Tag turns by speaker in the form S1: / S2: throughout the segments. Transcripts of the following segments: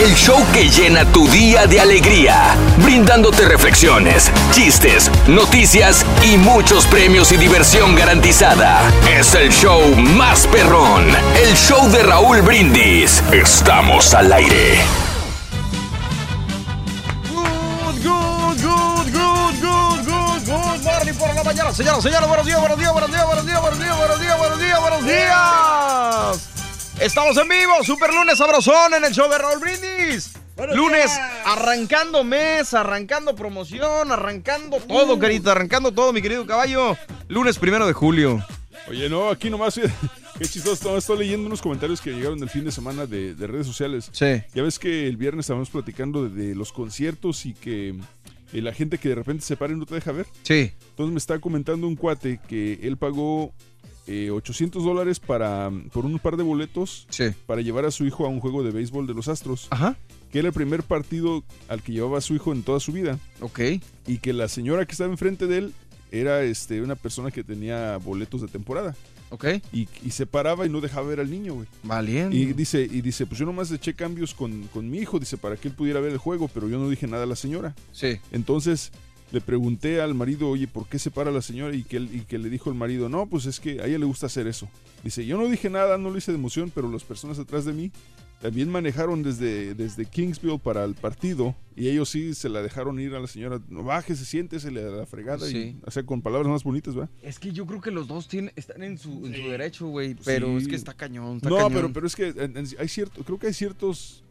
S1: el show que llena tu día de alegría, brindándote reflexiones, chistes, noticias y muchos premios y diversión garantizada. Es el show más perrón, el show de Raúl Brindis. Estamos al aire.
S2: Good, good, good, good, good, good, good morning por la mañana, señoras, señores, buenos días, buenos días, buenos días, buenos días, buenos días, buenos días, buenos días. Buenos días. Estamos en vivo, super lunes sabrosón en el show de Raúl Brindis. Lunes arrancando mes, arrancando promoción, arrancando todo, carita, arrancando todo, mi querido caballo. Lunes primero de julio.
S3: Oye, no, aquí nomás, qué chistoso, estoy leyendo unos comentarios que llegaron del fin de semana de, de redes sociales.
S2: Sí.
S3: Ya ves que el viernes estábamos platicando de, de los conciertos y que eh, la gente que de repente se para y no te deja ver.
S2: Sí.
S3: Entonces me está comentando un cuate que él pagó eh, 800 dólares para, por un par de boletos
S2: Sí.
S3: para llevar a su hijo a un juego de béisbol de los Astros,
S2: Ajá.
S3: que era el primer partido al que llevaba a su hijo en toda su vida.
S2: Ok.
S3: Y que la señora que estaba enfrente de él era este, una persona que tenía boletos de temporada.
S2: Ok.
S3: Y, y se paraba y no dejaba ver al niño, güey.
S2: Valiente.
S3: Y dice, y dice, pues yo nomás eché cambios con, con mi hijo, dice, para que él pudiera ver el juego, pero yo no dije nada a la señora.
S2: Sí.
S3: Entonces le pregunté al marido, oye, ¿por qué se para la señora? Y que, y que le dijo el marido, no, pues es que a ella le gusta hacer eso. Dice, yo no dije nada, no lo hice de emoción, pero las personas atrás de mí también manejaron desde, desde Kingsville para el partido y ellos sí se la dejaron ir a la señora, no bájese, siéntese, le da la fregada,
S2: Sí.
S3: y, o sea, con palabras más bonitas, ¿va?
S2: Es que yo creo que los dos tienen, están en su, en su derecho, güey. Pero
S3: Sí.
S2: es que está cañón. Está
S3: No,
S2: cañón.
S3: pero, pero es que hay cierto, creo que hay ciertos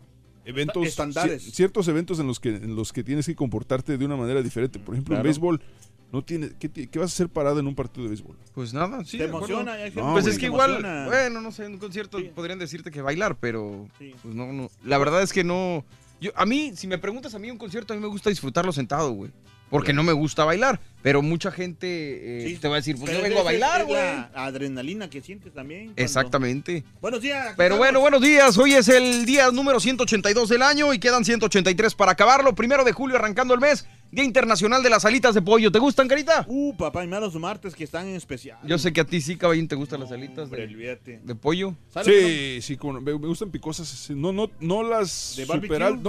S3: eventos,
S4: Estándares.
S3: ciertos eventos en los que en los que tienes que comportarte de una manera diferente. Por ejemplo, en béisbol no tiene, ¿qué, qué vas a hacer parado en un partido de béisbol?
S2: Pues nada, sí.
S4: Te emociona. hay gente
S3: No,
S2: Pues
S3: güey.
S2: es que igual,
S4: emociona.
S2: bueno, no sé, en un concierto
S4: Sí.
S2: podrían decirte que bailar, pero
S4: Sí.
S2: pues no, no. La verdad es que no. Yo, a mí, si me preguntas a mí un concierto, a mí me gusta disfrutarlo sentado, güey. Porque no me gusta bailar. Pero mucha gente eh,
S4: Sí.
S2: te va a decir, pues yo vengo a bailar, güey.
S4: la adrenalina que sientes también. cuando-
S2: Exactamente.
S4: Buenos días.
S2: Pero bueno, buenos días. Hoy es el día número 182 del año y quedan 183 para acabarlo. Primero de julio arrancando el mes. Día Internacional de las Alitas de Pollo. ¿Te gustan, Carita?
S4: Uh, papá, y más los martes que están en especial.
S2: Yo sé que a ti sí, caballín, te gustan las alitas
S4: Hombre,
S2: de,
S4: olvídate.
S2: de pollo.
S4: ¿Sabes lo que
S3: Sí, sí, como- me, me gustan picosas. No, no, no las
S4: ¿De
S3: no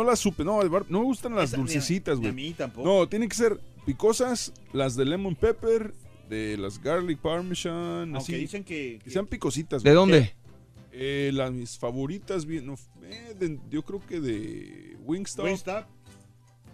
S3: las super, no, bar- no me gustan
S4: no?
S3: las
S4: Esa
S3: dulcecitas,
S4: ni A
S3: güey.
S4: mí tampoco.
S3: No, tienen que ser picosas, las de lemon pepper, de las garlic parmesan,
S4: Aunque
S3: así,
S4: dicen que...
S3: que sean picositas.
S2: ¿De
S3: güey.
S2: dónde?
S3: Eh, las mis favoritas, bien, no, eh, de- yo creo que de Wingstop,
S4: Wingstop.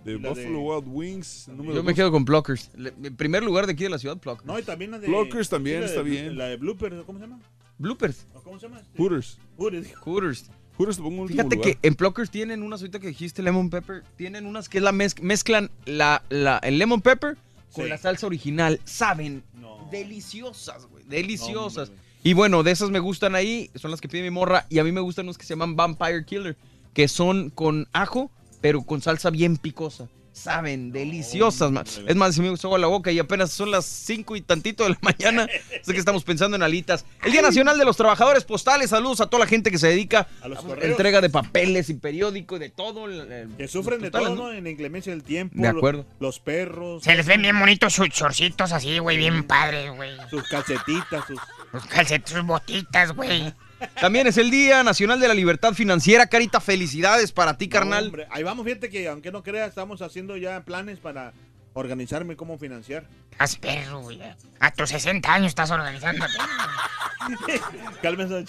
S3: de
S4: la
S3: Buffalo
S4: de-
S3: Wild Wings,
S2: Yo me quedo con Pluckers. Le- En primer lugar de aquí de la ciudad, Pluckers.
S4: No, y también la de...
S3: Pluckers también
S4: la
S3: está
S4: de-
S3: bien.
S4: La de Blooper, ¿cómo se llama?
S2: Bloopers.
S4: ¿O ¿Cómo se llama? este?
S3: Hooters.
S4: Hooters.
S2: Hooters.
S3: Hooters lo pongo en
S2: Fíjate
S3: lugar.
S2: que en Pluckers tienen unas, ahorita que dijiste lemon pepper, tienen unas que es la mez- mezclan la, la- el lemon pepper con
S4: Sí.
S2: la salsa original. Saben
S4: No.
S2: deliciosas, güey. Deliciosas.
S4: No,
S2: y bueno, de esas me gustan ahí, son las que pide mi morra. Y a mí me gustan unos que se llaman Vampire Killer, que son con ajo, pero con salsa bien picosa. Saben deliciosas. ma- Es más, se me agua la boca y apenas son las cinco y tantito de la mañana. Así que estamos pensando en alitas. El Día Nacional de los Trabajadores Postales. Saludos a toda la gente que se dedica
S4: A los
S2: a entrega de papeles y periódico y de todo. el-
S4: Que sufren de todo, ¿no? En la inclemencia del tiempo.
S2: De acuerdo.
S4: lo- Los perros,
S5: Se les ven bien bonitos sus chorcitos así, güey, bien padres, güey.
S4: sus calcetitas, sus...
S5: Sus calcetas, sus botitas, güey.
S2: También es el Día Nacional de la Libertad Financiera. Carita, felicidades para ti, carnal.
S4: No, hombre, ahí vamos, fíjate que aunque no creas, estamos haciendo ya planes para organizarme cómo financiar.
S5: Haz perro, güey. A tus 60 años estás organizándote.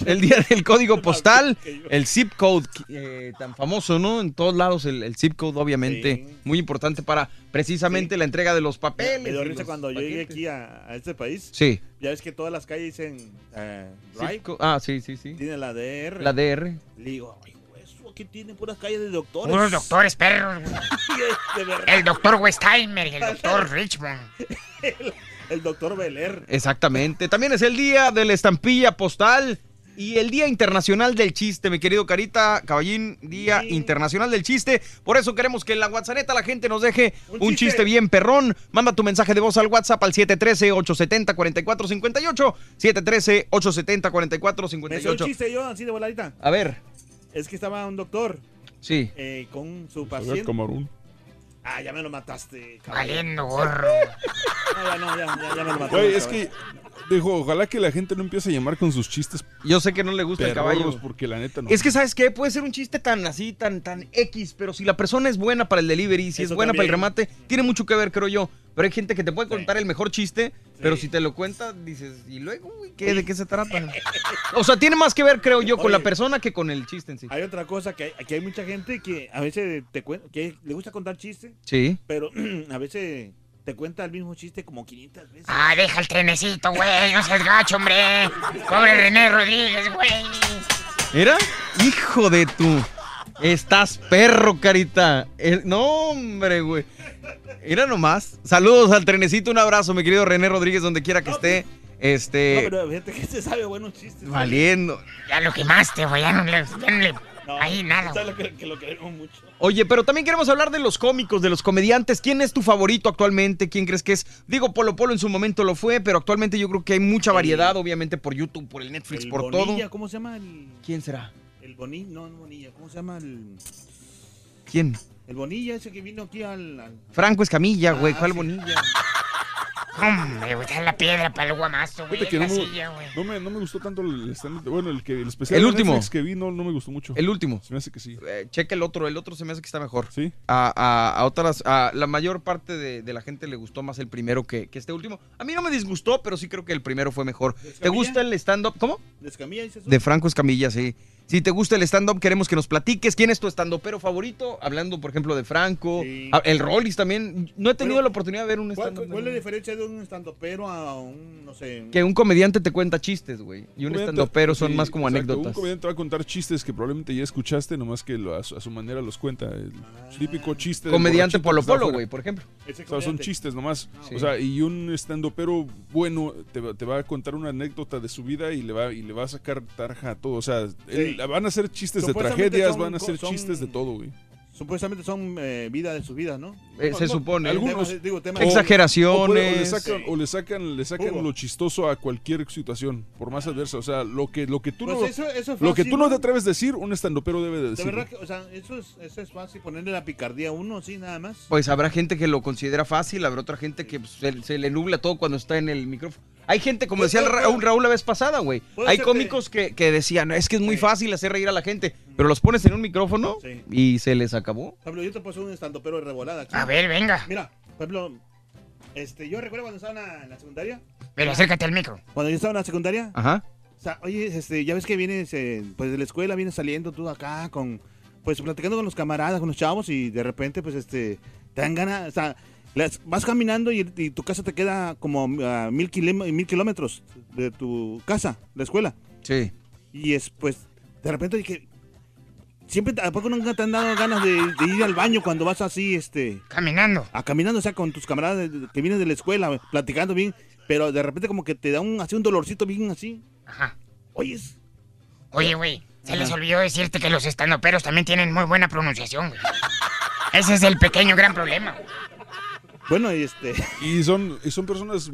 S2: El día del código postal, el zip code, eh, tan famoso, ¿no? En todos lados el, el zip code, obviamente,
S4: Sí.
S2: muy importante para precisamente
S4: Sí.
S2: la entrega de los papeles.
S4: Me dio risa cuando yo llegué aquí a, a este país.
S2: Sí.
S4: Ya ves que todas las calles dicen eh, Drive,
S2: Ah, sí, sí, sí.
S4: tiene la DR.
S2: La DR.
S4: Le digo, aquí tiene puras calles de doctores.
S5: Puros doctores perros. El doctor Westheimer y el doctor Richmond.
S4: El doctor Beler.
S2: Exactamente. También es el día de la estampilla postal y el Día Internacional del Chiste, mi querido Carita Caballín, Día
S4: Sí.
S2: Internacional del Chiste. Por eso queremos que en la WhatsApp la gente nos deje un,
S4: Un
S2: chiste.
S4: chiste.
S2: bien perrón. Manda tu mensaje de voz al WhatsApp al 713-870-4458. 713-870-4458.
S4: Me hizo un chiste yo así de voladita.
S2: A ver,
S4: Es que estaba un doctor
S2: sí.
S4: eh, con su
S3: A ver,
S4: paciente.
S3: camarón.
S4: Ah, ya me lo mataste. cabrón.
S5: Valiendo gorro.
S4: No, ya no, ya, ya, ya me lo mataste.
S3: Güey, es que, dijo, ojalá que la gente no empiece a llamar con sus chistes
S2: Yo sé que no le gusta el caballo.
S3: porque la neta no.
S2: Es que, ¿sabes qué? Puede ser un chiste tan así, tan, tan X, pero si la persona es buena para el delivery, si
S4: Eso
S2: es buena para el remate, tiene mucho que ver, creo yo. Pero hay gente que te puede contar el mejor chiste, pero si te lo cuenta, dices, ¿y luego, güey, qué, de qué se trata? o sea, tiene más que ver, creo yo, con la persona que con el chiste en sí.
S4: Hay otra cosa que hay, aquí hay mucha gente que a veces te cuen- que le gusta contar chistes,
S2: Sí.
S4: pero a veces te cuenta el mismo chiste como 500 veces.
S5: Ah, deja el trenecito, güey. No seas gacho, hombre. Pobre René Rodríguez, güey.
S2: ¿Era? Hijo de tu. Estás perro, carita. El- No, hombre, güey. Era nomás. Saludos al trenecito, un abrazo, mi querido René Rodríguez, donde quiera que esté. Este.
S4: No, pero fíjate que se sabe buenos chistes.
S2: Valiendo.
S5: Ya lo quemaste, güey. Ya no le. Ya no le
S4: No,
S5: ahí nada,
S4: ¿sabes
S5: güey.
S4: lo que, que lo queremos mucho.
S2: Oye, pero también queremos hablar de los cómicos, de los comediantes. ¿Quién es tu favorito actualmente? ¿Quién crees que es? Digo, Polo Polo en su momento lo fue, pero actualmente yo creo que hay mucha variedad, obviamente, por YouTube, por el Netflix,
S4: El
S2: por
S4: Bonilla,
S2: todo.
S4: ¿cómo se llama? El,
S2: ¿Quién será?
S4: el Bonilla, no, no Bonilla, ¿cómo se llama? El,
S2: ¿Quién?
S4: El Bonilla ese que vino aquí al... al-
S2: Franco Escamilla, güey.
S4: Ah,
S2: ¿Cuál
S4: sí.
S2: bonilla?
S5: Hombre, güey. La piedra para el guamazo, güey.
S3: No,
S5: silla, güey.
S3: me, no, me, no me gustó tanto el stand Bueno, el, que, el especial
S2: El
S3: de
S2: último.
S3: Netflix que vi no, no me gustó mucho.
S2: El último.
S3: Se me hace que sí.
S2: Eh, checa el otro, el otro se me hace que está mejor.
S3: ¿Sí?
S2: A, a- a otras, a la mayor parte de, de la gente le gustó más el primero que, que este último. A mí no me disgustó, pero sí creo que el primero fue mejor. ¿Te gusta el stand-up? ¿Cómo?
S4: ¿De Escamilla dices?
S2: De Franco Escamilla, sí. Si te gusta el stand-up, queremos que nos platiques. ¿Quién es tu stand-upero favorito? Hablando, por ejemplo, de Franco.
S4: Sí.
S2: Ah, El Rollis también. No he tenido
S4: Bueno,
S2: la oportunidad de ver un
S4: ¿Cuál,
S2: stand-up.
S4: cuál es la diferencia de un estandopero a un, no sé...
S2: Que un comediante te cuenta chistes, güey. Y un
S3: Comediante-
S2: stand-upero son
S3: sí,
S2: más como
S3: exacto.
S2: anécdotas.
S3: Un comediante va a contar chistes que probablemente ya escuchaste, nomás que lo- a, su, a su manera los cuenta. El típico chiste.
S2: Comediante Polo Polo, güey, por ejemplo.
S3: O sea, son chistes nomás.
S2: Sí.
S3: O sea, y un estandopero bueno te, va- te va a contar una anécdota de su vida y le va, y le va a sacar tarja a todo. O sea, él- van a hacer chistes de tragedias,
S4: son
S3: van a
S4: son-
S3: chistes de todo, güey.
S4: Supuestamente son eh, vida de su vida, ¿no?
S2: Eh, se
S4: No,
S2: supone.
S3: algunos-
S4: temas, digo, temas-
S3: O-
S2: Exageraciones.
S3: O, puede- o le sacan, o le sacan, le sacan
S4: Hugo.
S3: lo chistoso a cualquier situación, por más adversa. O sea, lo que, lo que tú
S4: Pues
S3: no,
S4: eso, eso es
S3: lo que tú no te atreves a decir, un estandopero debe de
S4: De
S3: decir.
S4: verdad que, o sea, eso es, eso es fácil, ponerle la picardía a uno, sí, nada más.
S2: Pues habrá gente que lo considera fácil, habrá otra gente que pues, se, se le nubla todo cuando está en el micrófono. Hay gente, como
S4: Pues,
S2: decía Raúl, Raúl la vez pasada, güey. Hay cómicos que, que decían, es que es muy
S4: Sí.
S2: fácil hacer reír a la gente, pero los pones en un micrófono
S4: Sí.
S2: y se les acabó.
S4: Por ejemplo, yo te puse un estandopero de revolada aquí.
S5: A ver, venga.
S4: Mira, por ejemplo, este, yo recuerdo cuando estaba en la, en la secundaria.
S5: Pero acércate al micro.
S4: Cuando yo estaba en la secundaria,
S2: Ajá.
S4: o sea, oye, este, ya ves que vienes, eh, pues de la escuela vienes saliendo tú acá con, pues platicando con los camaradas, con los chavos y de repente, pues, este, te dan ganas, o sea, las- vas caminando y, y tu casa te queda como a mil, mil kilómetros de tu casa, la escuela.
S2: Sí.
S4: Y es, pues, de repente dije, siempre, ¿a poco nunca te han dado ganas de, de ir al baño cuando vas así, este,
S5: Caminando.
S4: a caminando, o sea, con tus camaradas de- que vienen de la escuela, güey, platicando bien, pero de repente como que te da un, así un dolorcito bien así.
S5: Ajá.
S4: Oyes,
S5: Oye, güey. Se les olvidó decirte que los estandoperos también tienen muy buena pronunciación, güey. Ese es el pequeño gran problema.
S4: Bueno, y este.
S3: Y son, y son personas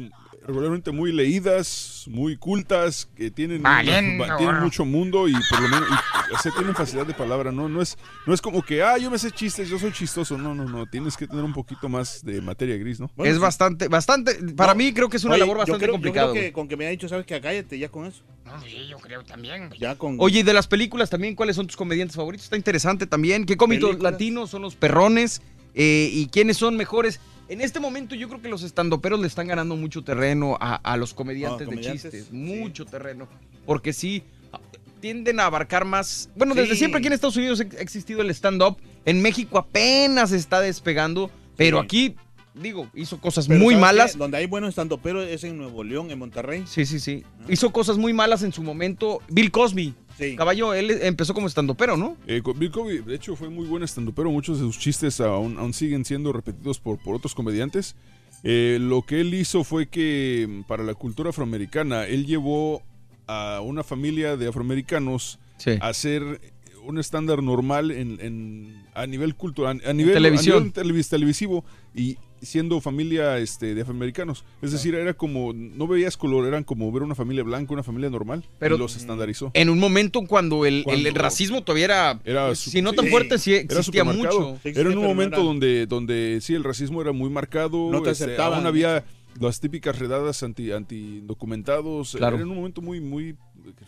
S3: regularmente muy leídas, muy cultas, que tienen,
S5: Valiendo,
S3: una- tienen mucho mundo y por lo menos y, o sea, tienen facilidad de palabra, ¿no? No es, no es como que, ah, yo me sé chistes, yo soy chistoso. No, no, no. Tienes que tener un poquito más de materia gris, ¿no?
S4: Bueno,
S2: es
S4: sí.
S2: bastante, bastante, para
S4: No.
S2: mí creo que es una
S4: Oye,
S2: labor bastante
S4: creo- yo
S2: complicada.
S4: creo que con que me ha dicho, ¿sabes qué? Cállate ya con eso.
S5: No, sí, yo creo también. güey.
S4: Ya con.
S2: Oye, y de las películas también, ¿cuáles son tus comediantes favoritos? Está interesante también. ¿Qué cómicos latinos son los perrones? Eh, ¿Y quiénes son mejores? En este momento yo creo que los estandoperos le están ganando mucho terreno a, a los comediantes,
S4: Ah, comediantes,
S2: de chistes.
S4: sí.
S2: Mucho terreno. Porque sí, a- tienden a abarcar más... Bueno, desde siempre aquí en Estados Unidos ha existido el stand-up. En México apenas está despegando. Pero
S4: Sí.
S2: aquí, digo, hizo cosas
S4: Pero
S2: muy
S4: ¿sabes
S2: malas.
S4: qué? Donde hay buenos estando, pero es en Nuevo León, en Monterrey.
S2: Sí, sí, sí. Hizo cosas muy malas en su momento. Bill Cosby.
S4: Sí.
S2: Caballo, él empezó como estandopero, ¿no?
S3: Eh, con Bill Cosby, de hecho, fue muy buen pero muchos de sus chistes aún, aún siguen siendo repetidos por, por otros comediantes. Eh, lo que él hizo fue que para la cultura afroamericana, él llevó a una familia de afroamericanos
S2: Sí.
S3: a hacer un estándar normal en, en- a nivel cultural, a nivel,
S2: televisión.
S3: a nivel televis- televisivo y siendo familia este, de afroamericanos. Es decir, era como, no veías color, eran como ver una familia blanca, una familia normal,
S2: Pero-
S3: y los estandarizó.
S2: En un momento cuando el, racismo todavía era,
S3: Era
S2: si no tan
S3: sí.
S2: fuerte, sí existía mucho.
S4: Sí,
S3: Era en un momento donde, donde sí, el racismo era muy marcado.
S4: No te
S3: este,
S4: aceptaban.
S3: aún había las típicas redadas anti, antidocumentados.
S2: Claro.
S3: Era en un momento muy, muy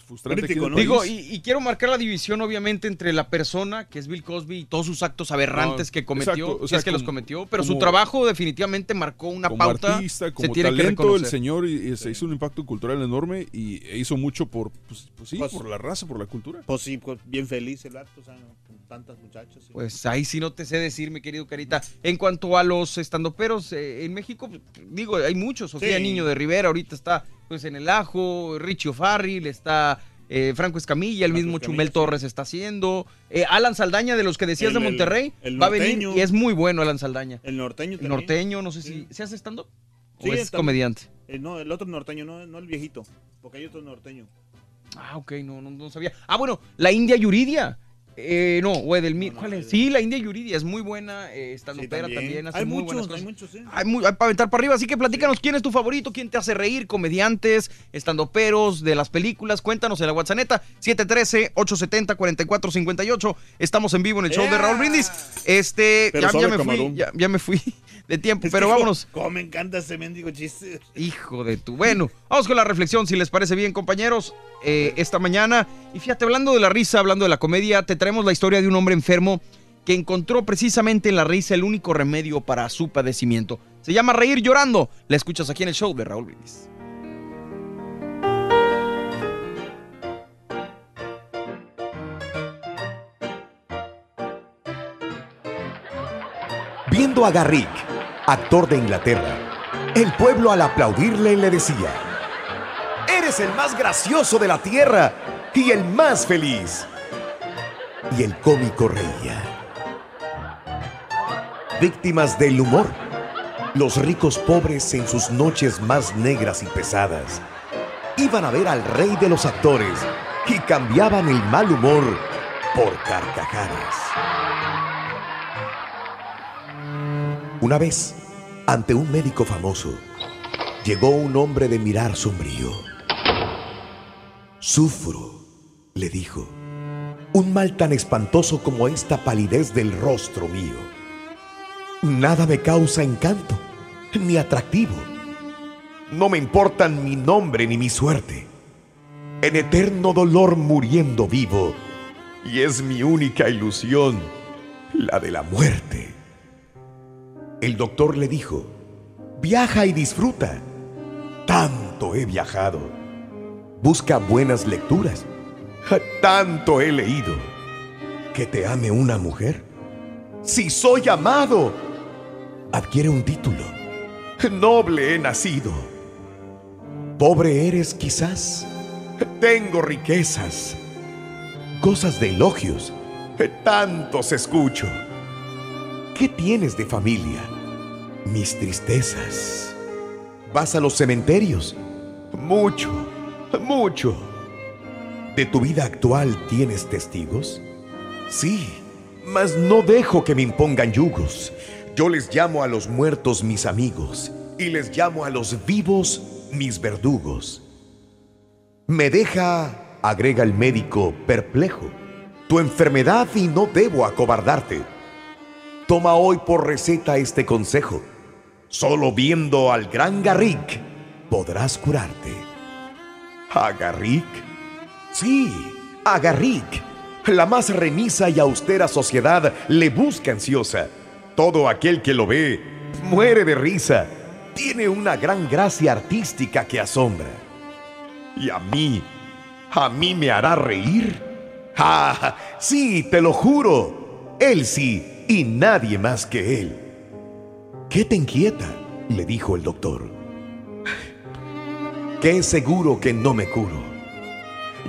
S3: frustrante.
S4: Crítico, ¿no?
S3: el
S2: Digo, y, y quiero marcar la división, obviamente, entre la persona, que es Bill Cosby, y todos sus actos aberrantes
S3: No,
S2: que cometió,
S3: exacto, o
S2: si
S3: sea,
S2: es que los cometió, pero su trabajo definitivamente marcó una
S3: como
S2: pauta.
S3: artista,
S2: se
S3: como
S2: tiene que
S3: talento, el
S2: reconocer.
S3: señor y- y se hizo un impacto cultural enorme y e hizo mucho por, pues, pues sí,
S4: Pues-
S3: por la raza, por la cultura.
S4: Pues sí, pues, bien feliz el acto, o sea, con tantas muchachas. sí.
S2: Pues ahí sí no te sé decir, mi querido Carita. En cuanto a los estandoperos eh, en México, pues, digo, hay muchos. Sofía
S4: Sí.
S2: Niño de Rivera ahorita está pues en el ajo, Richie O'Farrill, está eh, Franco Escamilla, el
S4: Franco
S2: mismo
S4: Escamilla,
S2: Chumel
S4: sí.
S2: Torres está haciendo. eh, Alan Saldaña, de los que decías
S4: El-
S2: de
S4: el-
S2: Monterrey,
S4: el
S2: va a venir y es muy bueno Alan Saldaña.
S4: el norteño
S2: El
S4: también.
S2: norteño, no sé si se hace stand-up
S4: Sí,
S2: o es comediante.
S4: Eh, no, el otro norteño, no, no el viejito. Porque hay otro norteño.
S2: Ah, ok, no, no, no sabía. Ah, bueno, la India Yuridia. Eh, no, güey, del Mi-
S4: No, no,
S2: ¿Cuál es?
S4: eh,
S2: Sí, la India Yuridia es muy buena, eh, estando
S4: Sí,
S2: también. también hace
S4: hay
S2: muy
S4: muchos,
S2: buenas
S4: hay
S2: cosas.
S4: muchos, sí.
S2: Hay, muy- hay para aventar para arriba, así que platícanos quién es tu favorito, quién te hace reír, comediantes, estandoperos de las películas. Cuéntanos en la WhatsApp 713-870-4458. Estamos en vivo en el show de. Raúl Brindis. Este, ya, me fui, ya, ya me fui de tiempo,
S4: Es
S2: pero vámonos.
S4: Cómo me encanta ese mendigo chiste.
S2: Hijo de tu. Bueno, vamos con la reflexión, si les parece bien, compañeros. Eh, esta mañana, y fíjate, hablando de la risa, hablando de la comedia, te traemos la historia de un hombre enfermo que encontró precisamente en la risa el único remedio para su padecimiento. Se llama Reír Llorando. La escuchas aquí en el show de Raúl Brindis.
S6: Viendo a Garrick, actor de Inglaterra, el pueblo al aplaudirle le decía, Eres el más gracioso de la tierra y el más feliz. Y el cómico reía. Víctimas del humor, los ricos pobres en sus noches más negras y pesadas, iban a ver al rey de los actores y cambiaban el mal humor por carcajadas. Una vez, ante un médico famoso, llegó un hombre de mirar sombrío. Sufro, le dijo, un mal tan espantoso como esta palidez del rostro mío. Nada me causa encanto, ni atractivo. No me importan mi nombre ni mi suerte. En eterno dolor muriendo vivo, y es mi única ilusión, la de la muerte. El doctor le dijo, viaja y disfruta. Tanto he viajado. Busca buenas lecturas. Tanto he leído. ¿Que te ame una mujer? Si soy amado, adquiere un título. Noble he nacido. Pobre eres quizás. Tengo riquezas. Cosas de elogios. Tantos escucho. ¿Qué tienes de familia? Mis tristezas. ¿Vas a los cementerios? Mucho, mucho. ¿De tu vida actual tienes testigos? Sí, mas no dejo que me impongan yugos. Yo les llamo a los muertos mis amigos y les llamo a los vivos mis verdugos. Me deja, agrega el médico, perplejo, tu enfermedad y no debo acobardarte. Toma hoy por receta este consejo. Solo viendo al gran Garrick podrás curarte. ¿A Garrick? Sí, a. La más remisa y austera sociedad le busca ansiosa. Todo aquel que lo ve muere de risa. Tiene una gran gracia artística que asombra. ¿Y a mí? ¿A mí me hará reír? ¡Ah! Sí, te lo juro. Él sí, y nadie más que él. ¿Qué te inquieta? le dijo el doctor. Qué seguro que no me curo.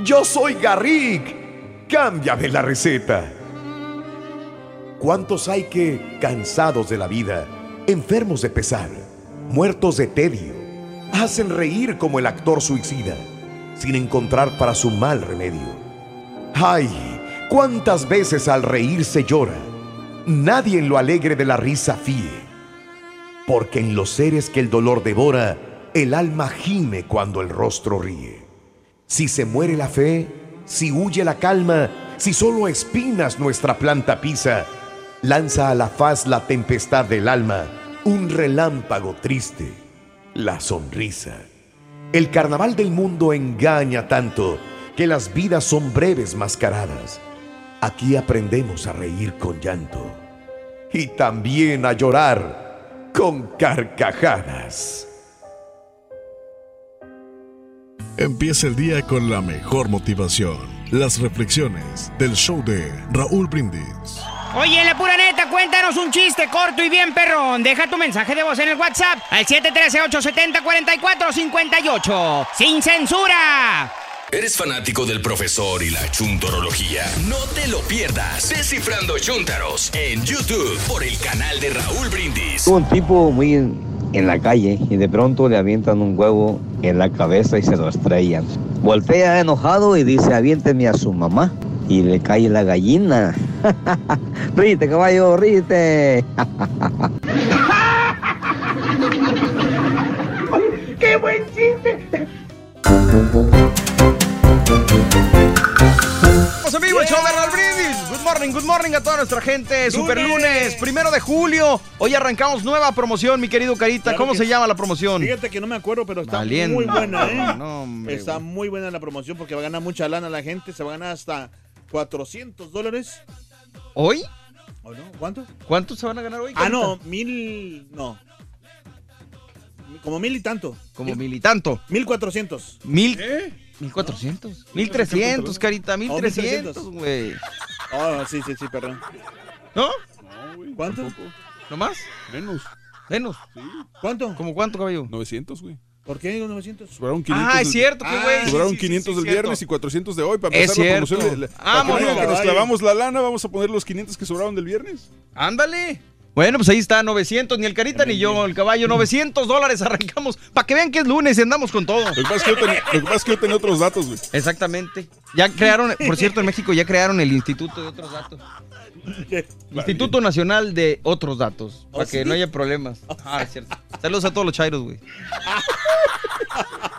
S6: Yo soy Garrick. Cámbiame la receta. ¿Cuántos hay que, cansados de la vida, enfermos de pesar, muertos de tedio, hacen reír como el actor suicida, sin encontrar para su mal remedio? ¡Ay! ¿Cuántas veces al reír se llora? Nadie en lo alegre de la risa fíe, porque en los seres que el dolor devora, el alma gime cuando el rostro ríe. Si se muere la fe, si huye la calma, si solo espinas nuestra planta pisa, lanza a la faz la tempestad del alma, un relámpago triste, la sonrisa. El carnaval del mundo engaña tanto que las vidas son breves mascaradas. Aquí aprendemos a reír con llanto y también a llorar con carcajadas.
S7: Empieza el día con la mejor motivación. Las reflexiones del show de Raúl Brindis.
S5: Oye, la pura neta, cuéntanos un chiste corto y bien perrón. Deja tu mensaje de voz en el WhatsApp al 713-870-4458. ¡Sin censura!
S1: ¿Eres fanático del profesor y la chuntorología? No te lo pierdas. Descifrando Chuntaros en YouTube por el canal de Raúl Brindis.
S8: Un tipo muy en, la calle y de pronto le avientan un huevo en la cabeza y se lo estrellan. Voltea enojado y dice, aviénteme a su mamá. Y le cae la gallina. ríete, caballo, ríete.
S9: ¡Qué buen chiste!
S2: Pues, Estamos en el show de Good morning, good morning a toda nuestra gente. Super lunes, primero de julio. Hoy arrancamos nueva promoción, mi querido Carita. ¿Cómo se llama la promoción?
S4: Fíjate que no me acuerdo, pero está muy buena, ¿eh? Está muy buena la promoción porque va a ganar mucha lana la gente. Se va a ganar hasta 400 dólares.
S2: ¿Hoy?
S4: ¿O no? ¿Cuánto?
S2: ¿Cuántos se van a ganar hoy?
S4: Ah, no, mil. No. Como mil y tanto.
S2: Como mil, y tanto.
S4: Mil cuatrocientos.
S2: Mil. ¿Eh? 1400. 1300, pues, carita, 1300, güey.
S4: Oh, sí, sí, sí, perdón.
S2: ¿No? No, güey.
S4: ¿Cuánto?
S2: ¿No más?
S3: Menos.
S2: Menos. Sí.
S4: ¿Cuánto?
S2: ¿Cómo cuánto, caballo?
S3: 900, güey.
S4: ¿Por qué digo 900?
S3: Sobraron 500.
S2: Ah, ah
S3: es
S2: cierto, qué güey.
S3: Sobraron 500 del viernes y 400 de hoy para empezar la promoción. Ah, que nos clavamos la lana, vamos a poner los 500 que sobraron del viernes.
S2: Ándale. Bueno, pues ahí está, 900, ni el Carita ni yo, el caballo, 900 dólares arrancamos, para que vean que es lunes y andamos con todo.
S3: Lo que pasa es que yo tenía, lo que pasa es que yo tenía otros datos, güey.
S2: Exactamente. Ya crearon, por cierto, en México ya crearon el Instituto de Otros Datos. Instituto Nacional de Otros Datos, para que no haya problemas. Ah, es cierto. Saludos a todos los chairos, güey.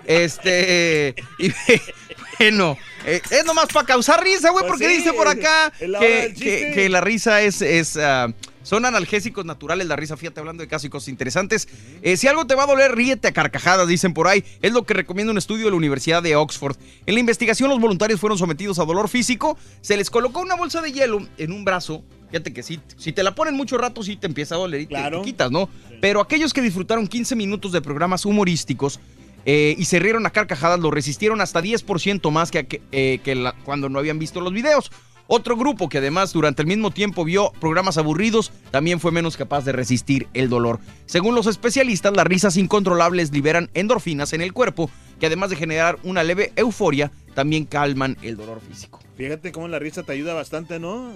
S2: Este, y bueno, eh, es nomás para causar risa, güey,
S4: Pues
S2: porque dice por acá que, que- que la risa es, es ah, son analgésicos naturales, la risa, fíjate, hablando de casos y cosas interesantes. Eh, si algo te va a doler, ríete a carcajadas, dicen por ahí. Es lo que recomienda un estudio de la Universidad de Oxford. En la investigación, los voluntarios fueron sometidos a dolor físico, se les colocó una bolsa de hielo en un brazo. Fíjate que sí, si te la ponen mucho rato, sí te empieza a doler y te-
S4: Claro.
S2: te quitas, ¿no? Pero aquellos que disfrutaron 15 minutos de programas humorísticos eh, y se rieron a carcajadas, lo resistieron hasta 10% más que, que, eh, que la- cuando no habían visto los videos. Otro grupo que además durante el mismo tiempo vio programas aburridos también fue menos capaz de resistir el dolor. Según los especialistas, las risas incontrolables liberan endorfinas en el cuerpo que además de generar una leve euforia, también calman el dolor físico.
S4: Fíjate cómo la risa te ayuda bastante, ¿no?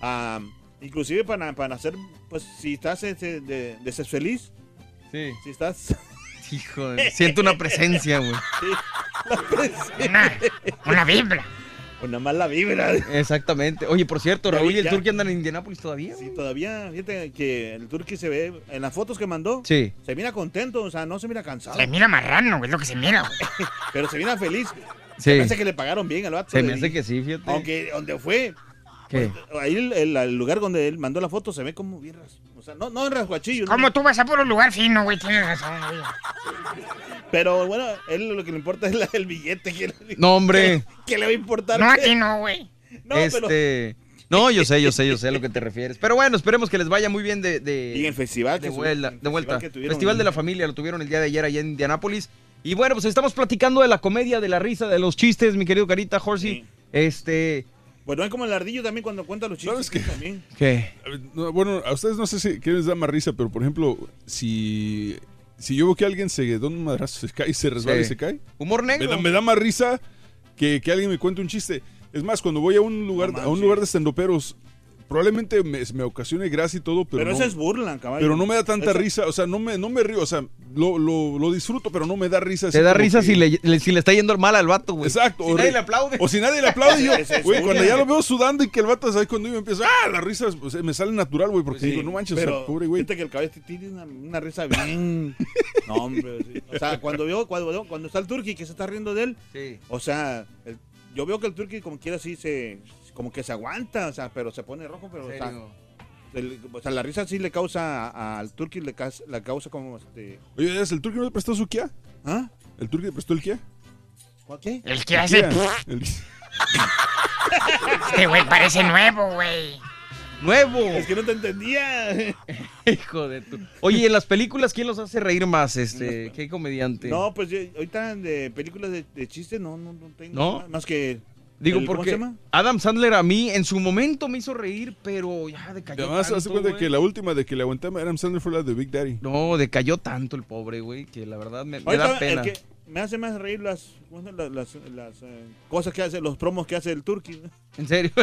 S4: Ah, inclusive para, para hacer, pues, si estás este, de, de ser feliz.
S2: Sí.
S4: Si estás...
S2: Hijo, de- siento una presencia, güey.
S5: Una, una biblia.
S4: Una mala vibra.
S2: Exactamente. Oye, por cierto, Raúl y el
S4: ya-
S2: Turqui andan en Indianápolis todavía.
S4: Sí, todavía, fíjate que el Turqui se ve, en las fotos que mandó,
S2: Sí.
S4: se mira contento, o sea, no se mira cansado.
S5: Se mira marrano, es lo que se mira, güey.
S4: Pero se mira feliz.
S2: Sí.
S4: Se me hace que le pagaron bien al vato.
S2: Se me
S4: de-
S2: hace que sí, fíjate.
S4: Aunque donde fue,
S2: ¿Qué?
S4: ahí el, el- el lugar donde él mandó la foto se ve como bien ras- O sea, no, no en rasguachillo. ¿no?
S5: Como tú vas a por un lugar fino, güey, tienes razón, güey.
S4: Pero bueno, él lo que le importa es la- el billete. Que, le-
S2: No, hombre.
S4: que le va a importar.
S5: No,
S4: que-
S5: aquí no, güey.
S4: No, pero-
S2: este. No, yo sé, yo sé, yo sé a lo que te refieres. Pero bueno, esperemos que les vaya muy bien de, de,
S4: Y en el festival que
S2: de
S4: su-
S2: vuelta.
S4: el
S2: De vuelta.
S4: festival que tuvieron
S2: Festival
S4: en-
S2: de la Familia, lo tuvieron el día de ayer allá en Indianápolis. Y bueno, pues estamos platicando de la comedia, de la risa, de los chistes, mi querido Carita, Horsey.
S4: Sí.
S2: Este.
S4: Bueno, es como el ardillo también cuando cuenta los chistes.
S3: ¿Sabes qué?
S4: También.
S2: ¿Qué?
S3: No, bueno, a ustedes no sé si, qué les da más risa, pero por ejemplo, si, si yo veo que alguien se da un madrazo, se cae, se resbala
S2: Sí.
S3: y se cae,
S2: Humor
S3: me
S2: negro.
S3: da, me da más risa que, que alguien me cuente un chiste. Es más, cuando voy a un lugar,
S4: No
S3: a un lugar de estendoperos, probablemente me, me ocasione gracia y todo, pero,
S4: Pero,
S3: no,
S4: eso es burla, caballo.
S3: pero no me da tanta
S4: Eso-
S3: risa, o sea, no me, no me río, o sea, lo, lo, lo disfruto, pero no me da risa.
S2: Te da risa
S3: que-
S2: si le, le- si le está yendo mal al vato, güey.
S3: Exacto.
S2: Si
S3: o
S2: nadie le aplaude.
S3: O si nadie le aplaude, yo, güey, cuando ya lo veo sudando y que el vato, ¿sabes? Cuando yo empiezo, ah, la risa o sea, me sale natural, güey, porque
S4: Sí,
S3: digo, no manches, o
S4: pero
S3: sea, pobre güey.
S4: Fíjate que el caballo tiene una, una risa bien. no, hombre. sí. O sea, cuando veo, cuando, veo- cuando está el turqui que se está riendo de él,
S2: Sí.
S4: o sea, el- yo veo que el turqui como quiera así se. Como que se aguanta, o sea, pero se pone rojo, pero. O sea, el- o sea, la risa sí le causa a- al turqui, le, causa- le causa como este.
S3: Oye, ¿el turqui no le prestó su Kia?
S4: ¿Ah?
S3: ¿El turqui le prestó el Kia?
S4: ¿Cuál qué?
S5: El que
S3: El
S5: hace.
S3: Kia. El-
S5: Este güey parece nuevo, güey.
S2: ¡Nuevo!
S4: Es que no te entendía.
S2: Hijo de tu. Oye, ¿y en las películas quién los hace reír más? Este, ¿qué comediante?
S4: No, pues yo- ahorita de películas de, de chistes no, no, no tengo
S2: ¿No?
S4: más que.
S2: Digo,
S4: el- ¿cómo
S2: porque? Adam Sandler a mí en su momento me hizo reír, pero ya decayó
S3: Además,
S2: tanto,
S3: hace cuenta
S2: güey.
S3: que la última de que le aguantaba a Adam Sandler fue la de Big Daddy.
S2: No, decayó tanto el pobre, güey, que la verdad me, me da pena.
S4: El que me hace más reír las, las, las, las, eh, cosas que hace, los promos que hace el turqui.
S2: En serio.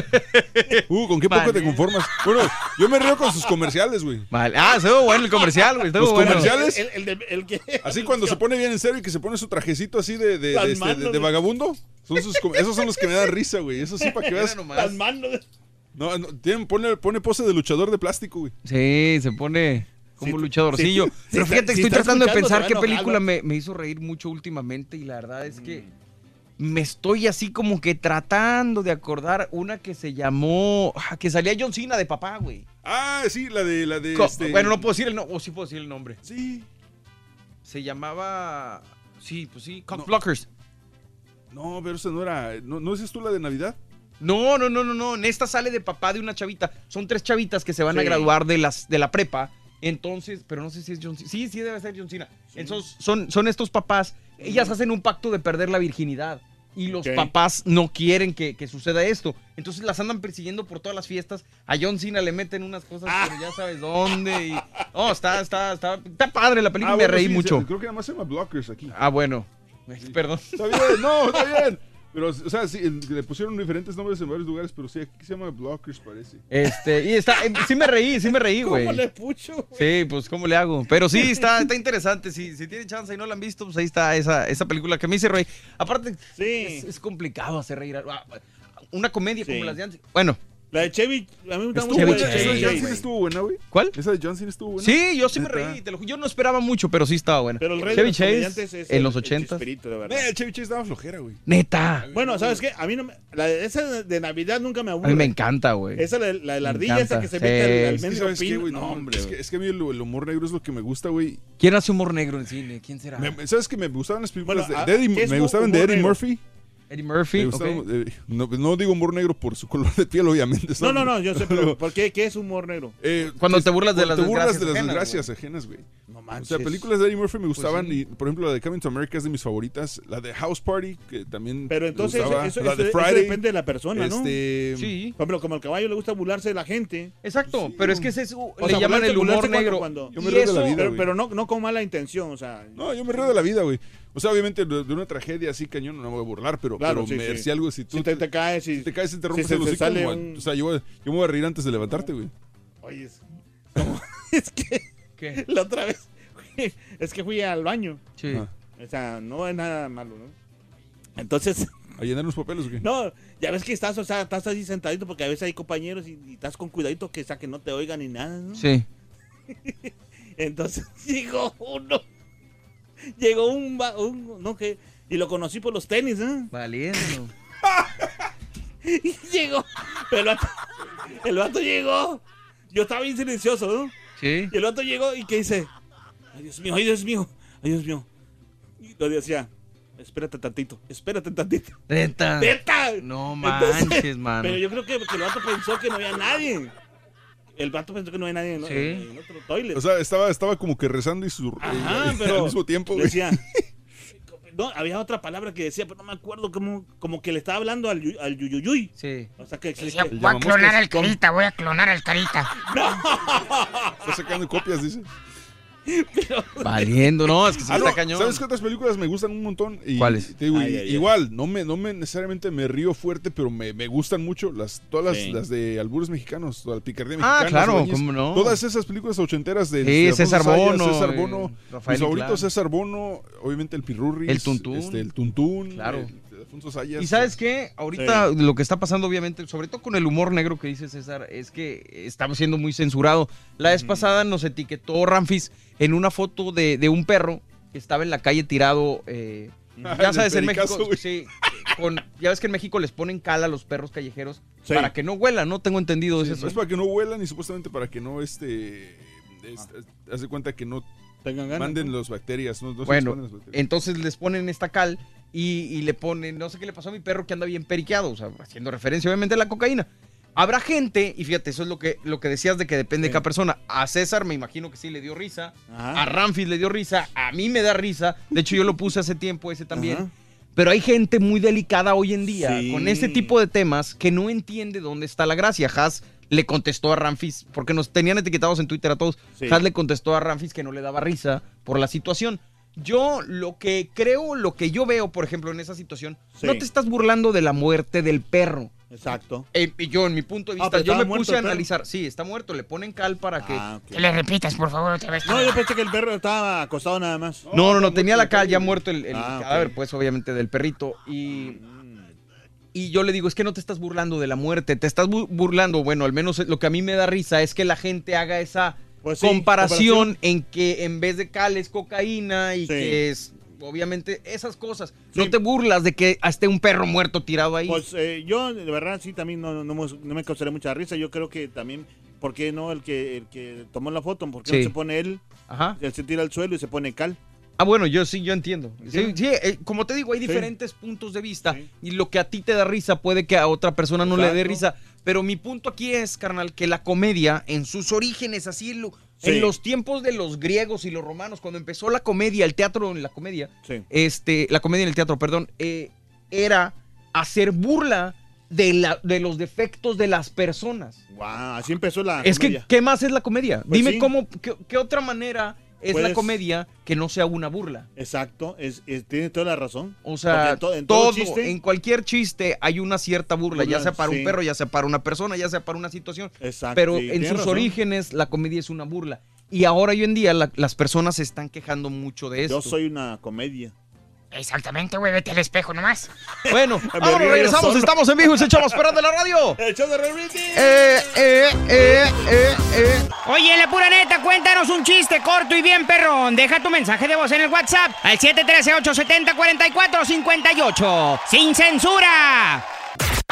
S3: Uh, ¿con qué poco
S2: Vale.
S3: te conformas? Bueno, yo me río con sus comerciales, güey.
S2: Vale. Ah, estuvo bueno el comercial, güey.
S3: Los
S2: bueno.
S3: comerciales.
S4: El, el, de- el que.
S3: Así cuando se pone bien en serio y que se pone su trajecito así de, de, este, de- vagabundo. Son sus com- esos son los que me dan risa, güey. Eso sí, para que veas. No, no, pone, pone pose de luchador de plástico, güey.
S2: Sí, se pone como
S4: Sí,
S2: luchadorcillo.
S4: sí,
S2: Pero fíjate,
S4: si
S2: estoy tratando de pensar qué película me, me hizo reír mucho últimamente y la verdad es que me estoy así como que tratando de acordar una que se llamó, ah, que salía John Cena de papá, güey.
S3: Ah, sí, la de la de este-
S2: Bueno, no puedo decir el nombre, o sí puedo decir el nombre.
S3: Sí.
S2: Se llamaba, sí, pues sí, Cock
S3: No.
S2: Blockers.
S3: No, pero esa no era. ¿No, ¿no dices tú la de Navidad?
S2: No, no, no, no, no. En esta sale de papá de una chavita. Son tres chavitas que se van a graduar de las de la prepa. Entonces, pero no sé si es John Cena. Sí, sí debe ser John Cena. Entonces, son, son estos papás. Ellas hacen un pacto de perder la virginidad. Y los papás no quieren que, que suceda esto. Entonces las andan persiguiendo por todas las fiestas. A John Cena le meten unas cosas,
S4: Ah.
S2: pero ya sabes dónde. Y... Oh, está, está, está, está padre la película.
S3: Ah,
S2: me
S3: bueno,
S2: reí
S3: sí,
S2: mucho.
S3: Creo que nada más se llama Blockers aquí.
S2: Ah, bueno. Perdón.
S3: Está bien, no, está bien. Pero, o sea, sí, le pusieron diferentes nombres en varios lugares, pero sí, aquí se llama Blockers, parece.
S2: Este, y está, eh, sí me reí, sí me reí, güey.
S4: ¿Cómo le pucho?
S2: Sí, pues ¿cómo le hago? Pero sí, está, está interesante. Si, si tienen chance y no la han visto, pues ahí está esa, esa película que me hice reír. Aparte,
S4: Sí.
S2: es, es complicado hacer reír. a- Una comedia
S4: Sí.
S2: como las de antes. Bueno,
S4: La de Chevy, a mí me gusta mucho.
S3: esa de
S4: Chevy,
S3: Johnson
S4: güey.
S3: estuvo buena, güey.
S2: ¿cuál?
S3: Esa de Johnson estuvo buena.
S2: Sí, yo sí me reí. te lo yo no esperaba mucho, pero sí estaba buena.
S4: Pero el rey de
S2: Chevy
S4: los
S2: Chase
S4: es
S2: en
S4: el-
S2: los
S4: el
S2: 80.
S4: Chespirito, de verdad.
S3: Eh, el Chevy Chase daba flojera, güey.
S2: Neta.
S4: Bueno, ¿sabes qué? A mí no me, la de, esa de Navidad nunca me
S2: A
S4: aburre.
S2: mí me encanta, güey.
S4: Esa la, la de la ardilla esa que se
S2: Sí.
S4: mete al, al
S3: Es que,
S4: mendigo
S3: ¿sabes qué, güey?
S4: No, hombre.
S3: es que, es que a mí el, el humor negro es lo que me gusta, güey.
S2: ¿Quién hace humor negro en cine? ¿Quién será?
S3: Me- ¿Sabes que me gustaban las películas
S4: Bueno,
S3: de,
S4: ah,
S3: de Eddie,
S4: ¿qué es
S3: me gustaban de Eddie? Murphy?
S2: Eddie Murphy.
S3: Gustaban, eh, no, no digo humor negro por su color de piel, obviamente.
S4: No, no, no, yo sé, pero ¿por qué? ¿Qué es humor negro?
S3: Eh,
S2: Cuando
S3: es-
S2: te burlas de las
S3: te burlas de las
S2: ajenas,
S3: desgracias ajenas, güey.
S4: No
S3: O
S4: manches.
S3: sea, películas de Eddie Murphy me gustaban
S2: Pues sí.
S3: y, por ejemplo, la de Coming to America es de mis favoritas. La de House Party, que también
S4: Pero entonces
S3: gustaba.
S4: eso,
S3: la
S4: eso-
S3: de
S4: eso
S3: Friday.
S4: depende de la persona, ¿no?
S3: este,
S2: Sí.
S4: Por ejemplo, como al caballo le gusta burlarse de la gente.
S2: Exacto,
S3: Sí,
S2: pero es que ese es,
S4: O
S2: le
S4: sea,
S2: llaman
S4: burlarse-
S2: el humor
S4: burlarse cuando-
S2: negro.
S4: cuando-
S3: Yo me
S2: Y
S3: río de la
S2: eso-
S3: vida,
S4: Pero, pero no, no con mala intención, o sea.
S3: No, yo me río de la vida, güey. O sea, obviamente de, de una tragedia así cañón no me voy a burlar, pero,
S4: Claro,
S3: pero
S4: sí,
S3: me-
S4: sí.
S3: si algo, si tú
S4: Si te, te caes y.
S3: si te caes y te
S4: si
S3: rompes
S4: se
S3: el hocico,
S4: sale
S3: como-
S4: un-
S3: o sea, yo, voy- yo me voy a reír antes de levantarte, güey.
S4: Oye, es, es que
S2: ¿Qué?
S4: la otra vez. es que fui al baño.
S2: Sí.
S3: Ajá.
S4: O sea, no es nada malo, ¿no? Entonces,
S3: ¿A llenar los papeles o qué?
S4: No, ya ves que estás, o sea, estás así sentadito porque a veces hay compañeros y, y estás con cuidadito que, o sea, que no te oigan ni nada, ¿no?
S2: Sí.
S4: Entonces llegó uno. Llegó un, un no que y lo conocí por los tenis, ¿eh?
S2: Valiendo.
S4: Y llegó. Pero el vato, el vato llegó. Yo estaba bien silencioso, ¿no?
S2: Sí.
S4: Y el vato llegó y que dice, ay Dios mío, ay Dios mío, ay Dios mío. Y lo decía, espérate tantito, espérate tantito.
S2: Neta.
S4: ¡Neta!
S2: No
S4: Entonces,
S2: manches, mano.
S4: Pero yo creo que, que el vato pensó que no había nadie. El vato pensó que no había nadie en,
S3: Sí.
S4: en otro toilet.
S3: O sea, estaba, estaba como que rezando y su,
S4: Ajá,
S3: eh,
S4: pero
S3: al mismo tiempo. güey.
S4: decía, no, había otra palabra que decía, pero no me acuerdo cómo, como que le estaba hablando al, yu- al yuyuyuy.
S2: Sí.
S4: O sea, que,
S5: Decía, voy a clonar al carita, voy a clonar al carita.
S3: Está sacando copias, dice.
S2: Valiendo, no, es que sí
S3: Ah,
S2: está
S3: no,
S2: cañón.
S3: ¿Sabes qué otras películas me gustan un montón? Y,
S2: ¿Cuáles?
S3: te digo,
S2: Ay,
S3: y-
S2: ay, ay.
S3: igual, no me, no me necesariamente me río fuerte, pero me, me gustan mucho las, todas las,
S2: Sí.
S3: las de albures mexicanos, toda la picardía
S2: Ah,
S3: mexicana.
S2: claro,
S3: Sobañez,
S2: cómo no.
S3: Todas esas películas ochenteras de,
S2: Sí,
S3: de Alfonso
S2: César
S3: Sayas,
S2: Bono,
S3: César
S2: eh,
S3: Bono.
S2: Rafael
S3: mis favoritos,
S2: Inclán.
S3: César Bono, obviamente el Pirurris.
S2: El Tuntún.
S3: Este, el Tuntún.
S2: Claro.
S3: el Alfonso Sayas.
S2: Y sabes qué, ahorita lo que está pasando obviamente, sobre todo con el humor negro que dice César, es que estamos siendo muy censurado. La vez pasada nos etiquetó Ramfis en una foto de, de un perro que estaba en la calle tirado, eh, ya sabes, en México, sí, con- ya ves que en México les ponen cal a los perros callejeros
S3: Sí.
S2: para que no huelan, ¿no? Tengo entendido
S3: Sí,
S2: eso.
S3: es para que no vuelan y supuestamente para que no, este, es- haz de cuenta que no manden las bacterias. No,
S2: Bueno,
S3: las bacterias.
S2: entonces les ponen esta cal y, y le ponen, no sé qué le pasó a mi perro que anda bien periqueado, o sea, haciendo referencia obviamente a la cocaína. Habrá gente, y fíjate, eso es lo que, lo que decías de que depende de cada persona. A César me imagino que sí le dio risa,
S4: Ajá.
S2: a Ramfis le dio risa, a mí me da risa, de hecho yo lo puse hace tiempo ese también.
S4: Ajá.
S2: Pero hay gente muy delicada hoy en día
S4: Sí.
S2: con este tipo de temas que no entiende dónde está la gracia. Haas le contestó a Ramfis, porque nos tenían etiquetados en Twitter a todos.
S4: Sí.
S2: Haas le contestó a Ramfis que no le daba risa por la situación. Yo lo que creo, lo que yo veo, por ejemplo, en esa situación,
S4: Sí.
S2: no te estás burlando de la muerte del perro.
S4: Exacto.
S2: Eh, y yo, en mi punto de
S4: Ah,
S2: vista, yo me puse a analizar. Sí, está muerto, le ponen cal para que...
S4: Ah.
S5: Que le repitas, por favor, otra vez.
S4: No, yo pensé que el perro estaba acostado nada más.
S2: No, no, no, tenía la cal, ya muerto el, el
S4: Ah,
S2: cadáver, pues obviamente del perrito. Y, y yo le digo, es que no te estás burlando de la muerte, te estás bu- burlando, bueno, al menos lo que a mí me da risa es que la gente haga esa
S4: Pues sí,
S2: comparación,
S4: comparación.
S2: en que en vez de cal es cocaína y
S4: Sí.
S2: que es, obviamente, esas cosas. No te burlas de que esté un perro muerto tirado ahí.
S4: Pues eh, yo, de verdad, sí, también no, no, me- no me causaré mucha risa. Yo creo que también, ¿por qué no el que, el que tomó la foto? ¿Por qué
S2: Sí.
S4: no se pone él?
S2: Ajá.
S4: Él se tira al suelo y se pone cal.
S2: Ah, bueno, yo sí, yo entiendo. Sí, sí, eh, como te digo, hay
S4: Sí.
S2: diferentes puntos de vista y lo que a ti te da risa puede que a otra persona no le dé risa. Pero mi punto aquí es, carnal, que la comedia en sus orígenes, así lo-
S4: Sí.
S2: en los tiempos de los griegos y los romanos, cuando empezó la comedia, el teatro en la comedia,
S4: Sí.
S2: este, la comedia en el teatro, perdón, eh, era hacer burla de, la, de los defectos de las personas.
S4: Wow, así empezó la
S2: Es que. ¿qué más es la comedia?
S4: Pues
S2: Dime
S4: sí.
S2: cómo, qué, qué otra manera es la comedia que no sea una burla.
S4: Exacto, es, es- tiene toda la razón.
S2: O sea,
S4: en to- en
S2: todo,
S4: chiste-
S2: en cualquier chiste hay una cierta burla, ya sea para
S4: sí.
S2: un perro, ya sea para una persona, ya sea para una situación.
S4: Exacto,
S2: Pero
S4: sí,
S2: en sus
S4: razón.
S2: orígenes la comedia es una burla. Y ahora hoy en día la- las personas se están quejando mucho de esto.
S4: Yo soy una comedia.
S5: Exactamente, güey, vete al espejo nomás.
S2: Bueno, ahora regresamos, estamos en vivo y se echamos perras de la radio.
S4: ¡El show de!
S2: Eh, eh, eh, eh, eh.
S5: Oye, en la pura neta, cuéntanos un chiste corto y bien perrón. Deja tu mensaje de voz en el WhatsApp al 713-870-4458. ¡Sin censura!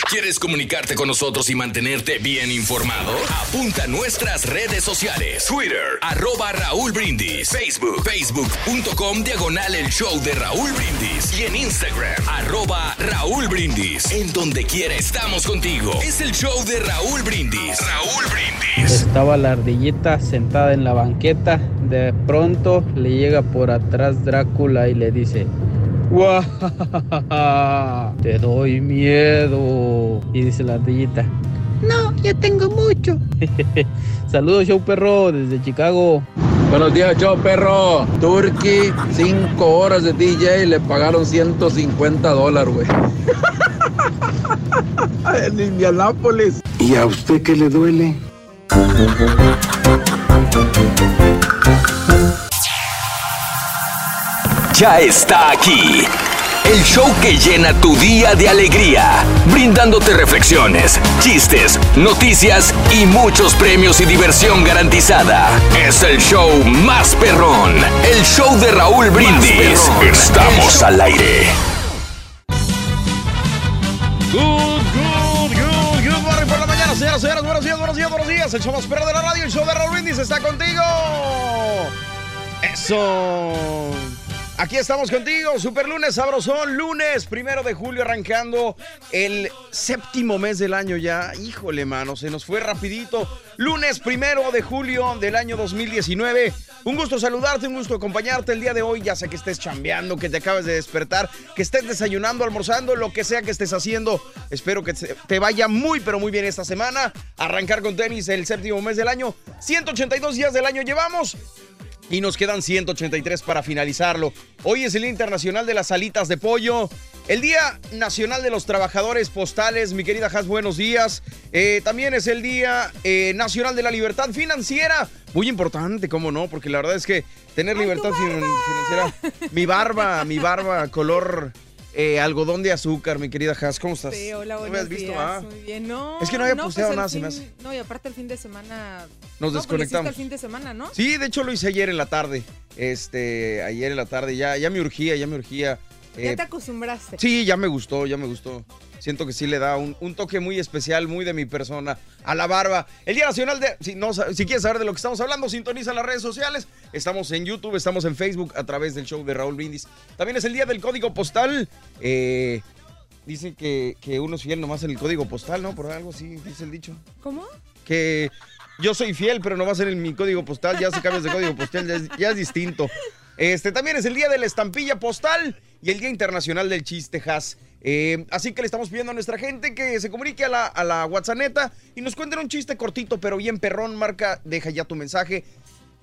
S1: ¿Quieres comunicarte con nosotros y mantenerte bien informado? Apunta a nuestras redes sociales. Twitter, arroba Raúl Brindis. Facebook, facebook.com, diagonal el show de Raúl Brindis. Y en Instagram, arroba Raúl Brindis. En donde quiera estamos contigo. Es el show de Raúl Brindis. Raúl Brindis.
S10: Estaba la ardillita sentada en la banqueta. De pronto le llega por atrás Drácula y le dice. Te doy miedo. Y dice la ardillita: No, ya tengo mucho. Saludos, show perro, desde Chicago.
S11: Buenos días, show perro. Turkey, 5 horas de DJ, le pagaron 150 dólares, güey. en Indianápolis. ¿Y a usted qué le duele?
S1: Ya está aquí El show que llena tu día de alegría, brindándote reflexiones, chistes, noticias y muchos premios y diversión garantizada. Es el show más perrón, el show de Raúl Brindis. Estamos al aire.
S2: Good, good, good, good morning por la mañana, señoras, señores. Buenos días, buenos días, buenos días. El show más perro de la radio, el show de Raúl Brindis está contigo. Eso. Aquí estamos contigo, super lunes lunes primero de julio arrancando el séptimo mes del año ya. Híjole, mano, se nos fue rapidito. Lunes primero de julio del año 2019. Un gusto saludarte, un gusto acompañarte el día de hoy. Ya sé que estés chambeando, que te acabes de despertar, que estés desayunando, almorzando, lo que sea que estés haciendo. Espero que te vaya muy, pero muy bien esta semana. Arrancar con tenis el séptimo mes del año. 182 días del año llevamos. Y nos quedan 183 para finalizarlo. Hoy es el Día Internacional de las Alitas de Pollo. El Día Nacional de los Trabajadores Postales. Mi querida Has, buenos días. Eh, también es el Día eh, Nacional de la Libertad Financiera. Muy importante, ¿cómo no? Porque la verdad es que tener libertad finan- financiera. Mi barba, mi barba, color eh, algodón de azúcar, mi querida Has. ¿Cómo estás?
S12: Sí, hola,
S2: ¿No me
S12: buenos
S2: has visto?
S12: días.
S2: Ah.
S12: Muy bien, no.
S2: Es que no había
S12: pues
S2: posteado nada, se me
S12: fin- No, y aparte el fin de semana...
S2: Nos
S12: no, pues
S2: desconectamos.
S12: el fin de semana, ¿no?
S2: Sí, de hecho lo hice ayer en la tarde. Este, ayer en la tarde ya, ya me urgía, ya me urgía.
S12: Ya
S2: Eh,
S12: te acostumbraste.
S2: sí, ya me gustó, ya me gustó. Siento que sí le da un, un toque muy especial, muy de mi persona, a la barba. El Día Nacional de... Si, no, si quieres saber de lo que estamos hablando, sintoniza las redes sociales. Estamos en YouTube, estamos en Facebook a través del show de Raúl Brindis. También es el Día del Código Postal. Eh, dicen que, que uno es fiel nomás en el código postal, ¿no? Por algo así, dice el dicho
S12: ¿Cómo?
S2: que yo soy fiel, pero no va a ser en mi código postal. Ya se cambias de código postal, ya es, ya es distinto. Este también es el día de la estampilla postal y el Día Internacional del Chiste Has. Eh, así que le estamos pidiendo a nuestra gente que se comunique a la, a la WhatsApp y nos cuenten un chiste cortito, pero bien perrón. Marca, deja ya tu mensaje.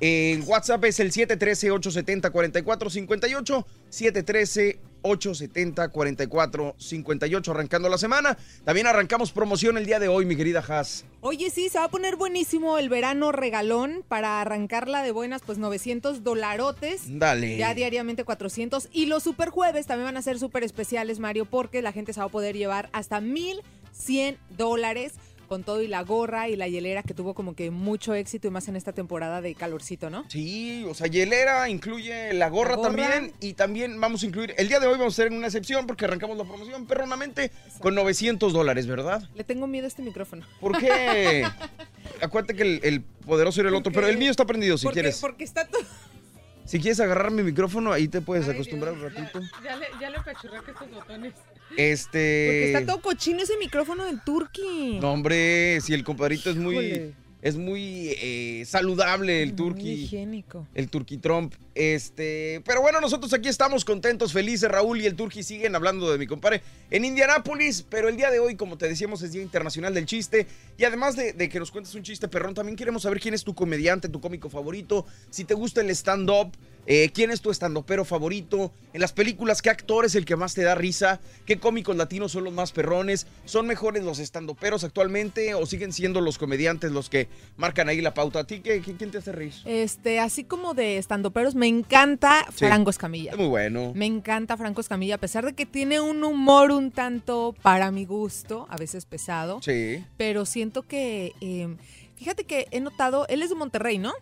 S2: El WhatsApp es el 713-870-4458. 713-870-4458. Arrancando la semana. También arrancamos promoción el día de hoy, mi querida Has.
S12: Oye, sí, se va a poner buenísimo el verano regalón para arrancarla de buenas, pues 900 dolarotes.
S2: Dale.
S12: Ya diariamente 400. Y los super jueves también van a ser súper especiales, Mario, porque la gente se va a poder llevar hasta 1100 dólares con todo y la gorra y la hielera que tuvo como que mucho éxito y más en esta temporada de calorcito, ¿no?
S2: Sí, o sea, hielera incluye la gorra,
S12: La gorra.
S2: también y también vamos a incluir, el día de hoy vamos a hacer una excepción porque arrancamos la promoción perronamente con 900 dólares, ¿verdad?
S12: Le tengo miedo a este micrófono.
S2: ¿Por qué? Acuérdate que el, el poderoso era el otro, pero el mío está prendido si
S12: porque,
S2: quieres.
S12: Porque está todo...
S2: Si quieres agarrar mi micrófono, ahí te puedes acostumbrar un ratito.
S12: Ya le, ya le apachurraste estos botones.
S2: Este...
S12: Porque está todo cochino ese micrófono del Turqui.
S2: No, hombre, si el compadrito es muy...
S12: Híjole.
S2: Es muy eh, saludable el
S12: Muy
S2: turqui.
S12: higiénico.
S2: El Turqui Trump. Este, pero bueno, nosotros aquí estamos contentos, felices. Raúl y el Turqui siguen hablando de mi compadre en Indianápolis. Pero el día de hoy, como te decíamos, es Día Internacional del Chiste. Y además de, de que nos cuentes un chiste perrón, también queremos saber quién es tu comediante, tu cómico favorito. Si te gusta el stand-up, eh, quién es tu stand-upero favorito. En las películas, qué actor es el que más te da risa. Qué cómicos latinos son los más perrones. ¿Son mejores los stand-uperos actualmente o siguen siendo los comediantes los que marcan ahí la pauta? ¿A ti qué, qué- quién te hace reír?
S12: Este, así como de estandoperos, me encanta
S2: Sí.
S12: Franco Escamilla.
S2: Es muy bueno.
S12: Me encanta Franco Escamilla, a pesar de que tiene un humor un tanto, para mi gusto, a veces pesado.
S2: Sí.
S12: Pero siento que, eh, fíjate que he notado, él es de Monterrey, ¿no?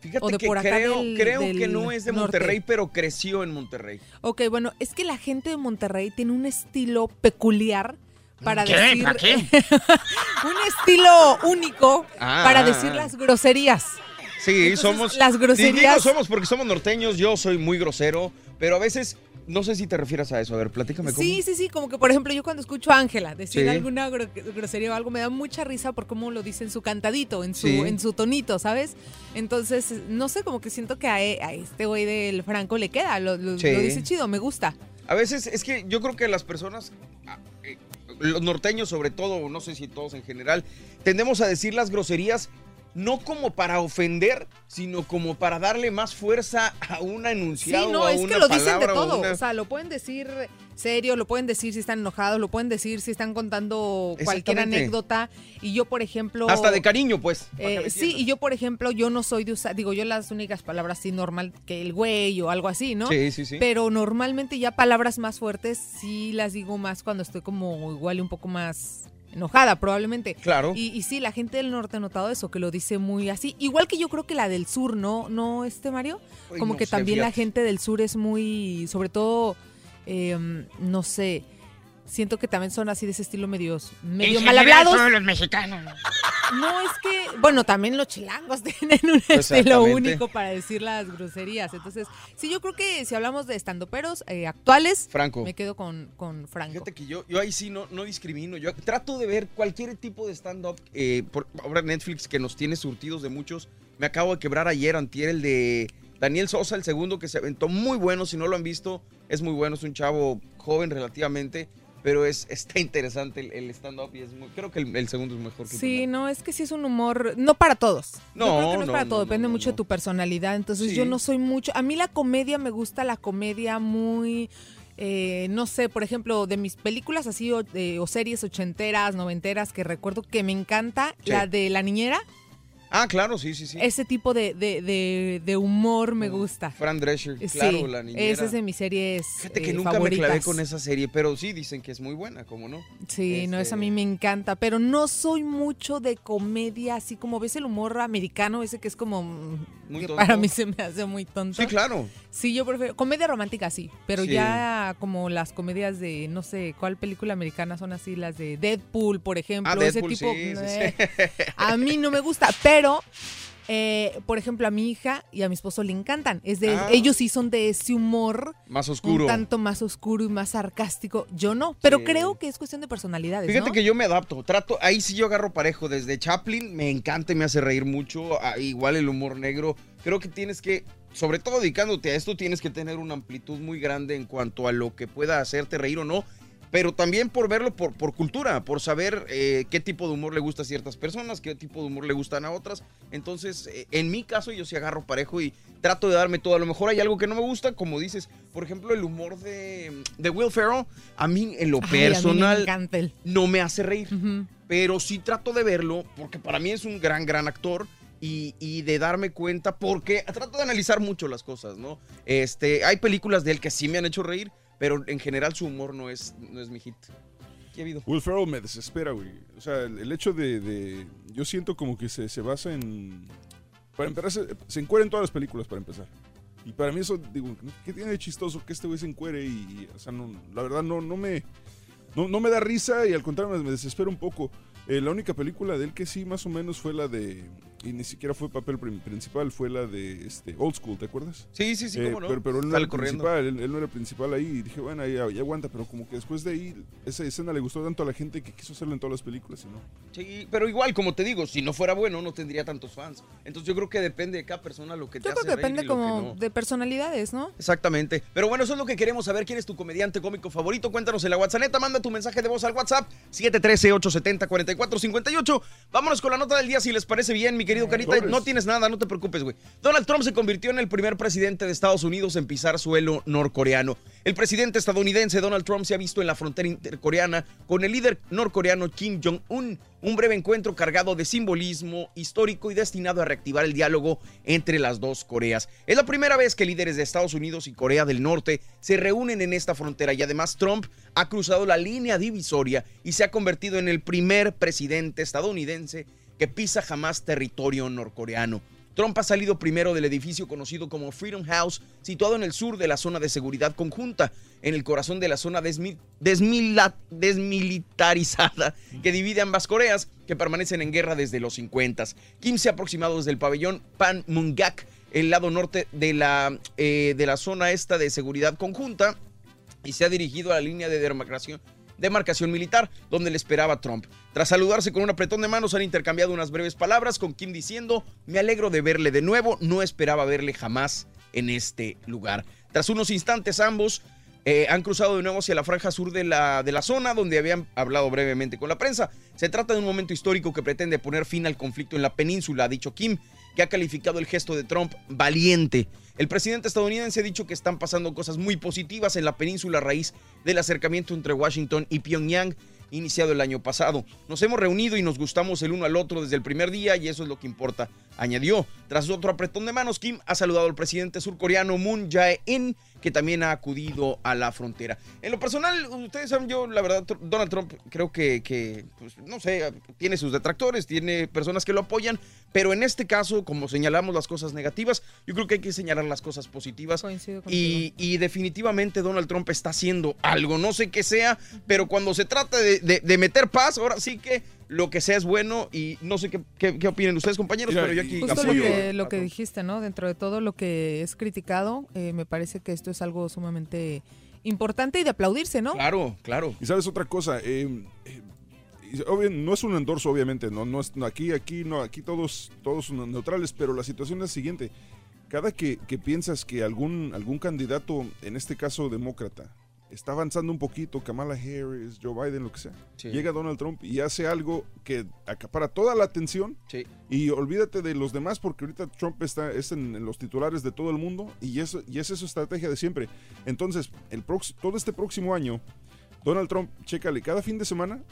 S2: Fíjate
S12: O de
S2: que
S12: por acá
S2: creo,
S12: del-
S2: creo
S12: del
S2: que no es de
S12: norte.
S2: Monterrey, pero creció en Monterrey.
S12: Ok, bueno, es que la gente de Monterrey tiene un estilo peculiar para
S2: ¿Qué?
S12: decir...
S2: ¿Para qué?
S12: un estilo único
S2: Ah.
S12: para decir las groserías.
S2: Sí,
S12: Entonces,
S2: somos.
S12: las groserías-
S2: digo somos porque somos norteños, yo soy muy grosero, pero a veces. No sé si te refieres a eso. A ver, platícame cómo.
S12: Sí, sí, sí, como que por ejemplo yo cuando escucho a Ángela decir
S2: Sí.
S12: alguna gro- grosería o algo me da mucha risa por cómo lo dice en su cantadito, en su,
S2: Sí.
S12: en su tonito, ¿sabes? Entonces, no sé, como que siento que a, e- a este güey del Franco le queda, lo, lo-
S2: Sí.
S12: lo dice chido, me gusta.
S2: A veces es que yo creo que las personas, ah, eh, los norteños sobre todo, no sé si todos en general, tendemos a decir las groserías no como para ofender, sino como para darle más fuerza a un enunciado.
S12: Sí, no,
S2: a
S12: es
S2: una
S12: que lo dicen de
S2: palabra o
S12: todo,
S2: una-
S12: o sea, lo pueden decir serios, lo pueden decir si están enojados, lo pueden decir si están contando cualquier anécdota. Y yo, por ejemplo...
S2: Hasta de cariño, pues.
S12: Eh, sí, y yo, por ejemplo, yo no soy de usar, digo, yo las únicas palabras así normal que el güey o algo así, ¿no?
S2: Sí, sí, sí.
S12: Pero normalmente ya palabras más fuertes sí las digo más cuando estoy como igual y un poco más enojada, probablemente.
S2: Claro.
S12: Y, y sí, la gente del norte ha notado eso, que lo dice muy así. Igual que yo creo que la del sur, ¿no? ¿No, este Mario?
S2: Ay,
S12: como
S2: no
S12: que
S2: sé,
S12: también la gente del sur es muy, sobre todo, eh, no sé, siento que también son así de ese estilo medios, medio mal hablados.
S5: todos los mexicanos.
S12: No, es que, bueno, también los chilangos tienen un estilo
S2: Exactamente.
S12: único para decir las groserías. Entonces, sí, yo creo que si hablamos de estandoperos eh, actuales,
S2: Franco.
S12: me quedo con, con Franco.
S2: Fíjate que yo, yo ahí sí no, no discrimino. Yo trato de ver cualquier tipo de stand-up. eh, por ahora Netflix que nos tiene surtidos de muchos. Me acabo de quebrar ayer, antier, el de Daniel Sosa, el segundo que se aventó. Muy bueno, si no lo han visto, es muy bueno. Es un chavo joven relativamente, pero es, está interesante el, el stand-up y es muy, creo que el, el segundo es mejor que el
S12: Sí, no, es que sí es un humor, no para todos.
S2: No,
S12: yo creo que no es
S2: no,
S12: para
S2: no,
S12: todo,
S2: no,
S12: depende mucho de tu personalidad. Entonces
S2: Sí.
S12: yo no soy mucho, a mí la comedia me gusta la comedia muy, eh, no sé, por ejemplo, de mis películas así o, eh, o series ochenteras, noventeras que recuerdo que me encanta,
S2: Sí.
S12: la de La Niñera.
S2: Ah, claro, sí, sí, sí.
S12: Ese tipo de, de, de- de humor me gusta.
S2: Fran Drescher,
S12: Sí,
S2: claro, la niñera.
S12: esa es de mis series
S2: Fíjate que
S12: eh,
S2: nunca
S12: favoritas.
S2: me clavé con esa serie, pero sí dicen que es muy buena, ¿cómo no?
S12: Sí, no,
S2: Este-
S12: esa a mí me encanta, pero no soy mucho de comedia, así como ves el humor americano, ese que es como... mm,
S2: Muy
S12: que
S2: tonto.
S12: para mí se me hace muy tonto.
S2: Sí, claro.
S12: Sí, yo prefiero... Comedia romántica, sí, pero
S2: Sí.
S12: ya como las comedias de, no sé, ¿cuál película americana son así? Las de Deadpool, por ejemplo.
S2: Ah, Deadpool,
S12: ese tipo...
S2: sí,
S12: eh,
S2: sí.
S12: A mí no me gusta, pero... eh, por ejemplo, a mi hija y a mi esposo le encantan. Es de,
S2: Ah.
S12: Ellos sí son de ese humor
S2: Más oscuro.
S12: un tanto más oscuro y más sarcástico. Yo no, pero
S2: Sí.
S12: creo que es cuestión de personalidades,
S2: Fíjate
S12: ¿no?
S2: que yo me adapto, trato, ahí sí yo agarro parejo, desde Chaplin me encanta y me hace reír mucho, ah, igual el humor negro, creo que tienes que, sobre todo dedicándote a esto, tienes que tener una amplitud muy grande en cuanto a lo que pueda hacerte reír o no, pero también por verlo por, por cultura, por saber eh, qué tipo de humor le gusta a ciertas personas, qué tipo de humor le gustan a otras, entonces eh, en mi caso yo sí agarro parejo y trato de darme todo, a lo mejor hay algo que no me gusta, como dices, por ejemplo el humor de, de Will Ferrell, a mí en lo
S12: Ay, me
S2: personal no me hace reír. Pero sí trato de verlo, porque para mí es un gran, gran actor. Y, y de darme cuenta, porque trato de analizar mucho las cosas, ¿no? Este, hay películas de él que sí me han hecho reír, pero en general su humor no es, no es mi hit. ¿Qué ha habido?
S3: Will Ferrell me desespera, güey. O sea, el, hecho de, de- Yo siento como que se, se basa en... Para empezar, se, se en todas las películas, para empezar. Y para mí eso, digo, ¿qué tiene de chistoso que este güey se encuere? Y, y, o sea, no, la verdad no, no me... No, no me da risa y al contrario me, me desespera un poco. Eh, la única película de él que sí más o menos fue la de... Y ni siquiera fue papel principal, fue la de este, Old School, ¿te acuerdas?
S2: Sí, sí, sí,
S3: Eh,
S2: cómo no.
S3: Pero, pero él no
S2: Sale
S3: era el
S2: corriendo.
S3: principal, él, él no era el principal ahí. Y dije, bueno, ahí, ahí aguanta, pero como que después de ahí, esa escena le gustó tanto a la gente que quiso hacerlo en todas las películas, y ¿no?
S2: Sí, pero igual, como te digo, si no fuera bueno, no tendría tantos fans. Entonces yo creo que depende de cada persona lo que te
S12: Yo creo
S2: hace
S12: que
S2: reír
S12: depende
S2: y lo que
S12: como
S2: no.
S12: de personalidades, ¿no?
S2: Exactamente. Pero bueno, eso es lo que queremos saber. ¿Quién es tu comediante cómico favorito? Cuéntanos en la WhatsApp. Manda tu mensaje de voz al WhatsApp 713-870-4458. Vámonos con la nota del día si les parece bien, mi querido Carita. No tienes nada, no te preocupes, güey. Donald Trump se convirtió en el primer presidente de Estados Unidos en pisar suelo norcoreano. El presidente estadounidense Donald Trump se ha visto en la frontera intercoreana con el líder norcoreano Kim Jong-un. Un breve encuentro cargado de simbolismo histórico y destinado a reactivar el diálogo entre las dos Coreas. Es la primera vez que líderes de Estados Unidos y Corea del Norte se reúnen en esta frontera y además Trump ha cruzado la línea divisoria y se ha convertido en el primer presidente estadounidense que pisa jamás territorio norcoreano. Trump ha salido primero del edificio conocido como Freedom House, situado en el sur de la zona de seguridad conjunta, en el corazón de la zona desmilitarizada que divide ambas Coreas, que permanecen en guerra desde los 50. Kim se ha aproximado desde el pabellón Panmunjak, el lado norte de la, eh, de la zona esta de seguridad conjunta, y se ha dirigido a la línea de demarcación, demarcación militar, donde le esperaba Trump. Tras saludarse con un apretón de manos, han intercambiado unas breves palabras, con Kim diciendo, me alegro de verle de nuevo, no esperaba verle jamás en este lugar. Tras unos instantes ambos eh, han cruzado de nuevo hacia la franja sur de la, de la zona, donde habían hablado brevemente con la prensa. Se trata de un momento histórico que pretende poner fin al conflicto en la península, ha dicho Kim, ha calificado el gesto de Trump valiente. El presidente estadounidense ha dicho que están pasando cosas muy positivas en la península a raíz del acercamiento entre Washington y Pyongyang iniciado el año pasado. Nos hemos reunido y nos gustamos el uno al otro desde el primer día y eso es lo que importa, añadió. Tras otro apretón de manos, Kim ha saludado al presidente surcoreano Moon Jae-in, que también ha acudido a la frontera. En lo personal, ustedes saben, yo la verdad, Donald Trump creo que, que, pues, no sé, tiene sus detractores, tiene personas que lo apoyan, pero en este caso, como señalamos las cosas negativas, yo creo que hay que señalar las cosas positivas. Y, y definitivamente Donald Trump está haciendo algo, no sé qué sea, pero cuando se trata de, de- de meter paz, ahora sí que lo que sea es bueno y no sé qué, qué, qué opinen ustedes, compañeros, pero yo aquí
S12: Justo lo que, lo que dijiste, ¿no? Dentro de todo lo que es criticado, eh, me parece que esto es algo sumamente importante y de aplaudirse, ¿no?
S2: Claro, claro.
S3: Y sabes otra cosa, Eh, eh, obvio- no es un endorso, obviamente, no, no es, no, aquí, aquí, no, aquí todos, todos son neutrales, pero la situación es la siguiente. Cada que, que piensas que algún, algún candidato, en este caso demócrata, está avanzando un poquito, Kamala Harris, Joe Biden, lo que sea,
S2: Sí.
S3: llega Donald Trump y hace algo que acapara toda la atención
S2: Sí.
S3: y olvídate de los demás porque ahorita Trump está es en, en los titulares de todo el mundo y eso y esa es su estrategia de siempre. Entonces, el prox- todo este próximo año, Donald Trump, chécale, cada fin de semana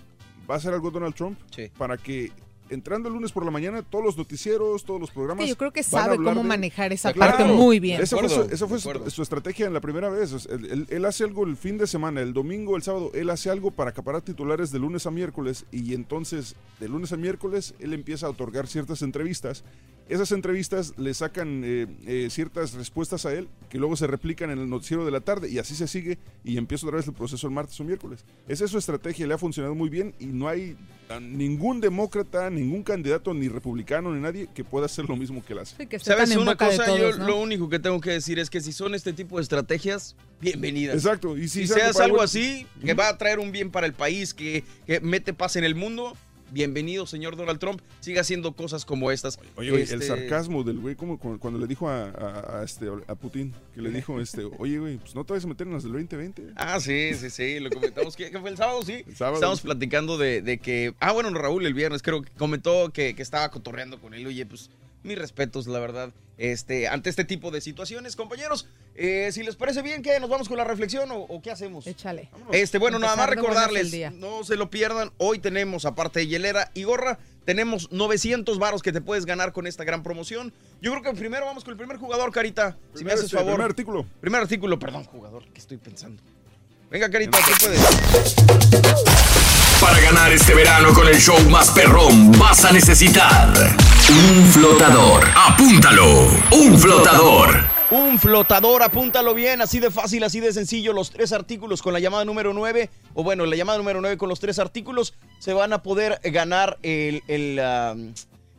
S3: va a hacer algo Donald Trump para que entrando el lunes por la mañana, todos los noticieros, todos los programas.
S12: Que yo creo que sabe cómo
S3: de-
S12: manejar esa
S3: Claro.
S12: parte muy bien.
S3: Esa fue, su,
S2: acuerdo,
S3: esa fue
S2: de
S3: su-
S2: acuerdo.
S3: su estrategia en la primera vez. Él, él- él hace algo el fin de semana, el domingo, el sábado, él hace algo para acaparar titulares de lunes a miércoles y entonces de lunes a miércoles él empieza a otorgar ciertas entrevistas. Esas entrevistas le sacan eh, eh, ciertas respuestas a él que luego se replican en el noticiero de la tarde y así se sigue y empieza otra vez el proceso el martes o miércoles. Esa es su estrategia, le ha funcionado muy bien y no hay ningún demócrata, ningún candidato, ni republicano, ni nadie que pueda hacer lo mismo que él hace.
S2: ¿Sabes una cosa? Yo lo único que tengo que decir es que si son este tipo de estrategias, bienvenidas.
S3: Exacto, y si algo
S2: seas algo
S3: bueno-
S2: así, que va a traer un bien para el país, que, que mete paz en el mundo, bienvenido, señor Donald Trump. Siga haciendo cosas como estas.
S3: Oye, güey, el
S2: Este,
S3: sarcasmo del güey, como cu- cuando le dijo a, a- a este, a Putin, que le dijo, este, oye, güey, pues no te vas a meter en las del 2020.
S2: Ah, sí, sí, sí, lo comentamos. ¿Qué, qué fue el sábado? Sí.
S3: sábado,
S2: Estábamos
S3: sí.
S2: platicando de, de que. Ah, bueno, Raúl el viernes creo que comentó que, que estaba cotorreando con él. Oye, pues mis respetos, la verdad, este, ante este tipo de situaciones. Compañeros, eh, si les parece bien, ¿qué? ¿Nos vamos con la reflexión o, o qué hacemos?
S12: Échale.
S2: Este, bueno, nada más recordarles, no se lo pierdan. Hoy tenemos, aparte de hielera y gorra, tenemos 900 varos que te puedes ganar con esta gran promoción. Yo creo que primero vamos con el primer jugador, Carita. si me haces
S3: este,
S2: favor.
S3: primer artículo.
S2: Primer artículo, perdón, jugador, ¿qué estoy pensando? Venga, Carita, tú puedes.
S1: Para ganar este verano con el show más perrón vas a necesitar un flotador. Apúntalo, un flotador.
S2: Un flotador, apúntalo bien, así de fácil, así de sencillo. Los tres artículos con la llamada número 9, o bueno, la llamada número 9 con los tres artículos, se van a poder ganar el, el,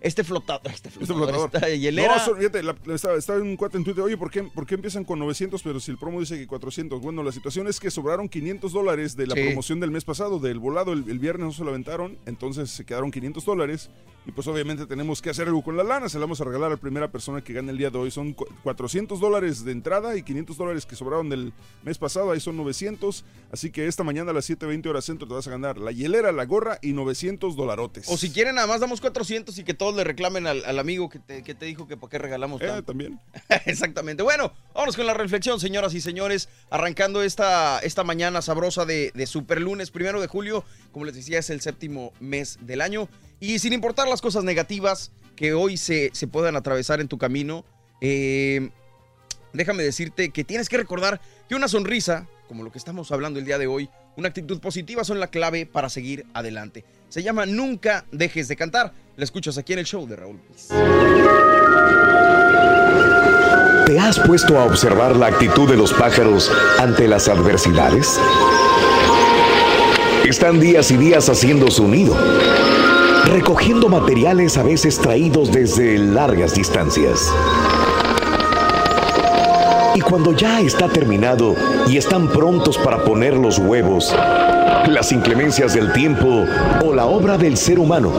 S2: este flotador. Este
S3: Este
S2: flotador,
S3: flotador.
S2: esta hielera.
S3: No, fíjate, la- estaba, estaba un cuate en Twitter, oye, ¿por qué, ¿por qué empiezan con 900 pero si el promo dice que 400? Bueno, la situación es que sobraron 500 dólares de la
S2: Sí.
S3: promoción del mes pasado, del volado, el, el viernes no se lo aventaron, entonces se quedaron 500 dólares y pues obviamente tenemos que hacer algo con la lana, se la vamos a regalar a la primera persona que gane el día de hoy. Son cu- 400 dólares de entrada y 500 dólares que sobraron del mes pasado, ahí son 900, así que esta mañana a las 7.20 horas centro te vas a ganar la hielera, la gorra y 900 dolarotes.
S2: O si quieren, nada más damos 400 y que todos le reclamen al, al amigo que te, que te dijo que para qué regalamos
S3: Eh,
S2: tanto.
S3: también.
S2: Exactamente. Bueno, vámonos con la reflexión, señoras y señores. Arrancando esta, esta mañana sabrosa de, de super lunes, primero de julio. Como les decía, es el séptimo mes del año. Y sin importar las cosas negativas que hoy se, se puedan atravesar en tu camino, eh, déjame decirte que tienes que recordar que una sonrisa, como lo que estamos hablando el día de hoy, una actitud positiva son la clave para seguir adelante. Se llama Nunca dejes de cantar. La escuchas aquí en el show de Raúl.
S6: ¿Te has puesto a observar la actitud de los pájaros ante las adversidades? Están días y días haciendo su nido, recogiendo materiales a veces traídos desde largas distancias. Y cuando ya está terminado y están prontos para poner los huevos, las inclemencias del tiempo o la obra del ser humano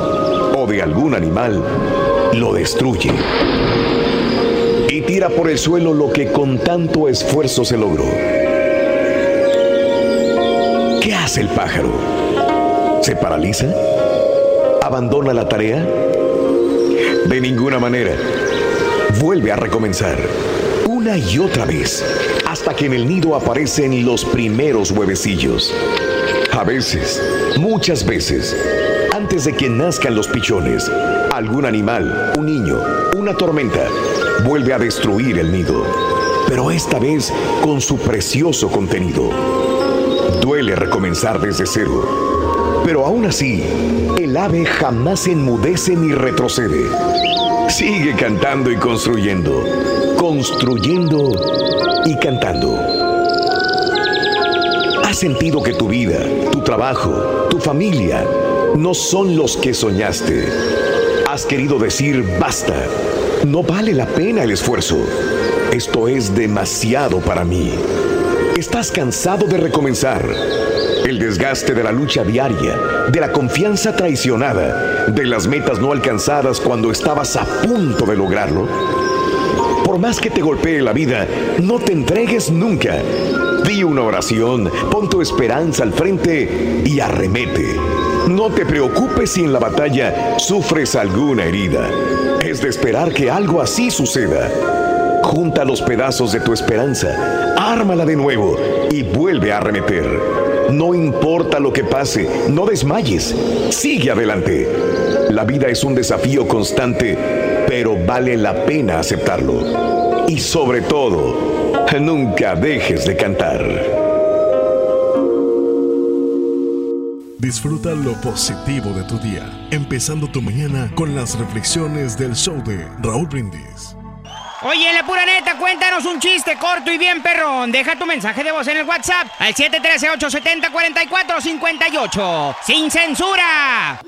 S6: o de algún animal lo destruye y tira por el suelo lo que con tanto esfuerzo se logró. ¿Qué hace el pájaro? ¿Se paraliza? ¿Abandona la tarea? De ninguna manera. vuelve a recomenzar. Una y otra vez, hasta que en el nido aparecen los primeros huevecillos. A veces, muchas veces, antes de que nazcan los pichones, algún animal, un niño, una tormenta, vuelve a destruir el nido. Pero esta vez con su precioso contenido. Duele recomenzar desde cero. Pero aún así, el ave jamás enmudece ni retrocede. Sigue cantando y construyendo, construyendo y cantando. ¿Has sentido que tu vida, tu trabajo, tu familia no son los que soñaste? ¿Has querido decir basta? No vale la pena el esfuerzo. Esto es demasiado para mí. ¿Estás cansado de recomenzar? El desgaste de la lucha diaria, de la confianza traicionada, de las metas no alcanzadas cuando estabas a punto de lograrlo. Por más que te golpee la vida, no te entregues nunca. Di una oración, pon tu esperanza al frente y arremete. No te preocupes si en la batalla sufres alguna herida. Es de esperar que algo así suceda. Junta los pedazos de tu esperanza, ármala de nuevo y vuelve a arremeter. No importa lo que pase, no desmayes, sigue adelante. La vida es un desafío constante, pero vale la pena aceptarlo. Y sobre todo, nunca dejes de cantar.
S7: Disfruta lo positivo de tu día, empezando tu mañana con las reflexiones del show de Raúl Brindis.
S5: Oye, la pura neta, cuéntanos un chiste corto y bien perrón. Deja tu mensaje de voz en el WhatsApp al 713-870-4458. ¡Sin censura!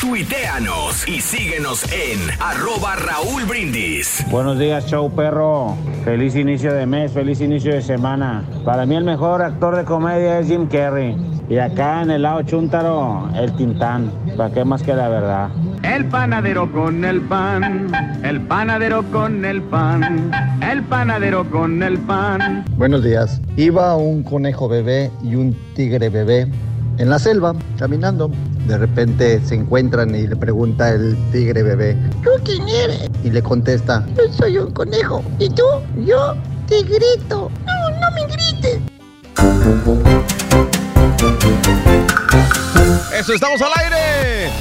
S1: Tuiteanos y síguenos en arroba Raúl Brindis.
S13: Buenos días, show perro. Feliz inicio de mes, feliz inicio de semana. Para mí el mejor actor de comedia es Jim Carrey. Y acá en el lado chúntaro, el Tintán. ¿Para qué más que la verdad?
S14: El panadero con el pan, el panadero con el pan, el panadero con el pan.
S15: Buenos días. Iba un conejo bebé y un tigre bebé en la selva, caminando. De repente se encuentran y le pregunta el tigre bebé, ¿tú quién eres? Y le contesta, yo soy un conejo. ¿Y tú? Yo, tigrito. No, no me grites.
S2: Eso, estamos al aire.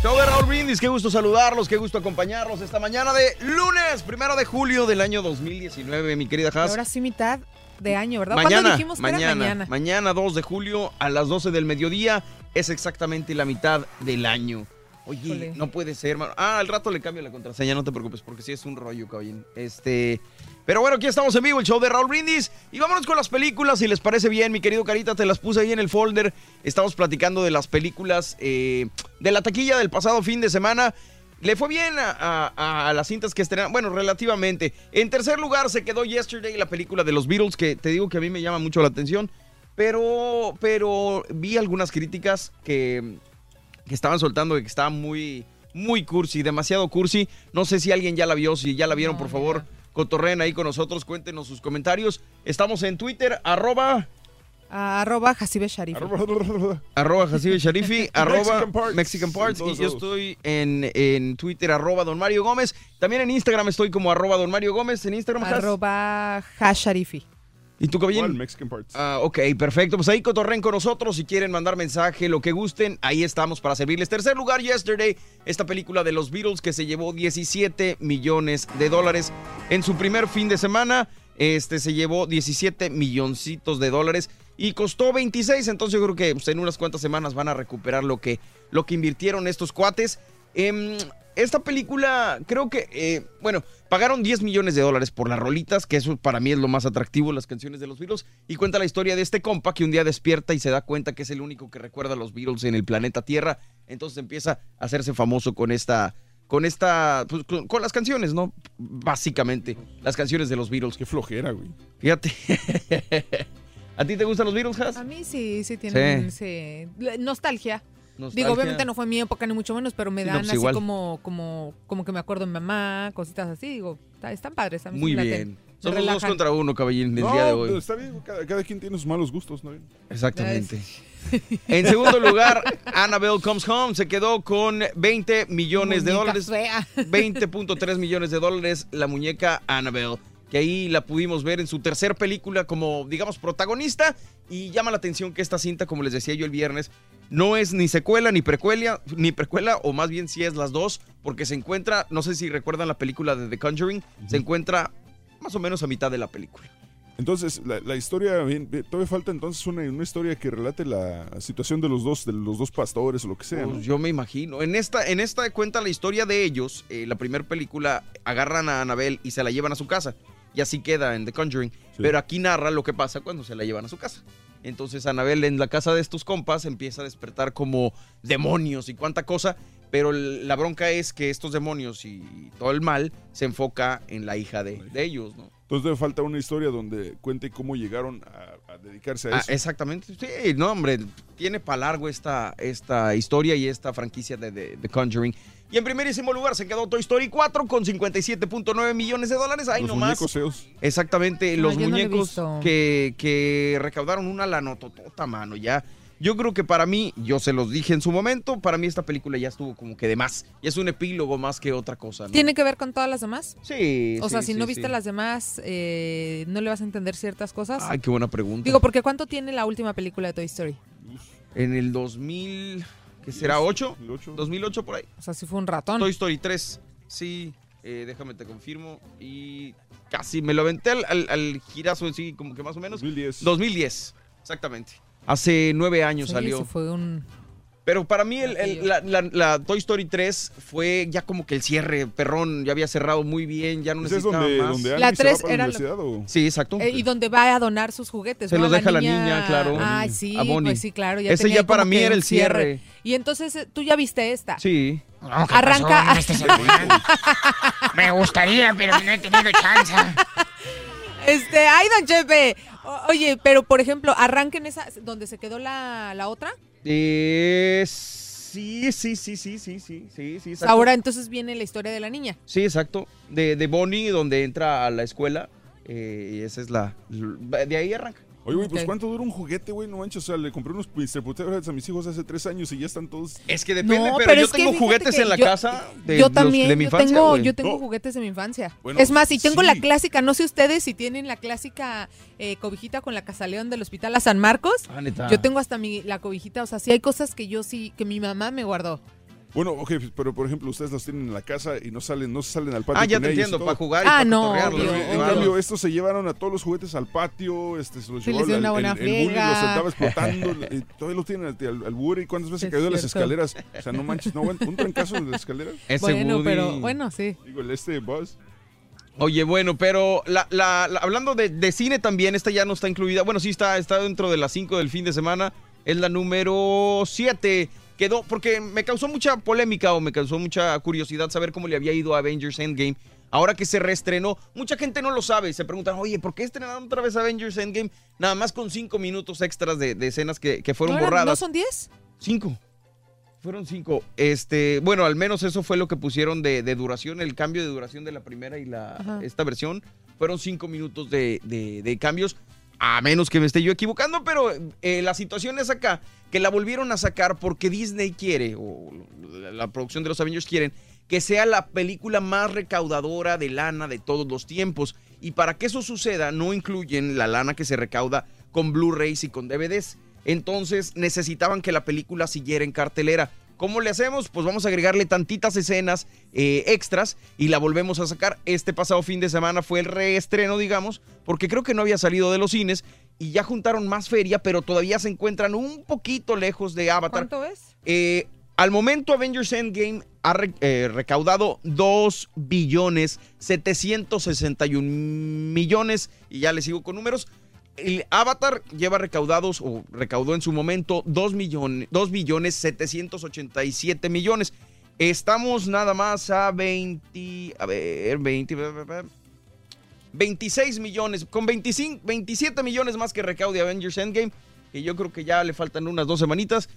S2: Show de Raúl Brindis, qué gusto saludarlos, qué gusto acompañarlos esta mañana de lunes, primero de julio del año 2019, mi querida Haas.
S12: ahora sí mitad de año, ¿verdad? ¿Cuándo
S2: Mañana,
S12: dijimos que era
S2: mañana,
S12: mañana?
S2: mañana 2 de julio a las 12 del mediodía es exactamente la mitad del año. Oye,
S12: Híjole.
S2: no puede ser, mano. Ah, al rato le cambio la contraseña, no te preocupes, porque sí es un rollo, caballín. Este. Pero bueno, aquí estamos en vivo, el show de Raúl Brindis. Y vámonos con las películas, si les parece bien, mi querido Carita, te las puse ahí en el folder. Estamos platicando de las películas eh, de la taquilla del pasado fin de semana. Le fue bien a, a- a las cintas que estrenaron, bueno, relativamente. En tercer lugar se quedó Yesterday, la película de los Beatles, que te digo que a mí me llama mucho la atención. Pero, pero vi algunas críticas que, que estaban soltando de que estaba muy, muy cursi, demasiado cursi. No sé si alguien ya la vio, si ya la vieron, por favor, cotorren ahí con nosotros, cuéntenos sus comentarios. Estamos en Twitter, arroba,
S12: arroba Jacibe Sharif.
S2: arroba Jacibe Sharifi, arroba
S3: Mexican Parts.
S2: Mexican Parts, y yo estoy en, en Twitter, arroba Don Mario Gómez. También en Instagram estoy como arroba Don Mario Gómez, en Instagram. Has.
S12: Arroba Hasharifi.
S2: ¿Y tu?
S3: Igual, Mexican Parts.
S2: Ah, ok, perfecto. Pues ahí cotorren con nosotros. Si quieren mandar mensaje, lo que gusten, ahí estamos para servirles. Tercer lugar, Yesterday, esta película de los Beatles que se llevó 17 millones de dólares en su primer fin de semana. Este se llevó 17 milloncitos de dólares y costó 26. Entonces yo creo que pues, en unas cuantas semanas van a recuperar lo que, lo que invirtieron estos cuates. Em, esta película, creo que, eh, bueno, pagaron 10 millones de dólares por las rolitas, que eso para mí es lo más atractivo, las canciones de los Beatles, y cuenta la historia de este compa que un día despierta y se da cuenta que es el único que recuerda a los Beatles en el planeta Tierra, entonces empieza a hacerse famoso con esta, con esta, pues, con, con las canciones, ¿no? Básicamente, las canciones de los Beatles.
S3: Qué flojera, güey.
S2: Fíjate. ¿A ti te gustan los Beatles, Has?
S12: A mí sí, sí tienen sí. nostalgia.
S2: Nostalgia.
S12: Digo, obviamente no fue mi época ni mucho menos, pero me
S2: Sí, no,
S12: dan
S2: pues
S12: así
S2: igual.
S12: como, como, como que me acuerdo de mi mamá, cositas así. Digo, está- están padres. A mí
S2: Muy bien. Somos dos contra uno, caballín, el
S3: No,
S2: día de
S3: pero
S2: hoy.
S3: está bien, cada, cada quien tiene sus malos gustos, ¿no?
S2: Exactamente. En segundo lugar, Annabelle Comes Home se quedó con 20 millones de dólares.
S12: fea.
S2: 20.3 millones de dólares la muñeca Annabelle, que ahí la pudimos ver en su tercer película como, digamos, protagonista. Y llama la atención que esta cinta, como les decía yo el viernes, no es ni secuela ni precuela, ni precuela, o más bien sí es las dos, porque se encuentra, no sé si recuerdan la película de The Conjuring, se encuentra más o menos a mitad de la película.
S3: Entonces, la, la historia, todavía falta entonces una, una historia que relate la situación de los dos, de los dos pastores o lo que sea, ¿no?
S2: Pues yo me imagino. En esta, en esta cuenta la historia de ellos. eh, la primera película agarran a Annabelle y se la llevan a su casa. Y así queda en The Conjuring. Pero aquí narra lo que pasa cuando se la llevan a su casa. Entonces Annabelle en la casa de estos compas empieza a despertar como demonios y cuánta cosa. Pero la bronca es que estos demonios y todo el mal se enfoca en la hija de, de ellos, ¿no?
S3: Entonces falta una historia donde cuente cómo llegaron a, a dedicarse a
S2: Ah,
S3: eso.
S2: exactamente. Sí, no, hombre, tiene para largo esta, esta historia y esta franquicia de- The Conjuring. Y en primerísimo lugar se quedó Toy Story 4 con 57.9 millones de dólares. Ahí
S3: Los
S2: nomás.
S3: muñecos feos.
S2: Exactamente,
S12: No,
S2: los
S12: no
S2: muñecos que, que recaudaron una lanototota, mano. Ya. Yo creo que para mí, yo se los dije en su momento, para mí esta película ya estuvo como que de más. Y es un epílogo más que otra cosa, ¿no?
S12: ¿Tiene que ver con todas las demás?
S2: Sí.
S12: O
S2: sí,
S12: sea, si
S2: sí,
S12: no viste
S2: sí.
S12: las demás, eh, ¿no le vas a entender ciertas cosas?
S2: Ay, qué buena pregunta.
S12: Digo, porque ¿cuánto tiene la última película de Toy Story?
S2: En el 2000, ¿qué será? ¿8? 2008 por ahí.
S12: O sea, sí fue un ratón.
S2: Toy Story 3, sí, eh, déjame te confirmo. Y casi me lo aventé al, al, al girazo en sí, como que más o menos.
S3: 2010.
S2: 2010, exactamente. Hace nueve años
S12: Sí,
S2: salió.
S12: sí fue un...
S2: Pero para mí el- el- la, la- la Toy Story 3 fue ya como que el cierre, perrón, ya había cerrado muy bien, ya no
S3: ¿Ese es
S2: necesitaba
S3: donde,
S2: más.
S3: donde
S12: La
S3: Annie se va
S12: tres
S3: para la
S12: era lo-
S3: universidad o...?
S2: Sí, exacto.
S12: Eh, y donde va a donar sus juguetes.
S2: Se
S12: ¿no?
S2: los deja la niña, claro.
S12: Ay, sí,
S2: A Bonnie.
S12: pues sí, claro. Ya
S2: Ese
S12: tenía
S2: ya para mí era el cierre.
S12: Y entonces, eh, ¿tú ya viste esta?
S2: Sí.
S12: Arranca.
S5: Me gustaría, pero no he tenido chance.
S12: Este, ay, don Chepe. O- oye, pero por ejemplo, arranquen esa, donde se quedó la, la otra.
S2: Eh, sí, sí, sí, sí, sí, sí, sí, sí. exacto.
S12: Ahora entonces viene la historia de la niña.
S2: Sí, exacto. De, de Bonnie, donde entra a la escuela. eh, y esa es la. De ahí arranca.
S3: Oye, güey, pues. ¿cuánto dura un juguete, güey? No manches, o sea, le compré unos Mr. Potatoes a mis hijos hace tres años y ya están todos...
S2: Es que depende,
S12: No,
S2: pero,
S12: pero
S2: yo tengo juguetes en la
S12: yo-
S2: casa de,
S12: yo
S2: los-
S12: también,
S2: de mi
S12: yo
S2: infancia,
S12: tengo, yo tengo
S3: No.
S12: juguetes de mi infancia.
S3: Bueno,
S12: es más, y tengo la clásica, no sé ustedes si tienen la clásica eh, cobijita con la casaleón del hospital a San Marcos.
S2: Ah, neta.
S12: Yo tengo hasta mi, la cobijita, o sea, sí hay cosas que yo sí, que mi mamá me guardó.
S3: Bueno, ok, pero por ejemplo, ustedes los tienen en la casa y no salen, no salen al patio
S2: Ah, ya
S3: con
S2: te
S3: ellos
S2: entiendo, para jugar y
S12: Ah,
S2: para
S12: no.
S3: En
S2: Claro.
S3: cambio, estos se llevaron a todos los juguetes al patio, este, se los
S12: Sí,
S3: llevó
S12: les dio
S3: al-
S12: una
S3: el,
S12: buena
S3: el bully, los estaba explotando, y todavía lo tienen al, al, Woody, ¿cuántas veces
S12: Es
S3: cayó de las escaleras? O sea, no manches, no aguanta, un trancazo de las escaleras.
S2: Ese
S12: bueno,
S2: Woody.
S12: pero bueno, sí.
S3: Digo, el este Buzz.
S2: Oye, bueno, pero la, la- la- hablando de, de cine también, esta ya no está incluida. Bueno, sí está, está dentro de las 5 del fin de semana. Es la número 7. Quedó, porque me causó mucha polémica o me causó mucha curiosidad saber cómo le había ido a Avengers Endgame. Ahora que se reestrenó, mucha gente no lo sabe. Se preguntan, oye, ¿por qué estrenaron otra vez Avengers Endgame? Nada más con 5 minutos extras de, de escenas que, que fueron
S12: ¿No, eran-
S2: borradas.
S12: ¿No son 10?
S2: Cinco. Fueron cinco. Este, bueno, al menos eso fue lo que pusieron de, de duración, el cambio de duración de la primera y la
S12: Ajá.
S2: esta versión. Fueron cinco minutos de, de- de cambios. A menos que me esté yo equivocando, pero eh, la situación es acá, que la volvieron a sacar porque Disney quiere, o la, producción de los Avengers quieren, que sea la película más recaudadora de lana de todos los tiempos. Y para que eso suceda, no incluyen la lana que se recauda con Blu-rays y con DVDs. Entonces necesitaban que la película siguiera en cartelera. ¿Cómo le hacemos? Pues vamos a agregarle tantitas escenas eh, extras y la volvemos a sacar. Este pasado fin de semana fue el reestreno, digamos, porque creo que no había salido de los cines y ya juntaron más feria, pero todavía se encuentran un poquito lejos de Avatar.
S12: ¿Cuánto es?
S2: Eh, al momento Avengers Endgame ha re- eh, recaudado 2 billones 761 millones y ya le sigo con números. El Avatar lleva recaudados o recaudó en su momento 2 millones 2 billones 787 millones. Estamos nada más a 20 a ver 20 26 millones con 25 27 millones más que recaude Avengers Endgame que yo creo que ya le faltan unas dos semanitas.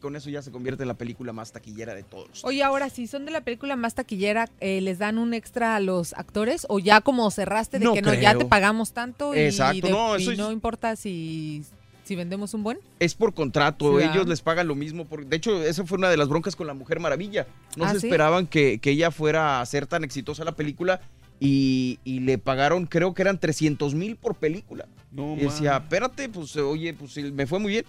S2: Con eso ya se convierte en la película más taquillera de todos.
S12: Oye, ahora, si son de la película más taquillera, eh, ¿les dan un extra a los actores? ¿O ya como cerraste de
S2: No
S12: que no, ya te pagamos tanto y,
S2: Exacto,
S12: de-
S2: no,
S12: y
S2: es-
S12: no importa si, si vendemos un buen?
S2: Es por contrato, ellos les pagan lo mismo. Por... De hecho, esa fue una de las broncas con la Mujer Maravilla. No
S12: ¿Ah,
S2: se
S12: sí?
S2: esperaban que, que ella fuera a ser tan exitosa la película y, y le pagaron, creo que eran 300 mil por película.
S3: No,
S2: y decía,
S3: man.
S2: espérate, pues oye, pues me fue muy bien.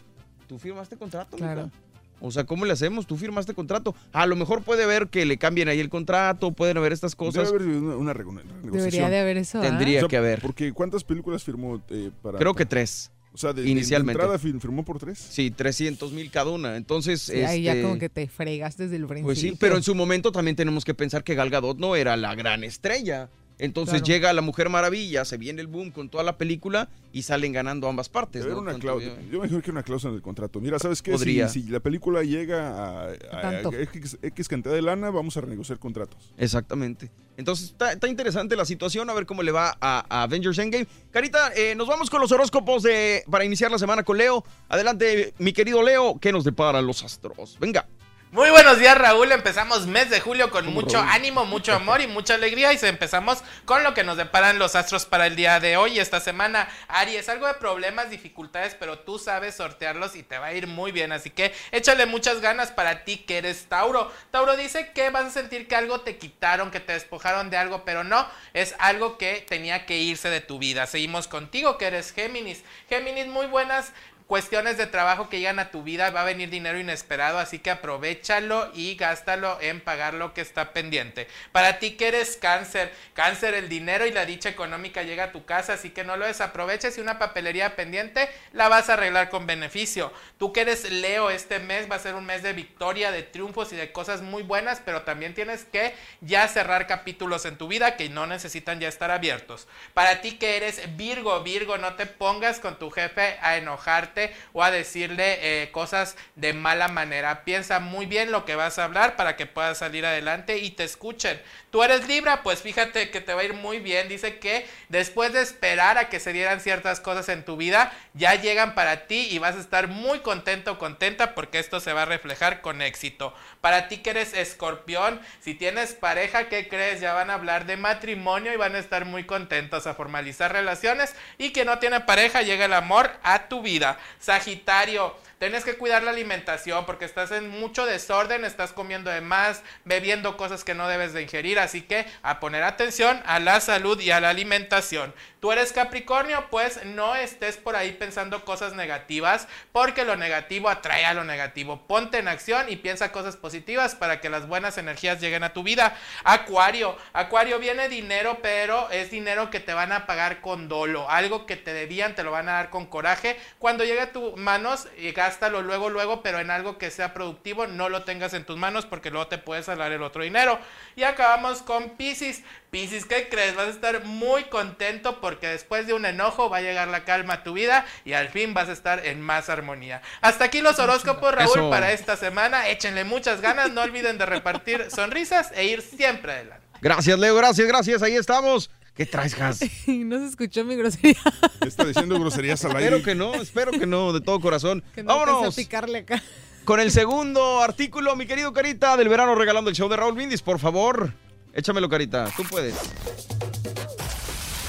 S2: Tú firmaste contrato,
S12: Claro.
S2: mija. O sea, ¿cómo le hacemos? Tú firmaste contrato. A lo mejor puede haber que le cambien ahí el contrato, pueden haber estas cosas.
S3: Debe haber una, una renegociación.
S12: Debería de haber eso. ¿ah?
S2: Tendría
S3: O sea,
S2: que haber.
S3: Porque ¿cuántas películas firmó eh, para...?
S2: Creo que tres.
S3: O sea, de,
S2: Inicialmente.
S3: de entrada fir- firmó por tres.
S2: Sí, 300 mil cada una. Entonces,
S12: Sí, ahí ya
S2: este,
S12: como que te fregas desde el principio.
S2: Pues sí, pero en su momento también tenemos que pensar que Gal Gadot no era la gran estrella. Entonces
S12: Claro.
S2: llega la Mujer Maravilla, se viene el boom con toda la película y salen ganando ambas partes. ¿no?
S3: una
S2: Tanto
S3: cláusula.
S2: bien.
S3: Yo me imagino que una cláusula en el contrato. Mira, ¿sabes qué? Si,
S2: Podría.
S3: si la película llega a, a- a X, X cantidad de lana, vamos a renegociar contratos.
S2: Exactamente. Entonces está, está interesante la situación, a ver cómo le va a, a Avengers Endgame. Carita, eh, nos vamos con los horóscopos de, para iniciar la semana con Leo. Adelante, mi querido Leo, ¿qué nos deparan los astros? Venga.
S16: Muy buenos días, Raúl. Empezamos mes de julio con
S2: ¿Cómo,
S16: mucho ánimo, mucho amor y mucha alegría. Y empezamos con lo que nos deparan los astros para el día de hoy, esta semana. Aries, algo de problemas, dificultades, pero tú sabes sortearlos y te va a ir muy bien. Así que échale muchas ganas para ti que eres Tauro. Tauro dice que vas a sentir que algo te quitaron, que te despojaron de algo, pero no, es algo que tenía que irse de tu vida. Seguimos contigo, que eres Géminis. Géminis, muy buenas cuestiones de trabajo que llegan a tu vida, va a venir dinero inesperado, así que aprovechalo y gástalo en pagar lo que está pendiente. Para ti que eres cáncer, cáncer, el dinero y la dicha económica llega a tu casa, así que no lo desaproveches y una papelería pendiente la vas a arreglar con beneficio. Tú que eres Leo, este mes va a ser un mes de victoria, de triunfos y de cosas muy buenas, pero también tienes que ya cerrar capítulos en tu vida que no necesitan ya estar abiertos. Para ti que eres Virgo, Virgo, no te pongas con tu jefe a enojarte o a decirle eh, cosas de mala manera. Piensa muy bien lo que vas a hablar para que puedas salir adelante y te escuchen. Tú eres Libra, pues fíjate que te va a ir muy bien. Dice que después de esperar a que se dieran ciertas cosas en tu vida, ya llegan para ti y vas a estar muy contento contenta porque esto se va a reflejar con éxito. Para ti que eres escorpión, si tienes pareja, ¿qué crees? Ya van a hablar de matrimonio y van a estar muy contentos a formalizar relaciones y que no tiene pareja, llega el amor a tu vida. Sagitario, tienes que cuidar la alimentación porque estás en mucho desorden, estás comiendo de más, bebiendo cosas que no debes de ingerir, así que a poner atención a la salud y a la alimentación. Tú eres Capricornio, pues no estés por ahí pensando cosas negativas, porque lo negativo atrae a lo negativo. Ponte en acción y piensa cosas positivas para que las buenas energías lleguen a tu vida. Acuario, Acuario viene dinero, pero es dinero que te van a pagar con dolo. Algo que te debían te lo van a dar con coraje. Cuando llegue a tus manos, y gástalo luego, luego, pero en algo que sea productivo, no lo tengas en tus manos porque luego te puedes salar el otro dinero. Y acabamos con Pisces. Pisces, ¿qué crees? Vas a estar muy contento porque después de un enojo va a llegar la calma a tu vida y al fin vas a estar en más armonía. Hasta aquí los horóscopos, Raúl,
S2: Eso.
S16: para esta semana. Échenle muchas ganas, no olviden de repartir sonrisas e ir siempre adelante.
S2: Gracias, Leo, gracias, gracias. Ahí estamos. ¿Qué traes, Gas?
S12: no se escuchó mi grosería.
S3: Está diciendo groserías al aire.
S2: Espero que no, espero que no, de todo corazón.
S12: Que no a picarle acá.
S2: con el segundo artículo, mi querido Carita, del verano regalando el show de Raúl Brindis, por favor. Échamelo, Carita, tú puedes.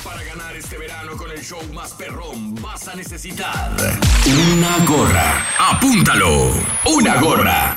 S1: Para ganar este verano con el show más perrón vas a necesitar una gorra. Apúntalo. Una gorra.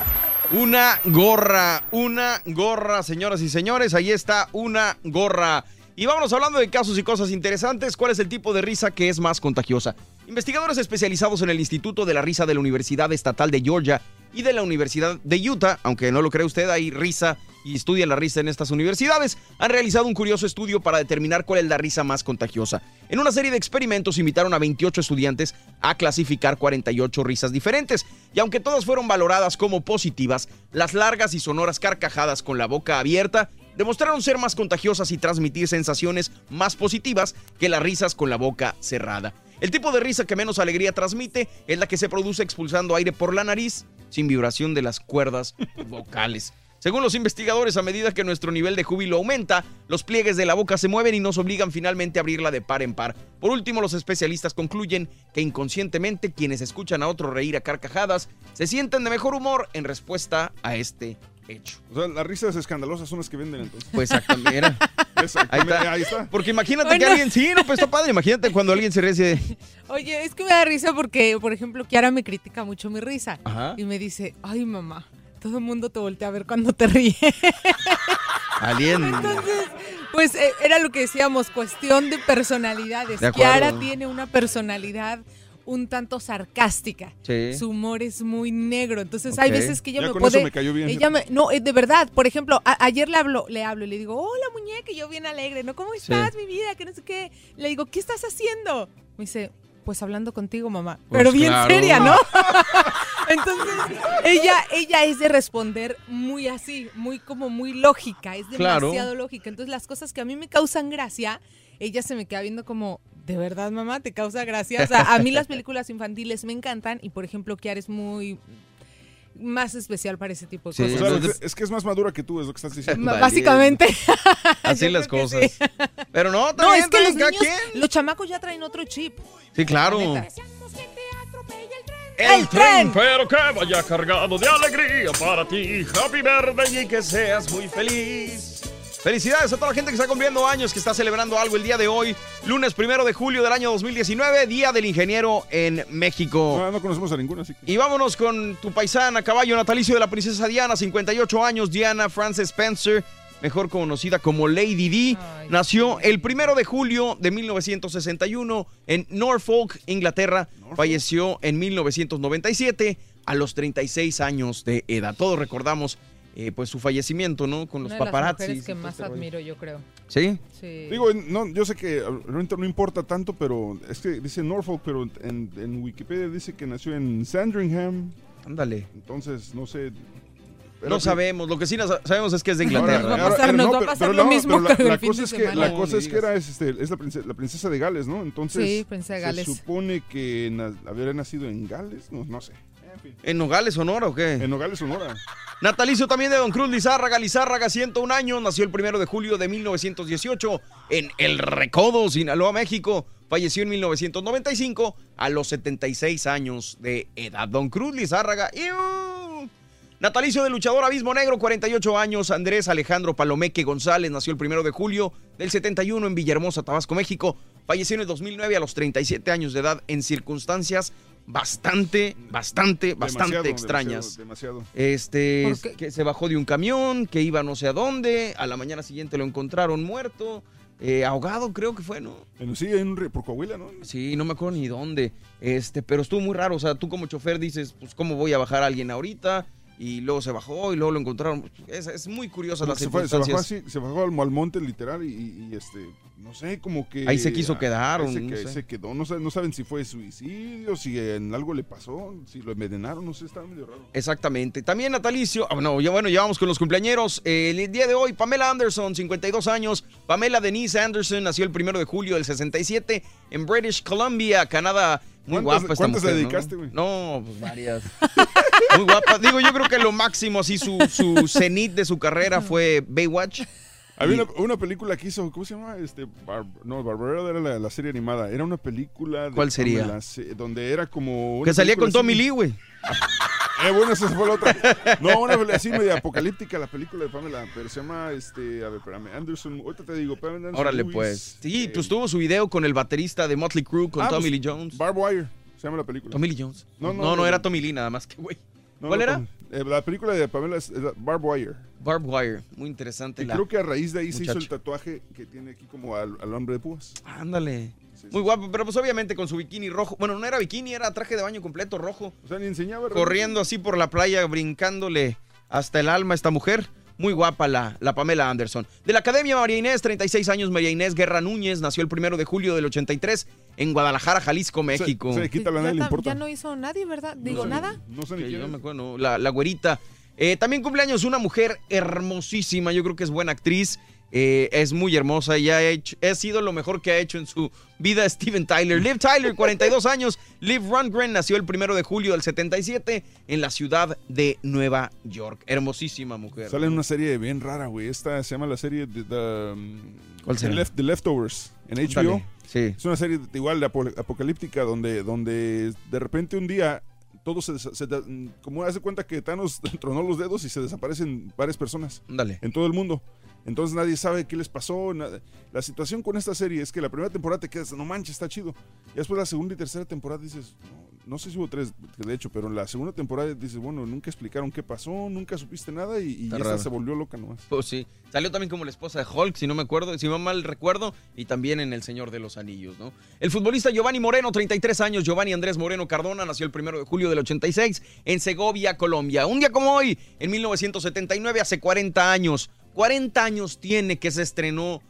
S2: Una gorra, una gorra, señoras y señores, ahí está una gorra. Y vámonos hablando de casos y cosas interesantes. ¿Cuál es el tipo de risa que es más contagiosa? Investigadores especializados en el Instituto de la Risa de la Universidad Estatal de Georgia y de la Universidad de Utah, aunque no lo cree usted, hay risa y estudia la risa en estas universidades, han realizado un curioso estudio para determinar cuál es la risa más contagiosa. En una serie de experimentos invitaron a 28 estudiantes a clasificar 48 risas diferentes, y aunque todas fueron valoradas como positivas, las largas y sonoras carcajadas con la boca abierta demostraron ser más contagiosas y transmitir sensaciones más positivas que las risas con la boca cerrada. El tipo de risa que menos alegría transmite es la que se produce expulsando aire por la nariz sin vibración de las cuerdas vocales. Según los investigadores, a medida que nuestro nivel de júbilo aumenta, los pliegues de la boca se mueven y nos obligan finalmente a abrirla de par en par. Por último, los especialistas concluyen que inconscientemente quienes escuchan a otro reír a carcajadas se sienten de mejor humor en respuesta a este hecho.
S3: O sea, las risas escandalosas son las que venden entonces.
S2: Pues exactamente.
S3: Exactamente,
S2: Ahí está.
S3: ahí está.
S2: Porque imagínate
S12: Bueno.
S2: que alguien, sí, no, pues está padre. Imagínate cuando alguien se ríe así de,
S12: Oye, es que me da risa porque, por ejemplo, Kiara me critica mucho mi risa.
S2: Ajá.
S12: Y me dice, ay, mamá, todo el mundo te voltea a ver cuando te ríes.
S2: alguien.
S12: Entonces, pues eh, era lo que decíamos, cuestión de personalidades.
S2: De.
S12: Kiara tiene una personalidad un tanto sarcástica.
S2: Sí.
S12: Su humor es muy negro. Entonces hay veces que ella
S3: Ya
S12: me
S3: con
S12: puede.
S3: eso me cayó bien.
S12: Ella me- no, eh, de verdad. Por ejemplo, a- ayer le hablo, le hablo y le digo, hola muñeca, y yo bien alegre, ¿no? ¿Cómo estás, mi vida? Que no sé qué. Le digo, ¿qué estás haciendo? Me dice, pues hablando contigo, mamá.
S2: Pues
S12: Pero bien
S2: claro.
S12: seria, ¿no? Entonces, ella, ella es de responder muy así, muy como muy lógica, es
S2: Claro.
S12: demasiado lógica. Entonces, las cosas que a mí me causan gracia, ella se me queda viendo como, ¿de verdad, mamá? ¿Te causa gracia? O sea, a mí las películas infantiles me encantan y, por ejemplo, Kiara es muy más especial para ese tipo de
S2: Sí,
S3: O
S12: cosas.
S3: sea,
S2: entonces-
S3: es que es más madura que tú, es lo que estás diciendo.
S12: Básicamente.
S2: Así las cosas.
S12: sí.
S2: Pero no,
S12: No,
S2: también,
S12: es que los niños,
S2: quien.
S12: los chamacos ya traen otro chip.
S2: Sí, claro. El
S12: tren.
S2: pero que vaya cargado de alegría para ti. Happy birthday y que seas muy feliz. Felicidades a toda la gente que está cumpliendo años, que está celebrando algo el día de hoy, lunes primero de julio del año 2019, Día del Ingeniero en México.
S3: No, no conocemos a ninguno, así que.
S2: Y vámonos con tu paisana, caballo natalicio de la princesa Diana, 58 años, Diana Frances Spencer, mejor conocida como Lady D, nació el primero de julio de 1961 en Norfolk, Inglaterra. Falleció en 1997 a los 36 años de edad. Todos recordamos eh, pues su fallecimiento, ¿no? Con los
S12: Una de las
S2: paparazzis.
S12: mujeres que más
S2: este
S12: admiro, yo creo.
S2: ¿Sí?
S12: Sí.
S3: Digo, no, yo sé que realmente no importa tanto, pero es que dice Norfolk, pero en, en Wikipedia dice que nació en Sandringham.
S2: Ándale.
S3: Entonces, no sé. pero
S2: No
S3: que-
S2: sabemos, lo que sí sabemos es que es de
S3: Ahora,
S2: Inglaterra.
S3: ahora,
S12: va a pasar-
S3: pero
S12: nos
S3: no,
S12: va a pasar
S3: pero
S12: lo mismo
S3: la, la cosa es que la cosa es que era es, este, es la princesa, la princesa de Gales, ¿no? Entonces
S12: Sí, princesa de Gales.
S3: se supone que na- habría nacido en Gales, no, no sé. En fin.
S2: ¿En Nogales, Sonora o qué?
S3: En Nogales, Sonora.
S2: Natalicio también de Don Cruz Lizárraga. Lizárraga, 101 años, nació el primero de julio de 1918 en El Recodo, Sinaloa, México. Falleció en 1995 a los 76 años de edad. Don Cruz Lizárraga. ¡iu! Natalicio del luchador Abismo Negro, 48 años. Andrés Alejandro Palomeque González nació el primero de julio del 71 en Villahermosa, Tabasco, México. Falleció en el 2009 a los 37 años de edad en circunstancias bastante, bastante, bastante
S3: Demasiado,
S2: extrañas.
S3: Demasiado.
S2: Este, que se bajó de un camión, que iba no sé a dónde, a la mañana siguiente lo encontraron muerto, eh, ahogado creo que fue, ¿no?
S3: demasiado. sí, río por Coahuila, ¿no?
S2: Sí, no me acuerdo ni dónde, este, pero estuvo muy raro, o sea, tú como chofer dices, pues cómo voy a bajar a alguien ahorita, y luego se bajó y luego lo encontraron, es, es muy curiosa
S3: que se, fue- se bajó así, se bajó al, al monte literal y, y, y, este, no sé, como que...
S2: Ahí se quiso quedar,
S3: ahí
S2: o
S3: se,
S2: no
S3: que-
S2: sé.
S3: se quedó, no, no saben si fue suicidio, si en algo le pasó, si lo envenenaron, no sé, estaba medio raro.
S2: Exactamente. También natalicio. Ah, no, ya bueno, ya vamos con los cumpleañeros. Eh, el día de hoy, Pamela Anderson, 52 años. Pamela Denise Anderson nació el primero de julio del 67 en British Columbia, Canadá. Muy
S3: ¿Cuántas-
S2: guapa esta
S3: le
S2: mujer,
S3: dedicaste, güey?
S2: No, pues varias. Muy guapa. Digo, yo creo que lo máximo, así, su, su cenit de su carrera fue Baywatch.
S3: Había una, una película que hizo, ¿cómo se llama? Este, Bar- no, Barbara era la, la serie animada. Era una película. de
S2: ¿Cuál sería?
S3: Donde era como.
S2: Que salía con Tommy Lee, güey.
S3: Eh, bueno, esa fue la otra. No, una película así media apocalíptica, la película de Pamela. Pero se llama, este, a ver, espérame, Anderson. Ahorita te digo, Pamela Anderson.
S2: Órale, pues. Sí,
S3: eh,
S2: pues tuvo su video con el baterista de Motley Crue, con
S3: ah,
S2: Tommy
S3: pues,
S2: Lee Jones.
S3: Barb Wire, se llama la película.
S2: Tommy Lee Jones.
S3: No,
S2: No,
S3: no,
S2: no,
S3: no,
S2: era. Tommy Lee nada más que, güey.
S3: No,
S2: ¿Cuál era?
S3: Tom- eh, la película de Pamela es, es Barb Wire.
S2: Barb Wire. Muy interesante.
S3: Y
S2: la-
S3: creo que a raíz de ahí se hizo el tatuaje que tiene aquí como al, al hombre de púas.
S2: Ándale.
S3: Sí,
S2: Muy
S3: sí.
S2: guapo, pero pues obviamente con su bikini rojo. Bueno, no era bikini, era traje de baño completo rojo.
S3: O sea, ni enseñaba.
S2: Corriendo así por la playa, brincándole hasta el alma a esta mujer. Muy guapa la, la Pamela Anderson. De la Academia María Inés, 36 años, María Inés Guerra Núñez, nació el primero de julio del 83 en Guadalajara, Jalisco, México.
S3: Se, se quita la
S12: ya,
S3: nadie le importa.
S12: ya no hizo nadie, ¿verdad? Digo,
S3: sé,
S12: nada.
S3: No sé ni
S2: Que
S3: quién
S2: yo
S3: es.
S2: me acuerdo, no, la, la güerita. Eh, también cumpleaños una mujer hermosísima, yo creo que es buena actriz. Eh, es muy hermosa y ha, hecho, ha sido lo mejor que ha hecho en su vida Steven Tyler. Liv Tyler, 42 años. Liv Rundgren nació el primero de julio del 77 en la ciudad de Nueva York. Hermosísima mujer.
S3: Sale en una serie bien rara, güey. Esta se llama la serie de, The- um,
S2: ¿Cuál
S3: The
S2: será?
S3: Left- The Leftovers en HBO.
S2: Dale, sí.
S3: Es una serie igual de apo- apocalíptica donde, donde de repente un día todo se, se como hace cuenta que Thanos tronó los dedos y se desaparecen varias personas
S2: Dale.
S3: en todo el mundo. Entonces nadie sabe qué les pasó. nada. La situación con esta serie es que la primera temporada te quedas, no manches, está chido. Y después la segunda y tercera temporada dices, no, no sé si hubo tres, de hecho, pero en la segunda temporada dices, bueno, nunca explicaron qué pasó, nunca supiste nada y, y
S2: Está
S3: esta
S2: raro.
S3: se volvió loca nomás.
S2: Pues sí. Salió también como la esposa de Hulk, si no me acuerdo, si no mal recuerdo, y también en El Señor de los Anillos, ¿no? El futbolista Giovanni Moreno, 33 años, Giovanni Andrés Moreno Cardona, nació el primero de julio del 86 en Segovia, Colombia. Un día como hoy, en 1979, hace 40 años. 40 años tiene que se estrenó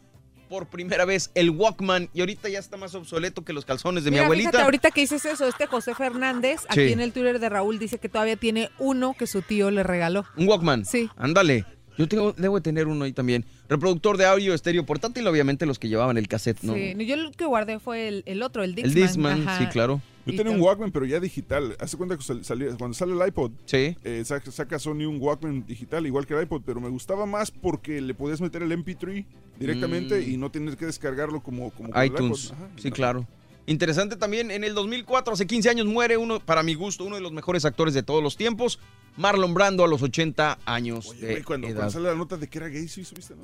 S2: por primera vez el Walkman y ahorita ya está más obsoleto que los calzones de
S12: Mira,
S2: mi abuelita.
S12: fíjate, ahorita que dices eso, este José Fernández, aquí en el Twitter de Raúl, dice que todavía tiene uno que su tío le regaló.
S2: Un Walkman.
S12: Sí.
S2: Ándale. Yo tengo, debo de tener uno ahí también. Reproductor de audio estéreo portátil, obviamente los que llevaban el cassette, ¿no?
S12: Sí, yo el que guardé fue el, el otro, el
S2: El
S12: Dixman.
S2: Discman,
S12: ajá.
S2: sí, claro.
S3: Yo tenía un Walkman, pero ya digital. Hace cuenta que sal- salía- cuando sale el iPod,
S2: Sí.
S3: eh, saca, saca Sony un Walkman digital, igual que el iPod, pero me gustaba más porque le podías meter el MP3 directamente
S2: Mm.
S3: y no tener que descargarlo como, como
S2: iTunes.
S3: Ajá.
S2: Sí, claro. Interesante también, en el 2004, hace 15 años, muere uno, para mi gusto, uno de los mejores actores de todos los tiempos, Marlon Brando, a los 80 años
S3: Oye,
S2: de
S3: güey, cuando,
S2: edad.
S3: cuando sale la nota de que era gay, sí, ¿subiste, no?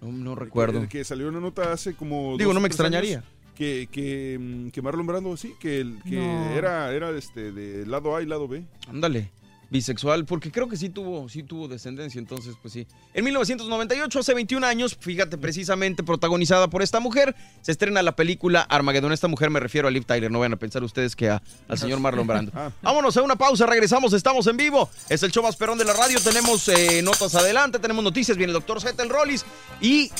S2: No, no recuerdo.
S3: Que, que salió una nota hace como.
S2: Digo, no me extrañaría.
S3: años Que, que, mm, que Marlon Brando, sí, que, el- que
S2: No.
S3: era, era este, de lado A y lado B.
S2: Ándale, bisexual, porque creo que sí tuvo, sí tuvo descendencia, entonces pues sí. En 1998, hace 21 años, fíjate, precisamente protagonizada por esta mujer, se estrena la película Armageddon. Esta mujer me refiero a Liv Tyler, no vayan a pensar ustedes que a- al señor Marlon Brando.
S3: Ah.
S2: Vámonos a una pausa, regresamos, estamos en vivo. Es el show más perrón de la radio, tenemos eh, notas adelante, tenemos noticias, viene el doctor Zetel Rollis y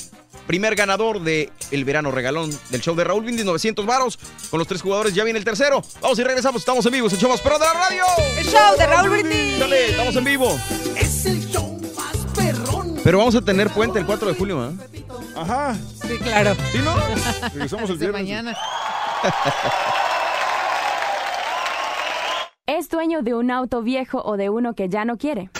S2: primer ganador de el verano regalón del show de Raúl Brindis, 900 varos. Con los tres jugadores ya viene el tercero. Vamos y regresamos, estamos en vivo, es el show más perrón de la radio.
S12: El show de Raúl Brindis.
S2: Dale, estamos en vivo.
S9: Es el show más perrón.
S2: Pero vamos a tener puente el 4 de julio, ¿ah?
S3: Ajá.
S12: Sí, claro.
S2: ¿Sí, no?
S3: Regresamos el viernes.
S12: mañana.
S17: ¿Es dueño de un auto viejo o de uno que ya no quiere?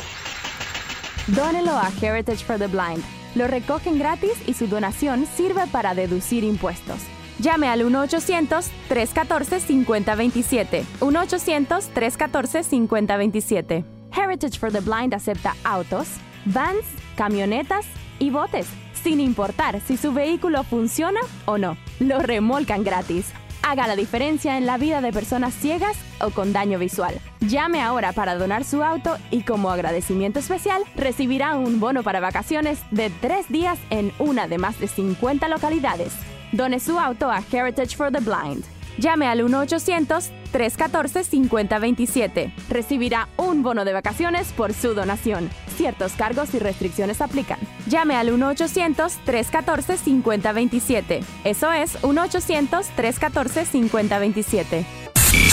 S17: Dónelo a Heritage for the Blind. Lo recogen gratis y su donación sirve para deducir impuestos. Llame al 1-800-314-5027. 1-800-314-5027. Heritage for the Blind acepta autos, vans, camionetas y botes, sin importar si su vehículo funciona o no. Lo remolcan gratis. Haga la diferencia en la vida de personas ciegas o con daño visual. Llame ahora para donar su auto y como agradecimiento especial recibirá un bono para vacaciones de tres días en una de más de 50 localidades. Done su auto a Heritage for the Blind. Llame al 1-800-314-5027. Recibirá un bono de vacaciones por su donación. Ciertos cargos y restricciones aplican. Llame al 1-800-314-5027. Eso es 1-800-314-5027.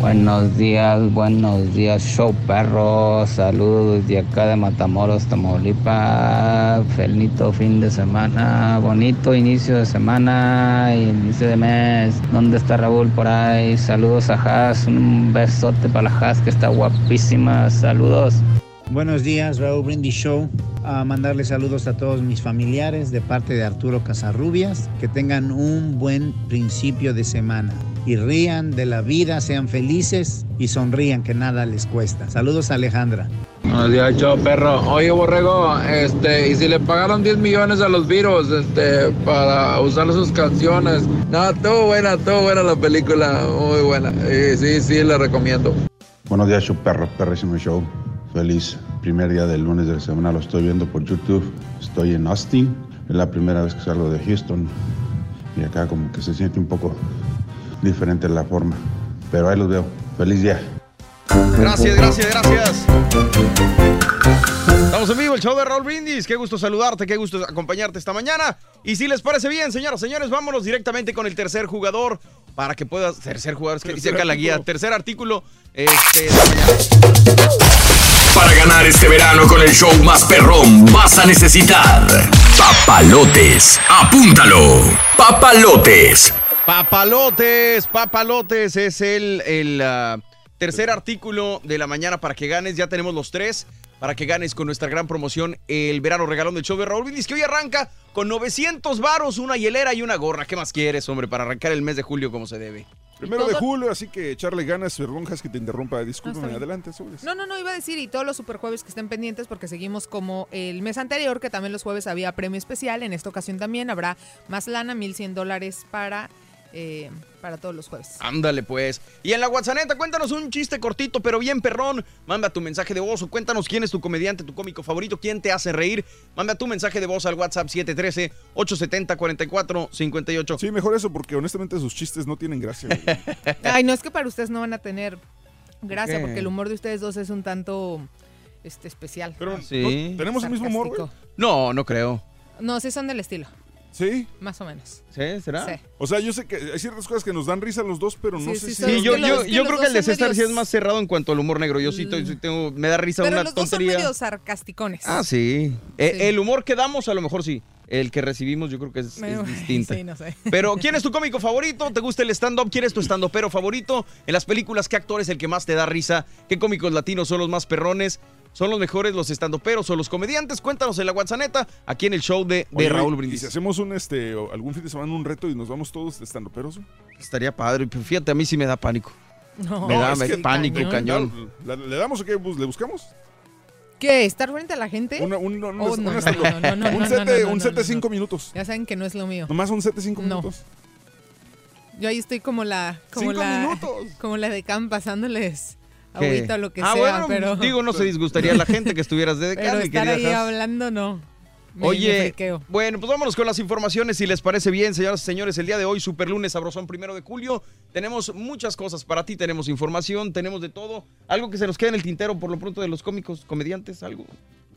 S10: Buenos días, buenos días, show perro. Saludos de acá de Matamoros, Tamaulipas. Felito fin de semana, bonito inicio de semana, inicio de mes. ¿Dónde está Raúl por ahí? Saludos a Haas, un besote para la Haas que está guapísima. Saludos.
S18: Buenos días, Raúl Brindis Show. A mandarle saludos a todos mis familiares de parte de Arturo Casarrubias. Que tengan un buen principio de semana. Y rían de la vida, sean felices y sonrían que nada les cuesta. Saludos a Alejandra.
S11: Buenos días, show perro. Oye, Borrego, este, y si le pagaron 10 millones a los virus, este, para usar sus canciones. No, estuvo buena, estuvo buena la película, muy buena. Y sí, sí, la recomiendo.
S19: Buenos días, show perro, perrísimo show. Feliz primer día del lunes de la semana, lo estoy viendo por YouTube. Estoy en Austin, es la primera vez que salgo de Houston. Y acá como que se siente un poco diferente la forma. Pero ahí los veo. Feliz día.
S2: Gracias, gracias, gracias. Estamos en vivo, el show de Raúl Brindis. Qué gusto saludarte, qué gusto acompañarte esta mañana. Y si les parece bien, señoras, señores, vámonos directamente con el tercer jugador para que puedas. Tercer jugador, es que dice acá la guía. Tercer artículo. Este.
S1: Para ganar este verano con el show más perrón vas a necesitar papalotes. Apúntalo. Papalotes.
S2: Papalotes, papalotes es el, el ah, tercer artículo de la mañana para que ganes. Ya tenemos los tres para que ganes con nuestra gran promoción el verano regalón del show de Raúl Brindis que hoy arranca con 900 varos, una hielera y una gorra. ¿Qué más quieres, hombre, para arrancar el mes de julio como se debe?
S3: Primero de julio, así que echarle ganas, Ronjas, que te interrumpa. Discúlpame, adelante, sobres.
S12: No, no, no, iba a decir, y todos los superjueves que estén pendientes, porque seguimos como el mes anterior, que también los jueves había premio especial. En esta ocasión también habrá más lana, 1100 dólares para, eh, para todos los jueves.
S2: Ándale, pues. Y en la WhatsApp, cuéntanos un chiste cortito, pero bien perrón. Manda tu mensaje de voz o cuéntanos quién es tu comediante, tu cómico favorito, quién te hace reír. Manda tu mensaje de voz al WhatsApp 713-870-4458.
S3: Sí, mejor eso, porque honestamente sus chistes no tienen gracia.
S12: Ay, no es que para ustedes no van a tener gracia,
S3: qué?
S12: porque el humor de ustedes dos es un tanto este, especial.
S3: Pero,
S2: Sí.
S3: ¿no- ¿Tenemos el mismo humor.
S2: No, no creo.
S12: No, sí son del estilo,
S3: ¿Sí?
S12: más o menos.
S2: ¿Sí? ¿Será?
S12: Sí.
S3: O sea, yo sé que hay ciertas cosas que nos dan risa a los dos, pero no
S12: Sí,
S3: sé
S12: sí,
S3: si...
S12: son-
S2: Sí, yo,
S12: los-
S2: yo, yo
S12: los
S2: creo que el de César sí es más cerrado en cuanto al humor negro. Yo sí, estoy- sí tengo, me da risa
S12: Pero
S2: una
S12: los dos son
S2: tontería.
S12: medio sarcasticones.
S2: Ah, sí. Eh,
S12: Sí.
S2: el humor que damos, a lo mejor sí. El que recibimos, yo creo que es, es
S12: Medio-
S2: distinto.
S12: Sí, no sé.
S2: Pero, ¿quién es tu cómico favorito? ¿Te gusta el stand-up? ¿Quién es tu stand-upero favorito? En las películas, ¿qué actor es el que más te da risa? ¿Qué cómicos latinos son los más perrones? ¿Son los mejores los stand-uperos o los comediantes? Cuéntanos en la WhatsApp, aquí en el show de, de
S3: Oye,
S2: Raúl
S3: ¿y
S2: Brindis.
S3: si hacemos un, este, o algún fin de semana un reto y nos vamos todos estando peros?
S2: Estaría padre. pero Fíjate, a mí sí me da pánico.
S12: No,
S2: me da
S3: es
S2: me-
S3: que-
S2: pánico,
S12: cañón.
S2: cañón.
S3: ¿Le, le damos o qué? ¿Le buscamos?
S12: ¿Qué? ¿Estar frente a la gente?
S3: Un,
S12: Oh, no,
S3: un-
S12: no, no, no, no,
S3: un
S12: no,
S3: set de cinco minutos.
S12: Ya saben que no es lo mío.
S3: Nomás un set de cinco
S12: No.
S3: minutos.
S12: Yo ahí estoy como la, como
S3: Cinco
S12: la,
S3: minutos.
S12: como la de Cam pasándoles agüita o lo que
S2: ah,
S12: sea,
S2: bueno,
S12: pero,
S2: digo, no se disgustaría la gente que estuvieras de
S12: pero
S2: Cam, mi
S12: estar ahí hablando no. Me-
S2: Oye, bueno, pues vámonos con las informaciones, si les parece bien, señoras y señores. El día de hoy, super lunes, sabrosón, primero de julio. Tenemos muchas cosas para ti, tenemos información, tenemos de todo. Algo que se nos queda en el tintero por lo pronto de los cómicos, comediantes, algo.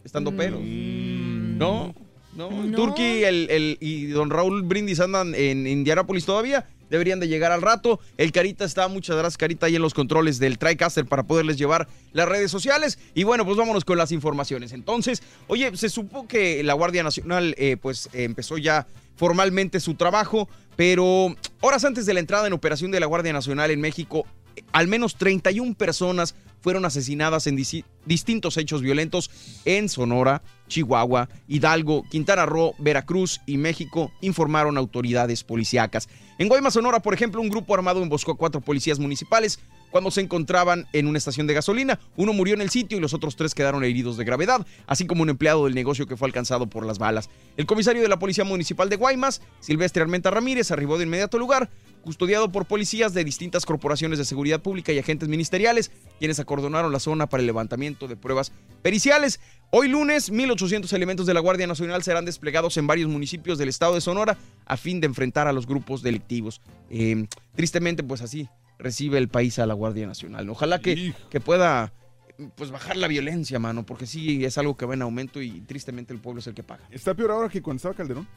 S2: Estando peros. No, no.
S12: No.
S2: Turki el, el- y don Raúl Brindis andan en Indianápolis todavía. Deberían de llegar al rato. El Carita está, muchas gracias Carita, ahí en los controles del TriCaster para poderles llevar las redes sociales. Y bueno, pues vámonos con las informaciones. Entonces, oye, se supo que la Guardia Nacional eh, pues eh, empezó ya formalmente su trabajo, pero horas antes de la entrada en operación de la Guardia Nacional en México, al menos 31 personas fueron asesinadas en distintos hechos violentos en Sonora, Chihuahua, Hidalgo, Quintana Roo, Veracruz y México, informaron autoridades policíacas. En Guaymas, Sonora, por ejemplo, un grupo armado emboscó a cuatro policías municipales cuando se encontraban en una estación de gasolina. Uno murió en el sitio y los otros tres quedaron heridos de gravedad, así como un empleado del negocio que fue alcanzado por las balas. El comisario de la Policía Municipal de Guaymas, Silvestre Armenta Ramírez, arribó de inmediato al lugar, custodiado por policías de distintas corporaciones de seguridad pública y agentes ministeriales, quienes acordonaron la zona para el levantamiento de pruebas periciales. Hoy lunes, 1.800 elementos de la Guardia Nacional serán desplegados en varios municipios del estado de Sonora a fin de enfrentar a los grupos delictivos. Eh, tristemente, pues así recibe el país a la Guardia Nacional. Ojalá que, que pueda pues bajar la violencia, mano, porque sí es algo que va en aumento y tristemente el pueblo es el que paga.
S3: ¿Está peor ahora que cuando estaba Calderón?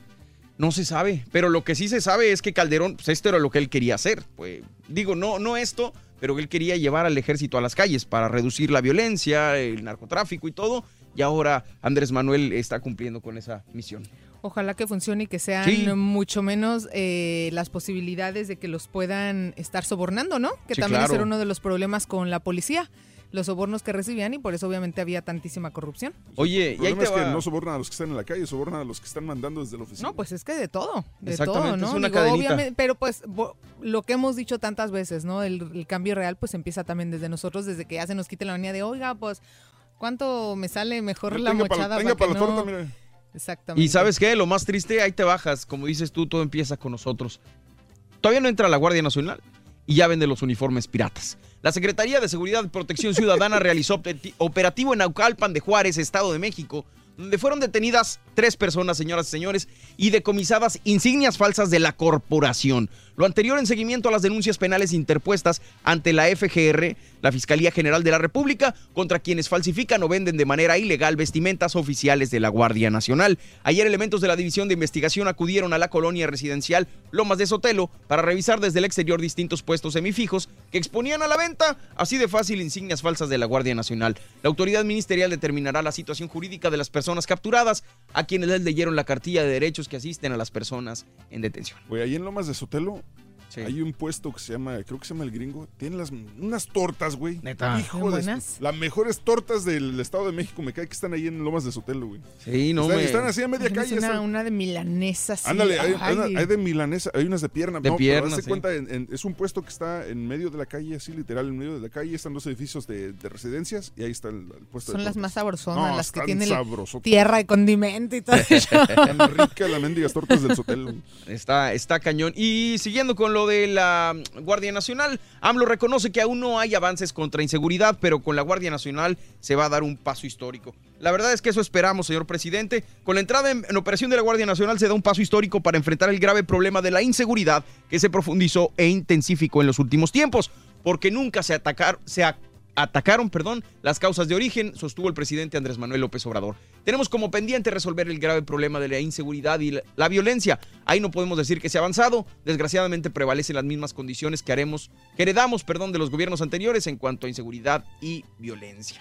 S2: No se sabe, pero lo que sí se sabe es que Calderón, pues esto era lo que él quería hacer. Pues, digo, no, no esto, pero él quería llevar al ejército a las calles para reducir la violencia, el narcotráfico y todo. Y ahora Andrés Manuel está cumpliendo con esa misión.
S12: Ojalá que funcione y que sean
S2: Sí.
S12: mucho menos eh, las posibilidades de que los puedan estar sobornando, ¿no? Que
S2: Sí,
S12: también
S2: claro.
S12: era uno de los problemas con la policía, los sobornos que recibían y por eso obviamente había tantísima corrupción.
S2: Oye,
S3: El
S2: y ahí
S3: problema
S2: te
S3: es que no sobornan a los que están en la calle, sobornan a los que están mandando desde la oficina.
S12: No, pues es que de todo, de todo, ¿no?
S2: es una
S12: Digo,
S2: cadenita.
S12: obviamente, pero pues bo- lo que hemos dicho tantas veces, ¿no? El, el cambio real pues empieza también desde nosotros, desde que ya se nos quite la manía de, oiga, pues, ¿cuánto me sale mejor la mochada?
S3: tenga
S12: para
S3: pa'
S12: que
S3: la
S12: no-"
S3: torta, mire.
S12: Exactamente.
S2: Y sabes qué, lo más triste, ahí te bajas, como dices tú, todo empieza con nosotros. Todavía no entra la Guardia Nacional y ya vende los uniformes piratas. La Secretaría de Seguridad y Protección Ciudadana realizó operativo en Naucalpan de Juárez, Estado de México, donde fueron detenidas tres personas, señoras y señores, y decomisadas insignias falsas de la corporación. Lo anterior en seguimiento a las denuncias penales interpuestas ante la FGR, la Fiscalía General de la República, contra quienes falsifican o venden de manera ilegal vestimentas oficiales de la Guardia Nacional. Ayer elementos de la División de Investigación acudieron a la colonia residencial Lomas de Sotelo para revisar desde el exterior distintos puestos semifijos que exponían a la venta así de fácil insignias falsas de la Guardia Nacional. La autoridad ministerial determinará la situación jurídica de las personas capturadas, a quienes les leyeron la cartilla de derechos que asisten a las personas en detención.
S3: Güey, ahí en Lomas de Sotelo hay un puesto que se llama, creo que se llama El Gringo. Tienen las, unas tortas, güey.
S2: Neta.
S3: Hijo de
S12: buenas.
S3: Las mejores tortas del Estado de México. Me cae que están ahí en Lomas de Sotelo, güey.
S2: Sí, no
S3: están,
S2: me-
S3: están así a media calle.
S12: Una,
S3: están-
S12: una de milanesa. sí.
S3: Ándale, hay,
S12: Ay.
S3: hay- hay de milanesa, hay unas de pierna.
S2: De
S3: no, pero
S2: pierna,
S3: hazte
S2: sí.
S3: cuenta, en- en- es un puesto que está en medio de la calle, así literal, en medio de la calle. Están dos edificios de, de residencias y ahí está el, el puesto
S12: Son
S3: de
S12: las más sabrosonas,
S3: No,
S12: las que tienen tierra y condimento y todo eso.
S3: Están ricas las mendigas tortas del Sotelo.
S2: Está, está cañón. Y siguiendo con lo de la Guardia Nacional, AMLO reconoce que aún no hay avances contra inseguridad, pero con la Guardia Nacional se va a dar un paso histórico. La verdad es que eso esperamos, señor presidente. Con la entrada en, operación de la Guardia Nacional se da un paso histórico para enfrentar el grave problema de la inseguridad que se profundizó e intensificó en los últimos tiempos, porque nunca se, atacar, se a- atacaron perdón, las causas de origen, sostuvo el presidente Andrés Manuel López Obrador. Tenemos como pendiente resolver el grave problema de la inseguridad y la, violencia. Ahí no podemos decir que se ha avanzado. Desgraciadamente prevalecen las mismas condiciones que haremos, que heredamos, perdón, de los gobiernos anteriores en cuanto a inseguridad y violencia.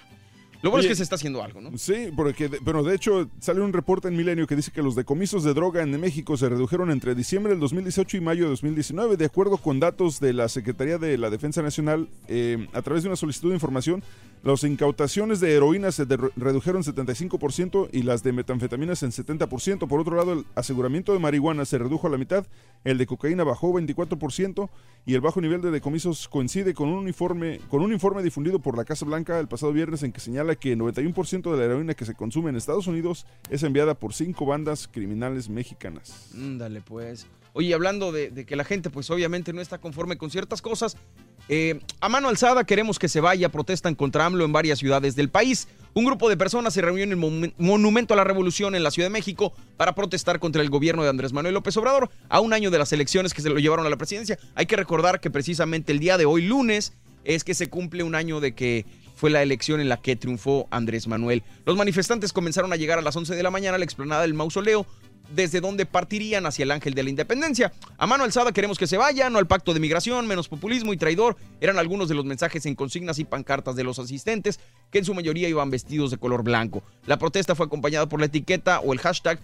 S2: Lo bueno
S3: Oye,
S2: es que se está haciendo algo, ¿no?
S3: Sí, porque, de- pero de hecho sale un reporte en Milenio que dice que los decomisos de droga en México se redujeron entre diciembre del 2018 y mayo de 2019, de acuerdo con datos de la Secretaría de la Defensa Nacional, eh, a través de una solicitud de información, las incautaciones de heroína se de- redujeron 75% y las de metanfetaminas en 70%. Por otro lado, el aseguramiento de marihuana se redujo a la mitad, el de cocaína bajó 24% y el bajo nivel de decomisos coincide con un uniforme con un informe difundido por la Casa Blanca el pasado viernes en que señala que el 91% de la heroína que se consume en Estados Unidos es enviada por cinco bandas criminales mexicanas.
S2: Dale, pues. Oye, hablando de, que la gente, pues obviamente no está conforme con ciertas cosas, eh, a mano alzada queremos que se vaya, protestan contra AMLO en varias ciudades del país. Un grupo de personas se reunió en el Mon- Monumento a la Revolución en la Ciudad de México para protestar contra el gobierno de Andrés Manuel López Obrador a un año de las elecciones que se lo llevaron a la presidencia. Hay que recordar que precisamente el día de hoy, lunes, es que se cumple un año de que fue la elección en la que triunfó Andrés Manuel. Los manifestantes comenzaron a llegar a las 11 de la mañana a la explanada del mausoleo, desde donde partirían hacia el Ángel de la Independencia. A mano alzada queremos que se vayan, no al pacto de migración, menos populismo y traidor. Eran algunos de los mensajes en consignas y pancartas de los asistentes, que en su mayoría iban vestidos de color blanco. La protesta fue acompañada por la etiqueta o el hashtag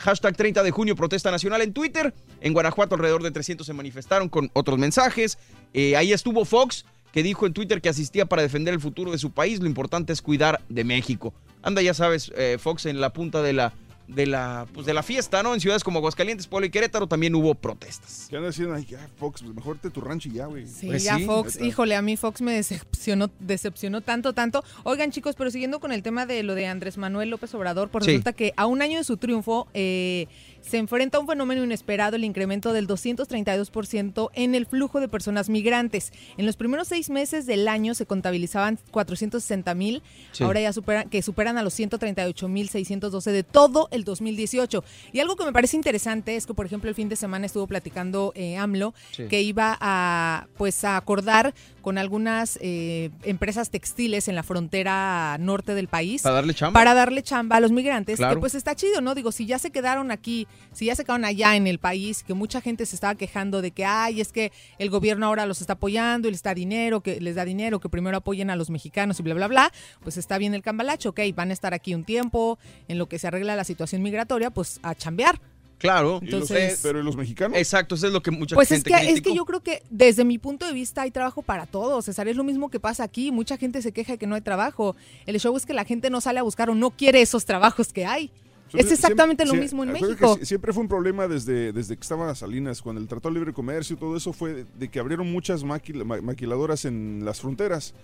S2: Hashtag 30 de junio, protesta nacional en Twitter. En Guanajuato alrededor de 300 se manifestaron con otros mensajes. Eh, ahí estuvo Fox, que dijo en Twitter que asistía para defender el futuro de su país. Lo importante es cuidar de México. Anda, ya sabes, eh, Fox en la punta de la, de, la, pues de la fiesta, ¿no? En ciudades como Aguascalientes, Puebla y Querétaro también hubo protestas.
S3: ¿Qué andan haciendo? Ay, ya, Fox, pues mejor te tu rancho y ya, güey.
S12: Sí,
S2: Pues
S12: ya
S2: sí,
S12: Fox, híjole, a mí Fox me decepcionó, decepcionó tanto, tanto. Oigan, chicos, pero siguiendo con el tema de lo de Andrés Manuel López Obrador, pues
S2: Sí.
S12: resulta que a un año de su triunfo eh, se enfrenta a un fenómeno inesperado, el incremento del 232% en el flujo de personas migrantes. En los primeros seis meses del año se contabilizaban 460 mil,
S20: Sí.
S12: ahora ya superan, que superan a los 138 mil 612 de todo el 2018. Y algo que me parece interesante es que, por ejemplo, el fin de semana estuvo platicando eh, AMLO
S20: Sí.
S12: que iba a pues a acordar con algunas eh, empresas textiles en la frontera norte del país
S2: Para darle chamba.
S12: para darle chamba a los migrantes
S2: Claro.
S12: que pues está chido no digo si ya se quedaron aquí si ya se quedaron allá en el país que mucha gente se estaba quejando de que ay es que el gobierno ahora los está apoyando y les da dinero que les da dinero que primero apoyen a los mexicanos y bla bla bla pues está bien el cambalacho ok van a estar aquí un tiempo en lo que se arregla la situación migratoria pues a chambear
S2: Claro.
S12: Entonces-
S3: pero ¿y los mexicanos?
S2: Exacto, eso es lo que mucha
S12: Pues es
S2: gente
S12: que, es
S2: criticó.
S12: que yo creo que desde mi punto de vista hay trabajo para todos, César. Es lo mismo que pasa aquí. Mucha gente se queja de que no hay trabajo. El show es que la gente no sale a buscar o no quiere esos trabajos que hay. Es exactamente lo mismo en México.
S3: siempre fue un problema desde, desde que estaba Salinas, cuando el Tratado de Libre Comercio y todo eso fue de, de que abrieron muchas maquil- ma- maquiladoras en las fronteras.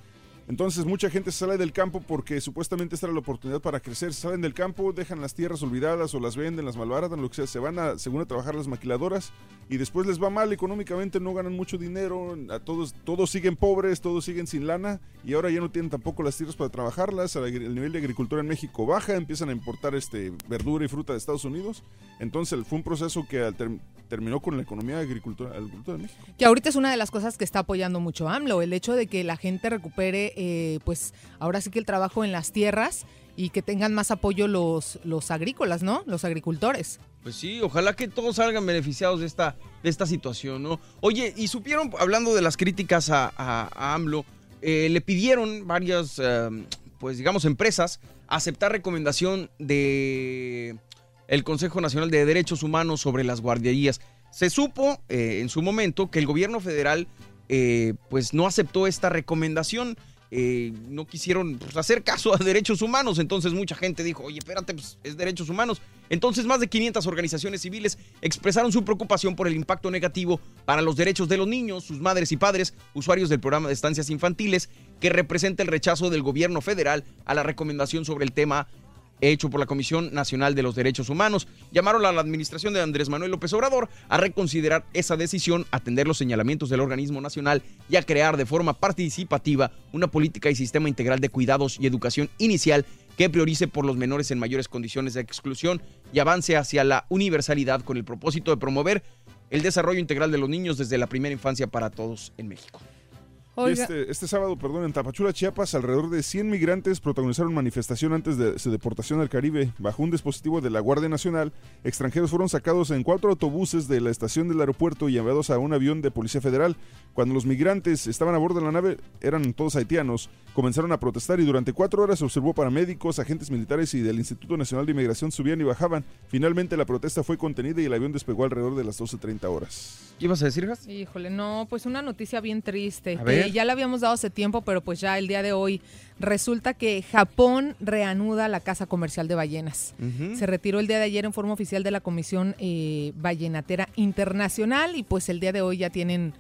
S3: Entonces mucha gente sale del campo porque supuestamente esta era la oportunidad para crecer. Salen del campo, dejan las tierras olvidadas o las venden, las malbaradan, lo que sea. Se van a, según a trabajar las maquiladoras y después les va mal económicamente, no ganan mucho dinero, todos, todos siguen pobres, todos siguen sin lana y ahora ya no tienen tampoco las tierras para trabajarlas. El el nivel de agricultura en México baja, empiezan a importar este, verdura y fruta de Estados Unidos. Entonces fue un proceso que al ter- terminó con la economía agricultura, agricultura de México.
S12: Que ahorita es una de las cosas que está apoyando mucho AMLO, el hecho de que la gente recupere, eh, pues ahora sí que el trabajo en las tierras y que tengan más apoyo los, los agrícolas, ¿no? Los agricultores.
S2: Pues sí, ojalá que todos salgan beneficiados de esta, de esta situación, ¿no? Oye, y supieron, hablando de las críticas a, a- a AMLO, eh, le pidieron varias, eh, pues digamos, empresas aceptar recomendación de el Consejo Nacional de Derechos Humanos sobre las guarderías. Se supo eh, en su momento que el gobierno federal pues no aceptó esta recomendación. Eh, no quisieron pues, hacer caso a derechos humanos, entonces mucha gente dijo, oye, espérate, pues es derechos humanos. Entonces más de 500 organizaciones civiles expresaron su preocupación por el impacto negativo para los derechos de los niños, sus madres y padres, usuarios del programa de estancias infantiles, que representa el rechazo del gobierno federal a la recomendación sobre el tema hecho por la Comisión Nacional de los Derechos Humanos. Llamaron a la administración de Andrés Manuel López Obrador a reconsiderar esa decisión, atender los señalamientos del organismo nacional y a crear de forma participativa una política y sistema integral de cuidados y educación inicial que priorice por los menores en mayores condiciones de exclusión y avance hacia la universalidad con el propósito de promover el desarrollo integral de los niños desde la primera infancia para todos en México.
S3: Este, este sábado, perdón, en Tapachula, Chiapas, alrededor de 100 migrantes protagonizaron manifestación antes de su deportación al Caribe. Bajo un dispositivo de la Guardia Nacional, extranjeros fueron sacados en cuatro autobuses de la estación del aeropuerto y enviados a un avión de Policía Federal. Cuando los migrantes estaban a bordo de la nave, eran todos haitianos, comenzaron a protestar y durante cuatro horas se observó paramédicos, agentes militares y del Instituto Nacional de Inmigración subían y bajaban. Finalmente la protesta fue contenida y el avión despegó alrededor de las 12.30 horas.
S2: ¿Qué ibas a decir, Gas?
S12: Híjole, no, pues una noticia bien triste.
S3: A ver.
S12: Que ya la habíamos dado hace tiempo, pero pues ya el día de hoy resulta que Japón reanuda la casa comercial de ballenas. Se retiró el día de ayer en forma oficial de la Comisión eh, Ballenatera Internacional y pues el día de hoy ya tienen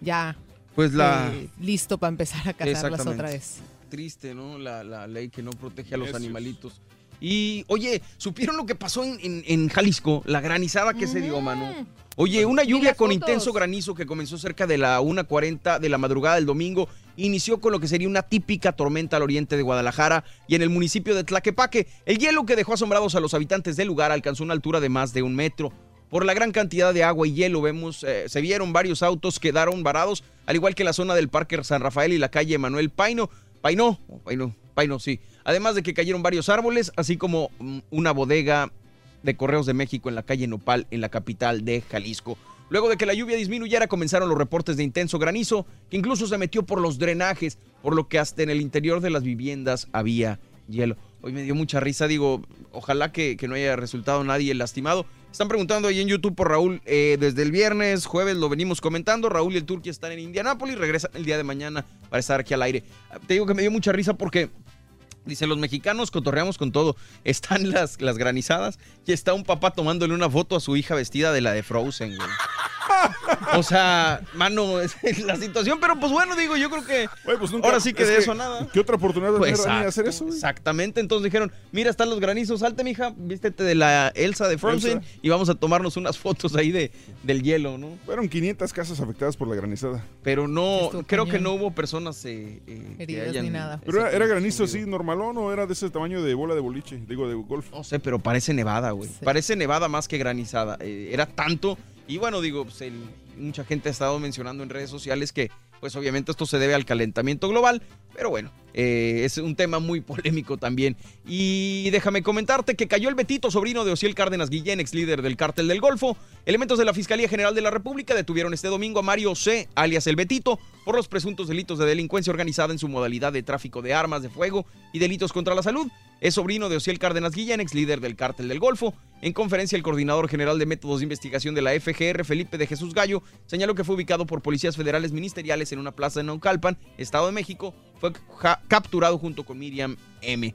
S12: ya
S2: Pues la-
S12: eh, listo para empezar a cazarlas otra vez.
S2: Triste, ¿no? La, la ley que no protege a los
S3: Eso es.
S2: Y, oye, ¿supieron lo que pasó en, en- en Jalisco? La granizada que se dio, mano. Oye, una lluvia con intenso granizo que comenzó cerca de la 1.40 de la madrugada del domingo inició con lo que sería una típica tormenta al oriente de Guadalajara y en el municipio de Tlaquepaque. El hielo que dejó asombrados a los habitantes del lugar alcanzó una altura de más de un metro. Por la gran cantidad de agua y hielo vemos, eh, se vieron varios autos quedaron varados, al igual que la zona del Parque San Rafael y la calle Manuel Paino. Paino, Paino, Paino, sí. Además de que cayeron varios árboles, así como mm, una bodega de Correos de México en la calle Nopal, en la capital de Jalisco. Luego de que la lluvia disminuyera, comenzaron los reportes de intenso granizo, que incluso se metió por los drenajes, por lo que hasta en el interior de las viviendas había hielo. Hoy me dio mucha risa, digo, ojalá que, no haya resultado nadie lastimado. Están preguntando ahí en YouTube por Raúl, eh, desde el viernes, jueves lo venimos comentando, Raúl y el Turquía están en Indianápolis, regresan el día de mañana para estar aquí al aire. Te digo que me dio mucha risa porque Dice, los mexicanos cotorreamos con todo. Están las, las granizadas y está un papá tomándole una foto a su hija vestida de la de Frozen, güey. O sea, mano, es la situación, pero pues bueno, digo, yo creo que ahora sí que
S3: es
S2: de
S3: que,
S2: eso nada.
S3: ¿Qué otra oportunidad
S2: Pues
S3: de hacer eso? güey?
S2: Exactamente, entonces dijeron, mira, están los granizos, salte, mija, vístete de la Elsa de Frozen
S3: Elsa.
S2: y vamos a tomarnos unas fotos ahí de, del hielo, ¿no?
S3: Fueron 500 casas afectadas por la granizada.
S2: Pero no,
S3: Estuvo
S2: creo que no hubo personas eh, eh, que
S12: Heridas
S2: hayan-
S12: ni nada.
S3: Pero era, era granizo así, normalón o era de ese tamaño de bola de boliche, digo, de golf.
S2: No sé, pero parece nevada, güey. Parece nevada más que granizada. Eh, era tanto. Y bueno, digo, pues, mucha gente ha estado mencionando en redes sociales que, pues obviamente esto se debe al calentamiento global. Pero bueno, eh, es un tema muy polémico también. Y déjame comentarte que cayó el Betito, sobrino de Ociel Cárdenas Guillén, ex líder del cártel del Golfo. Elementos de la Fiscalía General de la República detuvieron este domingo a Mario C., alias el Betito, por los presuntos delitos de delincuencia organizada en su modalidad de tráfico de armas de fuego y delitos contra la salud. Es sobrino de Ociel Cárdenas Guillén, ex líder del cártel del Golfo. En conferencia, el coordinador general de métodos de investigación de la FGR, Felipe de Jesús Gallo, señaló que fue ubicado por policías federales ministeriales en una plaza de Naucalpan, Estado de México. Fue capturado junto con Miriam M.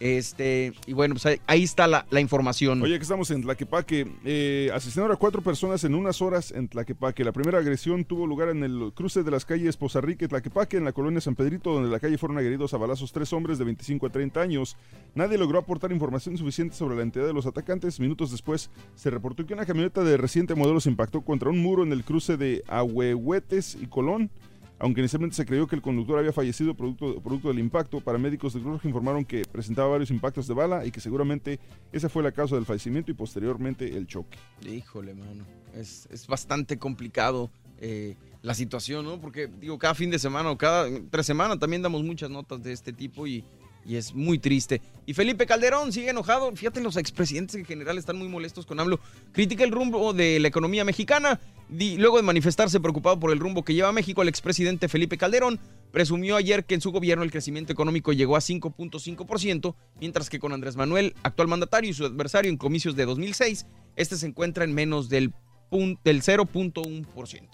S2: Este, y bueno, pues ahí, está la, la información.
S3: Oye, que estamos en Tlaquepaque. Eh, asesinaron a cuatro personas en unas horas en Tlaquepaque. La primera agresión tuvo lugar en el cruce de las calles Poza Rica y Tlaquepaque, en la colonia San Pedrito, donde en la calle fueron agredidos a balazos tres hombres de 25 a 30 años. Nadie logró aportar información suficiente sobre la entidad de los atacantes. Minutos después se reportó que una camioneta de reciente modelo se impactó contra un muro en el cruce de Ahuehuetes y Colón. Aunque inicialmente se creyó que el conductor había fallecido producto, del impacto, paramédicos de Cruz informaron que presentaba varios impactos de bala y que seguramente esa fue la causa del fallecimiento y posteriormente el choque.
S2: Híjole, mano. Es, es bastante complicado eh, la situación, ¿no? Porque, digo, cada fin de semana o cada tres semanas también damos muchas notas de este tipo y, y es muy triste. Y Felipe Calderón sigue enojado. Fíjate, los expresidentes en general están muy molestos con AMLO. Critica el rumbo de la economía mexicana. Luego de manifestarse preocupado por el rumbo que lleva México, el expresidente Felipe Calderón presumió ayer que en su gobierno el crecimiento económico llegó a 5.5%, mientras que con Andrés Manuel, actual mandatario y su adversario en comicios de 2006, este se encuentra en menos del, del 0.1%.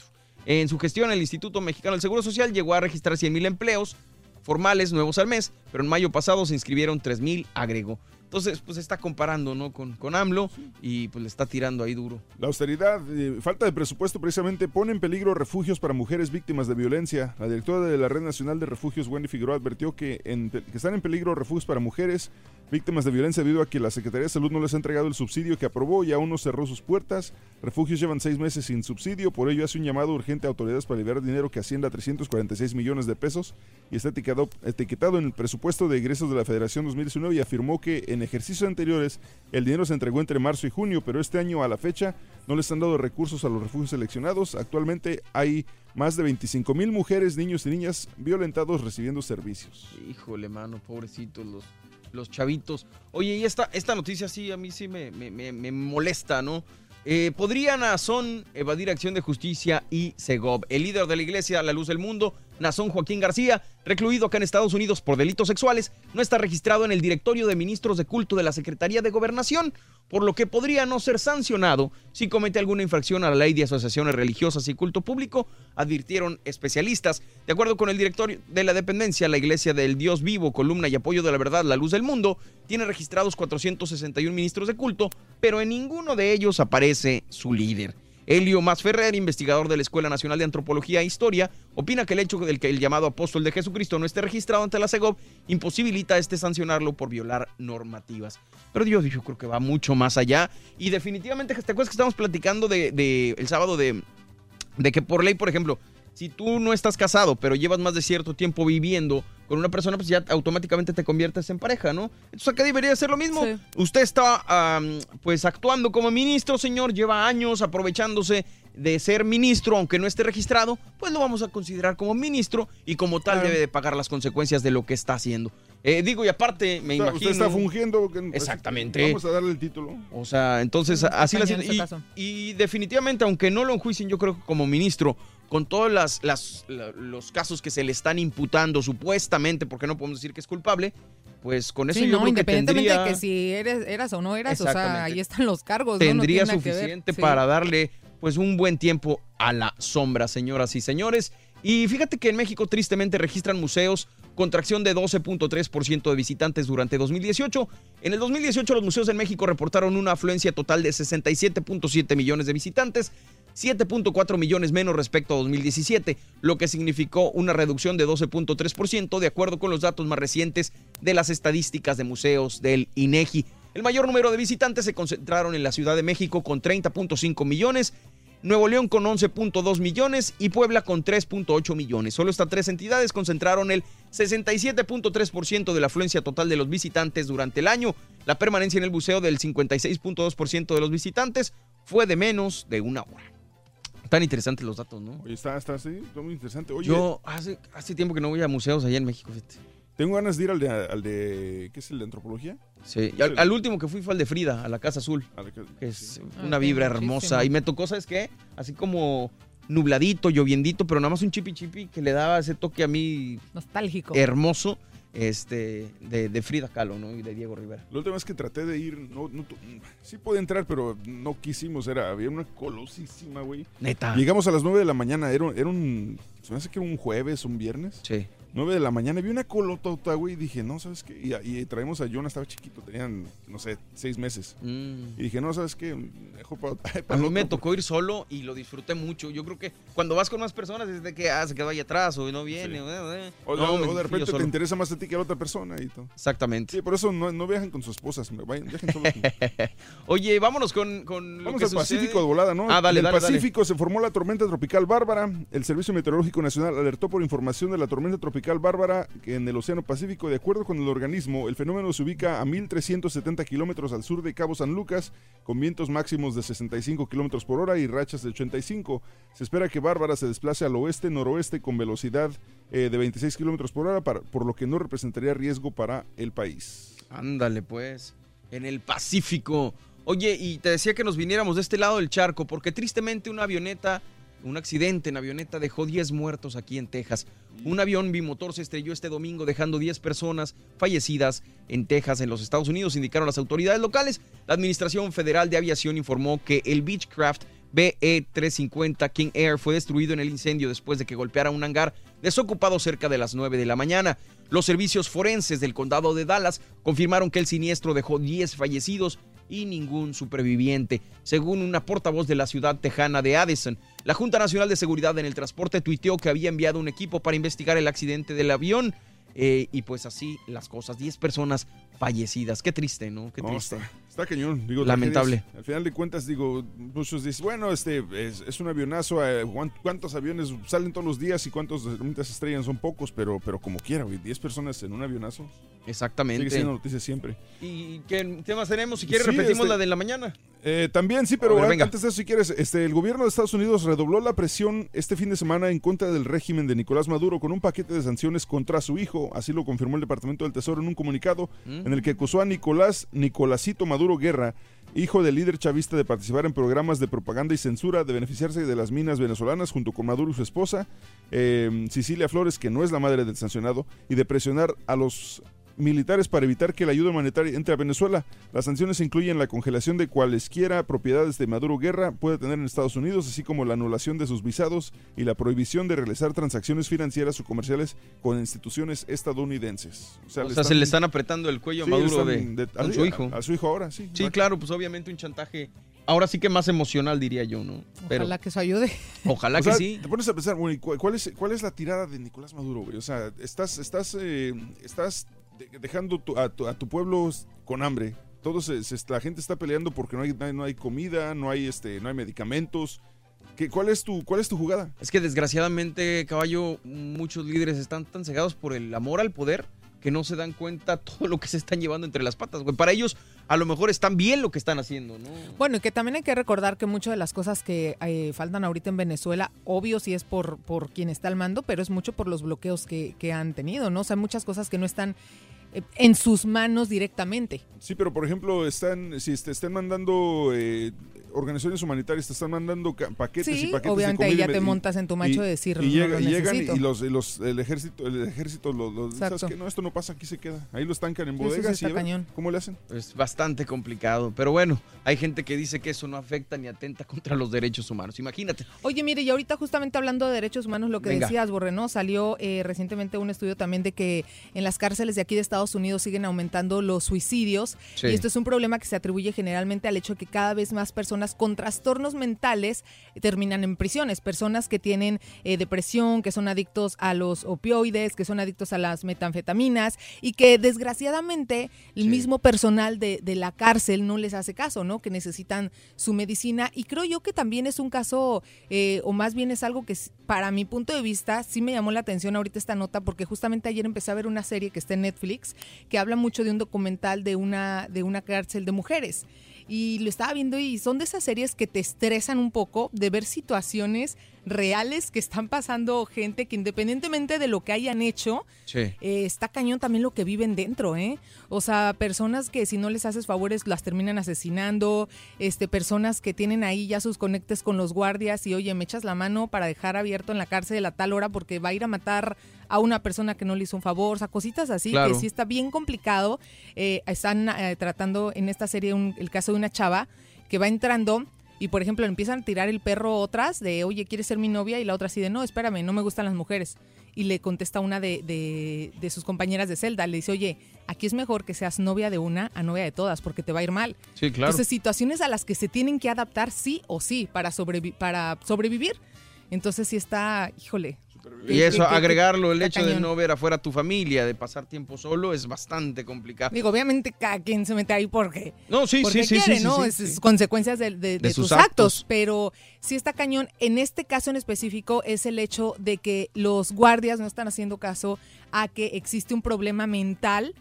S2: En su gestión, el Instituto Mexicano del Seguro Social llegó a registrar 100.000 empleos formales nuevos al mes, pero en mayo pasado se inscribieron 3.000, agregó. Entonces, pues está comparando, ¿no? Con, con AMLO y pues le está tirando ahí duro.
S3: La austeridad, eh, falta de presupuesto precisamente pone en peligro refugios para mujeres víctimas de violencia. La directora de la Red Nacional de Refugios, Wendy Figueroa, advirtió que, en- que están en peligro refugios para mujeres víctimas de violencia debido a que la Secretaría de Salud no les ha entregado el subsidio que aprobó y aún no cerró sus puertas. Refugios llevan seis meses sin subsidio, por ello hace un llamado urgente a autoridades para liberar dinero que ascienda a 346 millones de pesos y está etiquetado, etiquetado en el presupuesto de ingresos de la Federación 2019 y afirmó que en ejercicios anteriores el dinero se entregó entre marzo y junio, pero este año a la fecha no les han dado recursos a los refugios seleccionados. Actualmente hay más de 25 mil mujeres, niños y niñas violentados recibiendo servicios.
S2: Híjole, mano, pobrecitos los, los chavitos. Oye, y esta, esta noticia sí, a mí sí me, molesta, ¿no? Eh, podría Nazón evadir acción de justicia y Segov. El líder de la iglesia La Luz del Mundo, Nazón Joaquín García, recluido acá en Estados Unidos por delitos sexuales, no está registrado en el directorio de ministros de culto de la Secretaría de Gobernación, por lo que podría no ser sancionado si comete alguna infracción a la ley de asociaciones religiosas y culto público, advirtieron especialistas. De acuerdo con el directorio de la dependencia, la Iglesia del Dios Vivo, columna y apoyo de la verdad, la luz del mundo, tiene registrados 461 ministros de culto, pero en ninguno de ellos aparece su líder. Elio Masferrer, investigador de la Escuela Nacional de Antropología e Historia, opina que el hecho del que el llamado apóstol de Jesucristo no esté registrado ante la SEGOV imposibilita a este sancionarlo por violar normativas. Pero Dios, yo creo que va mucho más allá. Y definitivamente, ¿te acuerdas que estamos platicando de, el sábado de que por ley, por ejemplo, si tú no estás casado, pero llevas más de cierto tiempo viviendo con una persona, pues ya automáticamente te conviertes en pareja, ¿no? Entonces acá debería ser lo mismo. Usted está pues actuando como ministro, señor, lleva años aprovechándose de ser ministro, aunque no esté registrado, pues lo vamos a considerar como ministro y como tal
S3: Claro.
S2: debe de pagar las consecuencias de lo que está haciendo. Eh, digo, y aparte, me
S3: O sea,
S2: imagino...
S3: Usted está fungiendo. que-
S2: Exactamente.
S3: Vamos a darle el título.
S2: O sea, entonces así la y, y definitivamente, aunque no lo enjuicien, yo creo que como ministro, con todos las, las- la- los casos que se le están imputando supuestamente, porque no podemos decir que es culpable, pues con eso
S12: Sí,
S2: yo
S12: no,
S2: creo que
S12: independientemente
S2: tendría,
S12: de que si eres, eras o no eras, o sea, ahí están los cargos. ¿no? No
S2: tendría
S12: que ver.
S2: suficiente
S12: Sí.
S2: para darle pues un buen tiempo a la sombra, señoras y señores. Y fíjate que en México tristemente registran museos contracción de 12.3% de visitantes durante 2018. En el 2018 los museos en México reportaron una afluencia total de 67.7 millones de visitantes, 7.4 millones menos respecto a 2017, lo que significó una reducción de 12.3% de acuerdo con los datos más recientes de las estadísticas de museos del INEGI. El mayor número de visitantes se concentraron en la Ciudad de México con 30.5 millones, Nuevo León con 11.2 millones y Puebla con 3.8 millones. Solo estas tres entidades concentraron el 67.3% de la afluencia total de los visitantes durante el año. La permanencia en el buceo del 56.2% de los visitantes fue de menos de una hora. Tan interesantes los datos, ¿no?
S3: Oye, está, está, sí, está muy interesante. Oye,
S2: Yo hace, hace tiempo que no voy a museos allá en México. fíjate.
S3: tengo ganas de ir al de, al de ¿qué es el de antropología?
S2: Sí, y al, al último que fui fue al de Frida, a la Casa Azul. que es una vibra hermosa. Y me tocó, ¿sabes qué? Así como nubladito, lloviendito, pero nada más un chipi chipi que le daba ese toque a mí
S12: Nostálgico.
S2: hermoso este, de, de Frida Kahlo, ¿no? Y de Diego Rivera.
S3: La última vez que traté de ir, no, no sí pude entrar, pero no quisimos. Era, había una colosísima, güey.
S2: Neta.
S3: Llegamos a las 9 de la mañana. Era, un- era un. Se me hace que era un jueves, un viernes.
S2: Sí.
S3: 9 de la mañana, vi una colotota, güey, y dije, no, ¿sabes qué? Y, y traemos a Jonah, estaba chiquito, tenían, no sé, seis meses.
S2: Mm.
S3: Y dije, no, ¿sabes qué? Mejor para,
S2: A mí me tocó ir solo y lo disfruté mucho. Yo creo que cuando vas con más personas es de que ah, se quedó ahí atrás o no viene.
S3: Sí.
S2: eh, eh.
S3: O,
S2: No,
S3: o de repente te
S2: solo.
S3: interesa más a ti que a la otra persona y todo.
S2: Exactamente.
S3: Sí, por eso no, no viajan con sus esposas, vayan, viajen solos.
S2: Oye, vámonos con, con lo
S3: Vamos
S2: que
S3: al
S2: sucede.
S3: Pacífico de volada, ¿no?
S2: Ah, dale,
S3: en el
S2: dale, dale.
S3: Pacífico se formó la tormenta tropical Bárbara. El Servicio Meteorológico Nacional alertó por información de la tormenta tropical Bárbara que en el Océano Pacífico. De acuerdo con el organismo, el fenómeno se ubica a 1.370 kilómetros al sur de Cabo San Lucas, con vientos máximos de 65 kilómetros por hora y rachas de 85. Se espera que Bárbara se desplace al oeste-noroeste con velocidad eh, de 26 kilómetros por hora, para- por lo que no representaría riesgo para el país.
S2: Ándale, pues. En el Pacífico. Oye, y te decía que nos viniéramos de este lado del charco, porque tristemente una avioneta, un accidente en avioneta dejó 10 muertos aquí en Texas. Un avión bimotor se estrelló este domingo dejando 10 personas fallecidas en Texas, en los Estados Unidos, indicaron las autoridades locales. La Administración Federal de Aviación informó que el Beechcraft BE-350 King Air fue destruido en el incendio después de que golpeara un hangar desocupado cerca de las 9 de la mañana. Los servicios forenses del condado de Dallas confirmaron que el siniestro dejó 10 fallecidos y ningún superviviente, según una portavoz de la ciudad tejana de Addison. La Junta Nacional de Seguridad en el Transporte tuiteó que había enviado un equipo para investigar el accidente del avión. eh, y pues así las cosas, 10 personas fallecidas. Qué triste, ¿no? Qué
S3: No,
S2: triste.
S3: está, está cañón. Digo,
S2: Lamentable.
S3: tragedias. Al final de cuentas, digo, muchos dicen, bueno, este es, es un avionazo. eh, ¿cuán- ¿Cuántos aviones salen todos los días y cuántos realmente se estrellan? Son pocos, pero, pero como quiera, güey. 10 personas en un avionazo.
S2: Exactamente.
S3: Sigue siendo noticia siempre.
S2: ¿Y qué temas tenemos? Si quieres,
S3: Sí,
S2: repetimos
S3: este-
S2: la de la mañana.
S3: Eh, también sí, pero
S2: ver, venga.
S3: antes de eso, si quieres, este, el gobierno de Estados Unidos redobló la presión este fin de semana en contra del régimen de Nicolás Maduro con un paquete de sanciones contra su hijo. Así lo confirmó el Departamento del Tesoro en un comunicado
S2: Mm.
S3: en el que acusó a Nicolás Nicolásito Maduro Guerra, hijo del líder chavista, de participar en programas de propaganda y censura, de beneficiarse de las minas venezolanas junto con Maduro y su esposa, eh, Cecilia Flores, que no es la madre del sancionado, y de presionar a los militares para evitar que la ayuda humanitaria entre a Venezuela. Las sanciones incluyen la congelación de cualesquiera propiedades de Maduro Guerra puede tener en Estados Unidos, así como la anulación de sus visados y la prohibición de realizar transacciones financieras o comerciales con instituciones estadounidenses.
S2: O sea, se le están apretando el cuello a
S3: Sí,
S2: Maduro de,
S3: a-
S2: su hijo.
S3: A, a su hijo ahora, sí.
S2: Sí, claro, pues obviamente un chantaje. Ahora sí que más emocional, diría yo, ¿no? Pero
S12: Ojalá que eso ayude.
S2: ojalá
S3: O
S2: que
S3: sea,
S2: sí.
S3: Te pones a pensar, güey, ¿cuál, es, ¿cuál es la tirada de Nicolás Maduro, güey? O sea, estás, estás, eh, estás dejando tu- a, tu, a tu pueblo con hambre. Todos, se- se- la gente está peleando porque no hay, no hay- comida, no hay, este, no hay medicamentos. ¿Qué, cuál, es tu, ¿Cuál es tu jugada?
S2: Es que desgraciadamente, caballo, muchos líderes están tan cegados por el amor al poder que no se dan cuenta todo lo que se están llevando entre las patas, güey. Para ellos, a lo mejor están bien lo que están haciendo, ¿no?
S12: Bueno, y que también hay que recordar que muchas de las cosas que eh, faltan ahorita en Venezuela, obvio sí es por, por quien está al mando, pero es mucho por los bloqueos que, que han tenido, ¿no? O sea, hay muchas cosas que no están en sus manos directamente.
S3: Sí, pero por ejemplo, están, si te están mandando eh, organizaciones humanitarias, te están mandando paquetes y
S12: Sí,
S3: paquetes
S12: obviamente
S3: de
S12: ahí ya
S3: y-
S12: te
S3: y-
S12: montas en tu macho de decir,
S3: y,
S12: "No
S3: llega-
S12: lo
S3: y llegan
S12: necesito".
S3: y los, y los- el ejército, el ejército, los, los- ¿sabes
S12: Exacto.
S3: qué? No, esto no pasa, aquí se queda. Ahí lo estancan en
S12: Sí, sí, sí,
S3: bodegas
S12: está
S3: y
S12: cañón.
S3: ¿cómo le hacen?
S2: Es bastante complicado. Pero bueno, hay gente que dice que eso no afecta ni atenta contra los derechos humanos. Imagínate.
S12: Oye, mire, y ahorita justamente hablando de derechos humanos, lo que
S2: Venga.
S12: decías, Borre, ¿no? Salió eh, recientemente un estudio también de que en las cárceles de aquí de Estados Unidos siguen aumentando los suicidios.
S20: Sí.
S12: Y esto es un problema que se atribuye generalmente al hecho de que cada vez más personas con trastornos mentales terminan en prisiones. Personas que tienen eh, depresión, que son adictos a los opioides, que son adictos a las metanfetaminas y que desgraciadamente el mismo personal de, de la cárcel no les hace caso, ¿no? Que necesitan su medicina. Y creo yo que también es un caso, eh, o más bien es algo que para mi punto de vista sí me llamó la atención ahorita esta nota, porque justamente ayer empecé a ver una serie que está en Netflix que habla mucho de un documental de una, de una cárcel de mujeres. Y lo estaba viendo y son de esas series que te estresan un poco de ver situaciones reales que están pasando gente que independientemente de lo que hayan hecho,
S2: Sí.
S12: eh, está cañón también lo que viven dentro, ¿eh? O sea, personas que si no les haces favores las terminan asesinando, este, personas que tienen ahí ya sus conectes con los guardias y oye, me echas la mano para dejar abierto en la cárcel a tal hora porque va a ir a matar a una persona que no le hizo un favor, o sea, cositas así
S20: Claro.
S12: que sí está bien complicado. Eh, están eh, tratando en esta serie un- el caso de una chava que va entrando y por ejemplo le empiezan a tirar el perro otras de, oye, ¿quieres ser mi novia? Y la otra así de, no, espérame, no me gustan las mujeres. y le contesta una de, de- de sus compañeras de celda. Le dice, oye, aquí es mejor que seas novia de una a novia de todas porque te va a ir mal.
S2: Sí, claro.
S12: Entonces, situaciones a las que se tienen que adaptar sí o sí para, sobrevi- para sobrevivir. Entonces, sí está, híjole.
S2: Y eso, agregarlo, el hecho de no ver afuera a tu familia, de pasar tiempo solo, es bastante complicado.
S12: Digo, obviamente cada quien se mete ahí porque,
S2: No, sí,
S12: porque
S2: sí, sí,
S12: quiere,
S2: sí, sí,
S12: ¿no?
S2: sí,
S12: es, consecuencias de, de- de
S2: sus
S12: tus actos.
S2: actos.
S12: Pero sí está cañón. En este caso en específico es el hecho de que los guardias no están haciendo caso a que existe un problema mental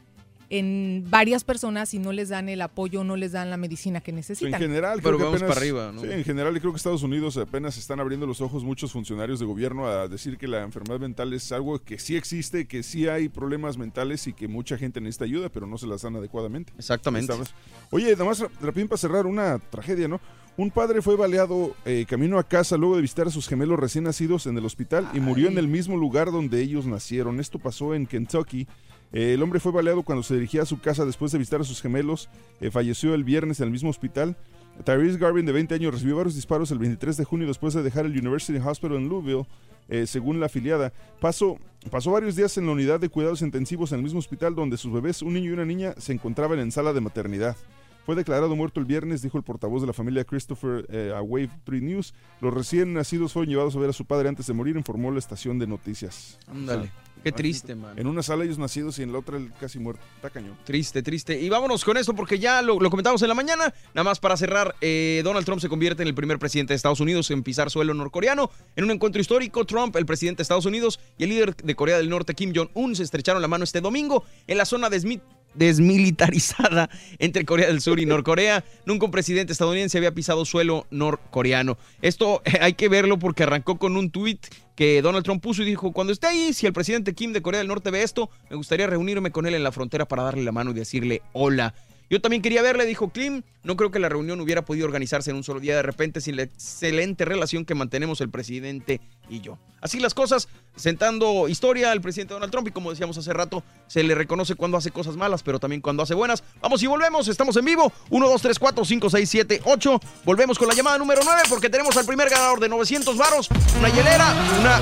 S12: en varias personas y no les dan el apoyo, no les dan la medicina que
S3: En
S12: necesitan.
S3: general,
S2: Pero
S3: creo que
S2: vamos
S3: apenas-
S2: para arriba, ¿no?
S3: Sí, en general, creo que Estados Unidos apenas están abriendo los ojos muchos funcionarios de gobierno a decir que la enfermedad mental es algo que sí existe, que sí hay problemas mentales y que mucha gente necesita ayuda, pero no se las dan adecuadamente.
S2: Exactamente.
S3: Estamos- Oye, nada más ra- rapidín para cerrar una tragedia, ¿no? Un padre fue baleado eh, camino a casa luego de visitar a sus gemelos recién nacidos en el hospital y murió en el mismo lugar donde ellos nacieron. Esto pasó en Kentucky. Eh, el hombre fue baleado cuando se dirigía a su casa después de visitar a sus gemelos. Eh, falleció el viernes en el mismo hospital. Tyrese Garvin, de 20 años, recibió varios disparos el 23 de junio después de dejar el University Hospital en Louisville, eh, según la afiliada. Pasó, pasó varios días en la unidad de cuidados intensivos en el mismo hospital donde sus bebés, un niño y una niña, se encontraban en sala de maternidad. Fue declarado muerto el viernes, dijo el portavoz de la familia Christopher eh, a Wave 3 News. Los recién nacidos fueron llevados a ver a su padre antes de morir, informó la estación de noticias.
S2: Ándale.
S3: O sea,
S2: Qué triste, man.
S3: En una sala ellos nacidos y en la otra el casi muerto. Está cañón.
S2: Triste, triste. Y vámonos con esto porque ya lo, lo comentamos en la mañana. Nada más para cerrar, eh, Donald Trump se convierte en el primer presidente de Estados Unidos en pisar suelo norcoreano. En un encuentro histórico, Trump, el presidente de Estados Unidos y el líder de Corea del Norte, Kim Jong-un, se estrecharon la mano este domingo en la zona de Smith desmilitarizada entre Corea del Sur y Norcorea. Nunca un presidente estadounidense había pisado suelo norcoreano. Esto eh, hay que verlo porque arrancó con un tuit que Donald Trump puso y dijo, cuando esté ahí, si el presidente Kim de Corea del Norte ve esto, me gustaría reunirme con él en la frontera para darle la mano y decirle hola. Yo también quería verle, dijo Kim. No creo que la reunión hubiera podido organizarse en un solo día de repente sin la excelente relación que mantenemos el presidente y yo. Así las cosas, sentando historia al presidente Donald Trump y como decíamos hace rato, se le reconoce cuando hace cosas malas, pero también cuando hace buenas. Vamos y volvemos, estamos en vivo. 1, 2, 3, 4, 5, 6, 7, 8. Volvemos con la llamada número 9 porque tenemos al primer ganador de 900 varos, una hielera, una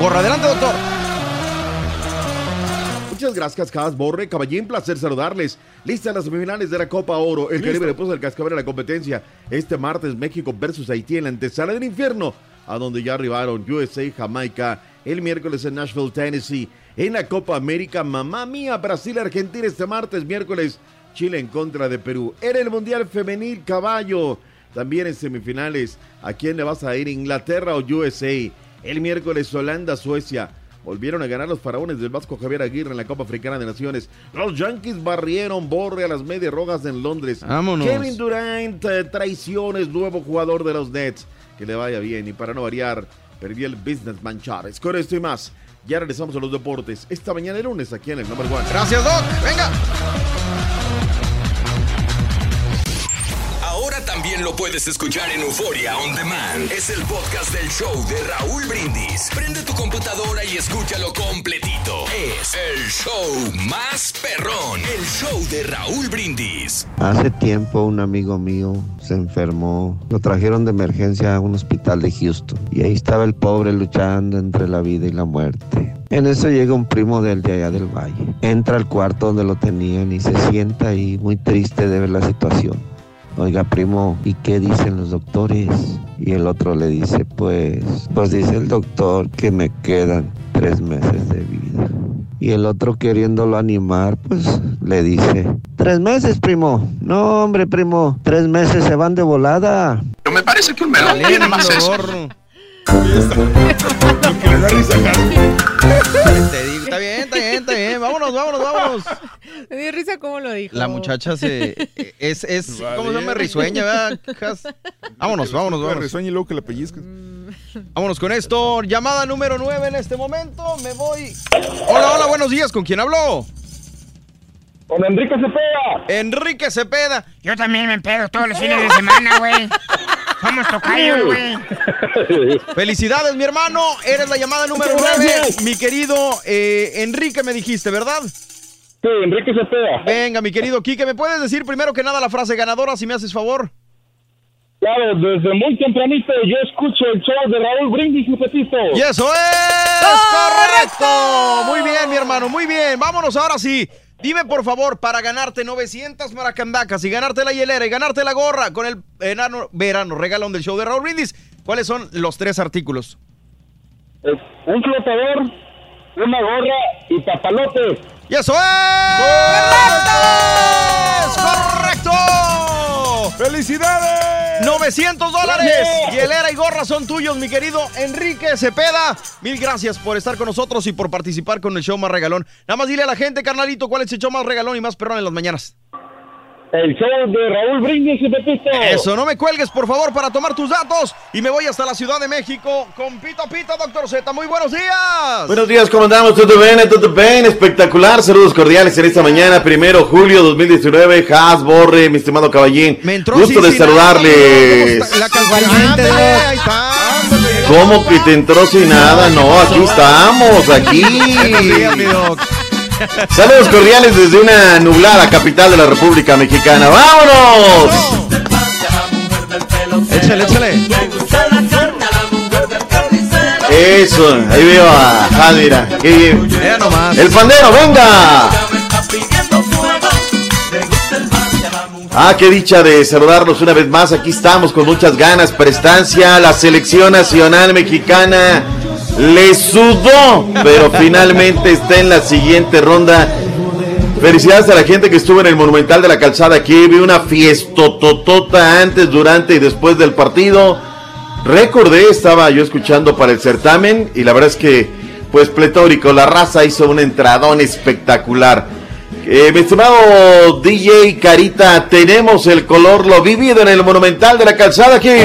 S2: gorra. Adelante, doctor.
S20: Muchas gracias, Cas Borre. Caballín, placer saludarles. Listas las semifinales de la Copa Oro. El
S3: Listo.
S20: Caribe le puso el cascabel a la competencia. Este martes, México versus Haití en la antesala del infierno, a donde ya arribaron USA, Jamaica. El miércoles en Nashville, Tennessee. En la Copa América, mamá mía, Brasil, Argentina. Este martes, miércoles, Chile en contra de Perú. En el Mundial Femenil, caballo. También en semifinales, ¿a quién le vas a ir? ¿Inglaterra o USA? El miércoles, Holanda, Suecia. Volvieron a ganar los faraones del Vasco Javier Aguirre en la Copa Africana de Naciones. Los Yankees barrieron borre a las medias rojas en Londres.
S2: Vámonos.
S20: Kevin Durant, eh, traiciones, nuevo jugador de los Nets. Que le vaya bien. Y para no variar, perdió el Businessman Chávez. Con esto y más, ya regresamos a los deportes. Esta mañana el lunes aquí en el Number One.
S2: Gracias, Doc. Venga.
S1: Lo puedes escuchar en Euforia On Demand. Es el podcast del show de Raúl Brindis. Prende tu computadora y escúchalo completito. Es el show más perrón. El show de Raúl Brindis.
S21: Hace tiempo un amigo mío se enfermó, lo trajeron de emergencia a un hospital de Houston y ahí estaba el pobre luchando entre la vida y la muerte. En eso llega un primo del de allá del valle, entra al cuarto donde lo tenían y se sienta ahí muy triste de ver la situación. Oiga, primo, ¿y qué dicen los doctores? Y el otro le dice, pues, pues dice el doctor que me quedan tres meses de vida. Y el otro queriéndolo animar, pues le dice, tres meses, primo. No, hombre, primo, tres meses se van de volada.
S1: Pero me parece que un melón tiene más eso.
S2: Te digo, está bien, está bien, está bien. Vámonos, vámonos, vámonos.
S12: Me dio risa cómo lo dijo.
S2: La muchacha se. Es, es ¿cómo se llama?
S3: Vale.
S2: Risueña, ¿verdad? Vámonos, vámonos,
S3: La
S2: vámonos.
S3: risueña y luego que la pellizcas.
S2: Vámonos con esto. Llamada número 9 en este momento. Me voy. Hola, hola, buenos días. ¿Con quién habló?
S22: Con Enrique Cepeda.
S2: Enrique Cepeda.
S5: Yo también me pedo todos los fines de semana, güey. Somos tocayos, güey.
S2: Felicidades, mi hermano. Eres la llamada número
S22: Muchas
S2: 9.
S22: gracias.
S2: Mi querido eh, Enrique, me dijiste, ¿verdad?
S22: Sí, Enrique Cepeda.
S2: Venga, mi querido Quique, ¿me puedes decir primero que nada la frase ganadora, si me haces favor?
S22: Claro, desde muy tempranito yo escucho el show de Raúl Brindis y Pepito.
S2: Y eso es correcto. Muy bien, mi hermano, muy bien. Vámonos ahora sí. Dime por favor, para ganarte 900 maracandacas y ganarte la hielera y ganarte la gorra con el enano verano regalón del show de Raúl Brindis, ¿cuáles son los tres artículos?
S22: Un flotador, una gorra y papalotes.
S2: ¡Y eso es! ¡Correcto!
S3: ¡Felicidades!
S2: 900 dólares. Hielera y gorra son tuyos, mi querido Enrique Cepeda. Mil gracias por estar con nosotros y por participar con el show más regalón. Nada más dile a la gente, carnalito, cuál es el show más regalón y más perrón en las mañanas.
S22: El show de Raúl Brindis y Pepito.
S2: Eso, no me cuelgues, por favor, para tomar tus datos. Y me voy hasta la Ciudad de México con Pito Pito, doctor Z. Muy buenos días.
S20: Buenos días, ¿cómo andamos? ¿Todo bien? ¿Todo bien? Espectacular. Saludos cordiales en esta mañana, primero julio 2019. Has, Borre, mi estimado caballín. Gusto de saludarles.
S2: La Ándale, ahí está.
S20: ¿Cómo que te entró sin nada? No, aquí estamos, aquí. Saludos cordiales desde una nublada capital de la República Mexicana. ¡Vámonos!
S2: Échale, échale.
S20: Eso, ahí veo a Jadira. Qué bien.
S2: Nomás.
S20: El pandero, venga. Ah, qué dicha de saludarlos una vez más. Aquí estamos con muchas ganas, prestancia. La selección nacional mexicana le sudó, pero finalmente está en la siguiente ronda. Felicidades a la gente que estuvo en el Monumental de la Calzada aquí. Vi una fiestototota antes, durante y después del partido. Recordé, estaba yo escuchando para el certamen y la verdad es que, pues pletórico, la raza hizo un entradón espectacular. Eh, mi estimado DJ Carita, tenemos el color lo vivido en el Monumental de la Calzada. ¿Qué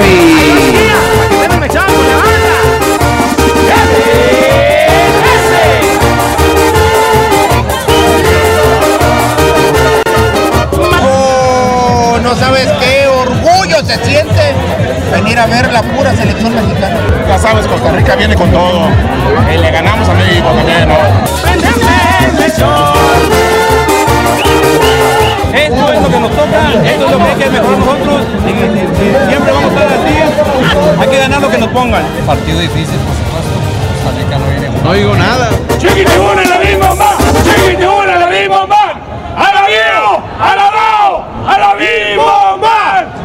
S23: se siente venir a ver la pura selección mexicana.
S24: Ya sabes, Costa Rica viene con todo. Y le ganamos a México también, ¿no?
S25: Esto es lo que nos toca, esto es lo que hay que mejorar nosotros. siempre vamos a estar así. Hay que ganar lo que nos pongan.
S23: Partido difícil, por supuesto. Costa Rica no viene
S2: No digo nada.
S25: ¡Chiquitibuna la misma más! ¡Chiquitibuna la misma más! ¡A la vivo! ¡A la dao! ¡A la vivo más!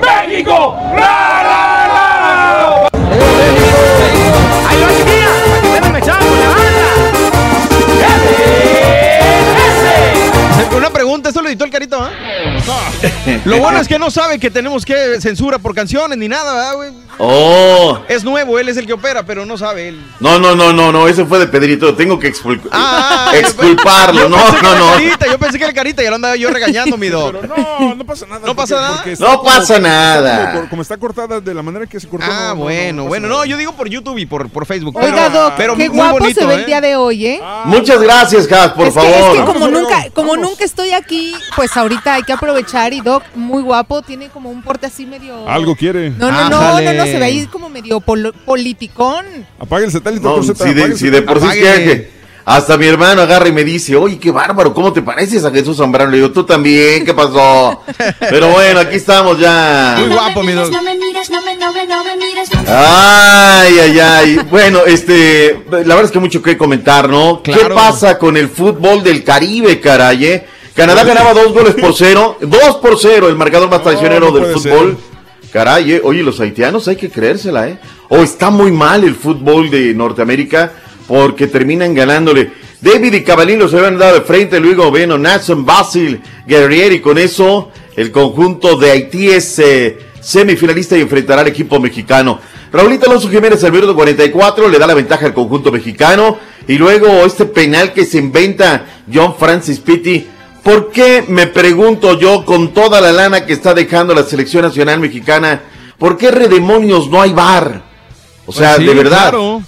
S25: ¡México! ¡México! ¡La, la, la! ¡Ahí va, chiquilla! ¡Para que vengan echando la banda!
S2: Una pregunta, esto lo editó el carito, ¿ah? Lo bueno es que no sabe que tenemos que censura por canciones ni nada, ¿verdad, güey?
S20: Oh,
S2: Es nuevo, él es el que opera, pero no sabe él.
S20: no, no, no, no, no, ese fue de Pedrito. Tengo que expul-
S2: Ah,
S20: exculparlo. No,
S2: pensé que
S20: no,
S2: era
S20: no.
S2: Carita, yo pensé que era carita, ya lo andaba yo regañando, mi dog.
S3: No, no pasa nada.
S2: ¿No pasa nada?
S3: porque
S20: No pasa
S3: como-
S20: nada.
S3: está Como, como está cortada de la manera que se cortó.
S2: Ah,
S3: no, no, no,
S2: bueno,
S3: no
S2: bueno,
S3: nada.
S2: no, yo digo por YouTube y por, por Facebook.
S12: Oiga,
S2: pero,
S12: Doc,
S2: pero
S12: qué
S2: muy
S12: guapo
S2: bonito,
S12: se ve
S2: ¿eh?
S12: el día de hoy, ¿eh?
S20: Muchas gracias, Jas, por
S12: es que,
S20: favor.
S12: es que como nunca, como nunca estoy aquí, pues ahorita hay que aprovechar y Doc, muy guapo, tiene como un porte así medio...
S3: Algo quiere.
S12: No, no, no, no, no, se ve ahí como medio politicón.
S3: Apague el satélite.
S20: No, si de, si de por sí es que- hasta mi hermano agarra y me dice, oye, qué bárbaro, ¿cómo te pareces a Jesús Zambrano? Le digo, tú también, ¿qué pasó? Pero bueno, aquí estamos ya.
S2: Muy guapo, mi dog.
S26: No me mires, no me, no me, no me mires.
S20: Ay, ay, ay. Bueno, este, la verdad es que mucho que comentar, ¿no? ¿Qué pasa con el fútbol del Caribe, caray? eh? Canadá ganaba dos goles por cero, dos por cero, el marcador más traicionero
S3: no
S20: del fútbol. Caray, eh, oye, los haitianos hay que creérsela, ¿eh? O está muy mal el fútbol de Norteamérica porque terminan ganándole. David y Cavalín los habían dado de frente, luego Beno, Natson, Basil, Guerrier y con eso el conjunto de Haití es eh, semifinalista y enfrentará al equipo mexicano. Raulito Alonso Jiménez al minuto 44 le da la ventaja al conjunto mexicano y luego este penal que se inventa John Francis Pitti. ¿Por qué, me pregunto yo, con toda la lana que está dejando la selección nacional mexicana, por qué redemonios no hay bar? O sea,
S2: Pues sí,
S20: de verdad.
S2: claro.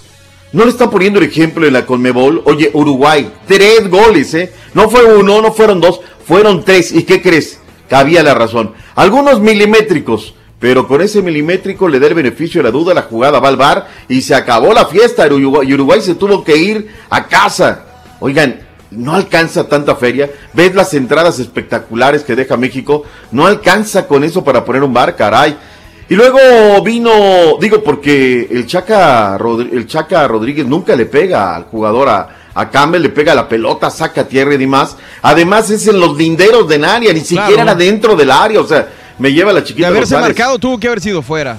S20: No le están poniendo el ejemplo en la Conmebol. Oye, Uruguay, tres goles, ¿eh? No fue uno, no fueron dos, fueron tres. ¿Y qué crees? Cabía la razón. Algunos milimétricos, pero con ese milimétrico le da el beneficio de la duda, la jugada va al bar y se acabó la fiesta. Uruguay, y Uruguay se tuvo que ir a casa. Oigan, no alcanza tanta feria. Ves las entradas espectaculares que deja México, no alcanza con eso para poner un bar, caray. Y luego vino, digo, porque el Chaca, Rodri- el Chaca Rodríguez nunca le pega al jugador a, a Campbell, le pega la pelota, saca tierra y demás. Además es en los linderos del área, ni siquiera era dentro del área, o sea, me lleva la
S2: De
S20: chiquita.
S2: haberse
S20: González.
S2: marcado tuvo que haber sido fuera.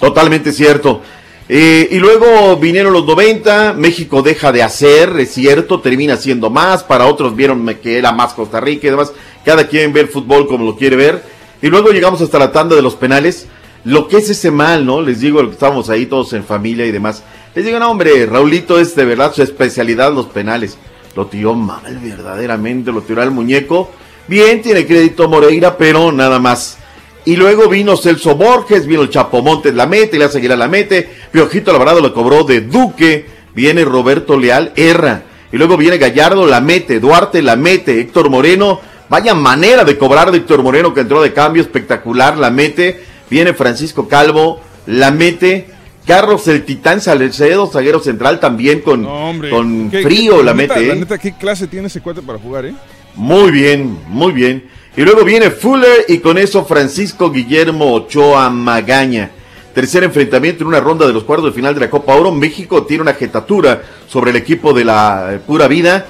S20: Totalmente cierto. Eh, y luego vinieron los 90, México deja de hacer, es cierto, termina siendo más, para otros vieron que era más Costa Rica y demás, cada quien ve el fútbol como lo quiere ver. Y luego llegamos hasta la tanda de los penales, lo que es ese mal, ¿no? Les digo, estábamos ahí todos en familia y demás. Les digo, no, hombre, Raulito es de verdad su especialidad los penales. Lo tiró mal, verdaderamente, lo tiró al muñeco. Bien, tiene crédito Moreira, pero nada más. Y luego vino Celso Borges, vino el Chapo Montes, la mete, le hace Aguilar la mete, Piojito Alvarado lo cobró de Duque, viene Roberto Leal, erra. Y luego viene Gallardo, la mete, Duarte la mete, Héctor Moreno, vaya manera de cobrar de Héctor Moreno que entró de cambio, espectacular, la mete, viene Francisco Calvo, la mete, Carlos el Titán Salcedo, zaguero central también con,
S3: Hombre,
S20: con frío,
S3: qué-
S20: la
S3: neta,
S20: mete.
S3: La
S20: ¿eh?
S3: neta, qué clase tiene ese cuate para jugar, ¿eh?
S20: Muy bien, muy bien. Y luego viene Fuller y con eso Francisco Guillermo Ochoa Magaña. Tercer enfrentamiento en una ronda de los cuartos de final de la Copa Oro. México tiene una jetatura sobre el equipo de la eh, pura vida.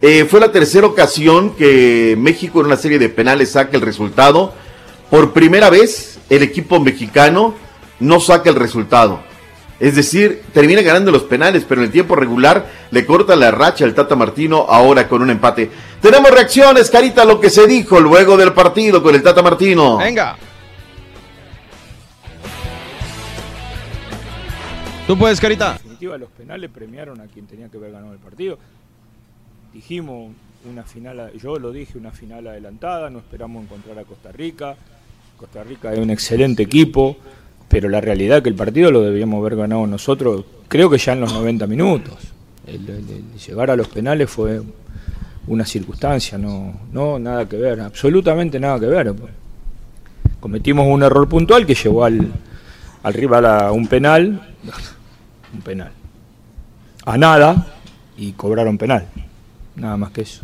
S20: Eh, fue la tercera ocasión que México en una serie de penales saca el resultado. Por primera vez el equipo mexicano no saca el resultado. Es decir, termina ganando los penales, pero en el tiempo regular le corta la racha al Tata Martino ahora con un empate. Tenemos reacciones, Carita, a lo que se dijo luego del partido con el Tata Martino.
S2: Venga. Tú puedes, Carita.
S27: En definitiva, los penales premiaron a quien tenía que haber ganado el partido. Dijimos una final, yo lo dije, una final adelantada, no esperamos encontrar a Costa Rica. Costa Rica es un excelente equipo, pero la realidad es que el partido lo debíamos haber ganado nosotros, creo que ya en los 90 minutos. El, llegar a los penales fue una circunstancia, no, no nada que ver, absolutamente nada que ver. Cometimos un error puntual que llevó al, al rival a un penal, un penal, a nada y cobraron penal, nada más que eso.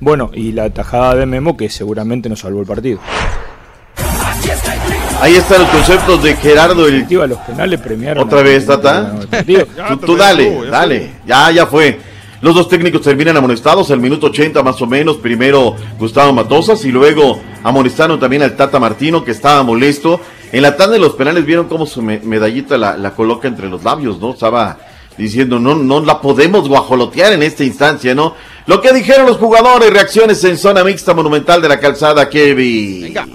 S27: Bueno, y la tajada de Memo que seguramente nos salvó el partido.
S20: Ahí están los conceptos de Gerardo. El...
S27: Los penales premiaron.
S20: Otra
S27: a
S20: vez,
S27: que
S20: Tata.
S27: el.
S20: Tú, tú dale, dale. Ya, ya fue. Los dos técnicos terminan amonestados al minuto 80 más o menos. Primero Gustavo Matosas y luego amonestaron también al Tata Martino que estaba molesto. En la tanda de los penales vieron cómo su me- medallita la, la coloca entre los labios, ¿no? Estaba diciendo, no, no la podemos guajolotear en esta instancia, ¿no? Lo que dijeron los jugadores, reacciones en zona mixta monumental de la calzada, Kevin. Venga.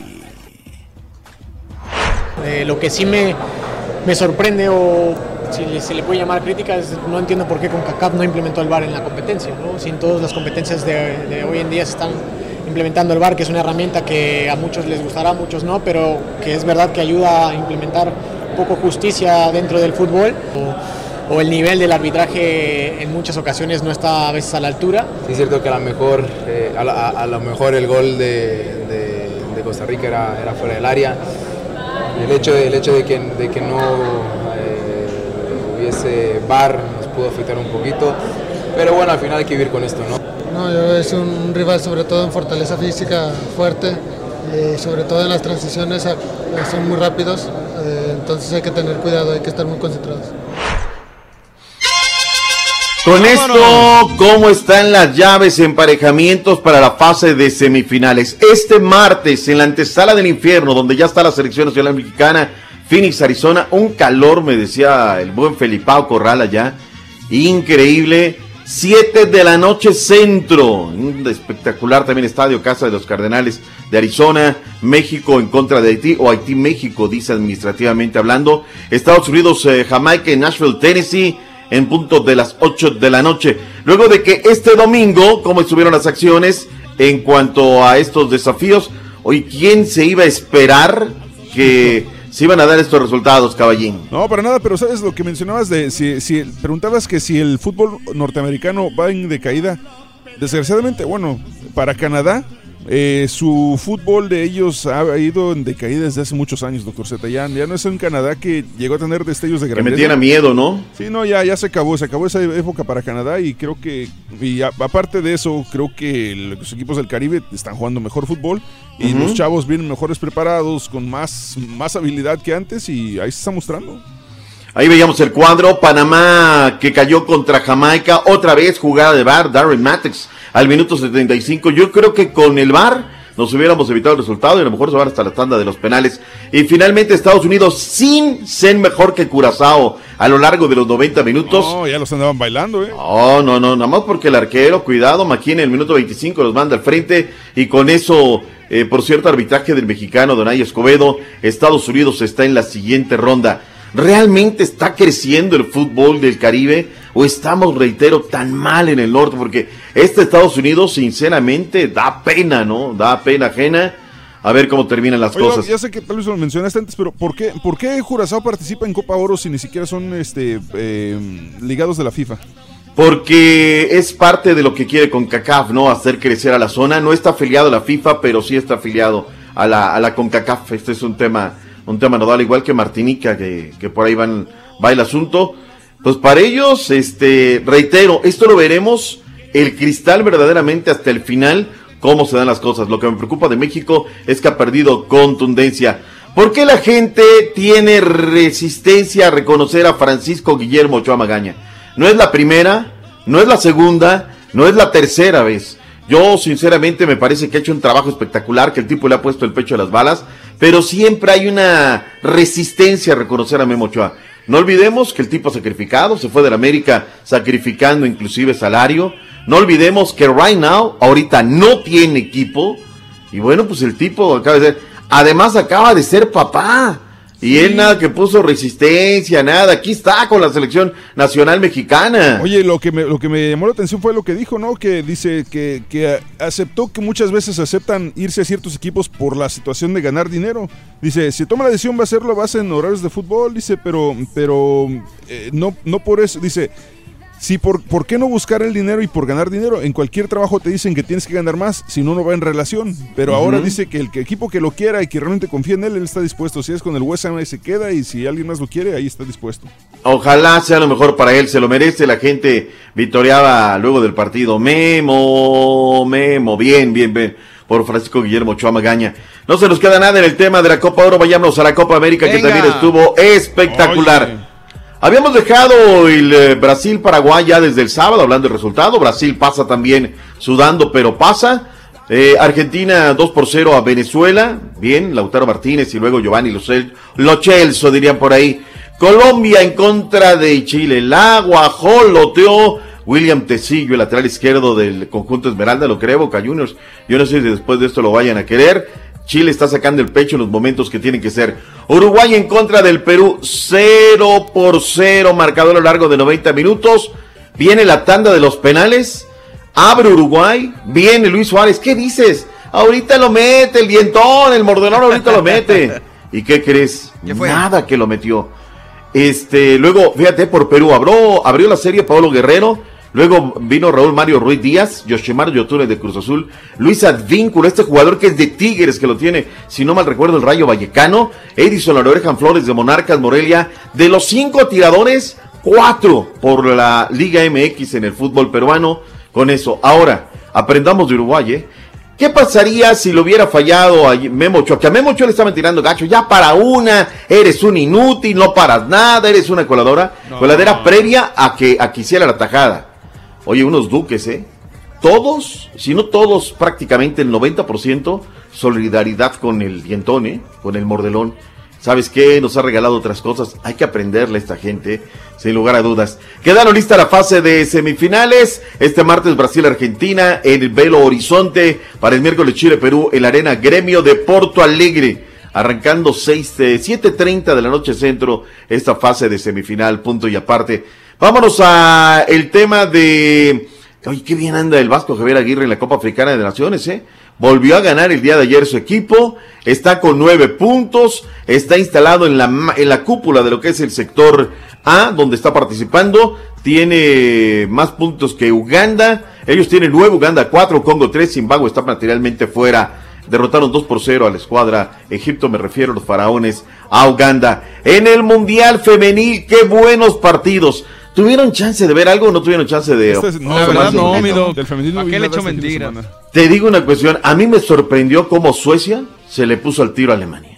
S28: Eh, lo que sí me, me sorprende o si se le puede llamar crítica es no entiendo por qué CONCACAF no implementó el VAR en la competencia. ¿no? Si en todas las competencias de, de hoy en día se están implementando el VAR, que es una herramienta que a muchos les gustará, a muchos no, pero que es verdad que ayuda a implementar un poco justicia dentro del fútbol. O, o el nivel del arbitraje en muchas ocasiones no está a veces a la altura.
S29: Sí, es cierto que a lo mejor, eh, a- a lo mejor el gol de, de- de Costa Rica era, era fuera del área. El hecho de, el hecho de que, de que no eh, hubiese VAR nos pudo afectar un poquito. Pero bueno, al final hay que vivir con esto, ¿no?
S30: No, es un rival sobre todo en fortaleza física fuerte, eh, sobre todo en las transiciones son muy rápidos, eh, entonces hay que tener cuidado, hay que estar muy concentrados.
S20: Con esto, ¿cómo están las llaves emparejamientos para la fase de semifinales? Este martes, en la antesala del infierno, donde ya está la selección nacional mexicana, Phoenix, Arizona, un calor, me decía el buen Felipao Corral allá, increíble. 7 de la noche centro, un espectacular también estadio, Casa de los Cardenales de Arizona, México en contra de Haití, o Haití-México, dice administrativamente hablando, Estados Unidos, eh, Jamaica, Nashville, Tennessee, en punto de las 8 de la noche. Luego de que este domingo, cómo estuvieron las acciones en cuanto a estos desafíos, hoy, ¿quién se iba a esperar que se iban a dar estos resultados, caballín?
S3: No, para nada, pero sabes lo que mencionabas de si, si preguntabas que si el fútbol norteamericano va en decaída. Desgraciadamente, bueno, para Canadá Eh, su fútbol de ellos ha ido en decaída desde hace muchos años, doctor Zeta. Ya, ya no es un Canadá que llegó a tener destellos de
S20: Que
S3: grandeza.
S20: me tiene miedo, ¿no?
S3: Sí, no, ya, ya se acabó, se acabó esa época para Canadá y creo que, y a- aparte de eso, creo que los equipos del Caribe están jugando mejor fútbol y los chavos vienen mejores preparados, con más, más habilidad que antes y ahí se está mostrando.
S20: Ahí veíamos el cuadro, Panamá que cayó contra Jamaica, otra vez jugada de VAR, Darren Mattix al minuto 75. Yo creo que con el VAR nos hubiéramos evitado el resultado y a lo mejor se van hasta la tanda de los penales. Y finalmente Estados Unidos sin ser mejor que Curazao a lo largo de los 90 minutos.
S3: No, ya los andaban bailando, ¿eh?
S20: Oh, no, no, nada más porque el arquero, cuidado, McKinney en el minuto 25 los manda al frente y con eso, eh, por cierto, arbitraje del mexicano Donay Escobedo, Estados Unidos está en la siguiente ronda. ¿Realmente está creciendo el fútbol del Caribe o estamos, reitero, tan mal en el norte? Porque este Estados Unidos, sinceramente, da pena, ¿no? Da pena ajena. A ver cómo terminan las
S3: Oye,
S20: cosas.
S3: ya sé que tal vez lo mencionaste antes, pero ¿por qué, ¿por qué Curazao participa en Copa Oro si ni siquiera son este eh, ligados de la FIFA?
S20: Porque es parte de lo que quiere CONCACAF, ¿no? Hacer crecer a la zona. No está afiliado a la FIFA, pero sí está afiliado a la, a la CONCACAF. Este es un tema, un tema nodal, igual que Martinica, que, que por ahí van, va el asunto. Pues para ellos, este, reitero, esto lo veremos el cristal verdaderamente hasta el final, cómo se dan las cosas. Lo que me preocupa de México es que ha perdido contundencia. ¿Por qué la gente tiene resistencia a reconocer a Francisco Guillermo Ochoa Magaña? No es la primera, no es la segunda, no es la tercera vez. Yo sinceramente me parece que ha hecho un trabajo espectacular, que el tipo le ha puesto el pecho a las balas, pero siempre hay una resistencia a reconocer a Memo Ochoa. No olvidemos que el tipo sacrificado, se fue de la América sacrificando inclusive salario. No olvidemos que right now, ahorita no tiene equipo. Y bueno, pues el tipo acaba de ser, además acaba de ser papá. Y él nada que puso resistencia, nada. Aquí está con la selección nacional mexicana.
S3: Oye, lo que me, lo que me llamó la atención fue lo que dijo, ¿no? Que dice que, que aceptó que muchas veces aceptan irse a ciertos equipos por la situación de ganar dinero. Dice, si toma la decisión va a hacerlo a base en horarios de fútbol, dice, pero, pero eh, no, no por eso, dice, Sí, por, ¿por qué no buscar el dinero y por ganar dinero? En cualquier trabajo te dicen que tienes que ganar más, si no, no va en relación. Pero ahora dice que el que- equipo que lo quiera y que realmente confía en él, él está dispuesto. Si es con el West Ham, ahí se queda y si alguien más lo quiere, ahí está dispuesto.
S20: Ojalá sea lo mejor para él, se lo merece. La gente victoriaba luego del partido. Memo, Memo, bien, bien, bien. Por Francisco Guillermo Ochoa Magaña. No se nos queda nada en el tema de la Copa Oro. Vayámonos a la Copa América, que también estuvo espectacular. Habíamos dejado el eh, Brasil-Paraguay ya desde el sábado, hablando del resultado. Brasil pasa también sudando, pero pasa. Eh, Argentina 2 por 0 a Venezuela. Bien, Lautaro Martínez y luego Giovanni Lochelso, dirían por ahí. Colombia en contra de Chile. El agua joloteó William Tecillo, el lateral izquierdo del conjunto Esmeralda, lo cree Boca Juniors. Yo no sé si después de esto lo vayan a querer. Chile está sacando el pecho en los momentos que tienen que ser. Uruguay en contra del Perú, 0 por 0, marcado a lo largo de 90 minutos. Viene la tanda de los penales. Abre Uruguay. Viene Luis Suárez. ¿Qué dices? Ahorita lo mete el dientón, el mordelón ahorita lo mete. ¿Y qué crees? Nada que lo metió. Este, luego, fíjate, por Perú abrió, abrió la serie Pablo Guerrero. Luego vino Raúl Mario Ruiz Díaz, Yoshimar Yotune de Cruz Azul, Luis Advínculo, este jugador que es de Tigres, que lo tiene, si no mal recuerdo, el Rayo Vallecano, Edison Orejan Flores de Monarcas Morelia. De los cinco tiradores, cuatro por la Liga MX en el fútbol peruano. Con eso, ahora, aprendamos de Uruguay, ¿eh? ¿Qué pasaría si lo hubiera fallado a Memo Ochoa? Que a Memo Ochoa le estaban tirando gacho. Ya para una, eres un inútil, no paras nada, eres una coladora. Coladera previa a que, a que hiciera la tajada. Oye, unos duques, ¿eh? Todos, si no todos, prácticamente el 90%, solidaridad con el dientón, ¿eh? Con el mordelón. ¿Sabes qué? Nos ha regalado otras cosas. Hay que aprenderle a esta gente, sin lugar a dudas. Quedaron lista la fase de semifinales. Este martes Brasil-Argentina en el Belo Horizonte. Para el miércoles Chile-Perú en la Arena Gremio de Porto Alegre. Arrancando 6, eh, 7.30 de la noche centro esta fase de semifinal, punto y aparte. Vámonos a el tema de... Oye, qué bien anda el Vasco Javier Aguirre en la Copa Africana de Naciones, ¿eh? Volvió a ganar el día de ayer su equipo, está con nueve puntos, está instalado en la, en la cúpula de lo que es el sector A, donde está participando, tiene más puntos que Uganda. Ellos tienen nueve, Uganda 4, Congo 3, Zimbabue está materialmente fuera. Derrotaron 2 por 0 a la escuadra Egipto, me refiero a los faraones, a Uganda. En el Mundial Femenil, qué buenos partidos. ¿Tuvieron chance de ver algo o no tuvieron chance de...
S3: Este es-
S20: tomarse
S3: verdad,
S20: un
S3: no, mi doc. Del femenil no
S2: ¿A qué le echo
S3: semana.
S20: Te digo una cuestión, a mí me sorprendió cómo Suecia se le puso al tiro a Alemania.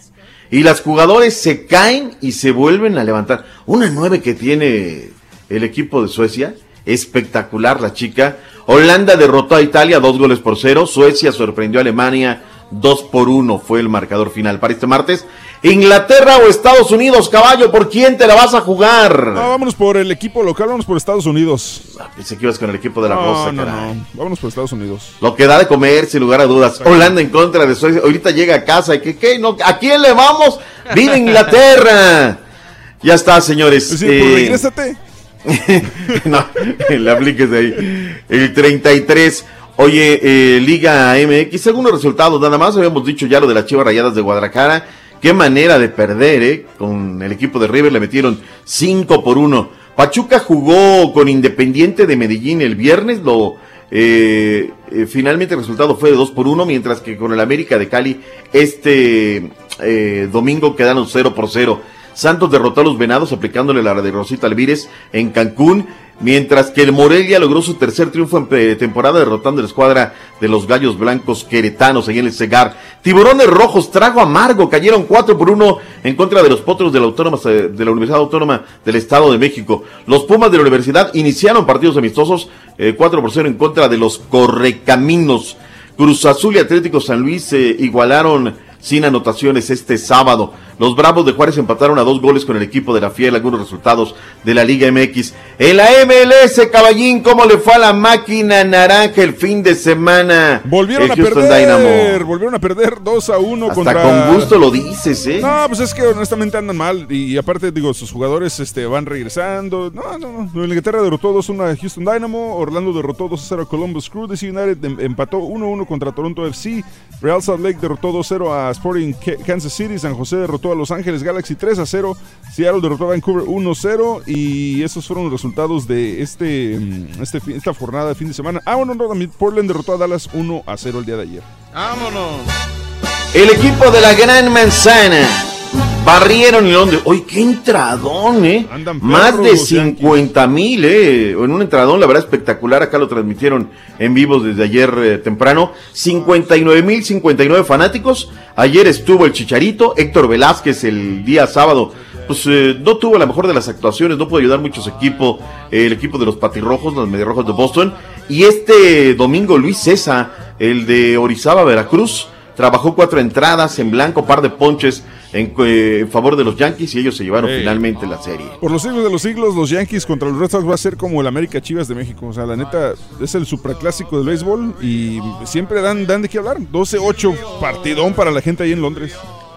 S20: Y las jugadores se caen y se vuelven a levantar. Una nueve que tiene el equipo de Suecia, espectacular la chica. Holanda derrotó a Italia dos goles por cero. Suecia sorprendió a Alemania dos por uno fue el marcador final para este martes. Inglaterra o Estados Unidos, caballo, ¿por quién te la vas a jugar?
S3: No, vámonos por el equipo local, vámonos por Estados Unidos.
S20: Pensé que ibas con el equipo de la
S3: no,
S20: Rosa,
S3: no,
S20: caray.
S3: no. Vámonos por Estados Unidos.
S20: Lo que da de comer, sin lugar a dudas. Holanda en contra de Suecia. Ahorita llega a casa y que, ¿qué? No, ¿a quién le vamos? ¡Viva Inglaterra! Ya está, señores. Eh,
S3: pues regrésate.
S20: no, le apliques de ahí. El 33. Oye, eh, Liga MX, algunos resultados nada más. Habíamos dicho ya lo de las Chivas Rayadas de Guadalajara. Qué manera de perder, ¿eh? Con el equipo de River le metieron 5 por 1. Pachuca jugó con Independiente de Medellín el viernes. Lo, eh, eh, finalmente el resultado fue de 2 por 1, mientras que con el América de Cali este eh, domingo quedaron 0 por 0. Santos derrotó a los Venados aplicándole la de Rosita Alvírez en Cancún, mientras que el Morelia logró su tercer triunfo en eh, temporada derrotando a la escuadra de los Gallos Blancos Queretanos en el Cegar. Tiburones Rojos trago amargo, cayeron 4 por 1 en contra de los Potros de la, Autónoma, eh, de la Universidad Autónoma del Estado de México. Los Pumas de la Universidad iniciaron partidos amistosos eh, 4 por 0 en contra de los Correcaminos. Cruz Azul y Atlético San Luis se igualaron sin anotaciones este sábado. Los Bravos de Juárez empataron a dos goles con el equipo de la Fiel, algunos resultados de la Liga MX. En la MLS, caballín, ¿cómo le fue a la máquina naranja el fin de semana?
S3: Volvieron a
S20: Houston
S3: perder,
S20: Dynamo.
S3: volvieron a perder 2 a 1
S20: Hasta
S3: contra...
S20: con gusto lo dices, ¿eh?
S3: No, pues es que honestamente andan mal y, aparte digo, sus jugadores este, van regresando. No, no, no. Inglaterra derrotó 2-1 a Houston Dynamo, Orlando derrotó 2-0 a Columbus Crew, DC United em- empató 1-1 contra Toronto FC, Real Salt Lake derrotó 2-0 a Sporting Kansas City, San José derrotó a Los Ángeles Galaxy 3-0, Seattle derrotó a Vancouver 1-0 y esos fueron los resultados de este, mm, este esta jornada de fin de semana. Ah, bueno, no, también Portland derrotó a Dallas 1-0 el día de ayer.
S2: Vámonos.
S20: El equipo de la Gran Manzana barrieron Londres. Oye, qué entradón, ¿eh?
S3: Andan
S20: Más
S3: perros
S20: de
S3: los
S20: 50 mil, ¿eh? En un entradón, la verdad, espectacular. Acá lo transmitieron en vivo desde ayer eh, temprano. 59 mil 59 fanáticos. Ayer estuvo el Chicharito, Héctor Velázquez el día sábado. Pues eh, no tuvo la mejor de las actuaciones, no pudo ayudar mucho su equipo, eh, el equipo de los Patirrojos, los Medirrojos de Boston. Y este domingo Luis César, el de Orizaba, Veracruz, trabajó cuatro entradas en blanco, par de ponches en, eh, en favor de los Yankees y ellos se llevaron finalmente la serie.
S3: Por los siglos de los siglos, los Yankees contra los Red Sox va a ser como el América Chivas de México. O sea, la neta, es el superclásico del béisbol y siempre dan, dan de qué hablar. 12-8, partidón para la gente ahí en Londres.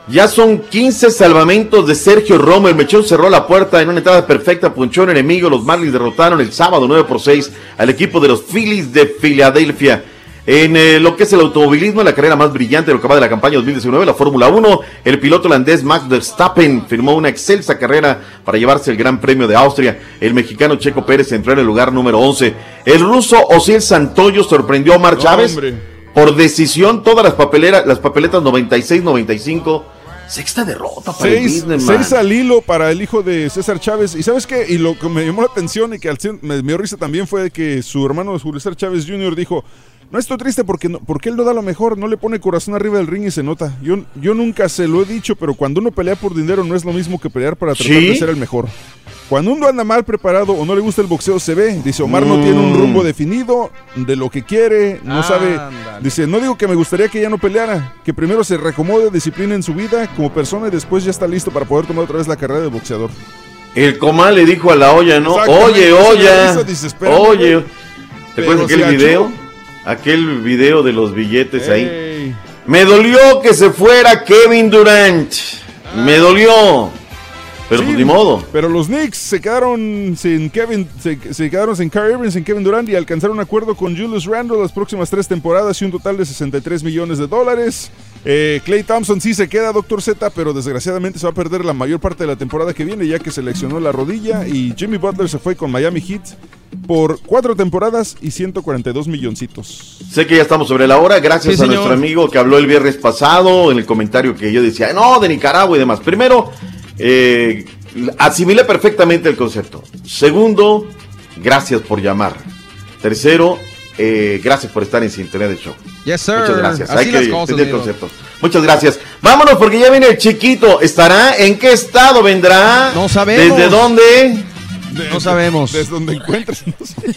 S20: Ya son 15 salvamentos de Sergio Romo. El Mechón cerró la puerta en una entrada perfecta. Punchó un enemigo. Los Marlins derrotaron el sábado 9 por 6 al equipo de los Phillies de Filadelfia. En eh, lo que es el automovilismo, la carrera más brillante de lo que va de la campaña 2019, la Fórmula 1, el piloto holandés Max Verstappen firmó una excelsa carrera para llevarse el Gran Premio de Austria. El mexicano Checo Pérez entró en el lugar número 11. El ruso Osiel Santoyo sorprendió a Omar
S3: No,
S20: Chávez por decisión. Todas las papeleras, las papeletas 96-95. Sexta derrota para el
S3: Seis,
S20: Businessman.
S3: seis al hilo para el hijo de César Chávez. Y sabes qué? Y lo que me llamó la atención y que al me, me dio risa también fue que su hermano Julio César Chávez Jr. dijo: No estoy triste porque, no- porque él no da lo mejor, no le pone corazón arriba del ring y se nota. Yo, yo nunca se lo he dicho, pero cuando uno pelea por dinero no es lo mismo que pelear para tratar
S20: ¿Sí?
S3: de ser el mejor. Cuando uno anda mal preparado o no le gusta el boxeo, se ve. Dice, Omar no
S20: Mm.
S3: tiene un rumbo definido de lo que quiere, no sabe. Dice, no digo que me gustaría que ya no peleara, que primero se reacomode, disciplina en su vida como persona y después ya está listo para poder tomar otra vez la carrera de boxeador.
S20: El comal le dijo a la olla, ¿no? Oye, olla. Oye. ¿Te acuerdas aquel
S3: achó.
S20: Aquel video de los billetes ahí. Me dolió que se fuera Kevin Durant. Me dolió. Pero
S3: Sí,
S20: pues ni modo.
S3: Pero los Knicks se quedaron sin Kevin, se, se quedaron sin Kyrie Irving, sin Kevin Durant y alcanzaron un acuerdo con Julius Randle las próximas tres temporadas y un total de 63 millones de dólares. Eh, Clay Thompson sí se queda, Doctor Z, pero desgraciadamente se va a perder la mayor parte de la temporada que viene ya que se lesionó la rodilla y Jimmy Butler se fue con Miami Heat por cuatro temporadas y 142 milloncitos.
S20: Sé que ya estamos sobre la hora. Gracias
S3: Sí,
S20: a
S3: señor.
S20: nuestro amigo que habló el viernes pasado en el comentario que yo decía, no, de Nicaragua y demás. Primero, eh, asimilé perfectamente el concepto. Segundo, gracias por llamar. Tercero, eh, gracias por estar en sintonía del show.
S2: Yes, sir.
S20: Muchas gracias.
S2: Así
S20: Hay que
S2: cosas,
S20: entender el concepto. Muchas gracias. Vámonos porque ya viene el chiquito. ¿Estará? ¿En qué estado vendrá?
S2: No sabemos.
S20: ¿Desde dónde?
S2: No sabemos.
S3: Desde donde encuentres.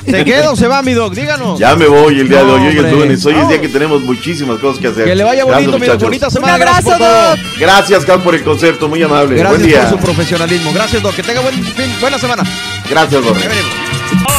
S2: ¿Se queda o se va, mi Doc? Díganos.
S20: Ya me voy el día de hoy.
S2: No,
S20: Hoy es
S2: hombre.
S20: lunes. Hoy es día que tenemos muchísimas cosas que hacer.
S2: Que le vaya bonito, mi Doc. Bonita semana.
S12: Un abrazo. Doc.
S20: Gracias, Cam, por el concepto. Muy amable.
S2: Gracias
S20: Buen día.
S2: por su profesionalismo. Gracias, Doc. Que tenga buen fin, buena semana.
S20: Gracias, Borre.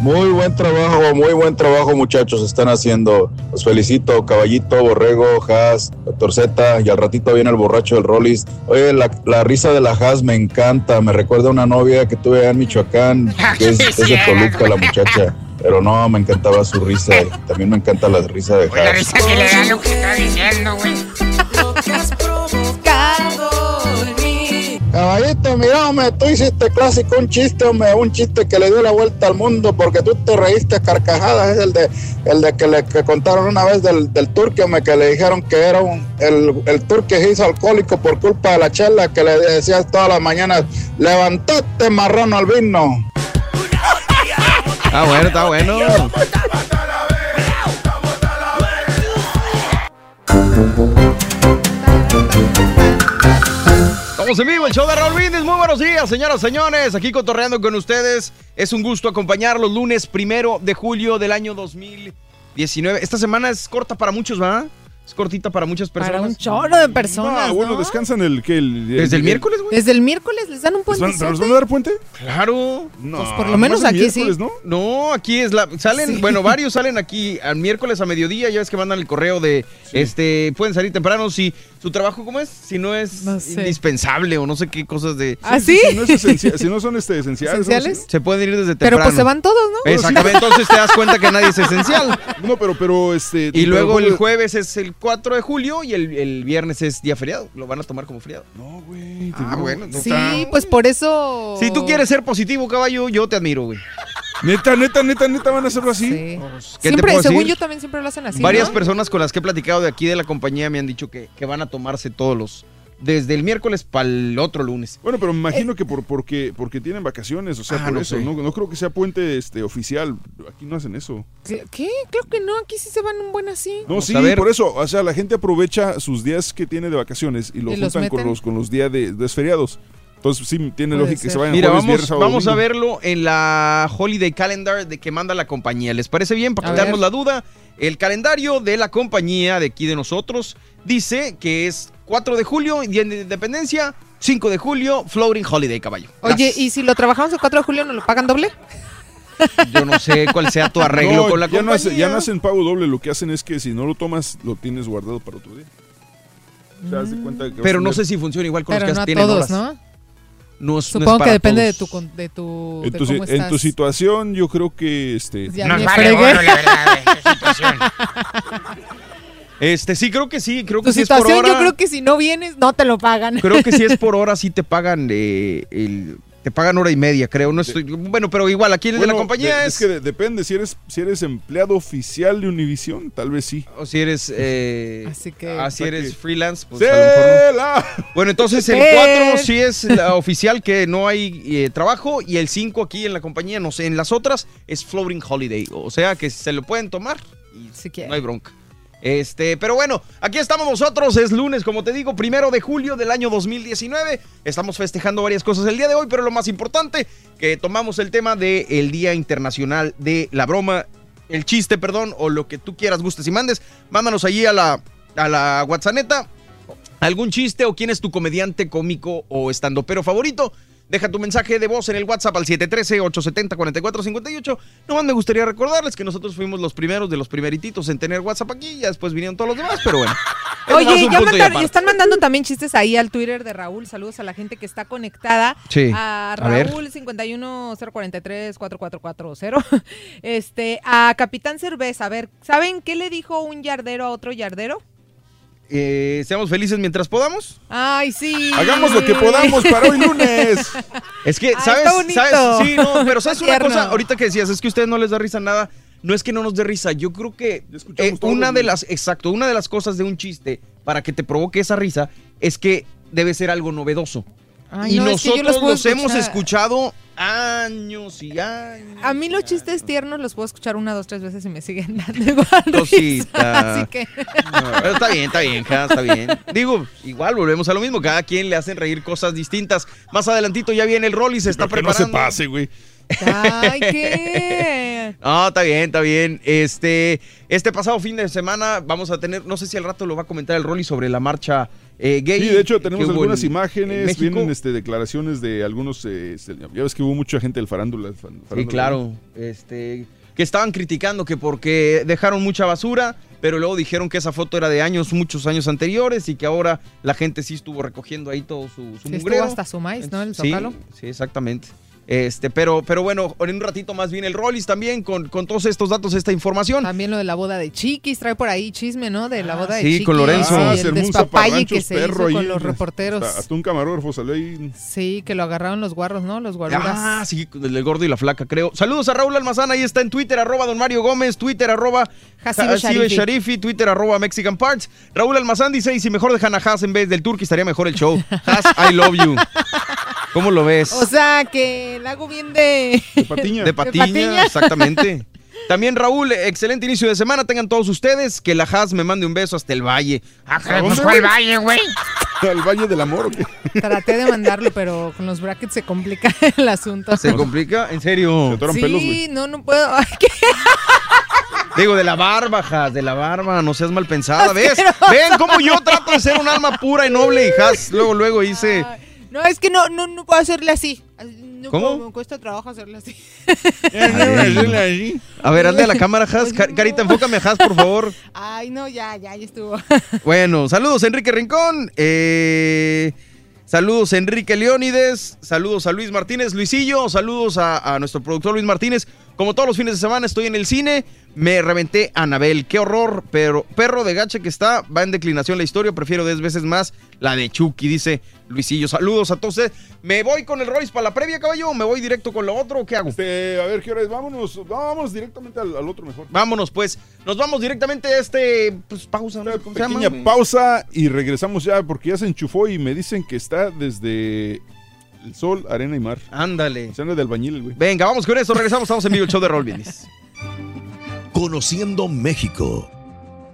S31: Muy buen trabajo, muy buen trabajo muchachos están haciendo. Los felicito, Caballito, Borrego, Haas, Doctor Z y al ratito viene el borracho del Rollis. Oye, la, la risa de la Haas me encanta, me recuerda a una novia que tuve allá en Michoacán, que es, es de Toluca la muchacha. Pero no, me encantaba su risa. También me encanta la risa de
S5: La
S31: Haas.
S5: risa que le da lo que está diciendo, güey.
S31: Caballito, mira, hombre, tú hiciste clásico un chiste, hombre, un chiste que le dio la vuelta al mundo porque tú te reíste carcajadas. Es el de, el de que le que contaron una vez del, del turque, hombre, que le dijeron que era un, el, el turque hizo alcohólico por culpa de la chela que le decías todas las mañanas, levantate marrano al vino.
S2: Está bueno, está bueno. Estamos en vivo, el show de Raúl Brindis. Muy buenos días, señoras, señores. Aquí cotorreando con ustedes. Es un gusto acompañarlos lunes primero de julio del año 2019. Esta semana es corta para muchos, ¿va? Es cortita para muchas personas.
S12: Para un chorro de personas.
S3: Ah, bueno,
S12: ¿no?
S3: descansan el que el,
S2: ¿Desde el miércoles, güey?
S12: Desde el miércoles les dan un
S3: ¿Les
S12: puente.
S3: ¿Pero nos van a dar puente?
S2: Claro.
S3: No.
S12: Pues por lo menos aquí sí.
S3: ¿no?
S2: No, aquí es la. Salen,
S12: Sí.
S2: bueno, varios salen aquí al miércoles a mediodía. Ya ves que mandan el correo de. Este. Pueden salir temprano si su trabajo, ¿cómo es? Si no es
S12: No sé.
S2: indispensable o no sé qué cosas de.
S12: ¿Ah, sí?
S3: Si no, es esencial- si no son este, esenciales.
S12: ¿Esenciales?
S2: Se pueden ir desde
S12: Pero
S2: temprano.
S12: pues se van todos, ¿no?
S2: Exactamente, entonces te das cuenta que nadie es esencial.
S3: No, pero, pero este.
S2: Y luego
S3: pero-
S2: el jueves es el 4 de julio y el, el viernes es día feriado. Lo van a tomar como feriado.
S3: No, güey.
S2: Ah, bueno.
S12: Sí, pues por eso.
S2: Si tú quieres ser positivo, caballo, yo te admiro, güey.
S3: Neta, neta, neta, neta, van a hacerlo así.
S12: Sí.
S2: ¿Qué te
S12: Siempre,
S2: puedo
S12: según
S2: decir?
S12: yo también siempre lo hacen así.
S2: Varias
S12: ¿no?
S2: personas con las que he platicado de aquí de la compañía me han dicho que, que van a tomarse todos los. Desde el miércoles para el otro lunes.
S3: Bueno, pero me imagino que por, porque, porque tienen vacaciones, o sea,
S2: Ah,
S3: por
S2: no
S3: eso. No, no creo que sea puente este, oficial. Aquí no hacen eso.
S12: ¿Qué? Creo que no, aquí sí se van un buen así.
S3: No,
S2: Vamos
S3: sí, por eso. O sea, la gente aprovecha sus días que tiene de vacaciones y lo
S12: Y los
S3: juntan con los, con los días de, de feriados. Entonces, sí, tiene
S12: Puede
S3: lógica que se vayan
S2: Mira,
S3: jueves,
S2: vamos,
S3: viernes, sábado,
S2: vamos a verlo en la Holiday Calendar de que manda la compañía. ¿Les parece bien? Para
S12: A
S2: quitarnos
S12: ver.
S2: la duda, el calendario de la compañía de aquí de nosotros dice que es 4 de julio, Día de Independencia, 5 de julio, Floating Holiday, caballo.
S12: Oye. ¿y si lo trabajamos el 4 de julio, nos lo pagan doble?
S2: Yo no sé cuál sea tu arreglo
S3: No,
S2: con la
S3: ya no,
S2: compañía.
S3: hace- ya no hacen pago doble, lo que hacen es que si no lo tomas, lo tienes guardado para otro día. O sea, haz de cuenta que vas
S2: Pero no
S3: tener-
S2: sé si funciona igual con
S12: Pero
S2: los
S12: no
S2: que
S12: a
S2: tienen
S12: todos,
S2: horas.
S12: ¿no?
S2: No es- no es
S12: Supongo que
S2: para
S12: depende de
S2: todos.
S12: tu, con- de tu,
S3: En
S12: de
S3: tu, si-
S12: cómo
S3: en tu
S12: estás.
S3: situación, yo creo que este.
S12: Ya
S5: Nos
S12: me
S5: vale gorro, la verdad, su situación.
S2: Este, sí, creo que sí, creo que
S12: Tu
S2: sí es por
S12: situación,
S2: hora.
S12: yo creo que si no vienes, no te lo pagan.
S2: Creo que si es por hora, sí te pagan eh, el, te pagan hora y media, creo. No estoy, bueno, pero igual aquí el de la compañía
S3: de-
S2: es,
S3: es que de- depende, si eres, si eres empleado oficial de Univision, tal vez sí.
S2: o si eres eh,
S12: Así que-
S2: ah,
S3: sea
S2: eres
S3: que-
S2: freelance, pues a lo mejor no. Bueno, entonces el
S12: Eh.
S2: 4 sí es la oficial que no hay eh, trabajo y el 5 aquí en la compañía, no sé, en las otras es floating holiday, o sea que se lo pueden tomar y
S12: Si
S2: no hay bronca. Este, pero bueno, aquí estamos nosotros, es lunes, como te digo, primero de julio del año 2019. Estamos festejando varias cosas el día de hoy, pero lo más importante, que tomamos el tema del Día Internacional de la Broma el chiste, perdón, o lo que tú quieras, gustes y mandes, mándanos allí a la, a la WhatsApp algún chiste o quién es tu comediante cómico o estandopero favorito. Deja tu mensaje de voz en el WhatsApp al 713-870-4458. Nomás me gustaría recordarles que nosotros fuimos los primeros de los primerititos en tener WhatsApp aquí. Ya después vinieron todos los demás, pero bueno.
S12: Oye, ya
S2: y
S12: mandaron-
S2: aparte.
S12: están mandando también chistes ahí al Twitter de Raúl. Saludos a la gente que está conectada.
S2: Sí.
S12: A. Raúl 510434440. Este, a Capitán Cerveza. A ver, ¿saben qué le dijo un yardero a otro yardero?
S2: Eh, seamos felices mientras podamos.
S12: Ay, sí.
S3: Hagamos lo que podamos para hoy lunes.
S2: Es que,
S12: Ay,
S2: ¿sabes? ¿sabes? Sí, no, pero ¿sabes una cosa? Ahorita que decías, es que a ustedes no les da risa nada. No es que no nos dé risa, yo creo que eh, una de las, exacto, una de las cosas de un chiste para que te provoque esa risa es que debe ser algo novedoso.
S12: Ay,
S2: y
S12: no, es que yo
S2: nosotros
S12: los
S2: hemos escuchado años y años.
S12: A mí los chistes tiernos los puedo escuchar una, dos, tres veces y me siguen dando igual.
S2: Cosita.
S12: Así que...
S2: Pero está bien, está bien, ja, está bien. Digo, igual volvemos a lo mismo. Cada quien le hacen reír cosas distintas. Más adelantito ya viene el rol y se está
S3: Pero que no se
S2: preparando.
S3: pase, güey.
S12: Ay, ¿qué?
S2: No, está bien, está bien. Este, este pasado fin de semana vamos a tener, no sé si al rato lo va a comentar el Rolly sobre la marcha eh, gay.
S3: Sí, de hecho
S2: que
S3: tenemos algunas
S2: en- en
S3: imágenes,
S2: México.
S3: vienen este, declaraciones de algunos, eh, este, ya ves que hubo mucha gente del farándula. fan-
S2: Sí,
S3: farándula,
S2: claro. Este, que estaban criticando que porque dejaron mucha basura, pero luego dijeron que esa foto era de años, muchos años anteriores y que ahora la gente sí estuvo recogiendo ahí todo su, su
S12: Sí, estuvo hasta su maíz, ¿no? El
S2: Sí, sí, exactamente. Este, pero, pero bueno, en un ratito más viene el Rollis también con, con todos estos datos, esta información.
S12: También lo de la boda de Chiquis, trae por ahí chisme, ¿no? De la boda de
S2: sí,
S12: Chiquis.
S2: con Lorenzo.
S3: Ah,
S12: el despapalle que se
S3: perro
S12: hizo
S3: ahí.
S12: con los reporteros.
S3: Hasta, hasta un camarógrafo salió ahí.
S12: Sí, que lo agarraron los guarros, ¿no? Los guaruras.
S2: Ah, sí, el del gordo y la flaca, creo. Saludos a Raúl Almazán, ahí está en Twitter, arroba don Mario Gómez, Twitter, arroba
S12: Sharifi.
S2: Sharifi, Twitter, arroba Mexican Parts. Raúl Almazán dice, y si mejor dejan a Haas en vez del Turki, estaría mejor el show. Haas, I love you. ¿Cómo lo ves?
S12: O sea, que la hago bien de...
S3: De patiña.
S2: De patiña, exactamente. También Raúl, excelente inicio de semana, tengan todos ustedes, que la Haas me mande un beso hasta el valle. Ah,
S3: ¿A dónde,
S12: ¿Cuál
S3: güey?
S12: valle, güey?
S3: ¿Al Valle del Amor o qué?
S12: Traté de mandarlo, pero con los brackets se complica el asunto.
S2: ¿Se complica? ¿En serio?
S12: Sí, no, no puedo. Ay, ¿qué?
S2: Digo, de la barba, Has, de la barba, no seas mal pensada, ¿ves?
S12: Asqueroso.
S2: Ven cómo yo trato de ser un alma pura y noble y Has, luego, luego hice...
S12: No, es que no, no, no puedo hacerle así. No
S2: ¿Cómo?
S12: puedo, Me cuesta trabajo hacerle así.
S2: A ver, hazle a la cámara, Has. Car- Carita, enfócame a Has, por favor.
S12: Ay, no, ya, ya, ya estuvo.
S2: Bueno, saludos Enrique Rincón. eh, saludos Enrique Leónides. Saludos a Luis Martínez, Luisillo. Saludos a, a nuestro productor Luis Martínez. Como todos los fines de semana estoy en el cine. Me reventé a Anabel. Qué horror, pero perro de gache que está. Va en declinación la historia. Prefiero 10 veces más la de Chucky, dice Luisillo. Saludos a todos ustedes. ¿Me voy con el Royce para la previa, caballo? ¿O me voy directo con lo otro o qué hago?
S3: Este, a ver, ¿qué hora es? Vámonos, vámonos directamente al, al otro mejor.
S2: Vámonos, pues. Nos vamos directamente a este. Pues pausa, ¿no?
S3: Pequeña pausa y regresamos ya porque ya se enchufó y me dicen que está desde el sol, arena y mar.
S2: Ándale.
S3: Se anda de albañil, el güey.
S2: Venga, vamos con eso. Regresamos. Estamos en vivo el show de Roll.
S6: Conociendo México.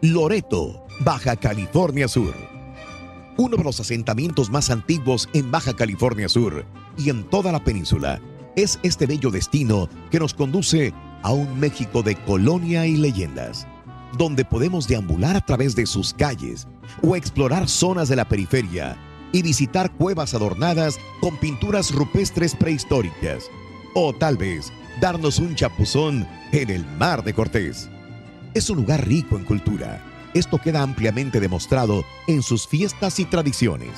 S6: Loreto, Baja California Sur. Uno de los asentamientos más antiguos en Baja California Sur y en toda la península es este bello destino que nos conduce a un México de colonia y leyendas, donde podemos deambular a través de sus calles o explorar zonas de la periferia y visitar cuevas adornadas con pinturas rupestres prehistóricas, o tal vez darnos un chapuzón en el Mar de Cortés. Es un lugar rico en cultura. Esto queda ampliamente demostrado en sus fiestas y tradiciones.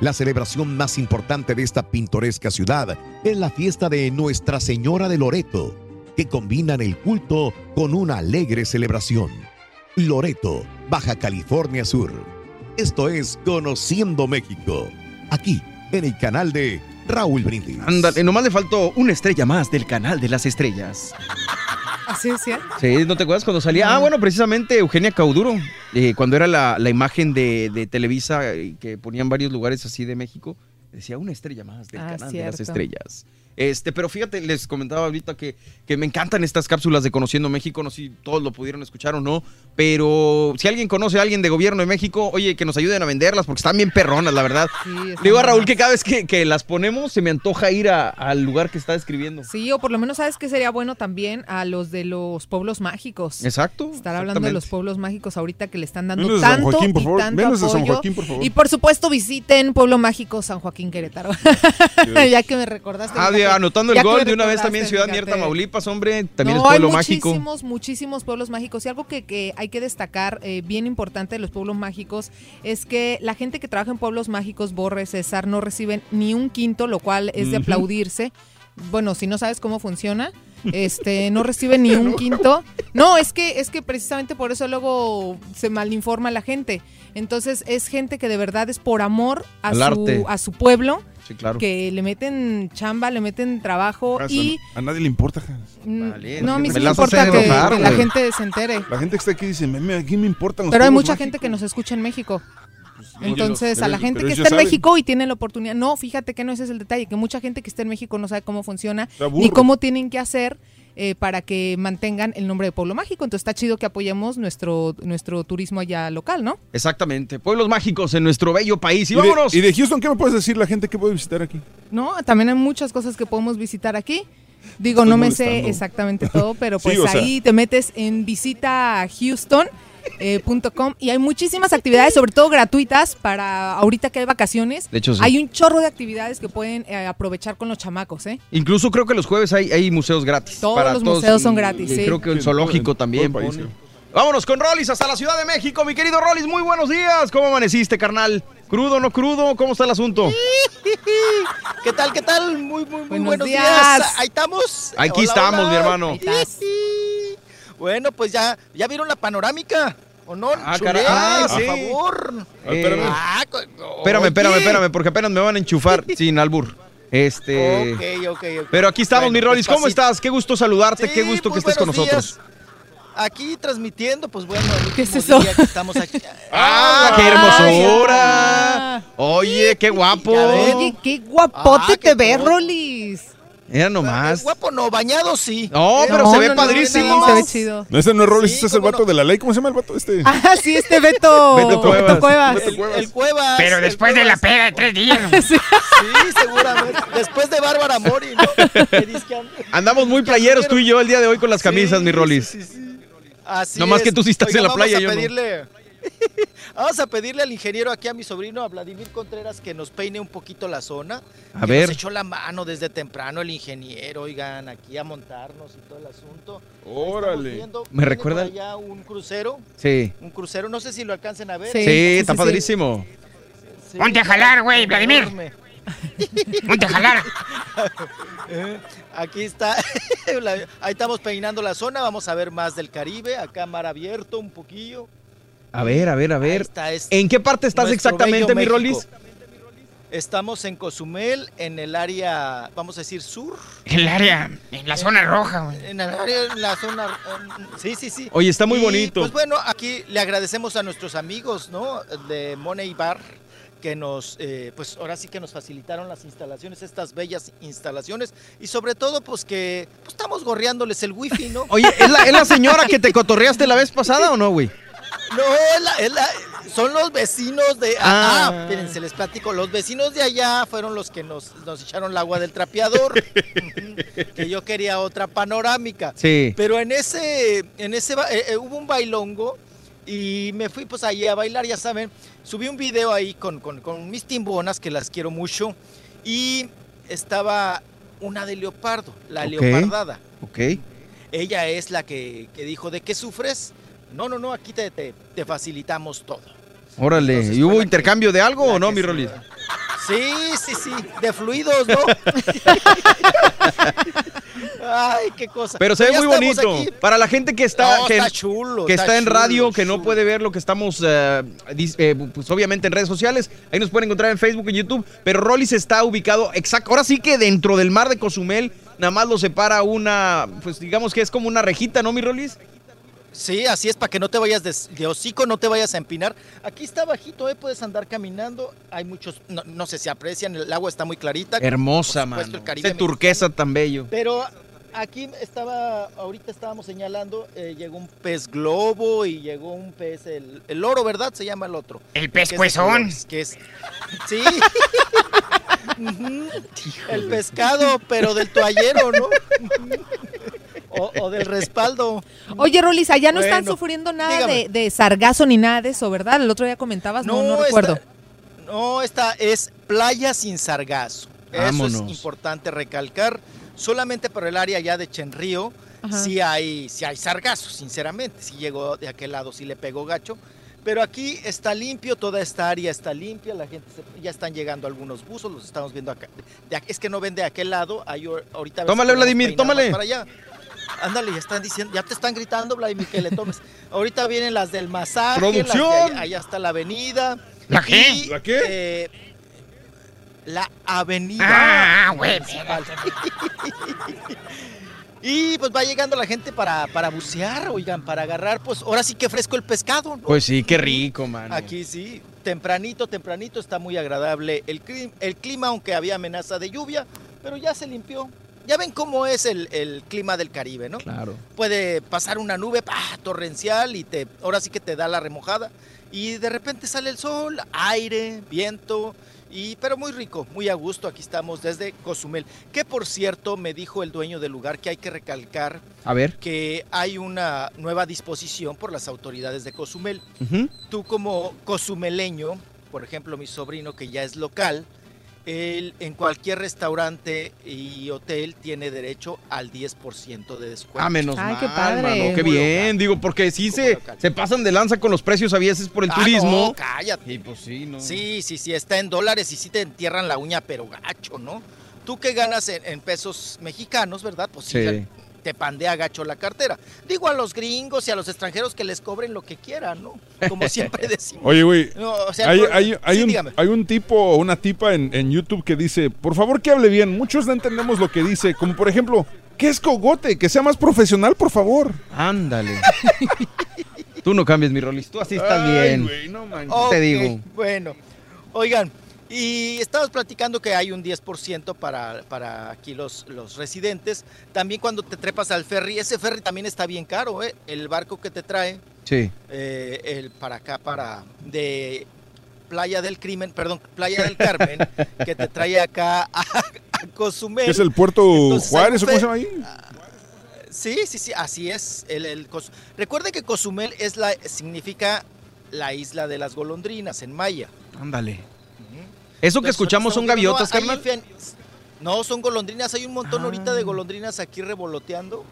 S6: La celebración más importante de esta pintoresca ciudad es la fiesta de Nuestra Señora de Loreto, que combinan el culto con una alegre celebración. Loreto, Baja California Sur. Esto es Conociendo México, aquí en el canal de Raúl Brindis.
S2: Ándale, nomás le faltó una estrella más del canal de las estrellas.
S12: Así es, ¿sí?
S2: Sí, ¿no te acuerdas cuando salía? Ah, bueno, precisamente Eugenia Cauduro, eh, cuando era la, la imagen de, de Televisa eh, que ponían varios lugares así de México, decía una estrella más del
S12: Ah,
S2: canal de las estrellas. Este, pero fíjate, les comentaba ahorita que, que me encantan estas cápsulas de Conociendo México, no sé si todos lo pudieron escuchar o no, pero si alguien conoce a alguien de gobierno de México, oye, que nos ayuden a venderlas porque están bien perronas, la verdad. Le digo a Raúl que cada vez que, que las ponemos se me antoja ir a- al lugar que está describiendo.
S12: Sí, o por lo menos sabes que sería bueno también a los de los pueblos mágicos.
S2: Exacto.
S12: Estar hablando de los pueblos mágicos ahorita que le están dando
S3: San
S12: tanto
S3: Joaquín, por
S12: y
S3: favor.
S12: tanto
S3: de San
S12: apoyo.
S3: Joaquín, por favor.
S12: Y por supuesto visiten Pueblo Mágico San Joaquín Querétaro. ya que me recordaste.
S2: Ah,
S12: fíjate.
S2: Anotando el gol de una vez también Ciudad Mierta. Tamaulipas, hombre, también
S12: no,
S2: es pueblo
S12: hay
S2: mágico.
S12: muchísimos, muchísimos pueblos mágicos. Y algo que, que hay que destacar, eh, bien importante de los pueblos mágicos, es que la gente que trabaja en pueblos mágicos, Borre, César, no reciben ni un quinto, lo cual es de aplaudirse. Bueno, si no sabes cómo funciona, este, no reciben ni un quinto. No, es que, es que precisamente por eso luego se malinforma la gente. Entonces, es gente que de verdad es por amor a,
S3: Al arte.
S12: su, a su pueblo.
S2: Sí, claro.
S12: Que le meten chamba, le meten trabajo y
S3: a, nadie le importa, Hans.
S12: Mm,
S2: Vale,
S12: no, a mí
S2: me
S12: sí me importa que,
S2: enojar,
S12: que la gente se entere.
S3: La gente que está aquí dice, "Meme, ¿a quién me importan los
S12: Pero hay mucha
S3: mágicos?"
S12: gente que nos escucha en México.
S3: Pero
S12: Entonces,
S3: ellos-
S12: a la gente que está en. México y tiene la oportunidad, no, fíjate que no ese es el detalle, que mucha gente que está en México no sabe cómo funciona ni cómo tienen que hacer eh, para que mantengan el nombre de Pueblo Mágico. Entonces, está chido que apoyemos nuestro, nuestro turismo allá local, ¿no?
S2: Exactamente, pueblos mágicos en nuestro bello país. Y,
S3: ¿Y de,
S2: vámonos.
S3: y de Houston qué me puedes decir la gente que puede visitar aquí?
S12: No, también hay muchas cosas que podemos visitar aquí. Digo,
S3: Estoy
S12: no me sé exactamente todo, pero
S3: Sí,
S12: pues
S3: sea.
S12: ahí te metes en visita Houston. Eh, punto com, y hay muchísimas actividades, sobre todo gratuitas, para ahorita que hay vacaciones.
S2: De hecho, sí.
S12: Hay un chorro de actividades que pueden eh, aprovechar con los chamacos, ¿eh?
S2: Incluso creo que los jueves hay, hay museos gratis.
S12: Todos
S2: para
S12: los museos son gratis,
S2: y
S12: sí.
S2: Creo que el
S3: Sí,
S2: zoológico
S3: todo
S2: también.
S3: el país.
S2: Vámonos con Rollis hasta la Ciudad de México, mi querido Rollis. Muy buenos días. ¿Cómo amaneciste, carnal? ¿Crudo, no crudo? ¿Cómo está el asunto?
S32: ¿Qué tal, qué tal? Muy, muy, muy
S12: Buenos
S32: buenos días.
S12: días.
S32: Ahí estamos.
S2: Aquí
S32: Hola,
S2: estamos,
S32: hola.
S2: mi hermano.
S32: Bueno, pues ya, ya vieron la panorámica. ¿O no?
S2: Ah,
S32: Chulé,
S2: cara- ah,
S32: por favor.
S2: Ah, espérame.
S32: Ah,
S2: Espérame, espérame, espérame, porque apenas me van a enchufar sin albur. Este.
S32: Ok, ok, ok.
S2: Pero aquí estamos,
S32: Bueno,
S2: mi Rollis.
S32: pues,
S2: ¿Cómo estás? Qué gusto saludarte,
S32: Sí,
S2: qué gusto que
S32: pues,
S2: estés con nosotros.
S32: días. Aquí transmitiendo, pues bueno, el
S12: ¿Qué es eso?
S32: día que estamos aquí.
S2: ¡Ah, qué hermosura! Oye, qué guapo.
S12: Oye, qué guapote
S32: Ah,
S12: te
S32: qué
S12: ves,
S32: todo.
S12: Rolis.
S2: Era nomás.
S32: Guapo no, bañado sí.
S2: No, pero
S12: No,
S2: se ve
S12: no, no,
S2: padrísimo.
S12: sí, se ve chido.
S3: No, este no es Rollis,
S32: Sí,
S3: este es el vato
S32: no.
S3: de la ley. ¿Cómo se llama el vato este?
S12: Ah, sí, este Beto.
S2: Beto Cuevas.
S12: Cuevas.
S32: El, el Cuevas.
S5: Pero después de la peda de tres días.
S32: Sí, seguramente. Después de Bárbara Mori, ¿no?
S2: Andamos muy playeros tú y yo el día de hoy con las camisas,
S32: Sí,
S2: mi Rollis.
S32: sí, sí, sí. Así
S2: Nomás
S32: es.
S2: que tú sí estás en la
S32: vamos
S2: playa,
S32: a
S2: yo no.
S32: Vamos a pedirle al ingeniero aquí a mi sobrino, a Vladimir Contreras, que nos peine un poquito la zona.
S2: A
S32: que
S2: ver.
S32: Nos echó la mano desde temprano el ingeniero, oigan, aquí a montarnos y todo el asunto.
S3: Órale.
S32: viendo,
S2: ¿Me recuerda?
S32: allá un crucero,
S2: Sí.
S32: un crucero, no sé si lo alcancen a ver.
S2: Sí,
S12: Sí,
S2: está
S12: sí, sí.
S2: padrísimo.
S32: Sí,
S5: Ponte a jalar, güey, Vladimir.
S32: enorme.
S5: Ponte a jalar.
S32: Aquí está, ahí estamos peinando la zona, vamos a ver más del Caribe, acá mar abierto un poquillo.
S2: A ver, a ver, a ver.
S32: está, es
S2: ¿En qué parte estás exactamente, mi. Rollis?
S32: Estamos en Cozumel, en el área, vamos a decir, sur.
S5: El área, en la zona roja, güey.
S32: En el área, en la zona. eh, Sí, sí, sí.
S2: Oye, está muy
S32: Y,
S2: bonito.
S32: Pues bueno, aquí le agradecemos a nuestros amigos, ¿no? De Money Bar, que nos, eh, pues ahora sí que nos facilitaron las instalaciones, estas bellas instalaciones. Y sobre todo, pues que pues, estamos gorreándoles el wifi, ¿no?
S2: Oye, ¿es la, ¿es la señora que te cotorreaste la vez pasada o no, güey?
S32: No, es la- es la- son los vecinos de...
S2: Ah.
S32: Ah, espérense, les platico. Los vecinos de allá fueron los que nos, nos echaron el agua del trapeador. Que yo quería otra panorámica.
S2: Sí.
S32: Pero en ese, en ese eh, eh, hubo un bailongo y me fui pues allí a bailar, ya saben. Subí un video ahí con, con, con mis timbonas, que las quiero mucho. Y estaba una de leopardo, la
S2: Ok.
S32: leopardada.
S2: Ok.
S32: Ella es la que, que dijo, ¿de qué sufres? No, no, no, aquí te, te, te facilitamos todo.
S2: Órale.
S32: Entonces
S2: ¿Y hubo
S32: que-
S2: intercambio de algo o no, mi Rollis?
S32: Sí, sí, sí, de fluidos, ¿no? Ay, qué cosa.
S2: Pero se ve muy bonito.
S32: aquí.
S2: Para la gente que está,
S32: No,
S2: que,
S32: está chulo,
S2: que
S32: está
S2: está en
S32: chulo,
S2: radio, que no puede ver lo que estamos, eh, pues obviamente en redes sociales, ahí nos pueden encontrar en Facebook, en YouTube. Pero Rollis está ubicado exacto. Ahora sí que dentro del mar de Cozumel, nada más lo separa una, pues digamos que es como una rejita, ¿no, mi Rollis?
S32: Sí, así es, para que no te vayas de, de hocico, no te vayas a empinar. Aquí está bajito, ¿eh? puedes andar caminando. Hay muchos, no, no sé si aprecian, el agua está muy clarita.
S2: Hermosa,
S32: supuesto,
S2: mano.
S32: Caribe
S2: Ese turquesa tan bello.
S32: Pero aquí estaba, ahorita estábamos señalando, eh, llegó un pez globo y llegó un pez, el, el oro, ¿verdad? Se llama el otro.
S5: El pescuezón.
S32: colores, Que es, sí. El pescado, pero del toallero, ¿no? o, o del respaldo.
S12: Oye, Rolis, allá no están sufriendo nada de, de sargazo ni nada de eso, ¿verdad? El otro día comentabas, no, no,
S32: esta-
S12: recuerdo.
S32: no, esta es playa sin sargazo. Eso
S2: Vámonos.
S32: es importante recalcar. Solamente por el área ya de Chenrío,
S12: Ajá.
S32: sí hay, sí hay sargazo, sinceramente. Sí llegó de aquel lado, sí le pegó gacho. Pero aquí está limpio, toda esta área está limpia, la gente se- ya están llegando algunos buzos, los estamos viendo acá. De es que no ven de aquel lado, hay or- ahorita. si
S2: Tómale, Vladimir, tómale.
S32: Para allá. Ándale, ya están diciendo, ya te están gritando, Vladimir, que le tomes. Ahorita vienen las del masaje, las
S2: ¡Producción!
S32: allá, allá está la avenida.
S5: ¿La qué?
S32: Y,
S3: ¿La qué?
S32: eh, la avenida.
S5: Ah, güey.
S32: principal. y pues va llegando la gente para, para bucear, oigan, para agarrar, pues ahora sí que fresco el pescado, ¿no?
S2: Pues sí, qué rico, mano.
S32: Aquí sí, tempranito, tempranito está muy agradable el, cli- el clima, aunque había amenaza de lluvia, pero ya se limpió. Ya ven cómo es el, el clima del Caribe, ¿no?
S2: Claro.
S32: Puede pasar una nube ¡pah! torrencial y te, ahora sí que te da la remojada. Y de repente sale el sol, aire, viento, y, pero muy rico, muy a gusto. Aquí estamos desde Cozumel. Que por cierto, me dijo el dueño del lugar que hay que recalcar
S2: A ver.
S32: que hay una nueva disposición por las autoridades de Cozumel. Tú como cozumeleño, por ejemplo mi sobrino que ya es local, él en cualquier restaurante y hotel tiene derecho al 10% de descuento.
S2: Ah, menos
S12: Ay,
S2: mal,
S12: qué padre.
S2: mano, qué bien.
S32: local.
S2: Digo, porque sí se,
S32: local.
S2: se pasan de lanza con los precios a veces por el
S32: Ah,
S2: turismo.
S32: no, cállate.
S2: Y pues sí, ¿no?
S32: Sí, sí, sí, está en dólares y sí te entierran la uña, pero gacho, ¿no? Tú que ganas en, en pesos mexicanos, ¿verdad? Pues sí,
S2: Sí.
S32: Te pandea gacho la cartera. Digo a los gringos y a los extranjeros que les cobren lo que quieran, ¿no? Como siempre decimos.
S3: Oye, güey,
S32: No, o sea,
S3: hay,
S32: por-
S3: hay- hay
S32: sí,
S3: un, hay un tipo o una tipa en, en YouTube que dice, por favor que hable bien, muchos no entendemos lo que dice, como por ejemplo, ¿qué es cogote? Que sea más profesional, por favor.
S2: Ándale. Tú no cambies, mi Rolis. Tú así estás
S3: Ay,
S2: bien.
S3: güey, no manches.
S2: te digo?
S32: Bueno, oigan, y estamos platicando que hay un 10% para, para aquí los, los residentes. También cuando te trepas al ferry, ese ferry también está bien caro, ¿eh? El barco que te trae
S2: Sí.
S32: eh, el para acá, para de Playa del Crimen, perdón, Playa del Carmen, que te trae acá a, a Cozumel.
S3: ¿Qué es el puerto
S32: Entonces,
S3: Juárez o cómo se llama ahí?
S32: Sí, sí, sí, así es. El, el Recuerde que Cozumel es la, significa la isla de las golondrinas en maya.
S2: Ándale. Eso que escuchamos son gaviotas,
S32: hay
S2: carnal.
S32: No, son golondrinas. Hay un montón ahorita
S2: Ah.
S32: de golondrinas aquí revoloteando.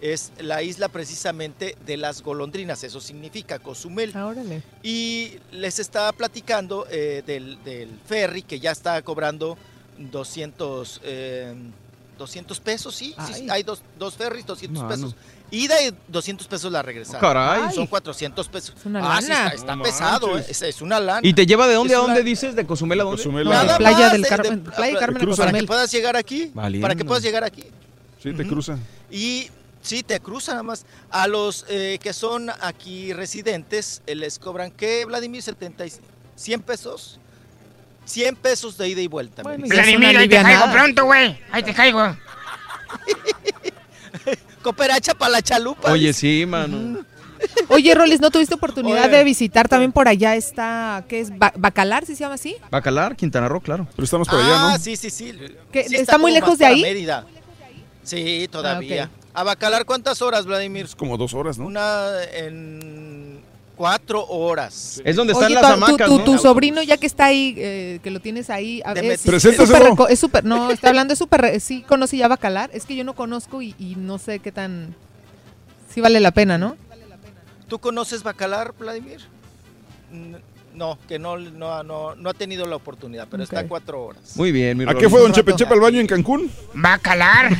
S32: Es la isla precisamente de las golondrinas. Eso significa Cozumel.
S12: Ah, órale.
S32: Y les estaba platicando eh, del, del ferry que ya está cobrando 200, eh, 200 pesos, sí, sí, sí,
S12: Ay.
S32: hay dos, dos ferries, 200
S2: Mano.
S32: pesos. Ida y 200 pesos la regresada.
S2: Caray.
S32: Son 400 pesos.
S12: Es una
S32: ah, sí,
S12: lana.
S32: está, está
S3: No
S32: pesado, es, es una lana.
S2: ¿Y te lleva de dónde
S32: Es
S2: a
S32: una-
S2: dónde dices? ¿De Cozumel a dónde?
S3: Cozumel.
S32: Nada
S12: Playa
S32: más
S12: del
S32: de-
S12: Carmen.
S32: de-
S12: Playa Carmen
S3: cruza.
S32: Para que puedas llegar aquí.
S2: Valiendo.
S32: Para que puedas llegar aquí.
S3: Sí, te cruza.
S32: Y sí, te cruzan nada más. A los eh, que son aquí residentes, eh, les cobran, ¿qué, Vladimir? 70 y 100 pesos. 100 pesos de ida y vuelta.
S12: Bueno,
S5: Vladimir, ahí te caigo pronto, güey. Ahí te caigo.
S32: Cooperacha para la chalupa.
S2: Oye, sí, mano.
S12: Oye, Rolis, ¿no tuviste oportunidad
S32: Oye.
S12: de visitar también por allá esta, ¿qué es? Ba- ¿Bacalar, si se llama así?
S2: Bacalar, Quintana Roo, claro.
S3: Pero estamos por allá,
S32: Ah,
S3: ¿no?
S32: sí, sí, sí.
S12: ¿Qué,
S32: Sí
S12: está muy lejos de ahí?
S32: Mérida. Sí, todavía.
S12: Ah,
S32: ¿A Bacalar cuántas horas, Vladimir?
S3: Es como dos horas, ¿no?
S32: Una en cuatro horas.
S2: Es donde están
S12: Oye,
S2: las
S12: tu-
S2: hamacas,
S12: tu,
S2: ¿no?
S12: tu sobrino, ya que está ahí, eh, que lo tienes ahí, a-
S32: De
S12: es, súper es súper, no, está hablando, es súper, sí conoce ya Bacalar, es que yo no conozco y, y no sé qué tan, sí vale la pena, ¿no?
S32: ¿Tú conoces Bacalar, Vladimir? No, que no, no, no, no ha tenido la oportunidad, pero está cuatro horas.
S2: Muy bien, mi
S3: ¿A qué fue Don. Chepe Chepe al baño en Cancún?
S5: Va a calar.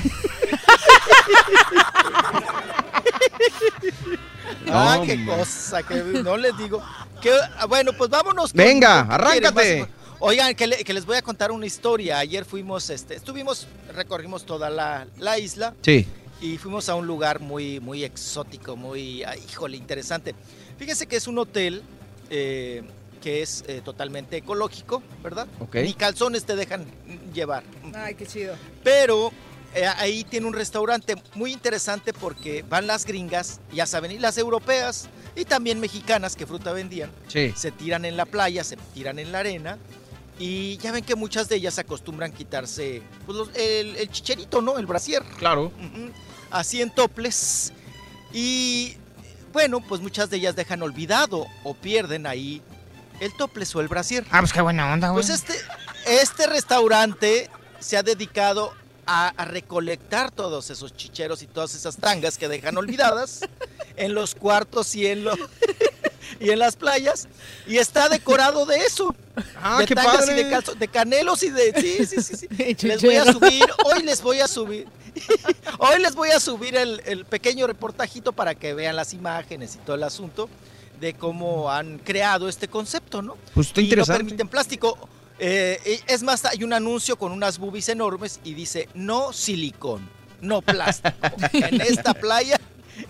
S32: Ah, qué cosa, que no les digo. Que, ah, bueno, pues vámonos. con-
S2: Venga,
S32: con-
S2: arráncate.
S32: Más- Oigan, que, le- que les voy a contar una historia. Ayer fuimos, este, estuvimos, recorrimos toda la, la isla
S2: Sí.
S32: y fuimos a un lugar muy, muy exótico, muy, ay, híjole, interesante. Fíjense que es un hotel eh, que es eh, totalmente ecológico, ¿verdad?
S2: Ok.
S32: Ni calzones te dejan llevar.
S12: Ay, qué chido.
S32: Pero ahí tiene un restaurante muy interesante porque van las gringas, ya saben, y las europeas y también mexicanas que fruta vendían.
S2: Sí.
S32: Se tiran en la playa, se tiran en la arena. Y ya ven que muchas de ellas acostumbran quitarse pues, los- el, el chicherito, ¿no? El brasier.
S2: Claro.
S32: Ujú. Así en toples. Y bueno, pues muchas de ellas dejan olvidado o pierden ahí el toples o el brasier.
S5: Ah, pues qué buena onda, güey.
S32: Pues este, este restaurante se ha dedicado a, a recolectar todos esos chicheros y todas esas tangas que dejan olvidadas en los cuartos y en, lo- y en las playas. Y está decorado de eso.
S2: Ah,
S32: de
S2: qué
S32: tangas
S2: padre.
S32: y de, calzo- de canelos y de... Sí, sí, sí. sí. les voy a subir, hoy les voy a subir. Hoy les voy a subir el, el pequeño reportajito para que vean las imágenes y todo el asunto de cómo han creado este concepto, ¿no?
S2: Pues está
S32: Y
S2: interesante.
S32: No permiten plástico. Eh, es más, hay un anuncio con unas boobies enormes y dice no silicón, no plástico. en esta playa,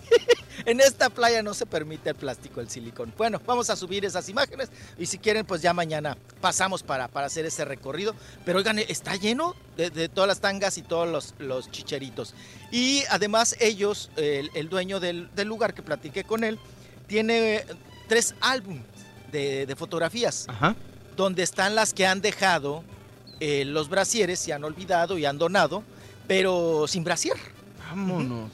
S32: en esta playa no se permite el plástico, el silicón. Bueno, vamos a subir esas imágenes y si quieren, pues ya mañana pasamos para, para hacer ese recorrido. Pero oigan, está lleno de, de todas las tangas y todos los, los chicheritos. Y además ellos, el, el dueño del, del lugar que platiqué con él, tiene tres álbumes de, de fotografías
S2: Ajá.
S32: Donde están las que han dejado eh, los brasieres, se han olvidado y han donado, pero sin brasier.
S2: Vámonos.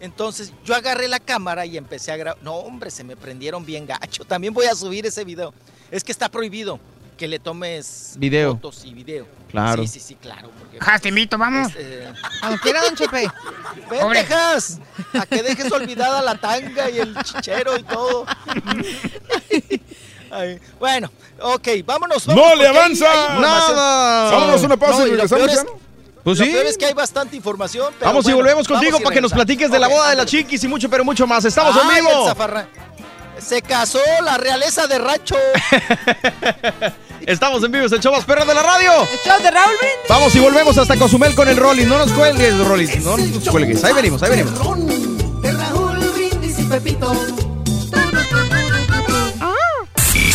S32: Entonces yo agarré la cámara y empecé a grabar. No, hombre, se me prendieron bien gacho. También voy a subir ese video. Es que está prohibido que le tomes
S2: Video.
S32: fotos y video.
S2: Claro.
S32: Sí, sí, sí, claro. porque,
S5: Jas, te invito, vamos.
S32: es, eh,
S12: quiera, don Chepe.
S32: A que dejes olvidada la tanga y el chichero y todo. Ay, bueno, ok, vámonos.
S3: ¡No le avanza! ¡Nada! Vámonos una pausa y
S32: lo
S3: regresamos
S32: es-
S3: ¿no?
S2: Pues
S32: lo
S2: sí.
S32: peor es que hay bastante información. pero
S2: Vamos y volvemos contigo
S32: y
S2: para que nos platiques de la boda de la
S32: ándale.
S2: chiquis y mucho, pero mucho más. Estamos en vivo.
S32: Se casó la realeza de Racho.
S2: Estamos en vivo, es el show más perro de la radio.
S12: El show de Raúl Brindis.
S2: Vamos y volvemos hasta Cozumel con el Rolling. No nos cuelgues, Rolling. No nos cuelgues. Ahí venimos, ahí venimos.
S25: De Raúl Brindis y Pepito.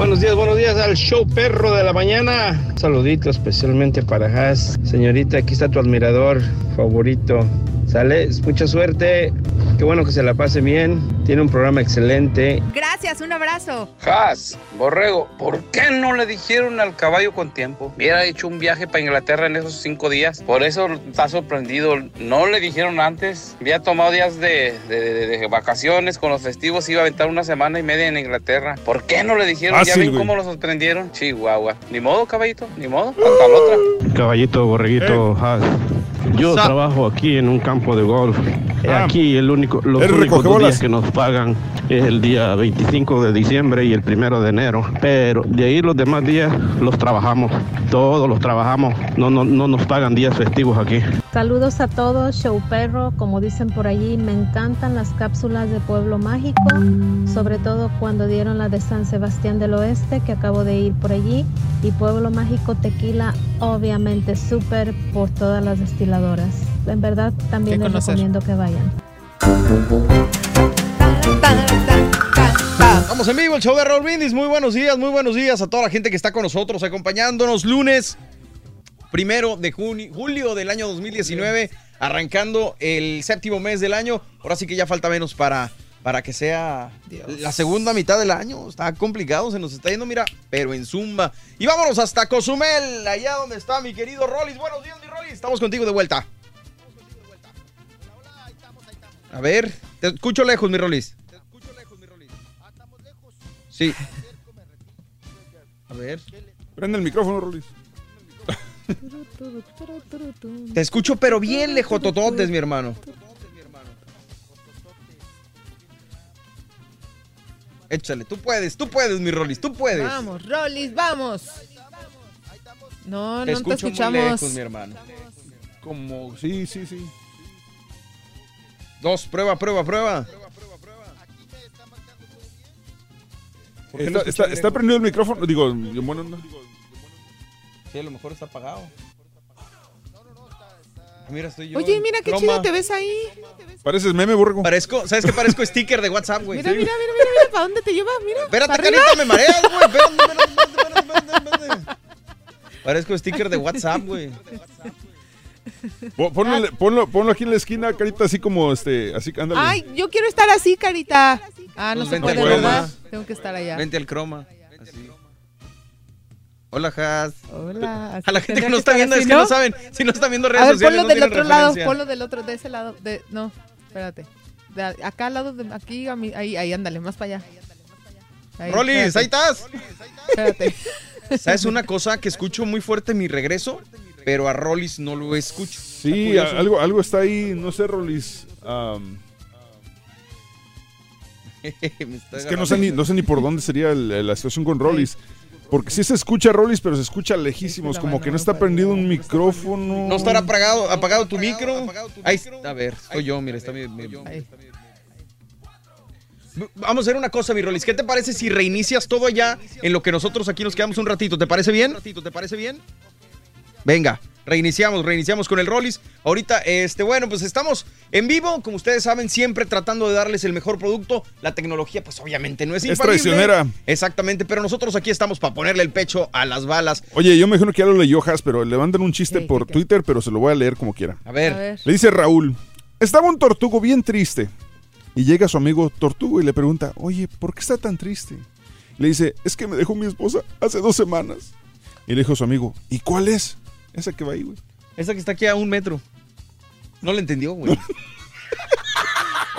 S33: Buenos días, buenos días al show perro de la mañana. Un saludito especialmente para Haas. Señorita, aquí está tu admirador favorito. Sale, mucha suerte. Qué bueno que se la pase bien. Tiene un programa excelente.
S12: Gracias, un abrazo.
S34: Has, Borrego, ¿por qué no le dijeron al caballo con tiempo? Hubiera hecho un viaje para Inglaterra en esos cinco días. Por eso está sorprendido. No le dijeron antes. Había tomado días de, de- de- de vacaciones con los festivos. Iba a aventar una semana y media en Inglaterra. ¿Por qué no le dijeron? Ya
S3: Fácil,
S34: ven
S3: güey.
S34: cómo lo sorprendieron. Chihuahua. Ni modo, caballito. Ni modo. Hasta la otra.
S33: Caballito, borreguito, Haas. Yo
S34: Sa-
S33: trabajo aquí en un campo de golf.
S3: Ah.
S33: Aquí el único, los únicos dos días que nos pagan es el día 25 de diciembre y el primero de enero. Pero de ahí los demás días los trabajamos. Todos los trabajamos. No, no, no nos pagan días festivos aquí.
S35: Saludos a todos, show perro, como dicen por allí, me encantan las cápsulas de Pueblo Mágico, sobre todo cuando dieron la de San Sebastián del Oeste, que acabo de ir por allí, y Pueblo Mágico Tequila, obviamente súper por todas las destiladoras. En verdad también
S2: ¿Qué
S35: les
S2: conocer?
S35: recomiendo que vayan.
S2: Estamos en vivo, el show de Raúl Brindis. Muy buenos días, muy buenos días a toda la gente que está con nosotros, acompañándonos lunes primero de junio, julio del año 2019, arrancando el séptimo mes del año. Ahora sí que ya falta menos para, para que sea la segunda mitad del año. Está complicado, se nos está yendo, mira, pero en zumba. Y vámonos hasta Cozumel, allá donde está mi querido Rollis. Buenos días, mi. Estamos contigo de vuelta. A ver, te escucho lejos, mi Rollis. Sí. A ver.
S3: Prende el micrófono, Rolis.
S2: Te escucho, pero bien lejotototes, mi hermano. Échale, tú puedes, tú puedes, mi Rolis, tú puedes.
S12: Vamos, Rollis, vamos. No,
S2: Te
S12: no te
S2: escucho muy
S12: escuchamos.
S2: lejos, mi hermano.
S3: Como, sí, sí, sí.
S2: Dos, prueba, prueba, prueba. ¿Por qué lo
S3: Está, está- está prendido el micrófono. Digo, bueno, no.
S2: Sí, a lo mejor está apagado. Ah, Mira, estoy yo.
S12: Oye, mira qué
S2: croma.
S12: chido te ves ahí.
S3: Pareces meme, borrego.
S2: Parezco, ¿sabes qué? Parezco sticker de WhatsApp, güey.
S12: Mira, mira, mira, mira, mira, ¿para dónde te lleva? Mira.
S2: Espérate,
S12: ¿para
S2: carita, me mareas, güey. Espérate, espérate, espérate, espérate. Parezco sticker de WhatsApp, güey.
S3: Po- Ponlo, ponlo, ponlo aquí en la esquina, carita, así como este, así que ándale.
S12: Ay, yo quiero estar así, carita. Ah, no
S2: Pues
S12: se puede. ¿verdad? Tengo que estar allá.
S2: Vente al croma. Así. Hola, Has.
S12: Hola.
S2: A la gente que no está viendo
S12: así,
S2: es que
S12: ¿no?
S2: no saben. Si no están viendo redes
S12: A ver,
S2: sociales,
S12: ponlo
S2: no
S12: del otro lado,
S2: referencia.
S12: ponlo del otro, de ese lado. De, no, espérate. De acá al lado de aquí, ahí, ahí, ándale, más para allá. Ahí,
S2: Rolis, ahí estás.
S12: Espérate.
S2: ¿Sabes una cosa que escucho muy fuerte en mi regreso? Pero a Rolis no lo escucho.
S3: Sí, algo, algo está ahí, no sé,
S2: Me está
S3: es que no sé, ni, no sé ni por dónde sería el- la situación con Rolis. Porque sí se escucha Rolis, pero se escucha lejísimos, como que no está prendido un micrófono.
S2: ¿No estará apagado, apagado tu micro? Ahí, a ver, estoy yo, mira, está mi... mi- Vamos a hacer una cosa, mi Rolis. ¿Qué te parece si reinicias todo allá en lo que nosotros aquí nos quedamos un ratito? ¿Te parece bien? ¿Te parece bien? Venga, reiniciamos, reiniciamos con el Rollis. Ahorita, este, bueno, pues estamos en vivo, como ustedes saben, siempre tratando de darles el mejor producto. La tecnología, pues obviamente no es
S3: Es
S2: infalible.
S3: traicionera.
S2: Exactamente, pero nosotros aquí estamos para ponerle el pecho a las balas.
S3: Oye, yo me imagino que ya lo leyó Has, pero le mandan un chiste por Twitter, pero se lo voy a leer como quiera.
S2: A ver.
S3: Le dice Raúl, estaba un tortugo bien triste. Y llega su amigo tortugo y le pregunta, oye, ¿por qué está tan triste? Le dice, es que me dejó mi esposa hace dos semanas. Y le dijo a su amigo, ¿y cuál es? Esa que va ahí, güey.
S2: Esa que está aquí a un metro. No le entendió, güey.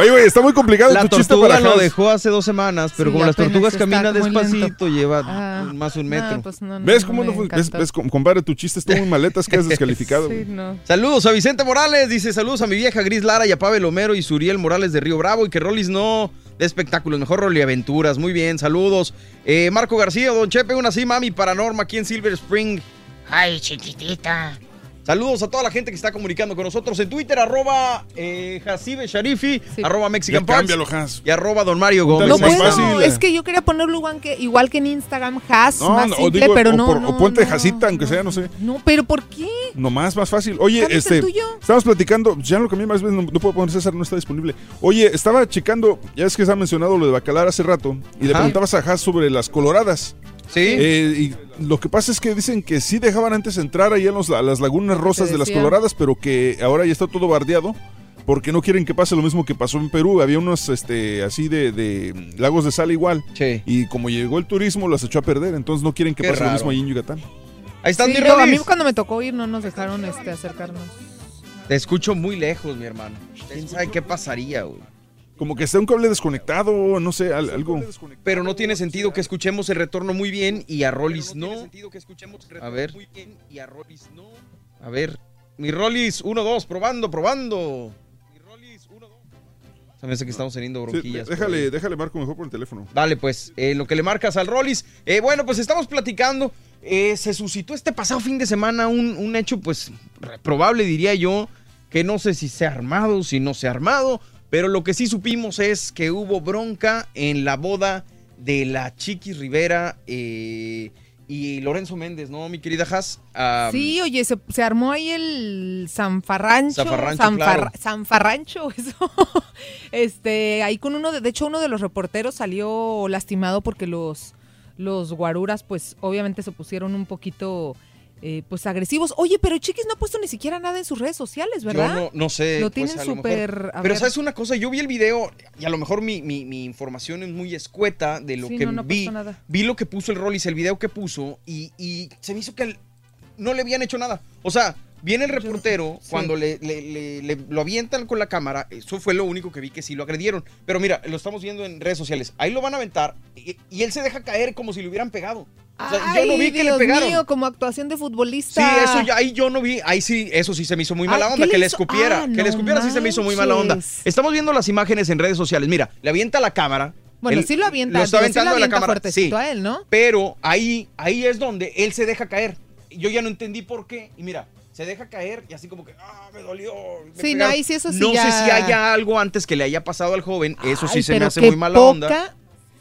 S3: Oye, güey, está muy complicado
S2: La
S3: tu chiste
S2: tortuga
S3: para
S2: lo
S3: Has.
S2: dejó hace dos semanas, pero
S12: Sí,
S2: como las tortugas
S12: está
S2: caminan despacito, lleva
S12: Ah,
S2: más un
S12: no,
S2: metro.
S12: pues no, no,
S3: ¿Ves
S12: no
S3: cómo no fue? ¿Ves, ves, com- compadre, tu chiste estuvo muy maletas, quedas descalificado.
S12: Sí, no.
S2: Saludos a Vicente Morales, dice saludos a mi vieja Gris Lara y a Pavel Homero y Suriel Morales de Río Bravo y que Rolis no de espectáculos, mejor Rolly Aventuras, muy bien, saludos. Eh, Marco García, Don Chepe, una así, mami, para Norma aquí en Silver Spring.
S5: Ay, chiquitita.
S2: Saludos a toda la gente que está comunicando con nosotros en Twitter, arroba eh, Jacibe Sharifi, arroba Mexican
S3: cámbialo, Has.
S2: y arroba Don Mario Gómez.
S12: No
S3: más
S12: puedo,
S3: fácil.
S12: es que yo quería ponerlo igual que, igual que en Instagram, has,
S3: No,
S12: más
S3: no,
S12: simple,
S3: digo,
S12: pero
S3: o
S12: no,
S3: por-
S12: no,
S3: o ponte
S12: no,
S3: Jasita, aunque sea, no sé.
S12: No, pero ¿por qué?
S3: Nomás, más fácil. Oye, este.
S12: el tuyo.
S3: Estamos platicando, ya lo cambié más veces, no, no puedo poner César, no está disponible. Oye, estaba checando, ya es que se ha mencionado lo de Bacalar hace rato, y le preguntabas a Haas sobre las coloradas.
S2: Sí.
S3: Eh, y lo que pasa es que dicen que sí dejaban antes entrar ahí a, los- a las lagunas rosas de las coloradas, pero que ahora ya está todo bardeado. Porque no quieren que pase lo mismo que pasó en Perú. Había unos este, así de, de lagos de sal igual.
S2: Sí.
S3: Y como llegó el turismo, las echó a perder. Entonces no quieren que
S2: Qué
S3: pase lo mismo ahí en Yucatán.
S2: Ahí están
S12: Sí,
S2: mis
S12: a mí cuando me tocó ir no nos dejaron este, acercarnos.
S2: Te escucho muy lejos, mi hermano. ¿Quién sabe qué pasaría, güey?
S3: Como que está un cable desconectado, no sé, al- algo.
S2: Pero no tiene sentido que escuchemos el retorno muy bien y a Rollis no. A ver. A ver. Mi Rollis, 1, 2, probando, probando. Se me hace que estamos teniendo bronquillas.
S3: déjale, déjale marco mejor por el teléfono.
S2: Dale, pues, eh, lo que le marcas al Rollis. Eh, bueno, pues estamos platicando. Eh, se suscitó este pasado fin de semana un, un hecho, pues, reprobable, diría yo, que no sé si se ha armado, si no se ha armado, pero lo que sí supimos es que hubo bronca en la boda de la Chiquis Rivera eh, y Lorenzo Méndez, ¿no, mi querida Haas?
S12: Sí, oye, se, se armó ahí el Sanfarrancho.
S2: Zafarrancho,
S12: Sanfar-
S2: claro.
S12: Sanfarrancho, eso. Este, ahí con uno de, de hecho, uno de los reporteros salió lastimado porque los, los guaruras, pues, obviamente se pusieron un poquito, eh, pues, agresivos. Oye, pero Chiquis no ha puesto ni siquiera nada en sus redes sociales, ¿verdad?
S2: Yo no, no sé.
S12: Lo
S2: pues,
S12: tienen
S2: lo
S12: súper...
S2: Pero sabes una cosa, yo vi el video y a lo mejor mi, mi- mi información es muy escueta de lo
S12: Sí,
S2: que
S12: no, no
S2: vi.
S12: nada.
S2: Vi lo que puso el Rollis, el video que puso y, y se me hizo que el- no le habían hecho nada. O sea, viene el reportero
S12: sí.
S2: cuando le, le- le- le- lo avientan con la cámara. Eso fue lo único que vi que sí lo agredieron. Pero mira, lo estamos viendo en redes sociales. Ahí lo van a aventar y, y él se deja caer como si le hubieran pegado. O sea, yo no
S12: Ay,
S2: vi que
S12: Dios
S2: le pegaron.
S12: mío, como actuación de futbolista.
S2: Sí, eso ya, ahí yo no vi, ahí sí, eso sí se me hizo muy mala
S12: Ah,
S2: onda,
S12: ¿qué
S2: que
S12: le
S2: escupiera,
S12: Ah,
S2: que
S12: no
S2: le escupiera sí se me hizo muy mala onda.
S12: manches.
S2: Estamos viendo las imágenes en redes sociales, mira, le avienta la cámara.
S12: Bueno,
S2: él-
S12: sí lo avienta,
S2: lo está
S12: digo, sí lo
S2: aventando de la
S12: avienta
S2: cámara, sí,
S12: a él, ¿no?
S2: Pero ahí, ahí es donde él se deja caer. yo ya no entendí por qué. Y mira, se deja caer y así como que, ah, me dolió. me
S12: Sí, no,
S2: pegaron".
S12: ahí sí eso sí
S2: No
S12: ya-
S2: sé si haya algo antes que le haya pasado al joven. Eso sí se me hace muy mala onda.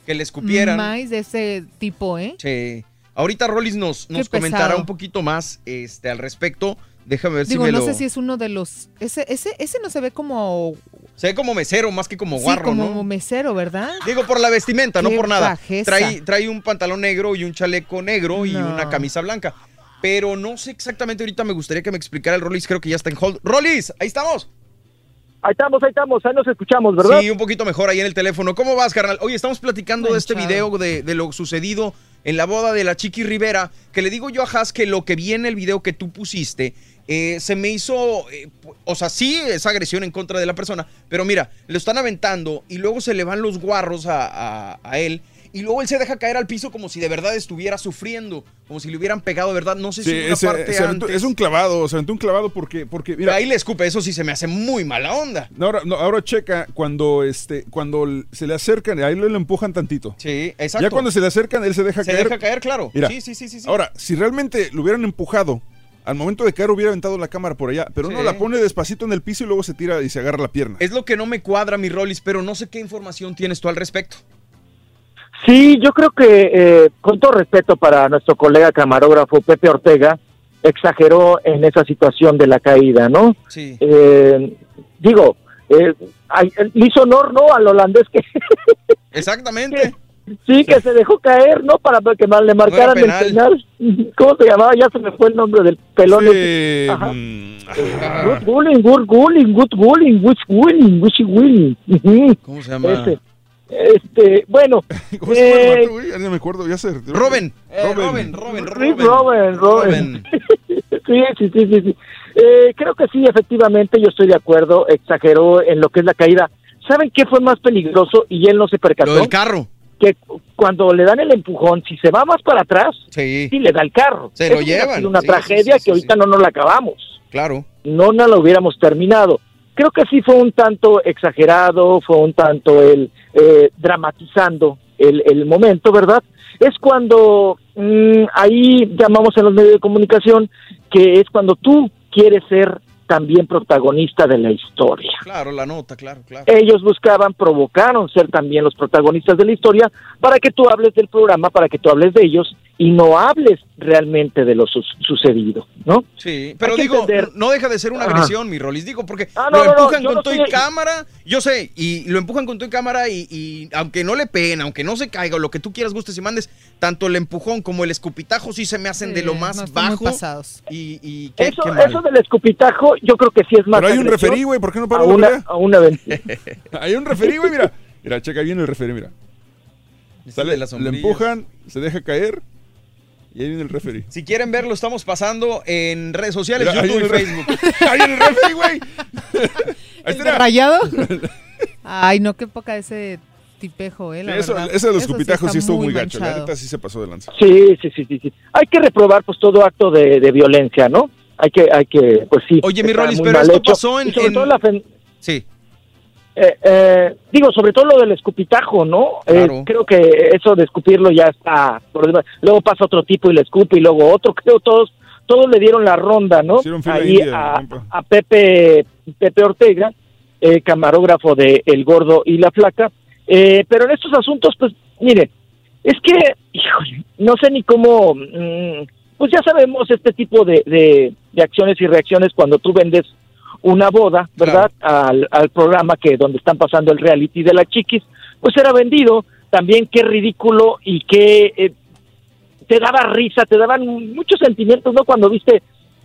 S2: Que le escupieran.
S12: Más de ese tipo, ¿eh?
S2: Sí. Ahorita Rollis nos, nos comentará un poquito más este, al respecto. Déjame ver
S12: Digo,
S2: si me
S12: no
S2: lo...
S12: sé si es uno de los. Ese, ese, ese no se ve como.
S2: Se ve como mesero más que como
S12: sí,
S2: guarro,
S12: como
S2: ¿no?
S12: mesero, ¿verdad?
S2: Digo, por la vestimenta, no por nada.
S12: bajeza.
S2: Trae, trae un pantalón negro y un chaleco negro y una camisa blanca. Pero no sé exactamente, ahorita me gustaría que me explicara el Rollis, creo que ya está en hold. Rollis, ahí estamos.
S36: Ahí estamos, ahí estamos, ahí nos escuchamos, ¿verdad?
S2: Sí, un poquito mejor ahí en el teléfono. ¿Cómo vas, carnal? Oye, estamos platicando de este video de, de lo sucedido en la boda de la Chiqui Rivera, que le digo yo a Has que lo que vi en el video que tú pusiste, eh, se me hizo, eh, o sea, sí es agresión en contra de la persona, pero mira, lo están aventando y luego se le van los guarros a, a- a él. Y luego él se deja caer al piso como si de verdad estuviera sufriendo, como si le hubieran pegado de verdad. No sé si una
S3: ese-
S2: parte
S3: se aventó-
S2: antes.
S3: es un clavado, se aventó un clavado porque, porque mira,
S2: Ahí le escupe, eso sí se me hace muy mala onda.
S3: No, ahora, no, ahora checa cuando este cuando se le acercan, ahí lo, lo empujan tantito.
S2: Sí, exacto.
S3: Ya cuando se le acercan, él se deja
S2: Se
S3: caer.
S2: deja caer, claro.
S3: Mira,
S2: Sí, sí, sí, sí, sí.
S3: Ahora, si realmente lo hubieran empujado, al momento de caer hubiera aventado la cámara por allá, pero no
S2: Sí.
S3: la pone despacito en el piso y luego se tira y se agarra la pierna.
S2: Es lo que no me cuadra, mi Rollis, pero no sé qué información tienes tú al respecto.
S36: Sí, yo creo que, eh, con todo respeto para nuestro colega camarógrafo Pepe Ortega, exageró en esa situación de la caída, ¿no?
S2: Sí.
S36: Eh, digo, eh, le hizo honor, ¿no? Al holandés que
S2: Exactamente.
S36: sí, que se dejó caer, ¿no? Para que mal- le marcaran el
S2: penal.
S36: penal. ¿Cómo se llamaba? Ya se me fue el nombre del pelón.
S3: Sí,
S36: ese. Ajá.
S3: mm,
S36: Good bullying, good bullying, good good winning. Ujú.
S2: ¿Cómo se llama?
S36: Este, este, bueno.
S3: ¿Cómo se llama el vato, güey? Ya me acuerdo, ya sé.
S2: Robin, eh, Robin, Robin,
S36: Sí, Robin, Robin. sí, sí, sí, sí. sí. Eh, creo que sí, efectivamente, yo estoy de acuerdo. Exageró en lo que es la caída. ¿Saben qué fue más peligroso y él no se percató?
S2: Lo del carro.
S36: Que cuando le dan el empujón, si se va más para atrás,
S2: sí,
S36: le da el carro.
S2: Se lo llevan.
S36: sido una
S2: Sí, sí,
S36: tragedia
S2: sí, sí,
S36: que ahorita no nos la acabamos.
S2: Claro.
S36: No nos la hubiéramos terminado. Creo que sí fue un tanto exagerado, fue un tanto el eh, dramatizando el, el momento, ¿verdad? Es cuando mm, ahí llamamos en los medios de comunicación que es cuando tú quieres ser también protagonista de la historia.
S2: Claro, la nota, claro, claro.
S36: Ellos buscaban, provocaron ser también los protagonistas de la historia para que tú hables del programa, para que tú hables de ellos y no hables realmente de lo su- sucedido, ¿no?
S2: Sí, pero digo,
S36: entender-
S2: no deja de ser una
S36: Ajá.
S2: agresión, mi Rolis. Digo, porque
S36: Ah, no,
S2: lo
S36: no, no,
S2: empujan con
S36: no
S2: todo y cámara, yo sé, y lo empujan con todo y cámara y, y aunque no le peguen, aunque no se caiga, o lo que tú quieras, gustes y mandes, tanto el empujón como el escupitajo sí se me hacen de lo más bajo.
S12: pasados.
S2: Y, y qué,
S36: Eso,
S2: qué
S36: eso del escupitajo, yo creo que sí es más.
S3: Pero hay un referí, güey, ¿por qué no para
S36: a
S3: la
S36: una,
S3: pelea?
S36: a un evento.
S3: Hay un referí, güey, mira. Mira, checa bien el referí, mira. Sale,
S2: de las
S3: le
S2: sombrillas.
S3: empujan, se deja caer y ahí viene el referí.
S2: Si quieren verlo, estamos pasando en redes sociales,
S3: Mira,
S2: YouTube y Facebook.
S3: ahí en el referí, güey.
S12: ¿El de rayado? Ay, no, qué poca ese tipejo, eh, la
S3: eso,
S12: verdad.
S3: ese de los
S12: Eso
S3: escupitajos sí, estuvo muy gacho. La
S12: manchado.
S3: neta sí se pasó de lanza.
S36: Sí, sí, sí, sí, sí. Hay que reprobar pues todo acto de, de violencia, ¿no? Hay que, hay que, pues sí.
S2: Oye, mi Rolis, pero esto
S36: hecho.
S2: pasó en-
S36: Y sobre
S2: en-
S36: todo la fen-
S2: Sí.
S36: Eh, eh, digo, sobre todo lo del escupitajo, ¿no? Eh, creo que eso de escupirlo ya está por. Luego pasa otro tipo y le escupe y luego otro. Creo todos todos le dieron la ronda, ¿no? Ahí
S3: india,
S36: a, a Pepe Pepe Ortega, eh, camarógrafo de El Gordo y la Flaca. Eh, pero en estos asuntos, pues, mire, es que, híjole, no sé ni cómo, mm, pues ya sabemos este tipo de, de, de acciones y reacciones cuando tú vendes una boda, ¿verdad? Al, al programa que donde están pasando el reality de la chiquis, pues era vendido. También qué ridículo y qué eh, te daba risa, te daban muchos sentimientos, ¿no? Cuando viste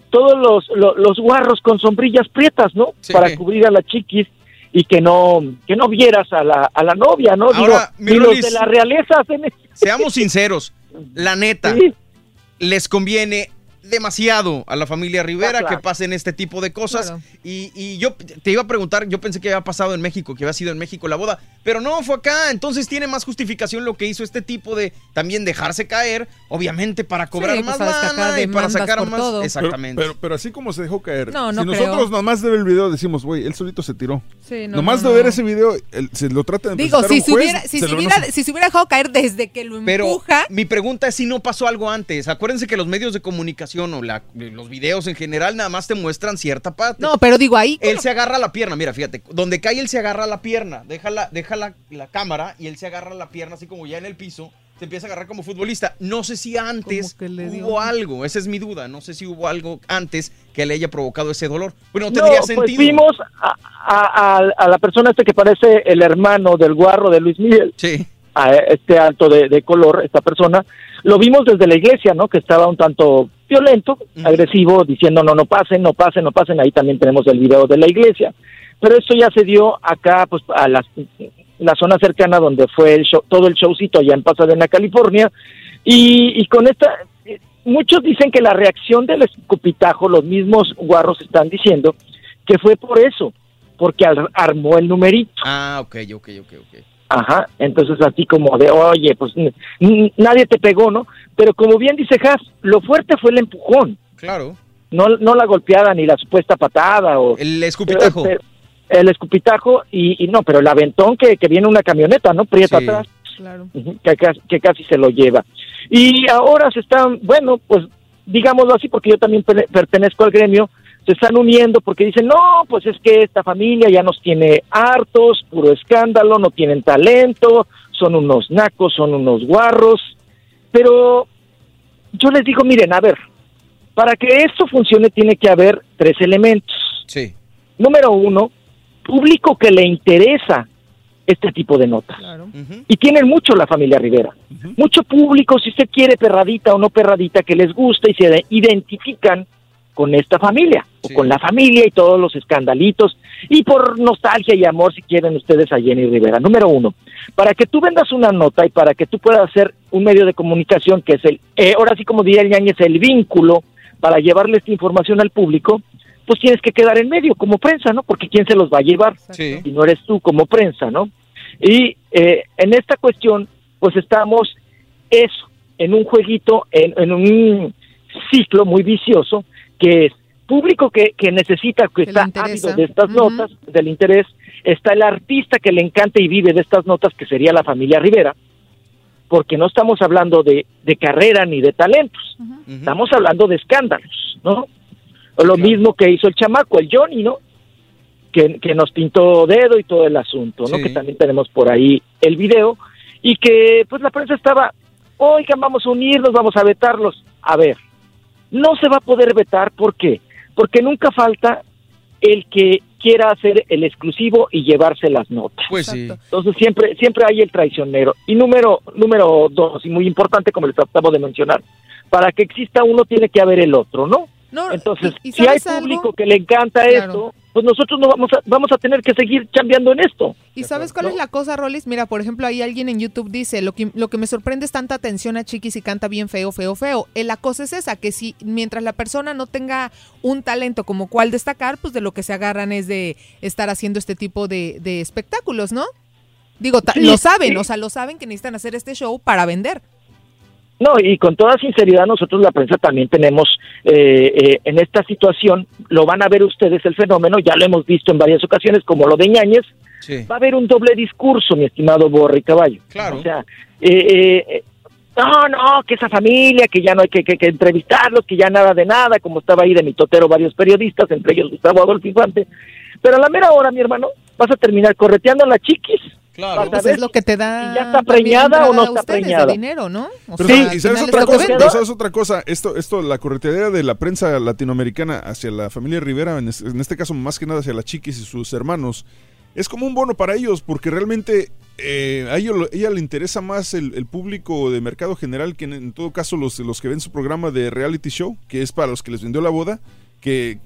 S36: todos los, lo- los, guarros con sombrillas prietas, ¿no?
S2: Sí.
S36: Para cubrir a la chiquis y que no que no vieras a la, a la novia, ¿no?
S2: Ahora,
S36: Digo, los de la realeza hacen.
S2: Seamos sinceros, la neta, les conviene demasiado a la familia Rivera
S36: claro.
S2: que pasen este tipo de cosas.
S12: Claro.
S2: Y, y yo te iba a preguntar, yo pensé que había pasado en México, que había sido en México la boda, pero no, fue acá. Entonces tiene más justificación lo que hizo este tipo de también dejarse caer, obviamente para cobrar
S12: Sí,
S2: más
S12: pues,
S2: lana y para sacar más.
S12: todo.
S2: Exactamente.
S3: Pero, pero, pero así como se dejó caer.
S12: No, no
S3: si nosotros
S12: creo.
S3: nomás de ver el video decimos, güey, él solito se tiró.
S12: Sí, no,
S3: nomás
S12: no,
S3: de ver
S12: no.
S3: ese video, él- se lo trata de
S12: Digo, si
S3: un
S12: se
S3: juez,
S12: hubiera, si
S3: se
S12: hubiera, si se hubiera dejado caer desde que lo
S2: Pero
S12: empuja,
S2: mi pregunta es si no pasó algo antes. Acuérdense que los medios de comunicación o la- los videos en general nada más te muestran cierta parte.
S12: No, pero digo ahí.
S2: Él se agarra a la pierna, mira, fíjate, donde cae él se agarra a la pierna, deja la, deja la, la cámara y él se agarra a la pierna así como ya en el piso, se empieza a agarrar como futbolista. No sé si antes hubo algo, esa es mi duda, no sé si hubo algo antes que le haya provocado ese dolor. Bueno, no tendría
S36: pues
S2: sentido.
S36: vimos a, a- a- a la persona este que parece el hermano del guarro de Luis Miguel.
S2: Sí.
S36: A este alto de, de color, esta persona. Lo vimos desde la iglesia, ¿no? Que estaba un tanto violento, agresivo, diciendo no, no pasen, no pasen, no pasen. Ahí también tenemos el video de la iglesia. Pero esto ya se dio acá, pues, a las, la zona cercana donde fue el show, todo el showcito allá en Pasadena, California. Y, y con esta, muchos dicen que la reacción del escupitajo, los mismos guarros están diciendo que fue por eso, porque armó el numerito.
S2: Ah, ok, ok, ok, ok.
S36: Ajá, entonces así como de, oye, pues nadie te pegó, ¿no? Pero como bien dice Haas, lo fuerte fue el empujón,
S2: Claro.
S36: no, no la golpeada ni la supuesta patada o...
S2: El escupitajo.
S36: Pero- pero- el escupitajo y, y no, pero el aventón que, que viene una camioneta, ¿no? Prieta
S2: Sí.
S36: atrás.
S12: Claro.
S36: Que, casi- que casi se lo lleva. Y ahora se están, bueno, pues digámoslo así, porque yo también pertenezco al gremio, se están uniendo porque dicen, no, pues es que esta familia ya nos tiene hartos, puro escándalo, no tienen talento, son unos nacos, son unos guarros. Pero yo les digo, miren, a ver, para que esto funcione tiene que haber tres elementos.
S2: Sí.
S36: Número uno, público que le interesa este tipo de notas. Y tienen mucho la familia Rivera. Mucho público, si usted quiere perradita o no perradita, que les gusta y se de- identifican con esta familia, o con la familia y todos los escandalitos, y por nostalgia y amor, si quieren ustedes a Jenny Rivera. Número uno, para que tú vendas una nota y para que tú puedas hacer un medio de comunicación que es el, eh, ahora sí como diría el Ñañez, el vínculo para llevarle esta información al público, pues tienes que quedar en medio como prensa, ¿no? Porque ¿quién se los va a llevar?
S2: Sí.
S36: Si no eres tú como prensa, ¿no? Y eh, en esta cuestión, pues estamos eso, en un jueguito, en, en un ciclo muy vicioso, que es público que, que necesita, que está ávido de estas notas, del interés, está el artista que le encanta y vive de estas notas, que sería la familia Rivera, porque no estamos hablando de, de carrera ni de talentos, estamos hablando de escándalos, ¿no? O lo mismo que hizo el chamaco, el Johnny, ¿no? Que, que nos pintó dedo y todo el asunto, ¿no?
S2: Sí.
S36: Que también tenemos por ahí el video y que pues la prensa estaba, oigan, vamos a unirnos, vamos a vetarlos. A ver, no se va a poder vetar, ¿por qué? Porque nunca falta el que quiera hacer el exclusivo y llevarse las notas.
S2: Pues sí.
S36: Entonces siempre siempre hay el traicionero. Y número número dos, y muy importante como les tratamos de mencionar, para que exista uno tiene que haber el otro, ¿no?
S12: No,
S36: Entonces,
S12: ¿y- y
S36: si hay
S12: algo?
S36: público que le encanta
S12: Claro.
S36: esto, pues nosotros no vamos a, vamos a tener que seguir cambiando en esto.
S12: ¿Y sabes cuál es la cosa, Rolis? Mira, por ejemplo, ahí alguien en YouTube dice, lo que, lo que me sorprende es tanta atención a Chiquis y canta bien feo, feo, feo. Eh, La cosa es esa, que si mientras la persona no tenga un talento como cual destacar, pues de lo que se agarran es de estar haciendo este tipo de, de espectáculos, ¿no? Digo,
S36: Sí,
S12: lo saben,
S36: sí.
S12: o sea, lo saben que necesitan hacer este show para vender.
S36: No, y con toda sinceridad nosotros la prensa también tenemos eh, eh, en esta situación, lo van a ver ustedes el fenómeno, ya lo hemos visto en varias ocasiones como lo de Ñañez,
S2: Sí.
S36: va a haber un doble discurso, mi estimado Borre Caballo.
S2: Claro.
S36: O sea, eh, eh, no, no, que esa familia, que ya no hay que, que, que entrevistarlos, que ya nada de nada, como estaba ahí de mi totero varios periodistas, entre ellos Gustavo Adolfo Infante. Pero a la mera hora, mi hermano, vas a terminar correteando a la chiquis.
S2: Claro.
S12: Pues
S36: ver
S12: es lo que te da.
S36: ya está preñada o no está
S12: ustedes de
S36: preñada.
S12: dinero, ¿no? O
S3: Pero
S12: sea,
S3: ¿sabes-
S12: al
S3: ¿y sabes otra cosa? Pero ¿sabes otra cosa? Esto, esto, la correteadera de la prensa latinoamericana hacia la familia Rivera, en, es- en este caso más que nada hacia las chiquis y sus hermanos, es como un bono para ellos, porque realmente eh, a ellos, lo- ella le interesa más el, el público de mercado general que en, en todo caso los, los que ven su programa de reality show, que es para los que les vendió la boda, que,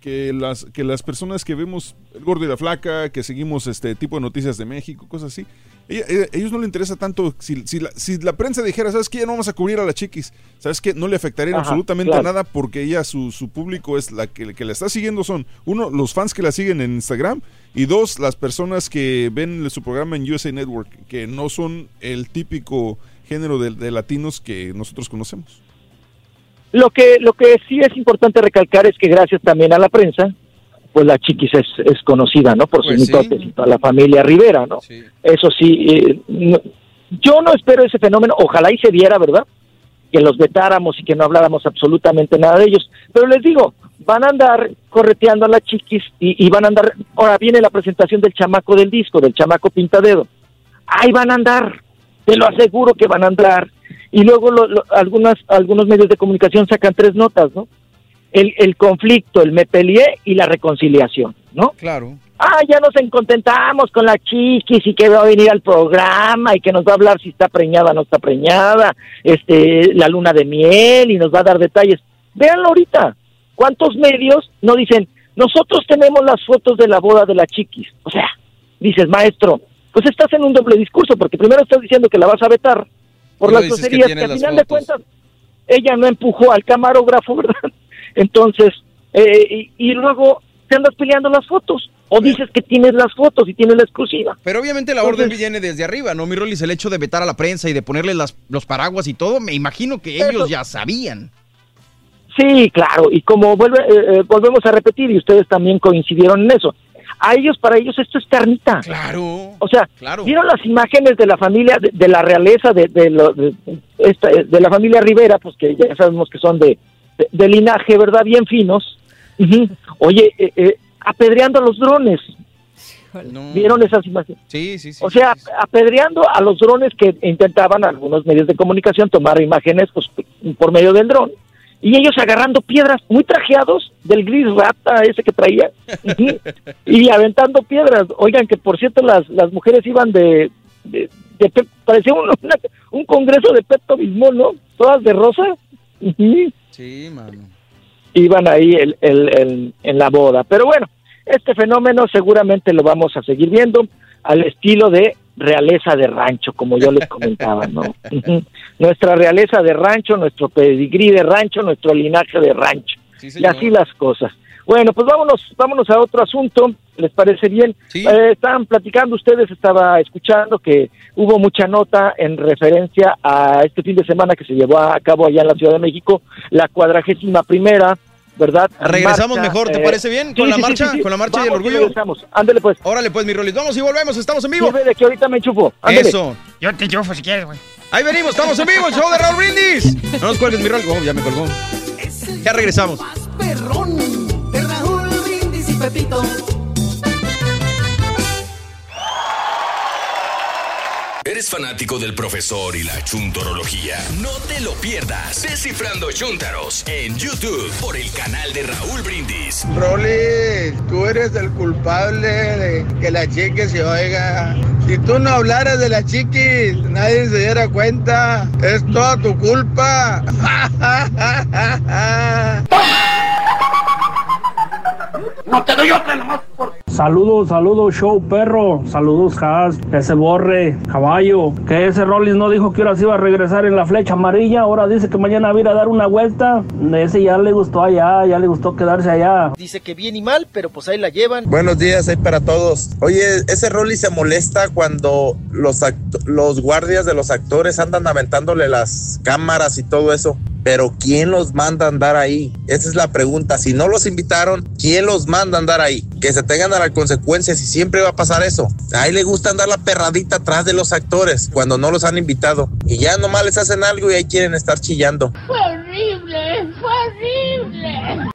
S3: que las que las personas que vemos el gordo y la flaca, que seguimos este tipo de noticias de México, cosas así, ella- ella- ellos no le interesa tanto si, si, la, si la prensa dijera, ¿sabes qué? Ya no vamos a cubrir a la chiquis, ¿sabes qué? No le afectaría
S36: Ajá,
S3: absolutamente
S36: claro.
S3: nada porque ella, su, su público es la que, que la está siguiendo son, uno, los fans que la siguen en Instagram y dos, las personas que ven su programa en USA Network, que no son el típico género de, de latinos que nosotros conocemos.
S36: Lo que, lo que sí es importante recalcar es que gracias también a la prensa, pues la chiquis es, es conocida, ¿no? Por sus
S2: Pues
S36: mitotes la familia Rivera, ¿no? Eso sí, eh, no- yo no espero ese fenómeno, ojalá y se diera, ¿verdad? que los vetáramos y que no habláramos absolutamente nada de ellos. Pero les digo, van a andar correteando a las chiquis y, y van a andar, ahora viene la presentación del chamaco del disco, del chamaco pintadero. Ahí van a andar, te lo aseguro que van a andar. Y luego lo- lo- algunas, algunos medios de comunicación sacan tres notas, ¿no? El, el conflicto, el me peleé y la reconciliación, ¿no?
S2: Claro.
S36: Ah, ya nos encontentamos con la chiquis y que va a venir al programa y que nos va a hablar si está preñada o no está preñada, este, la luna de miel y nos va a dar detalles. Véanlo ahorita. ¿Cuántos medios no dicen, nosotros tenemos las fotos de la boda de la chiquis? O sea, dices, maestro, pues estás en un doble discurso porque primero estás diciendo que la vas a vetar por las
S2: que
S36: groserías que, al final de cuentas ella no empujó al camarógrafo, ¿verdad? Entonces, eh, y, y luego te andas peleando las fotos. O dices que tienes las fotos y tienes la exclusiva.
S2: Pero obviamente la orden viene desde arriba, ¿no, mi Rolis? El hecho de vetar a la prensa y de ponerle las, los paraguas y todo, me imagino que ellos
S36: Eso.
S2: ya sabían.
S36: Sí, claro, y como vuelve, eh, eh, volvemos a repetir, y ustedes también coincidieron en eso, a ellos, para ellos esto es carnita.
S2: Claro.
S36: O sea,
S2: Claro.
S36: vieron las imágenes de la familia, de, de la realeza, de, de, lo- de- esta- de la familia Rivera, pues que ya sabemos que son de, de, de linaje, ¿verdad? Bien finos. Oye, eh, eh, apedreando a los drones. ¿Vieron esas imágenes?
S2: Sí, sí, sí.
S36: O sea, apedreando a los drones que intentaban algunos medios de comunicación tomar imágenes pues, por medio del dron. Y ellos agarrando piedras muy trajeados del gris rata ese que traía y aventando piedras. Oigan, que por cierto las, las mujeres iban de... de, parecía un, una- un congreso de Pepto Bismol, ¿no? Todas de rosa.
S2: Sí, mano.
S36: iban ahí el, el- el- en la boda. Pero bueno, este fenómeno seguramente lo vamos a seguir viendo al estilo de realeza de rancho, como yo les comentaba, ¿no? Nuestra realeza de rancho, nuestro pedigrí de rancho, nuestro linaje de rancho. y así las cosas. Bueno, pues vámonos, vámonos a otro asunto, ¿les parece bien? Eh, estaban platicando ustedes, estaba escuchando que hubo mucha nota en referencia a este fin de semana que se llevó a cabo allá en la Ciudad de México, la cuadragésima primera, ¿verdad?
S2: Regresamos
S36: Marcha,
S2: mejor, ¿te
S36: eh,
S2: parece bien?
S36: sí,
S2: Con la
S36: sí, sí,
S2: marcha,
S36: sí, sí.
S2: con la marcha y el orgullo.
S36: regresamos. Ándale pues.
S2: Órale pues, mi Rolis, vamos y volvemos, estamos en vivo.
S36: De que ahorita me enchufo. Ándale.
S2: Eso.
S5: Yo te enchufo si quieres, güey.
S2: Ahí venimos, estamos en vivo, el show de Raúl Brindis. No nos cuelgues, mi Rolis. Oh, ya me colgó. Ya regresamos.
S37: perrón de Raúl Brindis y Pepito.
S1: ¿Eres fanático del profesor y la chuntorología? No te lo pierdas. Descifrando Chuntaros en YouTube por el canal de Raúl Brindis.
S38: Rolly, tú eres el culpable de que la chiqui se oiga. Si tú no hablaras de la chiqui, nadie se diera cuenta. Es toda tu culpa.
S37: No te doy otra nomás.
S39: Saludos, saludos, show perro. Saludos, Haas, ese borre, caballo. Que ese Rollins no dijo que ahora sí iba a regresar en la flecha amarilla. Ahora dice que mañana va a ir a dar una vuelta. Ese ya le gustó allá, ya le gustó quedarse allá.
S32: Dice que bien y mal, pero pues ahí la llevan.
S31: Buenos días, ahí para todos. Oye, ese Rolly se molesta cuando los, los guardias de los actores andan aventándole las cámaras y todo eso. Pero ¿quién los manda a andar ahí? Esa es la pregunta. Si no los invitaron, ¿quién los manda a andar ahí? Que se tengan a las consecuencias y siempre va a pasar eso. A él le gusta andar la perradita atrás de los actores cuando no los han invitado. Y ya nomás les hacen algo y ahí quieren estar chillando.
S37: Horrible, horrible.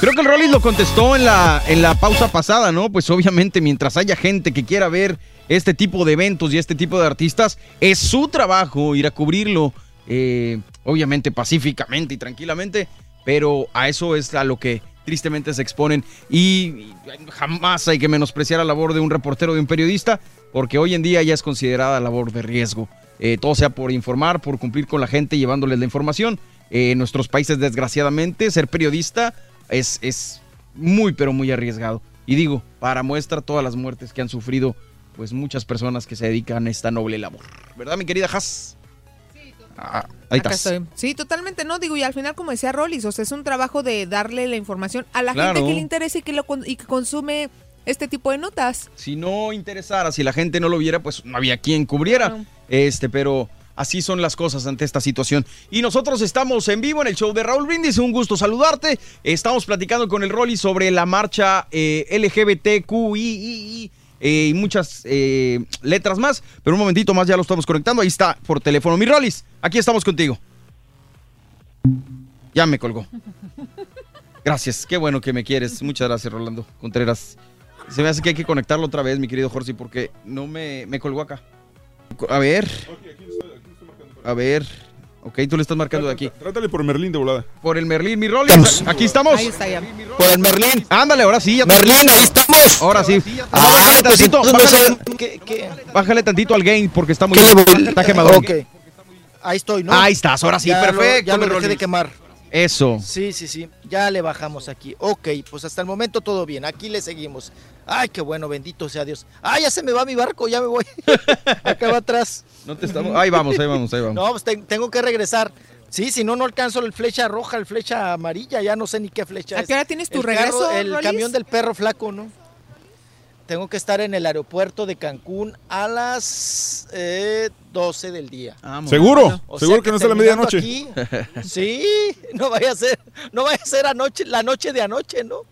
S2: Creo que el Rollis lo contestó en la, en la pausa pasada, ¿no? Pues obviamente mientras haya gente que quiera ver este tipo de eventos y este tipo de artistas, es su trabajo ir a cubrirlo, eh, obviamente pacíficamente y tranquilamente, pero a eso es a lo que tristemente se exponen y jamás hay que menospreciar la labor de un reportero, de un periodista, porque hoy en día ya es considerada labor de riesgo. Eh, todo sea por informar, por cumplir con la gente, llevándoles la información. Eh, en nuestros países, desgraciadamente, ser periodista es, es muy, pero muy arriesgado. Y digo, para muestra todas las muertes que han sufrido, pues muchas personas que se dedican a esta noble labor. ¿Verdad, mi querida Haas? Ah, ahí
S12: Acá
S2: estás.
S12: estoy. Sí, totalmente, no, digo, y al final, como decía Rollis, o sea, es un trabajo de darle la información a la
S2: Claro.
S12: gente que le interesa y que, lo, y que consume este tipo de notas.
S2: Si no interesara, si la gente no lo viera, pues no había quien cubriera. Este, pero así son las cosas ante esta situación. Y nosotros estamos en vivo en el show de Raúl Brindis. Un gusto saludarte. Estamos platicando con el Rolly sobre la marcha eh, LGBTQI eh, y muchas eh, letras más. Pero un momentito más ya lo estamos conectando. Ahí está por teléfono. Mi Rolis, aquí estamos contigo. Ya me colgó. Gracias, qué bueno que me quieres. Muchas gracias, Rolando Contreras. Se me hace que hay que conectarlo otra vez, mi querido Jorge, porque no me, me colgó acá. A ver. A ver. Ok, tú le estás marcando de aquí.
S3: Trátale por Merlín de volada.
S2: Por el Merlín, mi Rolis. Aquí estamos.
S12: Ahí está ya.
S2: Por el Merlín. Ándale, ahora sí. Ya
S32: Merlín, ahí estamos.
S2: Ahora sí.
S32: Ah,
S2: bájale
S32: pues
S2: tantito. Bájale,
S32: sé qué- qué-
S2: bájale tantito al game porque está muy.
S32: ¿Qué le voy-
S2: Está quemador.
S32: Ok. Ahí estoy, ¿no?
S2: Ahí estás, ahora sí,
S32: Ya lo-
S2: perfecto,
S32: ya lo dejé de quemar.
S2: Eso.
S32: Sí, sí, sí. Ya le bajamos aquí. Ok, pues hasta el momento todo bien. Aquí le seguimos. Ay, qué bueno, bendito sea Dios. Ay, ya se me va mi barco, ya me voy. Acá va atrás.
S2: No te estamos. Ahí vamos, ahí vamos, ahí vamos.
S32: No, pues te- tengo que regresar. Sí, si no, no alcanzo el flecha roja, el flecha amarilla, ya no sé ni qué flecha
S12: ¿A
S32: es.
S12: qué hora tienes tu
S32: El
S12: regreso,
S32: carro- el
S12: Rolis?
S32: camión del perro flaco, ¿no? Tengo que estar en el aeropuerto de Cancún a las eh, 12 del día.
S3: ¿Seguro?
S32: O
S3: ¿Seguro
S32: sea
S3: que no es a la medianoche?
S32: aquí- sí, no vaya a ser, no vaya a ser anoche, la noche de anoche, ¿no?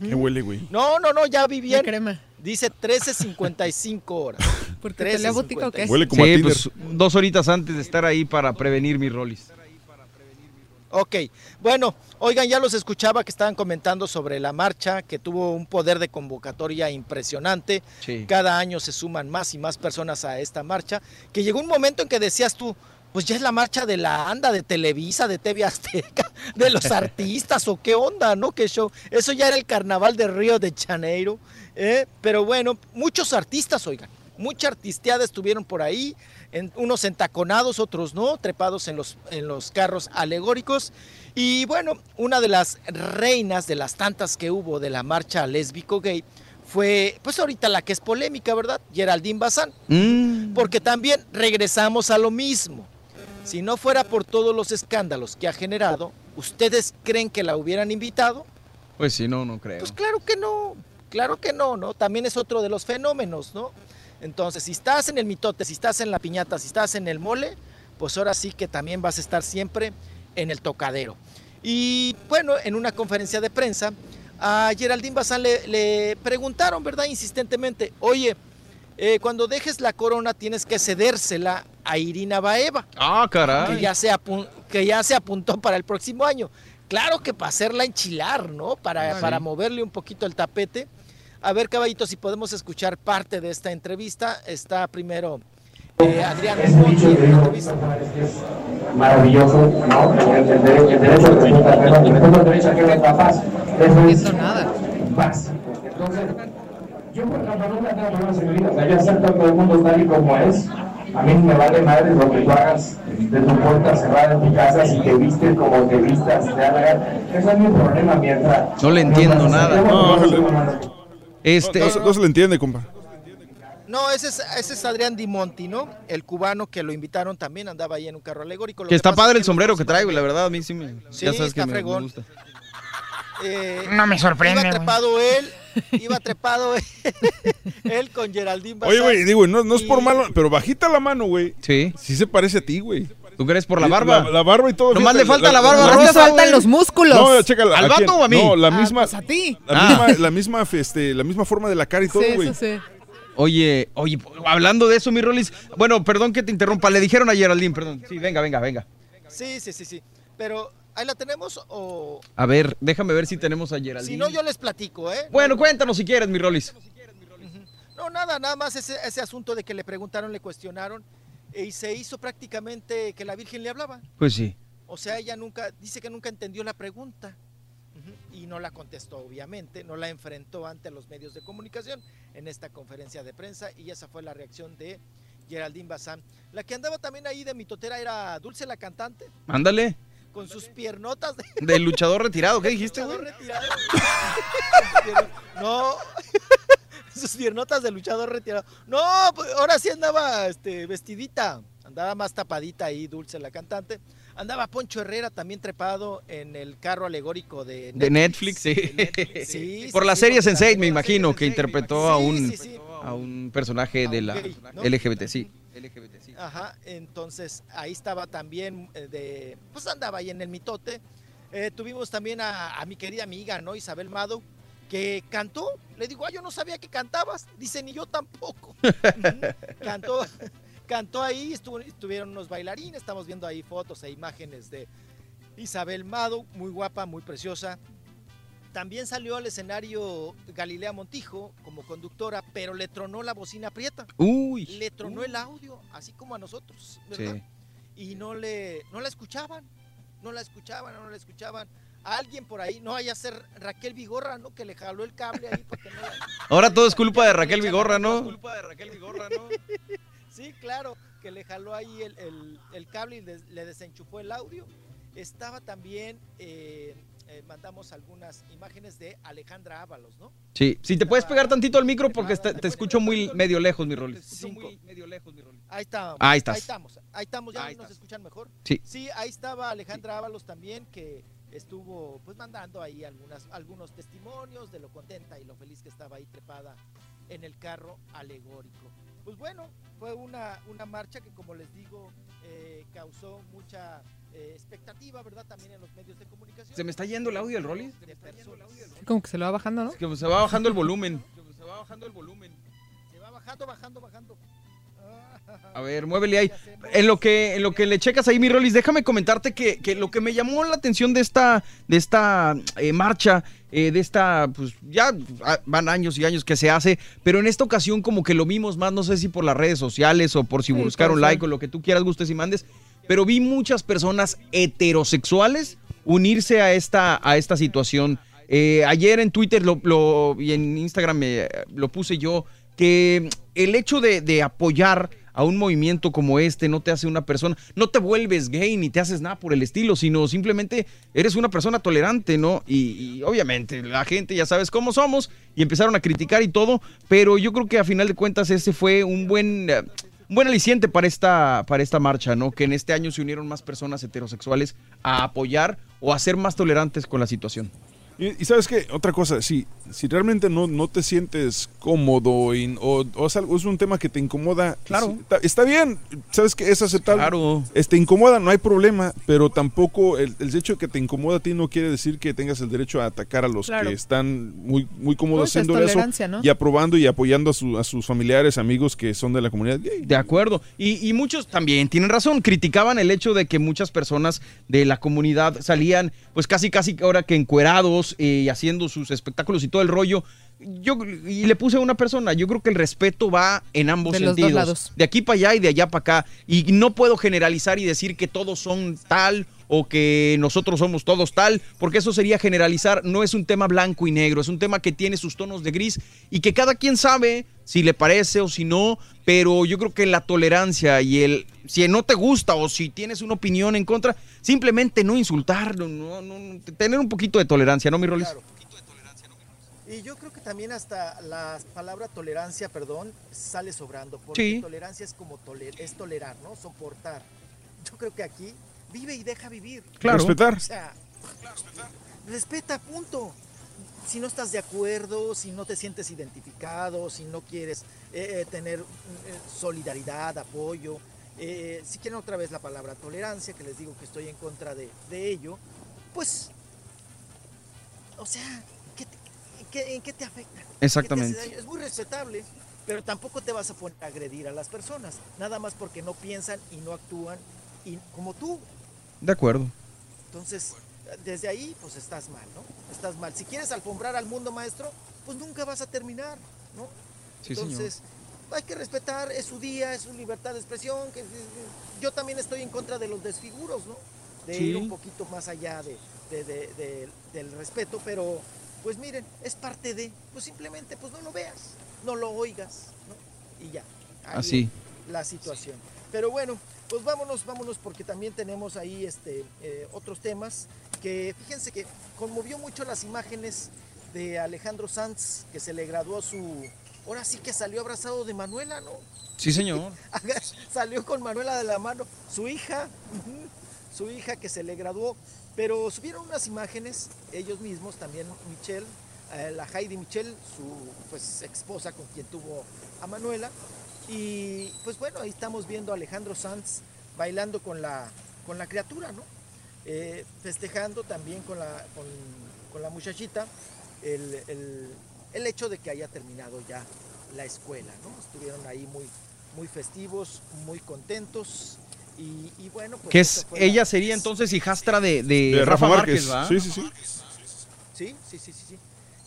S3: ¿Qué huele, güey?
S32: No, no, no, ya vi bien.
S12: crema.
S32: Dice 13.55 horas.
S12: Porque botica o qué?
S3: Huele como a
S2: Sí,
S3: Tinder.
S2: pues dos horitas antes de estar ahí para prevenir mi Rolis.
S32: Ok, bueno, oigan, ya los escuchaba que estaban comentando sobre la marcha, que tuvo un poder de convocatoria impresionante.
S2: Sí.
S32: Cada año se suman más y más personas a esta marcha, que llegó un momento en que decías tú, pues ya es la marcha de la ANDA, de Televisa, de TV Azteca, de los artistas, o qué onda, ¿no? ¿Qué show? Eso ya era el carnaval de Río de Janeiro, ¿eh? Pero bueno, muchos artistas, oigan, mucha artisteada estuvieron por ahí, en- unos entaconados, otros no, trepados en los, en los carros alegóricos. Y bueno, una de las reinas de las tantas que hubo de la marcha lésbico gay fue, pues ahorita la que es polémica, ¿verdad? Geraldine Bazán.
S2: Mm.
S32: Porque también regresamos a lo mismo. Si no fuera por todos los escándalos que ha generado, ¿ustedes creen que la hubieran invitado?
S2: Pues sí, no, no creo.
S32: Pues claro que no, claro que no, ¿no? También es otro de los fenómenos, ¿no? Entonces, si estás en el mitote, si estás en la piñata, si estás en el mole, pues ahora sí que también vas a estar siempre en el tocadero. Y bueno, en una conferencia de prensa, a Geraldine Bazán le, le preguntaron, ¿verdad? Insistentemente, oye, eh, cuando dejes la corona tienes que cedérsela a Irina Baeva
S2: Ah,
S32: que
S2: caray.
S32: ya, se apun- que ya se apuntó para el próximo año. Claro que para hacerla enchilar, ¿no? Para, para moverle un poquito el tapete. A ver, caballito, si podemos escuchar parte de esta entrevista. Está primero eh, Adrián Monti en la entrevista.
S25: maravilloso, ¿no? El, el derecho, el derecho de pregunta, perdón, el segundo derecho a que la paz. Eso es básico. Entonces, yo por ejemplo nunca tengo problemas en mi vida, o sea, yo acepto a todo el mundo tal y como es. A mí me vale madre lo que tú hagas de tu puerta cerrada en tu casa, si te vistes como te vistas, te da la gana. Eso es mi problema mientras.
S2: No le entiendo nada.
S3: No, bájale.
S2: Este,
S3: No, se- no se le entiende, compa.
S32: No, ese es, ese es Adrián Di Monti, ¿no? El cubano que lo invitaron también, andaba ahí en un carro alegórico. Lo
S2: que está
S32: pasa es
S2: padre
S32: que
S2: el sombrero que traigo, la verdad, a mí sí me.
S32: Sí,
S2: ya sabes que
S32: está
S2: me- me,
S32: fregón.
S2: gusta.
S32: Eh,
S5: No me sorprende,
S32: Iba trepado él, iba trepado él, él con Geraldine
S3: Oye, güey, digo, no, no es por malo, pero bajita la mano, güey.
S2: Sí.
S3: Sí se parece a ti, güey.
S2: ¿Tú crees por la
S3: Sí,
S2: barba?
S3: La, la barba y todo.
S2: Nomás le falta la barba
S12: Nomás te
S2: rosa,
S12: faltan los músculos.
S3: No, chécala.
S2: ¿Al
S3: ¿a quién?
S2: vato o a mí?
S3: No, la
S12: Ah,
S3: misma,
S12: pues a ti.
S3: la
S2: Ah.
S3: misma, la misma, este, la misma forma de la cara y todo,
S12: Sí,
S3: güey.
S12: eso sí.
S2: Oye, oye, hablando de eso, mi Rolis. Bueno, perdón que te interrumpa. Le dijeron a Geraldine, perdón. Sí, venga, venga, venga.
S32: Sí, sí, sí, sí. Pero, ¿ahí la tenemos o...?
S2: A ver, déjame ver si tenemos a Geraldine.
S32: Si no, yo les platico, ¿eh?
S2: Bueno, cuéntanos si quieres, mi Rolis.
S32: No, nada, nada más ese, ese asunto de que le preguntaron, le cuestionaron y se hizo prácticamente que la Virgen le hablaba.
S2: Pues sí.
S32: O sea, ella nunca, dice que nunca entendió la pregunta y no la contestó, obviamente, no la enfrentó ante los medios de comunicación en esta conferencia de prensa y esa fue la reacción de Geraldine Bazán. La que andaba también ahí de mitotera era Dulce la cantante,
S2: Ándale.
S32: Con sus piernotas de
S2: Del luchador retirado, ¿qué dijiste, güey?
S32: retirado. no, sus piernotas de luchador retirado. No, pues, ahora sí andaba este, vestidita, andaba más tapadita ahí, Dulce la cantante. Andaba Poncho Herrera también trepado en el carro alegórico de
S2: De Netflix, sí.
S32: Sí,
S2: Por
S32: sí,
S2: la serie Sense8, me imagino, que interpretó a un, a un personaje de la
S32: gay, ¿no?
S2: LGBT, sí.
S32: Ajá, entonces ahí estaba también eh, de, pues andaba ahí en el mitote. Eh, tuvimos también a, a mi querida amiga, ¿no? Isabel Mado, que cantó. Le digo, ah, yo no sabía que cantabas. Dice, ni yo tampoco. cantó, cantó ahí, estuvo- estuvieron unos bailarines, estamos viendo ahí fotos e imágenes de Isabel Mado, muy guapa, muy preciosa. También salió al escenario Galilea Montijo como conductora, pero le tronó la bocina prieta.
S2: Uy.
S32: Le tronó el audio, así como a nosotros, ¿verdad?
S2: Sí.
S32: Y no le, no la escuchaban, no la escuchaban, no la escuchaban. A alguien por ahí, no vaya a ser Raquel Vigorra, ¿no? Que le jaló el cable ahí para que no
S2: Ahora todo es culpa de Raquel Vigorra, ¿no?
S32: culpa de Raquel Vigorra, ¿no? sí, claro, que le jaló ahí el, el- el cable y le desenchufó el audio. Estaba también, eh, eh, mandamos algunas imágenes de Alejandra Ábalos, ¿no?
S2: Sí, si te puedes pegar tantito al micro porque está- te escucho muy medio lejos, mi Rolis.
S32: Cinco. Ahí estamos.
S2: Ahí estás.
S32: Ahí estamos. Ahí estamos. ¿Ya
S2: Ahí
S32: nos
S2: estás.
S32: escuchan mejor?
S2: Sí.
S32: ahí estaba Alejandra Ábalos también, que estuvo pues mandando ahí algunas, algunos testimonios de lo contenta y lo feliz que estaba ahí trepada en el carro alegórico. Pues bueno, fue una, una marcha que como les digo, eh, causó mucha eh, expectativa, ¿verdad? También en los medios de comunicación.
S2: ¿Se me está yendo el audio del
S32: personas.
S12: Como que se lo va bajando, ¿no?
S2: Que se va bajando el volumen.
S32: Se va bajando el volumen. Se va bajando, bajando, bajando.
S2: A ver, muévele ahí. En lo que, en lo que le checas ahí, mi Rolis, déjame comentarte que, que lo que me llamó la atención de esta, de esta eh, marcha, eh, de esta, pues ya van años y años que se hace, pero en esta ocasión como que lo vimos más, no sé si por las redes sociales o por si
S12: Sí,
S2: buscaron like o lo que tú quieras, gustes y mandes, pero vi muchas personas heterosexuales unirse a esta, a esta situación. Eh, ayer en Twitter lo, y en Instagram me- lo puse yo, que el hecho de, de apoyar a un movimiento como este no te hace una persona, no te vuelves gay ni te haces nada por el estilo, sino simplemente eres una persona tolerante, ¿no? Y, y obviamente la gente ya sabes cómo somos y empezaron a criticar y todo, pero yo creo que a final de cuentas ese fue un buen... un buen aliciente para esta, para esta marcha, ¿no? Que en este año se unieron más personas heterosexuales a apoyar o a ser más tolerantes con la situación.
S3: Y, y sabes qué, otra cosa, si, si realmente no, no te sientes cómodo y- o, o es, algo, es un tema que te incomoda,
S2: Claro.
S3: está, está bien, sabes que es aceptable.
S2: Claro.
S3: Es, te incomoda, no hay problema, pero tampoco el, el hecho de que te incomoda a ti no quiere decir que tengas el derecho a atacar a los
S12: Claro.
S3: que están muy, muy cómodos
S12: Pues es
S3: haciendo eso y aprobando y apoyando a, su- a sus familiares, amigos que son de la comunidad gay.
S2: De acuerdo. Y, y muchos también tienen razón. Criticaban el hecho de que muchas personas de la comunidad salían, pues casi, casi ahora que encuerados eh, y haciendo sus espectáculos y todo el rollo. Yo, y le puse a una persona, yo creo que el respeto va en ambos
S12: De los dos
S2: sentidos.
S12: lados.
S2: De aquí para allá y de allá para acá. Y no puedo generalizar y decir que todos son tal o que nosotros somos todos tal, porque eso sería generalizar. No es un tema blanco y negro, es un tema que tiene sus tonos de gris y que cada quien sabe si le parece o si no, pero yo creo que la tolerancia y el si no te gusta o si tienes una opinión en contra, simplemente no insultar, no, no- no- tener un poquito de tolerancia, ¿no, mi Rolis?
S32: Y yo creo que también hasta la palabra tolerancia, perdón, sale sobrando, porque
S2: Sí.
S32: tolerancia es como toler, es tolerar, ¿no? Soportar. Yo creo que aquí vive y deja vivir.
S3: Claro. Respetar.
S32: O sea, respeta, punto. Si no estás de acuerdo, si no te sientes identificado, si no quieres eh, eh, tener eh, solidaridad, apoyo, eh, si quieren otra vez la palabra tolerancia, que les digo que estoy en contra de, de ello, pues, o sea, ¿qué te- qué- ¿en qué te afecta? ¿Qué te hace
S2: Exactamente.
S32: Es muy respetable, pero tampoco te vas a poner a agredir a las personas, nada más porque no piensan y no actúan y, como tú.
S2: De acuerdo.
S32: Entonces, desde ahí, pues estás mal, ¿no? Estás mal. Si quieres alfombrar al mundo maestro, pues nunca vas a terminar, ¿no?
S2: Sí, señor.
S32: Entonces, hay que respetar, es su día, es su libertad de expresión. Que, yo también estoy en contra de los desfiguros, ¿no? De
S2: Sí.
S32: ir un poquito más allá de, de- de- de- del respeto, pero pues miren, es parte de, pues simplemente, pues no lo veas, no lo oigas, ¿no? Y ya. ahí
S2: Así.
S32: La situación. Pero bueno, pues vámonos, vámonos, porque también tenemos ahí este, eh, otros temas que fíjense que conmovió mucho las imágenes de Alejandro Sanz, que se le graduó su. Ahora sí que salió abrazado de Manuela, ¿no?
S2: Sí, señor.
S32: salió con Manuela de la mano, su hija, su hija que se le graduó, pero subieron unas imágenes, ellos mismos, también Michelle, eh, la Heidi Michelle, su pues esposa con quien tuvo a Manuela, y pues bueno, ahí estamos viendo a Alejandro Sanz bailando con la, con la criatura, ¿no? Eh, festejando también con la, con, con la muchachita, el, el- el hecho de que haya terminado ya la escuela, ¿no? Estuvieron ahí muy, muy festivos, muy contentos y, y bueno, pues...
S2: Que es,
S32: la-
S2: ella sería entonces hijastra de, de,
S3: De
S2: Rafa,
S3: Rafa
S2: Márquez,
S3: Márquez.
S2: ¿va?
S3: Sí, sí, sí.
S32: Sí, sí, sí, sí, sí.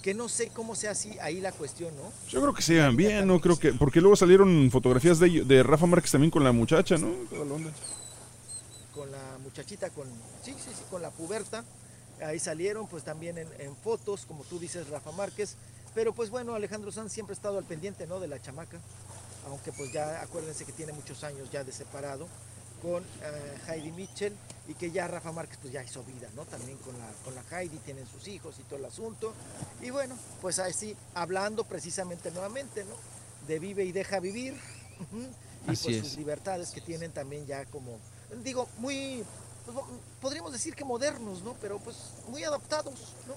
S32: Que no sé cómo sea así ahí la cuestión, ¿no?
S3: Yo creo que se llevan bien, no creo que. Porque luego salieron fotografías de, de Rafa Márquez también con la muchacha, ¿no?
S32: Con la muchachita, con, sí, sí, sí, con la puberta. Ahí salieron pues también en, en fotos, como tú dices, Rafa Márquez. Pero pues bueno, Alejandro Sanz siempre ha estado al pendiente, ¿no? De la chamaca. Aunque pues ya acuérdense que tiene muchos años ya de separado con eh, Heidi Mitchell y que ya Rafa Márquez pues ya hizo vida, ¿no? También con la, con la Heidi, tienen sus hijos y todo el asunto. Y bueno, pues así, hablando precisamente nuevamente, ¿no? De vive y deja vivir. y
S2: Así
S32: pues
S2: es.
S32: sus libertades que tienen también ya como, digo, muy, pues, podríamos decir que modernos, ¿no? Pero pues muy adaptados, ¿no?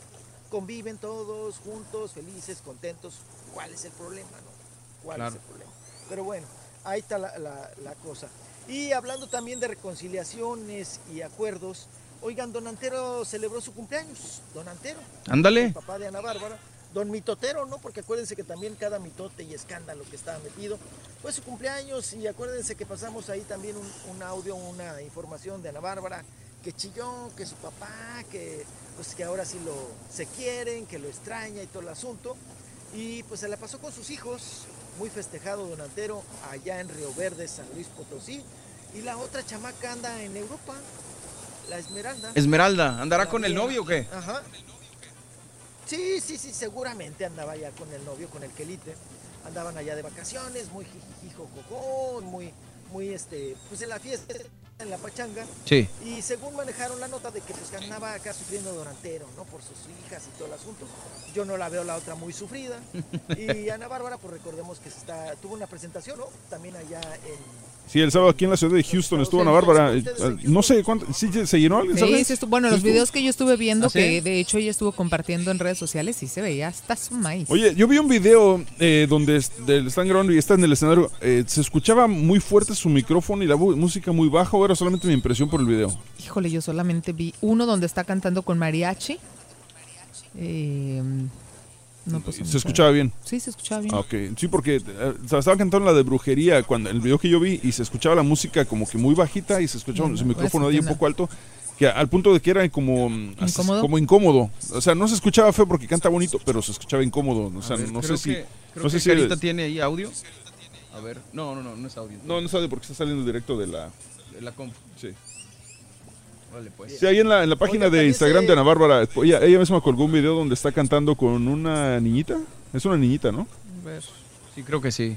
S32: Conviven todos juntos, felices, contentos. ¿Cuál es el problema, no? ¿Cuál
S2: Claro.
S32: es el problema? Pero bueno, ahí está la, la- la cosa. Y hablando también de reconciliaciones y acuerdos, oigan, Don Antero celebró su cumpleaños, Don Antero.
S2: Ándale.
S32: El papá de Ana Bárbara. Don Mitotero, ¿no? Porque acuérdense que también cada mitote y escándalo que estaba metido fue su cumpleaños y acuérdense que pasamos ahí también un, un audio, una información de Ana Bárbara que chilló, que su papá, que pues que ahora sí lo se quieren, que lo extraña y todo el asunto. Y pues se la pasó con sus hijos, muy festejado Don Antero allá en Río Verde, San Luis Potosí. Y la otra chamaca anda en Europa, la Esmeralda.
S2: Esmeralda, ¿andará con el novio o qué?
S32: Ajá. Sí, sí, sí, seguramente andaba ya con el novio, con el Quelite. Andaban allá de vacaciones, muy jijijijococón, muy, muy, este, pues en la fiesta, en la pachanga.
S2: Sí.
S32: Y según manejaron la nota de que pues andaba acá sufriendo Dorantero, ¿no? Por sus hijas y todo el asunto. Yo no la veo la otra muy sufrida. Y Ana Bárbara, pues recordemos que se está, tuvo una presentación, ¿no? También allá en...
S3: Sí, el sábado aquí en la ciudad de Houston estuvo Ana Bárbara. No sé cuánto. ¿Sí se llenó alguien?
S12: Sí,
S3: ¿sabes?
S12: sí estuvo- bueno,
S3: ¿Sí
S12: los videos que yo estuve viendo,
S3: ¿Ah, sí?
S12: que de hecho ella estuvo compartiendo en redes sociales, sí se veía hasta su maíz.
S3: Oye, yo vi un video eh, donde están grabando y está en el escenario. eh, se escuchaba muy fuerte su micrófono y la música muy baja. ¿O era solamente mi impresión por el video?
S12: Híjole, yo solamente vi uno donde está cantando con mariachi. Eh, no, pues,
S3: ¿Se escuchaba bien?
S12: Sí, se escuchaba bien.
S3: Ah, ok. Sí, porque eh, estaba cantando la de brujería cuando el video que yo vi y se escuchaba la música como que muy bajita y se escuchaba
S12: Mm,
S3: su micrófono
S12: pues,
S3: ahí un poco alto. Que al punto de que era como mm,
S12: ¿Incómodo?
S3: como incómodo. O sea, no se escuchaba feo porque canta bonito, pero se escuchaba incómodo. O sea,
S2: ver,
S3: no sé si.
S2: que-
S3: no sé
S2: que
S3: si
S2: Carita
S3: el-
S2: tiene ahí audio. A ver, no, no, no, no es audio.
S3: No, no sabe porque está saliendo directo de la.
S2: La compu.
S3: Sí.
S2: Vale, pues.
S3: Sí, ahí en la, en la página de Instagram de Ana Bárbara, ella, ella misma colgó un video donde está cantando con una niñita. Es una niñita, ¿no?
S2: A ver. Sí, creo que sí.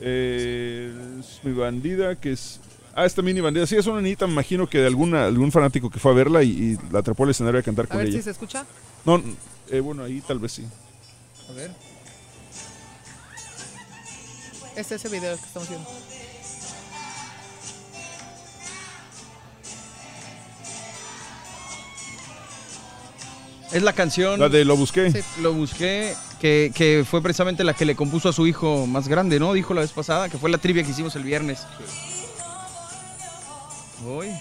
S3: Eh, es mi bandida, que es. Ah, esta mini bandida. Sí, es una niñita, me imagino que de alguna, algún fanático que fue a verla y, y la atrapó al escenario a cantar
S12: A
S3: con
S12: ver
S3: ella.
S12: si se escucha.
S3: No, eh, bueno, ahí tal vez sí.
S2: A ver.
S12: Este es ese video que estamos viendo.
S2: Es la canción.
S3: La de Lo Busqué.
S2: Sí, Lo busqué, que, que fue precisamente la que le compuso a su hijo más grande, ¿no? Dijo la vez pasada, que fue la trivia que hicimos el viernes. Voy.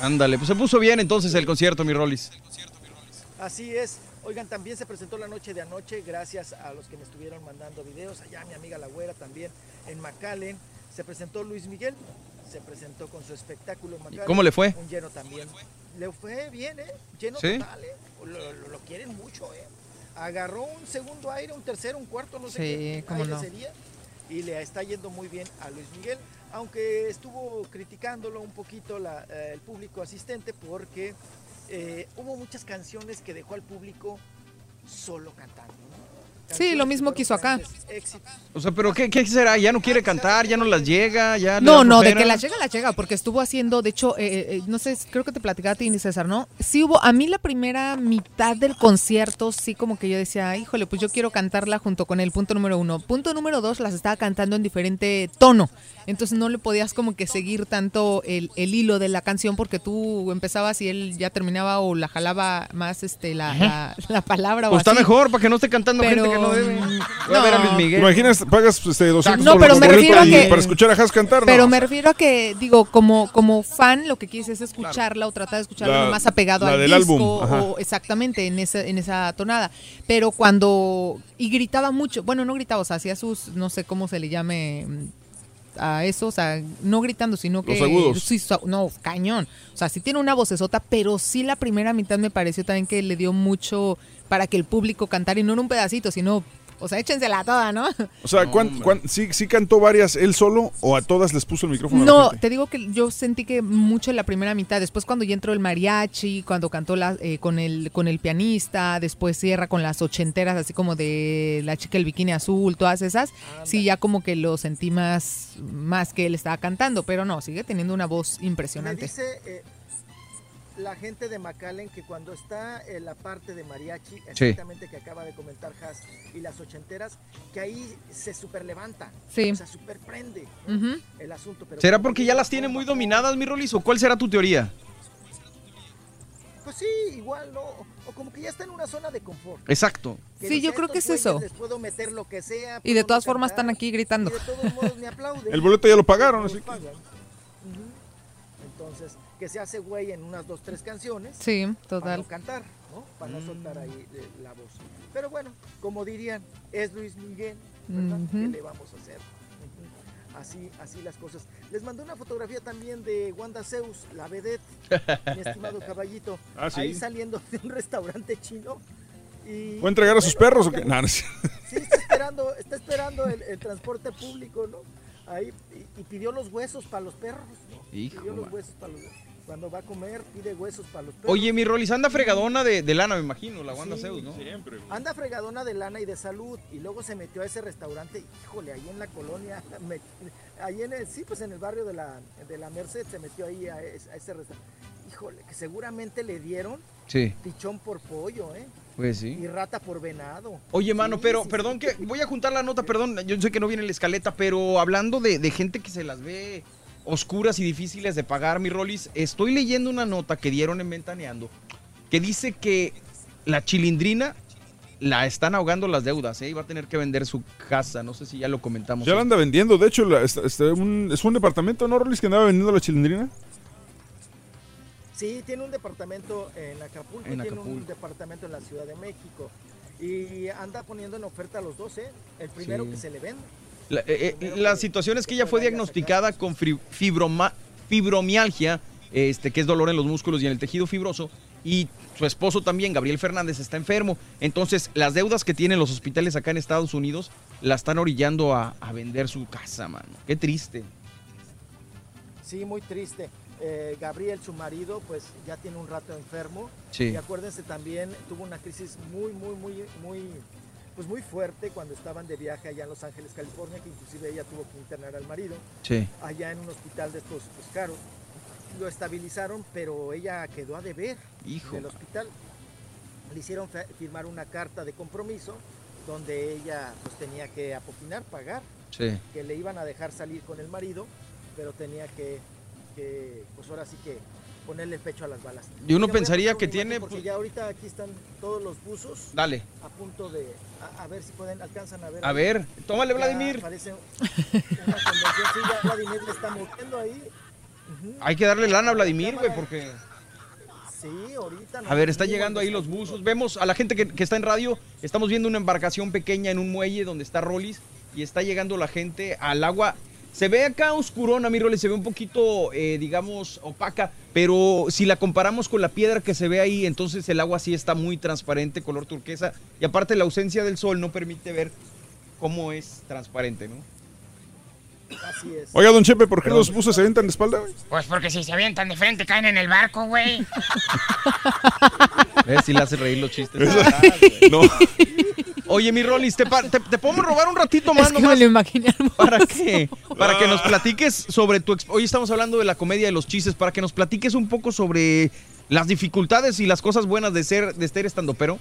S2: Ándale, pues se puso bien entonces el concierto, mi Rolis.
S32: Así es. Oigan, también se presentó la noche de anoche, gracias a los que me estuvieron mandando videos. Allá mi amiga La Güera también en McAllen. Se presentó Luis Miguel, se presentó con su espectáculo
S2: cómo le fue?
S32: Un lleno también. Le fue bien, ¿eh? Lleno
S2: ¿Sí?
S32: total, ¿eh? Lo, lo- lo quieren mucho, ¿eh? Agarró un segundo aire, un tercero, un cuarto, no sé
S12: Sí,
S32: qué
S12: cómo
S32: aire
S12: no.
S32: sería. Y le está yendo muy bien a Luis Miguel, aunque estuvo criticándolo un poquito la- eh, el público asistente porque eh, hubo muchas canciones que dejó al público solo cantando.
S12: Sí, lo mismo que hizo acá.
S2: O sea, pero ¿qué, qué será? ¿Ya no quiere cantar? ¿Ya no las llega? ¿Ya
S12: No, no, de que la llega, la llega, porque estuvo haciendo, de hecho, eh, eh, no sé, creo que te platicaba a ti, ni César, ¿no? Sí hubo, a mí la primera mitad del concierto, sí como que yo decía, híjole, pues yo quiero cantarla junto con él, punto número uno. Punto número dos, las estaba cantando en diferente tono, entonces no le podías como que seguir tanto el, el hilo de la canción porque tú empezabas y él ya terminaba o la jalaba más este la, la, la palabra o
S2: Pues está mejor para que no esté cantando gente que no debe. Voy a ver a Luis Miguel.
S3: ¿Te imaginas? Pagas este, 200
S12: No, pero
S3: por
S12: me
S3: boleto
S12: refiero a
S3: y-
S12: que-
S3: para escuchar a Haas cantar. ¿no?
S12: Pero me refiero a que, digo, como, como fan, lo que quieres es escucharla o tratar de escucharla lo más apegado
S3: la
S12: al
S3: del
S12: disco
S3: álbum,
S12: o exactamente en esa, en esa tonada. Pero cuando y gritaba mucho, bueno, no gritaba, o sea, hacía sus, no sé cómo se le llame mm, a eso, o sea, no gritando, sino que
S3: Los agudos.
S12: sí, no, cañón. O sea, sí tiene una vocesota, pero sí la primera mitad me pareció también que le dio mucho para que el público cantara y no en un pedacito, sino, o sea, échensela toda, ¿no?
S3: O sea, ¿cuán- cuán- sí, sí cantó varias él solo o a todas les puso el micrófono?
S12: No, te digo que yo sentí que mucho en la primera mitad. Después cuando ya entró el mariachi, cuando cantó la, eh, con el con el pianista, después cierra con las ochenteras, así como de la chica el bikini azul, todas esas. Sí, ya como que lo sentí más más que él estaba cantando, pero no, sigue teniendo una voz
S32: Me
S12: impresionante.
S32: dice eh, la gente de McAllen que cuando está en la parte de mariachi, exactamente que acaba de comentar Haas, y las ochenteras, que ahí se super levanta.
S12: Sí.
S32: O sea, super prende el asunto. Pero
S2: ¿Será porque
S32: que
S2: ya las tiene muy dominadas, mi Rolis? ¿O cuál será tu teoría?
S32: Pues sí, igual, ¿no? O como que ya está en una zona de confort.
S2: Exacto.
S32: Que
S12: Sí, yo creo que es
S32: "Estos güeyes
S12: eso.
S32: Les puedo meter lo que sea.
S12: Y de todas formas están aquí gritando.
S32: Y de todos modos me aplauden.
S3: El boleto ya lo pagaron, así que-
S32: pagan. Entonces, que se hace güey en unas dos, tres canciones.
S12: Sí,
S32: Para
S12: total.
S32: no cantar, ¿no? Para no soltar ahí eh, la voz. Pero bueno, como dirían, es Luis Miguel, ¿verdad? ¿Qué le vamos a hacer? Así, así las cosas. Les mandé una fotografía también de Wanda Zeus, la vedette, mi estimado caballito.
S3: Ah, sí.
S32: Ahí saliendo de un restaurante chino. Y,
S3: ¿Fue a entregar a sus
S32: bueno,
S3: perros o qué? No, no.
S32: Sí, está esperando, está esperando el, el transporte público, ¿no? Ahí, y, y pidió los huesos para los perros, ¿no?
S2: Hijo,
S32: pidió los huesos para los Cuando va a comer, pide huesos para los perros.
S2: Oye, mi Rolis anda fregadona de, de lana, me imagino, la Wanda
S32: Sí.
S2: Zeus, ¿no?
S3: Siempre.
S32: Anda fregadona de lana y de salud y luego se metió a ese restaurante, híjole, ahí en la colonia, me- ahí en el, sí, pues en el barrio de la, de la Merced se metió ahí a, es- a ese restaurante. Híjole, que seguramente le dieron
S2: Sí.
S32: pichón por pollo, ¿eh?
S2: Pues sí.
S32: Y rata por venado.
S2: Oye, mano,
S32: Sí,
S2: pero
S32: sí,
S2: perdón que voy a juntar la nota, perdón, yo sé que no viene en la escaleta, pero hablando de, de gente que se las ve oscuras y difíciles de pagar, mi Rolis, estoy leyendo una nota que dieron en Ventaneando que dice que la chilindrina la están ahogando las deudas, ¿eh? Y va a tener que vender su casa, no sé si ya lo comentamos.
S3: Ya la anda vendiendo. De hecho, la- este- este, un- es un departamento, ¿no, Rolis, que andaba vendiendo la chilindrina?
S32: Sí, tiene un departamento en Acapulco,
S2: En
S32: tiene un departamento en la Ciudad de México. Y anda poniendo en oferta a los dos, ¿eh? El primero
S2: Sí.
S32: que se le vende.
S2: La, eh, eh, la situación es que ella fue diagnosticada con fibroma- fibromialgia, este, que es dolor en los músculos y en el tejido fibroso, y su esposo también, Gabriel Fernández, está enfermo. Entonces, las deudas que tienen los hospitales acá en Estados Unidos la están orillando a, a vender su casa, mano. Qué triste.
S32: Sí, muy triste. Eh, Gabriel, su marido, pues ya tiene un rato enfermo.
S2: Sí.
S32: Y acuérdense también, tuvo una crisis muy, muy, muy, muy, pues muy fuerte cuando estaban de viaje allá en Los Ángeles, California, que inclusive ella tuvo que internar al marido.
S2: Sí.
S32: Allá en un hospital de estos pues, caros. Lo estabilizaron, pero ella quedó a deber
S2: Hijo.
S32: del hospital. Le hicieron firmar una carta de compromiso donde ella pues tenía que apoquinar, pagar
S2: Sí.
S32: que le iban a dejar salir con el marido, pero tenía que, que, pues ahora sí que ponerle el pecho a las balas.
S2: Y uno pensaría que tiene,
S32: Porque
S2: pues-
S32: ya ahorita aquí están todos los buzos.
S2: Dale.
S32: A punto de, a, a ver si pueden, alcanzan a ver.
S2: A ver, tómale,
S32: Ya
S2: Vladimir.
S32: Parece una convención, sí, ya Vladimir le está moviendo ahí.
S2: Hay que darle lana a Vladimir, güey, porque...
S32: Sí, ahorita.
S2: A ver, está llegando ahí los buzos. Vemos a la gente que, que está en radio. Estamos viendo una embarcación pequeña en un muelle donde está Rollis y está llegando la gente al agua. Se ve acá oscurona, mi Rollis, se ve un poquito, eh, digamos, opaca, pero si la comparamos con la piedra que se ve ahí, entonces el agua sí está muy transparente, color turquesa. Y aparte la ausencia del sol no permite ver cómo es transparente, ¿no?
S32: Así es.
S3: Oiga, don Chepe, ¿por qué los buses se aventan de espalda, güey?
S5: Pues porque si se avientan de frente caen en el barco, güey.
S2: ¿Ves? Si le hace reír los chistes.
S3: Eso-
S2: atrás.
S3: No.
S2: Oye, mi Rollis, ¿te, te, te podemos robar un ratito más
S12: Es que me
S2: nomás?
S12: lo imaginé hermoso.
S2: ¿Para qué? Para que nos platiques sobre tu... Hoy estamos hablando de la comedia de los chistes, para que nos platiques un poco sobre las dificultades y las cosas buenas de ser de ser estandopero.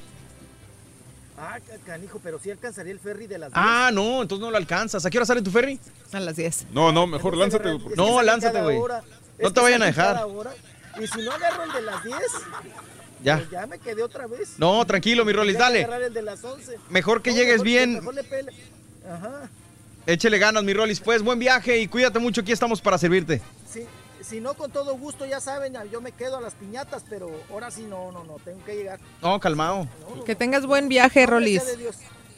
S32: Ah, ca- canijo, pero sí alcanzaría el ferry de las
S2: Ah, no, entonces no lo alcanzas. ¿A qué hora sale tu ferry?
S12: A las 10.
S3: No, no, mejor lánzate. güey, porque-
S2: No, lánzate, güey. No te vayan a dejar.
S32: Y si no agarro el de las 10,
S2: Ya.
S32: Pero Ya me quedé otra vez.
S2: No, tranquilo, mi Rolis, dale.
S32: el de las 11.
S2: Mejor que
S32: No,
S2: llegues
S32: mejor-
S2: bien.
S32: mejor le Ajá.
S2: Échele ganas, mi Rolis. Pues buen viaje y cuídate mucho. Aquí estamos para servirte.
S32: Si, si no, con todo gusto, ya saben, yo me quedo a las piñatas, pero ahora sí no, no, no, tengo que llegar.
S2: No, calmado.
S12: Que tengas buen viaje, Rolis.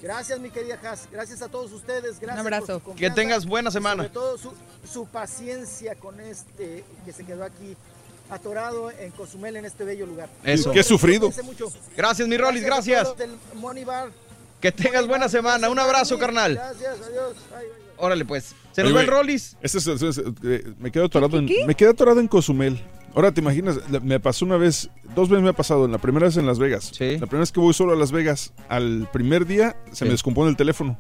S32: Gracias, mi querida Has. Gracias a todos ustedes. Gracias
S12: Un abrazo.
S32: por su
S2: Que tengas buena
S32: y
S2: semana.
S32: Sobre todo su, su paciencia con este que se quedó aquí atorado en Cozumel, en este bello lugar.
S2: Eso.
S3: Qué sufrido.
S2: Gracias, mi Rolis, gracias.
S32: todos del Money Bar.
S2: Que tengas buena semana. Un abrazo, carnal.
S32: Gracias, adiós. Ay, ay.
S2: Órale, pues. Se nos va el Rolis.
S3: Este es- es- eh, me quedo atorado en, me quedé atorado en Cozumel. Ahora te imaginas, me pasó una vez, dos veces me ha pasado. La primera vez en Las Vegas. La primera vez que voy solo a Las Vegas, al primer día se me descompone el teléfono.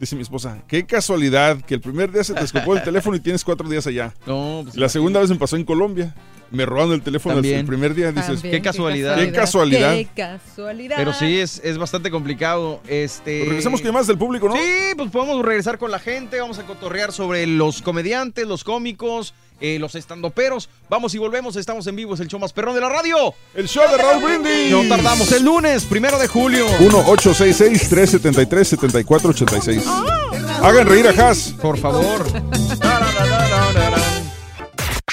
S3: Dice mi esposa, qué casualidad que el primer día se te descompone el teléfono y tienes cuatro días allá.
S2: No, pues,
S3: la segunda vez me pasó en Colombia. Me robaron el teléfono el-
S2: También.
S3: el primer día. Dices,
S12: También,
S2: qué casualidad.
S3: Qué casualidad.
S12: Qué casualidad.
S2: Pero sí, es, es bastante complicado. Este...
S3: Pues regresamos con más del público, ¿no?
S2: Sí, pues podemos regresar con la gente. Vamos a cotorrear sobre los comediantes, los cómicos, eh, los estandoperos. Vamos y volvemos. Estamos en vivo. Es el show más perrón de la radio.
S3: El show de Raúl Brindis.
S2: No tardamos. El lunes, primero de julio.
S3: 1-866-373-7486. Hagan reír a Haas.
S2: Por favor.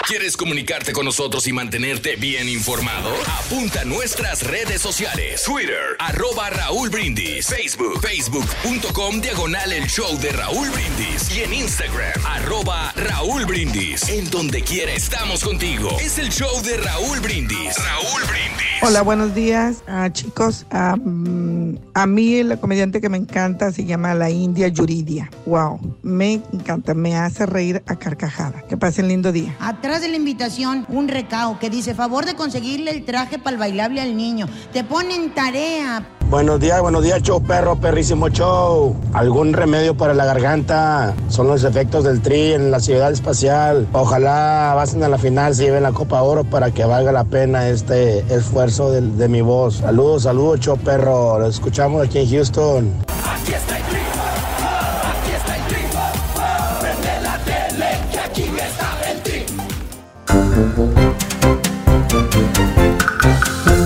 S1: ¿Quieres comunicarte con nosotros y mantenerte bien informado? Apunta a nuestras redes sociales. Twitter, arroba Raúl Brindis. Facebook, facebook.com, diagonal el show de Raúl Brindis. Y en Instagram, arroba Raúl Brindis. En donde quiera estamos contigo. Es el show de Raúl Brindis. Raúl Brindis.
S40: Hola, buenos días, ah, chicos. Ah, mm, a mí la comediante que me encanta se llama la India Yuridia. Wow, me encanta, me hace reír a carcajada. Que pasen lindo día.
S41: Atrás de la invitación, un recao que dice favor de conseguirle el traje para el bailable al niño. Te ponen tarea.
S42: Buenos días, buenos días, show perro, perrísimo show. ¿Algún remedio para la garganta? Son los efectos del tri en la ciudad espacial. Ojalá pasen a la final, se lleven la Copa Oro para que valga la pena este esfuerzo de, de mi voz. Saludos, saludos, show perro. Lo escuchamos aquí en Houston.
S25: Aquí está el tri,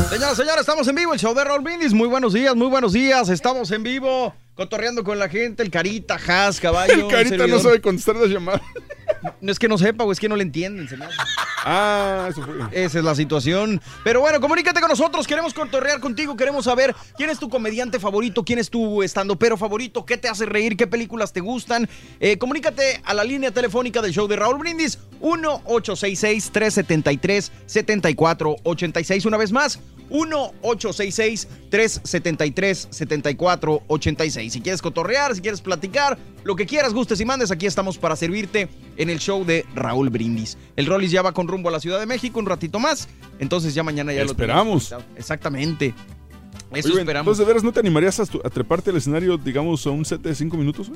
S2: Señoras, señores, estamos en vivo. El show de Raúl Brindis. Muy buenos días, muy buenos días. Estamos en vivo. Cotorreando con la gente. El Carita, Has, caballo.
S3: El Carita no sabe contestar las llamadas.
S2: No es que no sepa, o es que no le entienden, se me hace.
S3: Ah.
S2: Esa es la situación. Pero bueno, comunícate con nosotros. Queremos cotorrear contigo. Queremos saber quién es tu comediante favorito, quién es tu estandopero favorito, qué te hace reír, qué películas te gustan. Eh, comunícate a la línea telefónica del show de Raúl Brindis. 1-866-373-7486. Una vez más. 1-866-373-7486. Si quieres cotorrear, si quieres platicar, lo que quieras, gustes y mandes, aquí estamos para servirte en el show de Raúl Brindis. El Rollis ya va con rumbo a la Ciudad de México un ratito más, entonces ya mañana ya lo
S3: Esperamos.
S2: tenemos conectado. Exactamente. Eso
S3: Oye,
S2: esperamos.
S3: Entonces, ¿de veras no te animarías a, treparte al escenario, digamos, a un set de cinco minutos?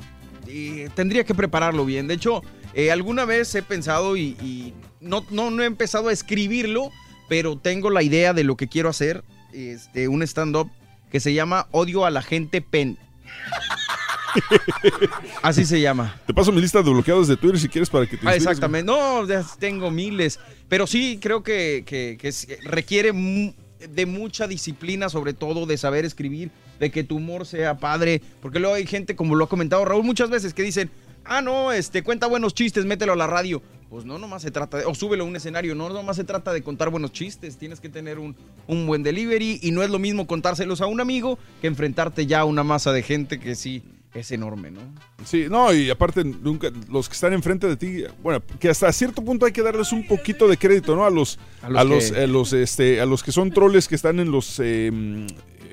S2: Eh, tendría que prepararlo bien. De hecho, eh, alguna vez he pensado y, y no, no, no he empezado a escribirlo, pero tengo la idea de lo que quiero hacer. Este, un stand-up que se llama Odio a la gente pen. Así se llama.
S3: Te paso mi lista de bloqueados de Twitter si quieres para que te
S2: Ah, exactamente. No, ya tengo miles. Pero sí, creo que, que- que es- requiere de mucha disciplina, sobre todo de saber escribir, de que tu humor sea padre. Porque luego hay gente, como lo ha comentado Raúl muchas veces, que dicen, ah, no, este, cuenta buenos chistes, mételo a la radio. Pues no, nomás se trata de, o súbelo a un escenario, no, nomás se trata de contar buenos chistes, tienes que tener un, un buen delivery y no es lo mismo contárselos a un amigo que enfrentarte ya a una masa de gente que sí es enorme, ¿no?
S3: Sí, no, y aparte, nunca, los que están enfrente de ti, bueno, que hasta cierto punto hay que darles un poquito de crédito, ¿no? A los,
S2: A
S3: a
S2: los
S3: los,
S2: que-
S3: a los, este, a los que son troles que están en los eh,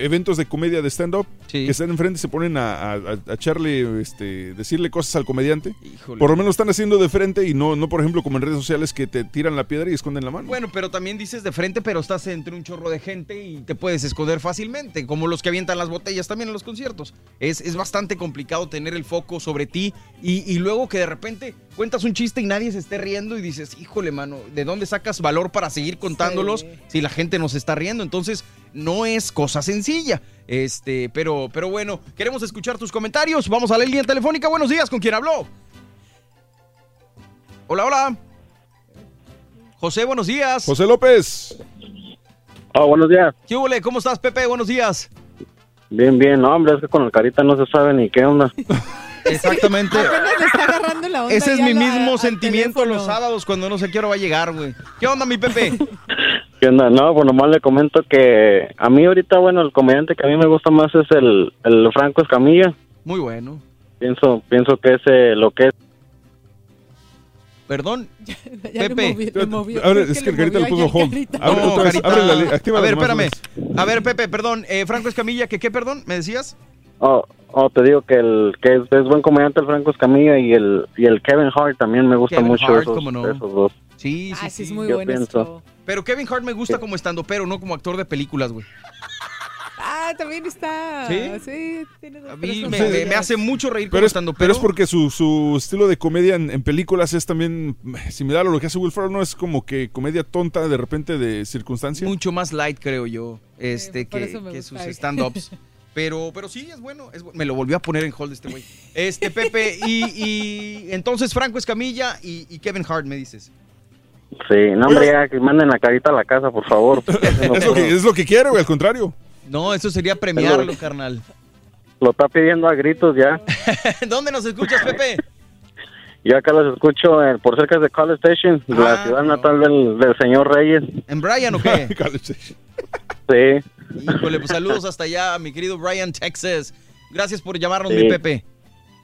S3: eventos de comedia de stand-up, que están enfrente y se ponen a, a- a echarle, este, decirle cosas al comediante.
S2: Híjole.
S3: Por lo menos están haciendo de frente y no, no, por ejemplo, como en redes sociales que te tiran la piedra y esconden la mano.
S2: Bueno, pero también dices de frente, pero estás entre un chorro de gente y te puedes esconder fácilmente, como los que avientan las botellas también en los conciertos. Es, es bastante complicado tener el foco sobre ti y, y luego que de repente cuentas un chiste y nadie se esté riendo y dices, híjole, mano, ¿de dónde sacas valor para seguir contándolos si la gente nos está riendo? Entonces, no es cosa sencilla. Este, pero, pero bueno, queremos escuchar tus comentarios. Vamos a la línea telefónica. Buenos días, ¿con quién habló? Hola, hola. José, buenos días.
S3: José López.
S43: Oh, buenos días.
S2: ¿Qué huele? ¿Cómo estás, Pepe? Buenos días.
S43: Bien, bien. No, hombre, es que con el carita no se sabe ni qué onda.
S2: Exactamente.
S12: Apenas le está agarrando la onda
S2: Ese es mi mismo
S12: al
S2: sentimiento los sábados cuando no sé qué hora va a llegar, güey. ¿Qué onda, mi Pepe?
S43: ¿Qué onda? No, pues nomás le comento que a mí ahorita, bueno, el comediante que a mí me gusta más es el, el Franco Escamilla.
S2: Muy bueno.
S43: Pienso, pienso que es eh, lo que es.
S2: Perdón.
S12: Ya le
S2: Pepe.
S12: movió.
S3: Ahora,
S12: Creo
S3: es que el carita
S12: le
S3: le
S12: movió
S3: puso hold. Abre
S2: No,
S3: otra vez, abre la
S2: A ver, espérame. A ver, Pepe, perdón. Eh, Franco Escamilla, ¿que qué, perdón? ¿Me decías?
S43: Oh, oh, te digo que el que es, es buen comediante el Franco Escamilla y el y el Kevin Hart también me gusta
S2: Kevin
S43: mucho
S2: Hart,
S43: esos,
S2: cómo no.
S43: esos dos.
S2: Sí, sí,
S12: Ah, sí, es
S2: sí.
S12: muy
S43: Yo
S12: bueno ese
S43: pienso.
S2: Pero Kevin Hart me gusta como estando, pero no como actor de películas, güey.
S12: Ah, también está.
S2: ¿Sí?
S12: Sí, tiene dos,
S2: A mí me,
S12: cosas.
S2: me- me hace mucho reír como
S3: Pero es,
S2: estando,
S3: pero es porque su, su estilo de comedia en, en películas es también similar a lo que hace Will Ferrell, no es como que comedia tonta de repente de circunstancia.
S2: mucho más light, creo yo, este, que, sus stand-ups. Pero, pero sí, es bueno, es bu- Me lo volvió a poner en hold este güey. Este, Pepe, y, y entonces Franco Escamilla y, y Kevin Hart, me dices.
S43: Sí, no, hombre, ya que manden la carita a la casa, por favor.
S3: Es lo que, es lo que al contrario.
S2: No, eso sería premiarlo, carnal.
S43: Lo está pidiendo a gritos ya.
S2: ¿Dónde nos escuchas, Pepe?
S43: Yo acá los escucho eh, por cerca de College Station,
S2: Ah,
S43: la ciudad natal del, del señor Reyes.
S2: ¿En Brian o qué?
S43: Sí.
S2: Híjole, pues saludos hasta allá, mi querido Brian, Texas. Gracias por llamarnos,
S43: Sí.
S2: mi Pepe.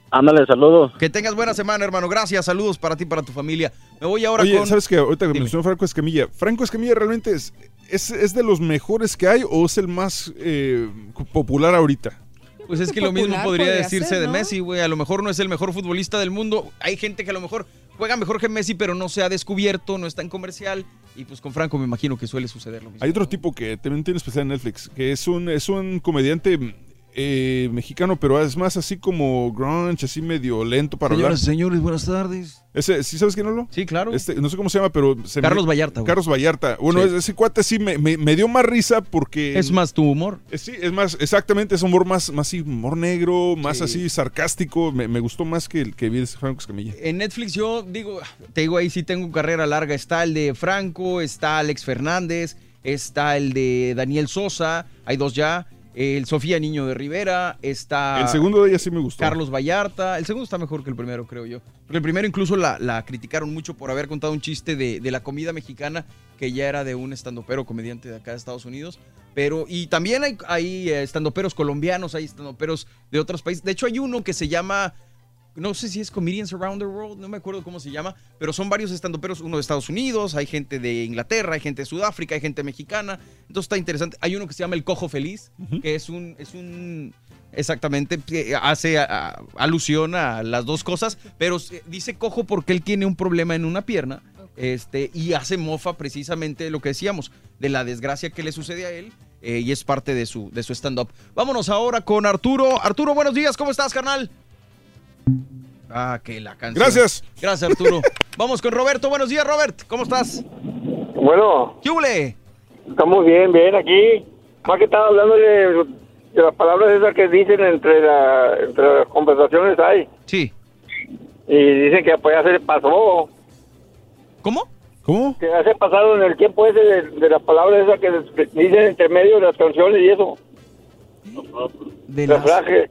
S43: Ándale, saludos.
S2: Que tengas buena semana, hermano. Gracias, saludos para ti y para tu familia. Me voy ahora
S3: Oye,
S2: con...
S3: ¿sabes qué? Ahorita que mencionó Franco Escamilla. ¿Franco Escamilla realmente es, es, es de los mejores que hay o es el más eh, popular ahorita?
S2: Pues es que lo mismo podría
S12: podría
S2: decirse
S12: ser,
S2: de. Messi, güey. A lo mejor no es el mejor futbolista del mundo. Hay gente que a lo mejor juega mejor que Messi, pero no se ha descubierto, no está en comercial. Y pues con Franco me imagino que suele suceder lo mismo.
S3: Hay otro tipo que también tiene especial en Netflix, que es un, es un comediante eh, mexicano, pero es más así como grunge, así medio lento para
S2: Señoras
S3: hablar.
S2: señores, buenas tardes.
S3: Ese, ¿Sí sabes quién hablo?
S2: Sí, claro.
S3: Este, no sé cómo se llama, pero... se
S2: Carlos
S3: me-
S2: Vallarta, güey.
S3: Carlos Vallarta. Bueno,
S2: Sí.
S3: ese- cuate sí me, me- me dio más risa porque...
S2: Es más tu humor.
S3: Eh, Sí, es más, exactamente, es humor más, más así, humor negro, más
S2: Sí.
S3: así sarcástico. Me, me gustó más que el que vi de Franco Escamilla.
S2: En Netflix yo digo, te digo ahí sí tengo carrera larga. Está el de Franco, está Alex Fernández, está el de Daniel Sosa, hay dos ya. El Sofía Niño de Rivera, está...
S3: El segundo de ella sí me gustó.
S2: Carlos Vallarta. El segundo está mejor que el primero, creo yo. El primero incluso la, la criticaron mucho por haber contado un chiste de, de la comida mexicana que ya era de un estandopero comediante de acá de Estados Unidos. Pero, y también hay, hay eh, estandoperos colombianos, hay estandoperos de otros países. De hecho, hay uno que se llama, no sé si es Comedians Around the World, no me acuerdo cómo se llama, pero son varios estandoperos, uno de Estados Unidos, hay gente de Inglaterra, hay gente de Sudáfrica, hay gente mexicana. Entonces está interesante. Hay uno que se llama El Cojo Feliz, que es un, es un Exactamente, hace a- a- alusión a las dos cosas, pero dice cojo porque él tiene un problema en una pierna este, y hace mofa precisamente de lo que decíamos, de la desgracia que le sucede a él eh, y es parte de su, de su stand-up. Vámonos ahora con Arturo. Arturo, buenos días, ¿cómo estás, carnal? Ah, que la canción.
S3: Gracias.
S2: Gracias, Arturo. Vamos con Roberto. Buenos días, Robert. ¿Cómo estás?
S44: Bueno,
S2: ¿Qué
S44: estamos bien, bien aquí. Más que estaba hablando de, de las palabras esas que dicen entre, la, entre las conversaciones hay.
S2: Sí.
S44: Y dicen que pues ya se pasó.
S2: ¿Cómo?
S3: ¿Cómo?
S44: Que ya se pasado en el tiempo ese de, de las palabras esas que dicen entre medio de las canciones y eso.
S2: De
S44: las
S2: las-
S44: frases.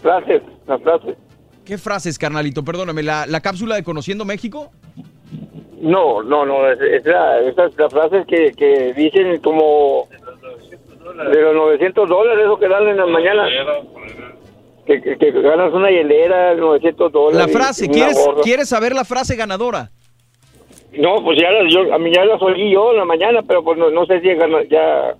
S44: Frases, las frases.
S2: ¿Qué frases, carnalito? Perdóname, ¿la, la cápsula de Conociendo México?
S44: No, no, no, es, es la- esas las frases que, que dicen como de los 900 dólares, eso que dan en la mañana. Que, que, que ganas una hielera, 900 dólares.
S2: La frase, ¿quieres,
S44: gorra.
S2: ¿quieres saber la frase ganadora?
S44: No, pues ya las, yo, a mí ya las oí yo en la mañana, pero pues no, no sé si gana- ya...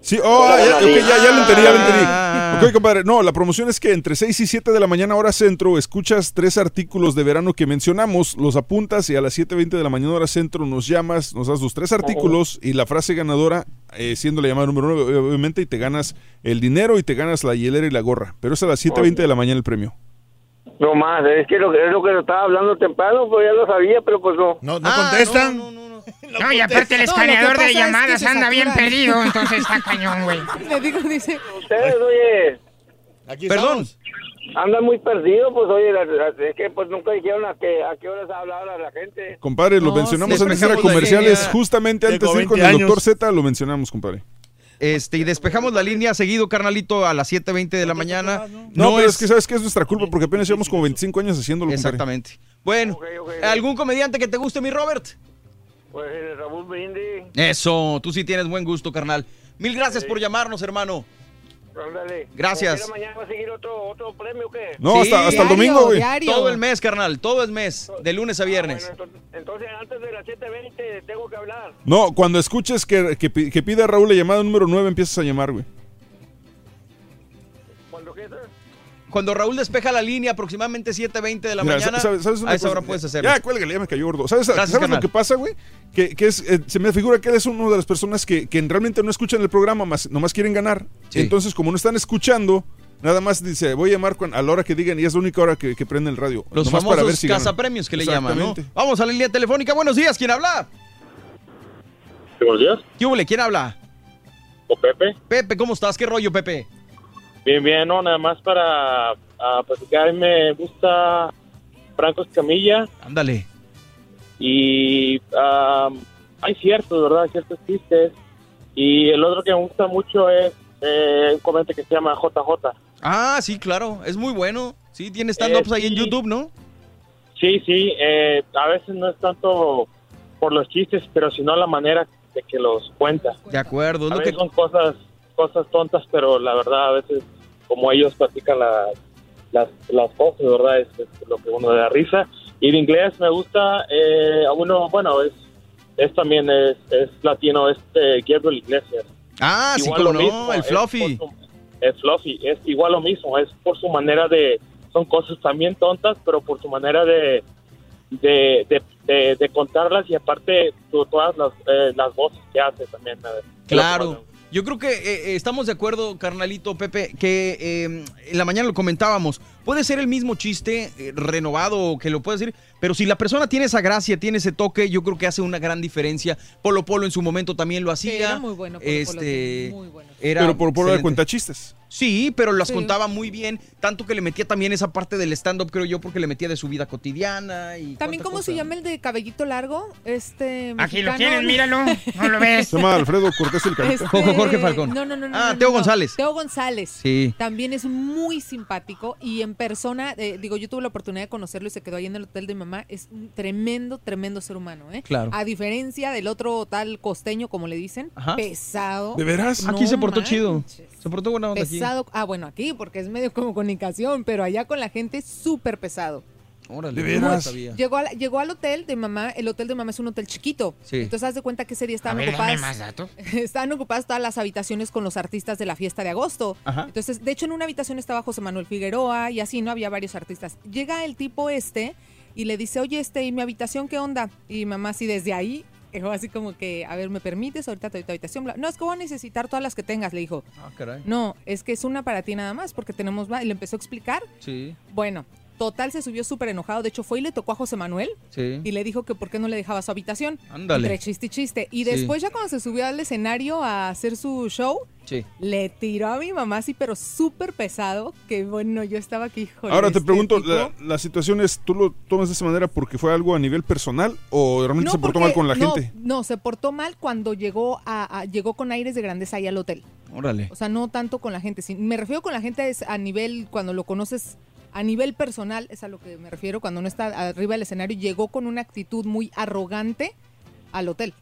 S3: Sí, oh, ya, ok, ya, ya lo entendí, ya lo
S2: Ah.
S3: entendí. Ok, compadre, no, la promoción es que entre 6 y 7 de la mañana hora centro escuchas tres artículos de verano que mencionamos, los apuntas y a las 7.20 de la mañana hora centro nos llamas, nos das los tres artículos y la frase ganadora, eh, siendo la llamada número 9, obviamente, y te ganas el dinero y te ganas la hielera y la gorra. Pero es a las 7.20 de la mañana el premio.
S44: No más, es que lo, es lo que estaba hablando temprano, pues ya lo sabía, pero pues no.
S4: No,
S44: no
S4: contestan.
S5: No, y aparte el
S12: No, lo que
S5: escaneador
S12: pasa
S5: de
S12: es que
S5: llamadas anda bien perdido, entonces está cañón, güey.
S12: Le digo, dice.
S44: Ustedes, oye.
S4: Aquí
S2: Perdón.
S45: Andan muy perdidos, pues oye, la- la- es que pues nunca dijeron a qué, a qué horas hablaba la gente.
S3: Compadre, lo
S2: No,
S3: mencionamos en
S2: la
S3: comerciales justamente antes de ir con
S2: 20
S3: el doctor Z, lo mencionamos, compadre.
S2: Este, y despejamos la línea seguido, carnalito, a las 7.20 de la mañana.
S3: No, pero es... que sabes que es nuestra culpa porque apenas llevamos como 25 años haciéndolo, compadre.
S2: Exactamente. Bueno, ¿algún comediante que te guste, mi Robert?
S45: Pues el Raúl Brindis,
S2: Eso, tú sí tienes buen gusto, carnal. Mil gracias por llamarnos, hermano.
S45: Ándale.
S2: Gracias.
S45: ¿Como quiera mañana va a seguir otro, otro premio o qué?
S3: No, hasta, hasta el domingo, güey.
S2: Todo el mes, carnal, todo el mes, de lunes a viernes.
S45: Entonces antes de las 7.20 tengo que hablar.
S3: No, cuando escuches que, que, que pida a Raúl la llamada número 9, empiezas a llamar, güey.
S2: Cuando Raúl despeja la línea, aproximadamente 7.20 de la
S3: Mira,
S2: mañana,
S3: ¿sabes- sabes
S2: a esa hora puedes hacerlo.
S3: Ya, cuélgale, ya me cayó gordo. ¿Sabes,
S2: Gracias,
S3: ¿sabes
S2: carnal.
S3: lo que pasa, güey? Que, que es, eh, se me figura que él es una de las personas que, que realmente no escuchan el programa, más, nomás quieren ganar.
S2: Sí.
S3: Entonces, como no están escuchando, nada más dice, voy a llamar a la hora que digan y es la única hora que, que prende el radio.
S2: Los
S3: Nomás
S2: famosos
S3: para ver si
S2: cazapremios que le llaman. Vamos a la línea telefónica. Buenos días, ¿quién habla?
S46: Buenos días.
S2: ¿Qué hubo? ¿Quién habla?
S46: ¿O Pepe?
S2: Pepe, ¿cómo estás? ¿Qué rollo, Pepe?
S46: Bien, bien, no, nada más para ah, platicar. Me gusta Franco Escamilla
S2: Ándale.
S46: y ah, hay ciertos, ¿verdad? Ciertos chistes. Y el otro que me gusta mucho es eh, un comediante que se llama JJ.
S2: Ah, sí, claro, es muy bueno. Sí, tiene stand-ups
S46: Eh,
S2: ahí en. YouTube, ¿no?
S46: Sí, sí, eh, a veces no es tanto por los chistes, pero sino la manera de que los cuenta.
S2: De acuerdo,
S46: A veces
S2: que...
S46: son cosas, cosas tontas, pero la verdad a veces como ellos platican la- las, las cosas, ¿verdad? Es, es lo que uno da risa. Y de inglés me gusta, eh, uno, bueno, es, es también es, es latino, este Gabriel Iglesias.
S2: Ah, sí,
S46: Igual
S2: cómo
S46: lo
S2: no,
S46: mismo,
S2: el Fluffy.
S46: su- Es Fluffy, es igual lo mismo, es por su manera de, son cosas también tontas, pero por su manera de, de, de, de- de contarlas y aparte todas las, eh, las voces que hace también.
S2: Claro. Yo creo que eh, eh, estamos de acuerdo, carnalito Pepe, que eh, en la mañana lo comentábamos. Puede ser el mismo chiste eh, renovado o que lo puedes decir, pero si la persona tiene esa gracia, tiene ese toque, yo creo que hace una gran diferencia. Polo Polo en su momento también lo hacía.
S12: era muy bueno, Polo Polo,
S2: este,
S12: muy bueno.
S2: era
S3: Pero por, por de
S2: excelente.
S3: cuenta chistes.
S2: Sí, pero las
S12: Sí.
S2: contaba muy bien, tanto que le metía también esa parte del stand-up, creo yo, porque le metía de su vida cotidiana y
S12: También, ¿cómo
S2: cosa.
S12: se llama el de cabellito largo? Este.
S5: Aquí lo
S12: mexicano.
S5: tienes, míralo. No lo ves.
S3: Se llama Alfredo Cortés el Carita.
S12: Este,
S2: Jorge- Falcón.
S12: No, no, no. no,
S2: Ah,
S12: no,
S2: Teo
S12: no.
S2: González.
S12: Teo González.
S2: Sí.
S12: También es muy simpático y en persona, eh, digo, yo tuve la oportunidad de conocerlo y se quedó ahí en el hotel de mi mamá. Es un tremendo, tremendo ser humano, ¿eh?
S2: Claro.
S12: A diferencia del otro tal costeño, como le dicen,
S2: Ajá.
S12: pesado.
S3: ¿De veras?
S2: Aquí se portó
S12: manches.
S2: chido. Se portó buena onda aquí.
S12: Pesado. Ah, bueno, aquí, porque es medio como comunicación, pero allá con la gente súper pesado.
S2: Órale,
S3: ¿De
S2: no
S3: veras?
S2: sabía.
S12: Llegó, al- llegó al hotel de mamá, el hotel de mamá es un hotel chiquito.
S2: Sí.
S12: Entonces haz de cuenta que ese día
S5: A
S12: estaban
S5: ver,
S12: ocupadas.
S5: más datos.
S12: Estaban ocupadas todas las habitaciones con los artistas de la fiesta de agosto.
S2: Ajá.
S12: Entonces, de hecho, en una habitación estaba José Manuel Figueroa y así, ¿no? Había varios artistas. Llega el tipo este y le dice, oye, este, ¿y mi habitación qué onda? Y mamá así desde ahí, dejó así como que, a ver, ¿me permites? Ahorita te doy tu habitación. No, es que voy a necesitar todas las que tengas, le dijo.
S2: Ah, caray.
S12: No, es que es una para ti nada más, porque tenemos... va-". Y le empezó a explicar.
S2: Sí,
S12: Bueno, total se subió súper enojado. De hecho, fue y le tocó a José Manuel
S2: sí.
S12: y le dijo que por qué no le dejaba su habitación.
S2: Ándale.
S12: Entre chiste y chiste. Y
S2: Sí.
S12: después ya cuando se subió al escenario a hacer su show,
S2: Sí.
S12: le tiró a mi mamá así, pero súper pesado, que bueno, yo estaba aquí, híjole,
S3: Ahora te
S12: este
S3: pregunto, la, la situación es, ¿tú lo tomas de esa manera porque fue algo a nivel personal o realmente
S12: No,
S3: se portó
S12: porque-
S3: mal con la
S12: no,
S3: gente?
S12: No, se portó mal cuando llegó a, a- llegó con aires de grandeza ahí al hotel.
S2: Órale.
S12: O sea, no tanto con la gente. sí, me refiero con la gente es a nivel, cuando lo conoces a nivel personal, es a lo que me refiero, cuando no está arriba del escenario, llegó con una actitud muy arrogante al hotel.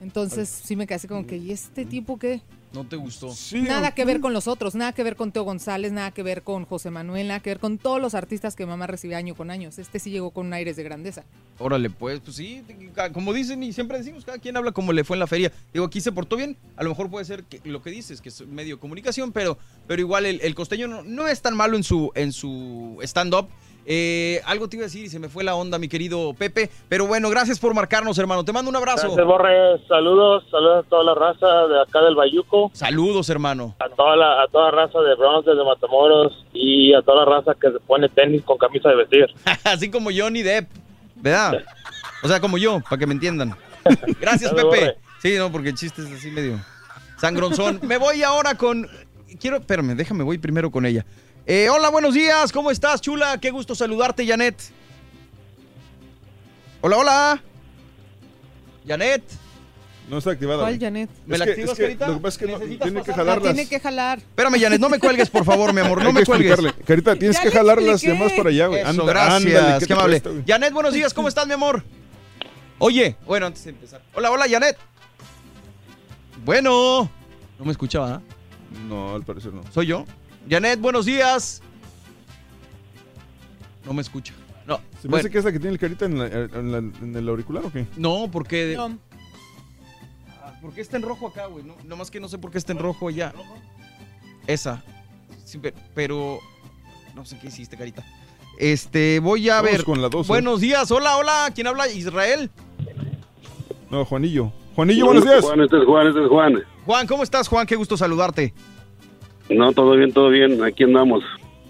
S12: Entonces sí me quedé así como que, ¿y este tipo qué?
S2: No te gustó.
S12: Nada que ver con los otros, nada que ver con Teo González, nada que ver con José Manuel, nada que ver con todos los artistas que mamá recibe año con años. Este sí llegó con un aires de grandeza.
S2: Órale, pues, pues sí, como dicen y siempre decimos, cada quien habla como le fue en la feria. Digo, aquí se portó bien, a lo mejor puede ser que lo que dices, que es medio comunicación, pero, pero igual el, el costeño no, no es tan malo en su, en su stand-up. Eh, algo te iba a decir y se me fue la onda, mi querido Pepe. Pero bueno, gracias por marcarnos, hermano. Te mando un abrazo.
S46: Gracias, Borre. Saludos, saludos a toda la raza de acá del Bayuco,
S2: Saludos, hermano.
S46: a toda la a toda raza de Bronx, de Matamoros y a toda la raza que se pone tenis con camisa de vestir.
S2: Así como Johnny Depp, ¿verdad? O sea, como yo, para que me entiendan. Gracias, Pepe.
S46: borre.
S2: Sí, no, porque el chiste es así medio sangronzón. Me voy ahora con... Quiero... Espérame, déjame, voy primero con ella. Eh, hola, buenos días. ¿Cómo estás, chula? Qué gusto saludarte, Janet. Hola, hola. Janet.
S3: No está activada.
S12: ¿Cuál. Janet?
S2: ¿Me
S3: Es
S2: la
S3: que-
S2: activas,
S3: es que
S2: Carita?
S3: Lo que pasa es que no, tiene que
S2: pasarla.
S12: La
S3: jalarlas.
S12: tiene que jalar.
S2: Espérame, Janet, no me cuelgues, por favor, mi amor. No
S3: Hay
S2: me
S3: que
S2: cuelgues.
S3: explicarle. Carita, tienes
S12: Ya
S3: que jalar las demás para allá, güey.
S2: Eso, gracias.
S3: ándale, ¿qué
S2: amable.
S3: cuesta?
S2: Janet, buenos días. ¿Cómo estás, mi amor? Oye, bueno, antes de empezar. Hola, hola, Janet. Bueno. No me escuchaba, ¿ah?
S3: No, al parecer no.
S2: ¿Soy yo? Janet, buenos días. No me escucha. No.
S3: ¿Se me
S2: bueno.
S3: hace que es la que tiene el carita en, la- en la- en el auricular o qué?
S2: No, porque.
S12: No.
S2: Ah, ¿Por qué está en rojo acá, güey? No, nomás que no sé por qué está en rojo ya. Esa. Sí, pe- pero. No sé qué hiciste, carita. Este, voy a
S3: Vamos
S2: ver.
S3: con la dos.
S2: Buenos días. Hola, hola. ¿Quién habla? Israel.
S3: No, Juanillo. Juanillo, buenos días.
S47: Juan, este es Juan, este es Juan.
S2: Juan, ¿cómo estás, Juan? Qué gusto saludarte.
S47: No, todo bien, todo bien. Aquí andamos.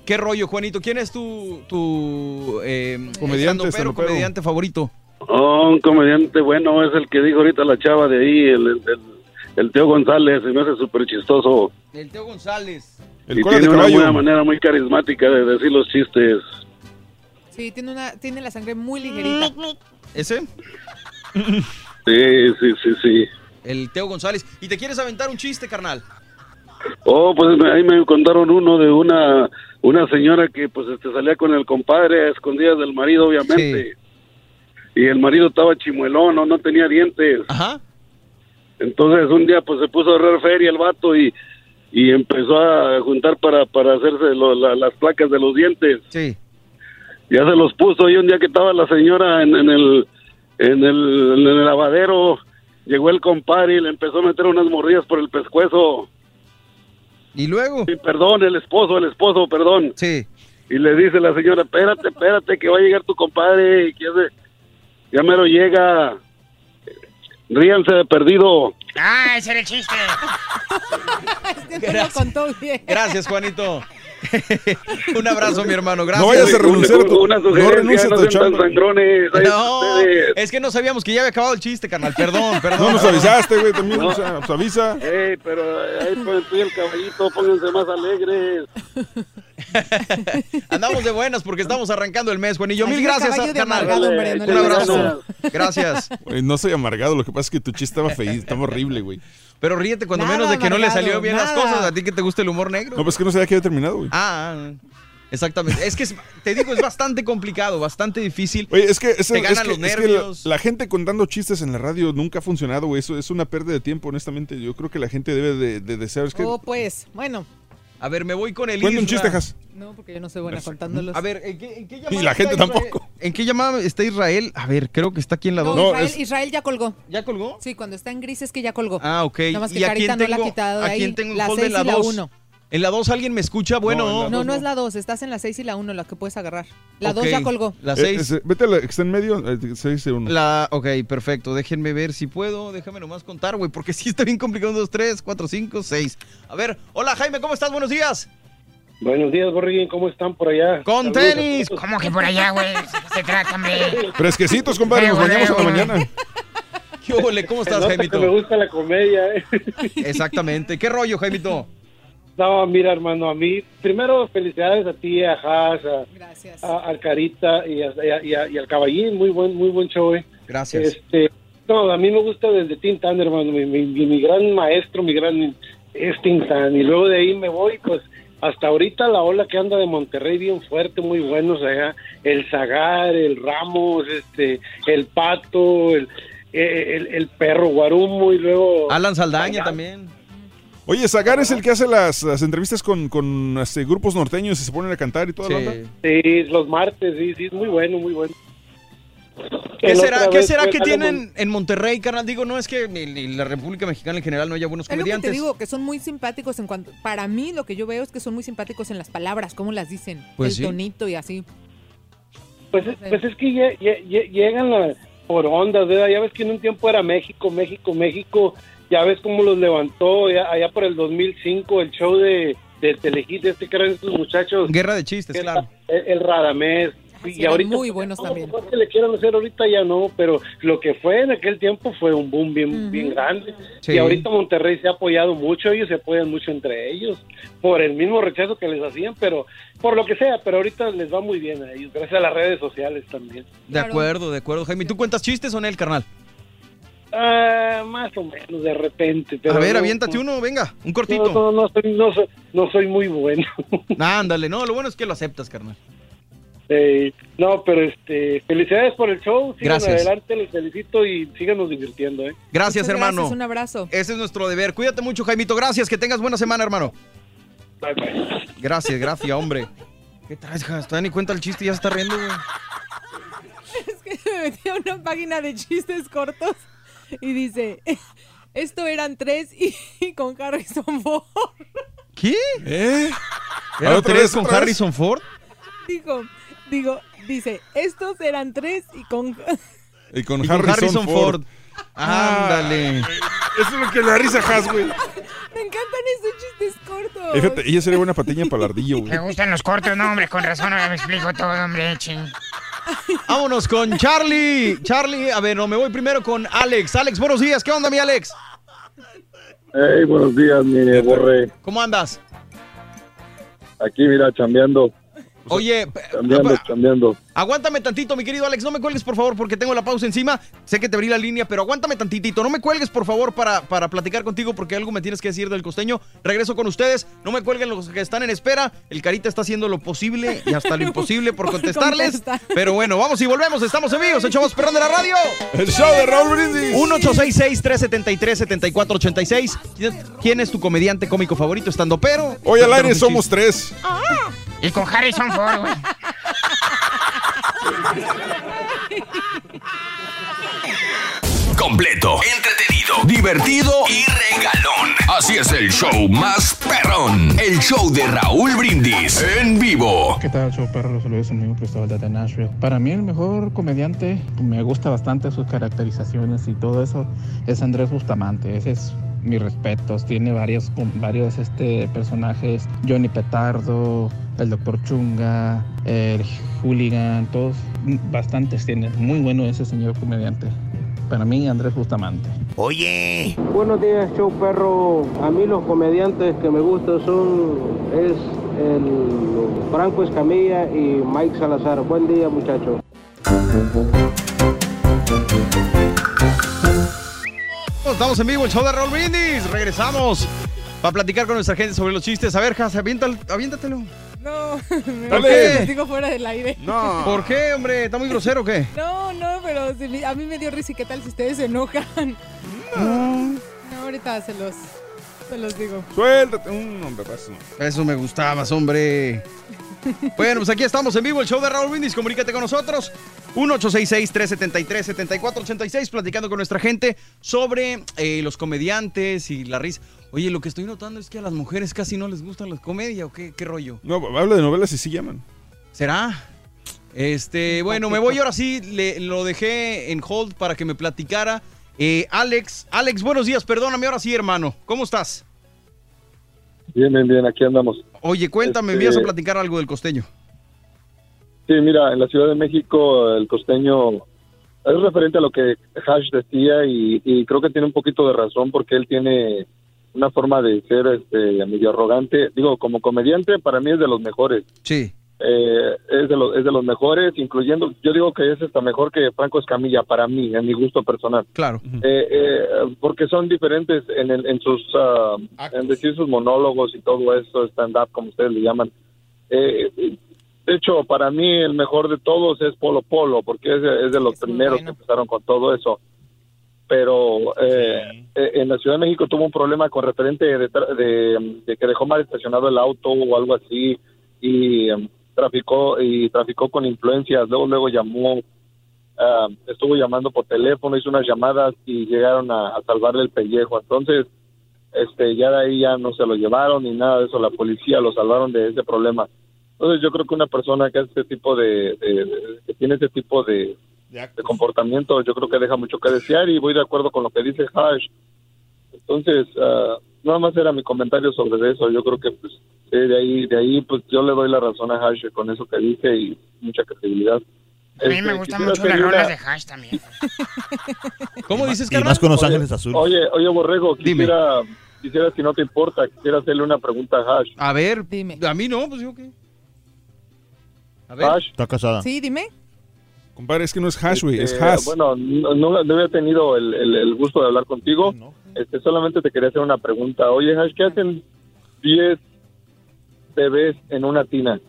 S2: ¿Qué rollo, Juanito? ¿Quién es tu, tu eh,
S3: Comediante,
S2: estandopero. comediante favorito?
S47: Oh, un comediante bueno es el que dijo ahorita la chava de ahí, el, el, el- el Teo González. Se me hace súper chistoso.
S2: El Teo González.
S3: El
S47: y tiene una buena manera muy carismática de decir los chistes.
S12: Sí, tiene, una, tiene la sangre muy ligerita.
S2: ¿Ese?
S47: Sí, sí, sí, sí.
S2: El Teo González. ¿Y te quieres aventar un chiste, carnal?
S47: Oh, pues me- ahí me contaron uno de una una señora que pues este salía con el compadre a escondidas del marido, obviamente. Y el marido estaba chimuelón, no, no tenía dientes.
S2: Ajá.
S47: Entonces un día pues se puso a ahorrar feria el vato y, y empezó a juntar para, para hacerse lo- la- las placas de los dientes.
S2: Sí.
S47: Ya se los puso y un día que estaba la señora en, en el en el, en el lavadero, llegó el compadre y le empezó a meter unas morrillas por el pescuezo.
S2: ¿Y luego?
S47: Sí, perdón, el esposo, el esposo, perdón.
S2: Sí.
S47: Y le dice la señora, espérate, espérate, que va a llegar tu compadre. Y que ya mero llega. Ríanse de perdido.
S5: Ah, ese era el chiste.
S12: Este no lo contó bien.
S2: Gracias, Juanito. Un abrazo, mi hermano. Gracias.
S3: No vayas a renunciar a tu,
S47: Una
S3: no renuncies
S47: no
S3: a tu chamba.
S2: No, es que no sabíamos que ya había acabado el chiste, carnal. Perdón, perdón.
S3: No nos avisaste, güey, también.
S47: No.
S3: O sea, pues avisa.
S47: Ey, pero ahí ponen tú y el caballito, pónganse más alegres.
S2: Andamos de buenas porque estamos arrancando el mes, Juanillo. Mil gracias,
S12: de
S2: carnal.
S12: amargado, hombre, no
S2: Un abrazo. Gracias.
S3: No soy amargado, lo que pasa es que tu chiste estaba feíto, estaba horrible, güey.
S2: Pero ríete cuando
S12: Nada
S2: menos de que no le salió bien las cosas. A ti que te gusta el humor negro.
S3: No, pues que no sabía que había terminado, güey.
S2: Ah, exactamente. Es que es- te digo, es bastante complicado, bastante difícil.
S3: Oye, es que, es,
S2: Te
S3: es
S2: ganan
S3: que-
S2: los
S3: es que la,
S2: nervios.
S3: la gente contando chistes en la radio nunca ha funcionado, güey. Eso es una pérdida de tiempo, honestamente. Yo creo que la gente debe de, de desear. Es que,
S12: Oh, pues, bueno.
S2: A ver, me voy con el
S3: Cuenta un chiste, Jas.
S12: No, porque yo no soy buena contándolos.
S2: A ver, ¿en qué, en qué llamada
S3: Y la gente
S2: Israel?
S3: tampoco.
S2: ¿En qué llamada está Israel? A ver, creo que está aquí en la
S12: No,
S2: 2.
S12: Israel, Israel ya colgó.
S2: ¿Ya colgó?
S12: Sí, cuando está en gris es que ya colgó.
S2: Ah, ok.
S12: Nada más que
S2: ¿Y a
S12: Carita
S2: quién
S12: no la ha
S2: tengo-
S12: quitado de
S2: a
S12: ahí.
S2: quién tengo
S12: la
S2: hold
S12: 6
S2: en la
S12: y la
S2: dos?
S12: 1.
S2: ¿En la 2 alguien me escucha? Bueno,
S3: No,
S12: No,
S3: dos
S12: no
S3: no.
S12: es la 2, estás en la 6 y la 1, la que puedes agarrar. La
S2: Ok,
S12: 2 ya colgó.
S2: La
S3: Eh,
S2: 6.
S3: ese- vete a la que está en medio, eh, 6 1.
S2: La, ok, perfecto. Déjenme ver si puedo. Déjame nomás contar, güey, porque sí está bien complicado. 1, 2, 3, 4, 5, 6. A ver, hola Jaime, ¿cómo estás? Buenos días.
S47: Buenos días, Borriguín, ¿cómo están por allá?
S2: Con
S47: Saludos a
S2: tenis.
S47: todos.
S5: ¿Cómo que por allá, güey? ¿De qué se trata, hombre?
S3: Fresquecitos, compadre, nos
S5: Eh,
S3: bañamos en la mañana.
S2: ¿Qué ole? ¿Cómo
S47: Se
S2: estás,
S47: nota que
S2: Jaimito?
S47: me gusta la comedia, ¿eh?
S2: Exactamente. ¿Qué rollo, Jaimito?
S47: No, mira, hermano, a mí, primero felicidades a ti, a Haas, a,
S12: Gracias.
S47: a- al Carita y, a- y a- y a- y al Caballín, muy buen, muy buen show, ¿eh?
S2: Gracias.
S47: Este, no, a mí me gusta desde Tintan, hermano, mi, mi, mi- mi gran maestro, mi gran es Tintan, y luego de ahí me voy, pues, hasta ahorita la ola que anda de Monterrey bien fuerte, muy buenos allá, el Zagar, el Ramos, este, el Pato, el, el, el perro Guarumo, y luego...
S2: Alan Saldaña también.
S3: Oye, Zagar es el que hace las, las entrevistas con, con este, grupos norteños y se ponen a cantar y toda la onda.
S2: Sí.
S47: Sí, los martes, sí, sí, es muy bueno, muy bueno.
S2: ¿Qué
S47: El
S2: será, ¿qué será que tienen en Monterrey, carnal? Digo, no es que ni, ni la República Mexicana en general no haya buenos
S12: Es lo que
S2: comediantes.
S12: te digo, que son muy simpáticos en cuanto... Para mí lo que yo veo es que son muy simpáticos en las palabras, cómo las dicen.
S2: Pues
S12: el
S2: sí.
S12: tonito y así.
S47: Pues, es- pues es que lle- llegan la- por ondas, ¿verdad? Ya ves que en un tiempo era México, México, México. Ya ves cómo los levantó ya- allá por el 2005 el show de, de Telehit, de este que eran estos muchachos.
S2: Guerra de chistes,
S47: El-
S2: claro.
S47: El, el Radamés.
S12: Sí,
S48: y ahorita
S12: muy buenos también.
S48: Lo que le quieran hacer ahorita ya no, pero lo que fue en aquel tiempo fue un boom bien, bien grande.
S2: Sí.
S48: Y ahorita Monterrey se ha apoyado mucho, ellos se apoyan mucho entre ellos, por el mismo rechazo que les hacían, pero por lo que sea, pero ahorita les va muy bien a ellos, gracias a las redes sociales también.
S2: De acuerdo, de acuerdo, Jaime. ¿Tú cuentas chistes o no, el carnal?
S48: Ah, más o menos, de repente. Pero
S2: a ver,
S48: no-
S2: aviéntate uno, venga, un cortito.
S48: No, no, no soy, no, soy, no soy muy bueno.
S2: Ándale, no, lo bueno es que lo aceptas, carnal.
S48: Eh, no, pero este, felicidades por el show, sigan
S2: Gracias.
S48: adelante, les felicito y síganos divirtiendo, ¿eh?
S2: Gracias,
S12: Muchas
S2: hermano.
S12: gracias, un abrazo.
S2: Ese es nuestro deber. Cuídate mucho, Jaimito. Gracias, que tengas buena semana, hermano.
S48: Bye, bye.
S2: Gracias, gracias, hombre. ¿Qué traes, hija? Todavía ni cuenta el chiste y ya se está riendo, güey.
S12: Es que me metí a una página de chistes cortos y dice, esto eran tres y, y con Harrison Ford.
S2: ¿Qué?
S3: ¿Eh?
S2: ¿Era
S3: ¿Otra
S2: tres
S3: vez,
S2: con? Harrison Ford?
S12: Digo, digo, dice, estos eran tres y con...
S3: Y con
S2: Y con
S3: Harrison,
S2: Harrison
S3: Ford.
S2: Ford. Ándale.
S3: Eso es lo que le da risa a Has, güey.
S12: Me encantan esos chistes cortos.
S3: Fíjate, ella sería buena patiña para el ardillo, güey.
S5: Me gustan los cortos, no, hombre, con razón ahora me explico todo, hombre, ching.
S2: Vámonos con Charlie. Charlie, a ver, no, me voy primero con Alex. Alex, buenos días. ¿Qué onda, mi Alex?
S49: Hey, buenos días, mi borré.
S2: ¿Cómo andas?
S49: Aquí, mira, chambeando,
S2: Oye,
S49: chambeando, chambeando.
S2: Aguántame tantito, mi querido Alex. No me cuelgues, por favor, porque tengo la pausa encima. Sé que te abrí la línea, pero aguántame tantitito. No me cuelgues, por favor, para, para platicar contigo, porque algo me tienes que decir del costeño. Regreso con ustedes. No me cuelguen los que están en espera. El Carita está haciendo lo posible y hasta lo imposible por contestarles.
S12: contestar.
S2: Pero bueno, vamos y volvemos. Estamos en vivo. Echamos perrón de la radio.
S3: El show de Raúl Brindis.
S2: 1-866-373-7486. ¿Quién- ¿Quién es tu comediante cómico favorito? Estando pero.
S3: Hoy al aire somos tres.
S5: Y con Harrison Ford, güey.
S1: Completo, entretenido, divertido y regalón. Así es el show más perrón. El show de Raúl Brindis en vivo.
S50: ¿Qué tal, show perro? Los saludos, amigo Cristóbal de Nashville. Para mí, el mejor comediante, me gusta bastante sus caracterizaciones y todo eso, es Andrés Bustamante. Ese es mis respetos. Tiene varios, varios este, personajes: Johnny Petardo, el Doctor Chunga, el Hooligan, todos, bastantes tiene. Muy bueno ese señor comediante. Para mí, Andrés Bustamante.
S5: Oye.
S51: Buenos días, show perro. A mí los comediantes que me gustan son es el Franco Escamilla y Mike Salazar. Buen día, muchachos.
S2: Estamos en vivo, el show de Raúl Brindis. Regresamos para platicar con nuestra gente sobre los chistes. A ver, Has, aviéntatelo.
S12: No, me
S2: ¿Por qué?
S12: digo fuera del aire.
S3: No.
S2: ¿Por qué, hombre? ¿Está muy grosero o qué?
S12: No, no, pero a mí me dio risa y qué tal si ustedes se enojan. No, ahorita se los, se los digo.
S3: Suéltate. Un hombre, paso.
S2: Eso me gustabas, hombre. Bueno, pues aquí estamos en vivo, el show de Raúl Brindis. Comunícate con nosotros. 1-866-373-7486, platicando con nuestra gente sobre eh, los comediantes y la risa. Oye, lo que estoy notando es que a las mujeres casi no les gusta la comedia, ¿o qué, qué rollo?
S3: No, habla de novelas y sí llaman.
S2: ¿Será? Este, bueno, me voy ahora sí, le- lo dejé en hold para que me platicara. Eh, Alex, Alex, buenos días, perdóname ahora sí, hermano. ¿Cómo estás?
S49: Bien, bien, bien, aquí andamos.
S2: Oye, cuéntame, me
S49: Este-
S2: ibas a platicar algo del costeño.
S49: Sí, mira, en la Ciudad de México el costeño es referente a lo que Hash decía y, y creo que tiene un poquito de razón porque él tiene una forma de ser este, medio arrogante. Digo, como comediante para mí es de los mejores.
S2: Sí.
S49: Eh, es, de los, es de los mejores, incluyendo, yo digo que es hasta mejor que Franco Escamilla para mí, en mi gusto personal.
S2: Claro.
S49: Eh, eh, porque son diferentes en, el- en sus ah, en decir sus monólogos y todo eso stand up como ustedes le llaman. Eh, de hecho para mí el mejor de todos es Polo Polo porque es, de- es de los primeros que empezaron con todo eso. Pero eh, eh, en la Ciudad de México tuvo un problema con referente de, tra- de- de que dejó mal estacionado el auto o algo así y em, traficó y traficó con influencias. Luego luego llamó ah, estuvo llamando por teléfono hizo unas llamadas y llegaron a, a salvarle el pellejo. Entonces este ya de ahí ya no se lo llevaron ni nada de eso. La policía lo salvaron de ese problema. Entonces yo creo que una persona que hace este tipo de, de- de- que tiene ese tipo de, de comportamiento yo creo que deja mucho que desear y voy de acuerdo con lo que dice Hash entonces ah, nada más era mi comentario sobre eso. Yo creo que pues Eh, de ahí, de ahí, pues yo le doy la razón a Hash con eso que dice y mucha credibilidad.
S5: A mí
S49: Este,
S5: me gustan
S49: quisiera
S5: mucho las rolas
S49: una-
S5: de hash también.
S2: ¿Cómo dices,
S4: Y más con Los Ángeles Azules.
S49: Oye, oye, Borrego, quisiera, quisiera, si no te importa, quisiera hacerle una pregunta a Hash.
S2: A ver, a mí no, pues yo qué. A ver.
S49: Hash.
S4: Está casada.
S12: Sí, dime.
S3: Compadre, es que no es hash, güey, es
S49: Este,
S3: hash.
S49: Bueno, no, no, no había tenido el, el- el gusto de hablar contigo. Este, solamente te quería hacer una pregunta. Oye, Hash, ¿qué hacen 10 bebés en una tina?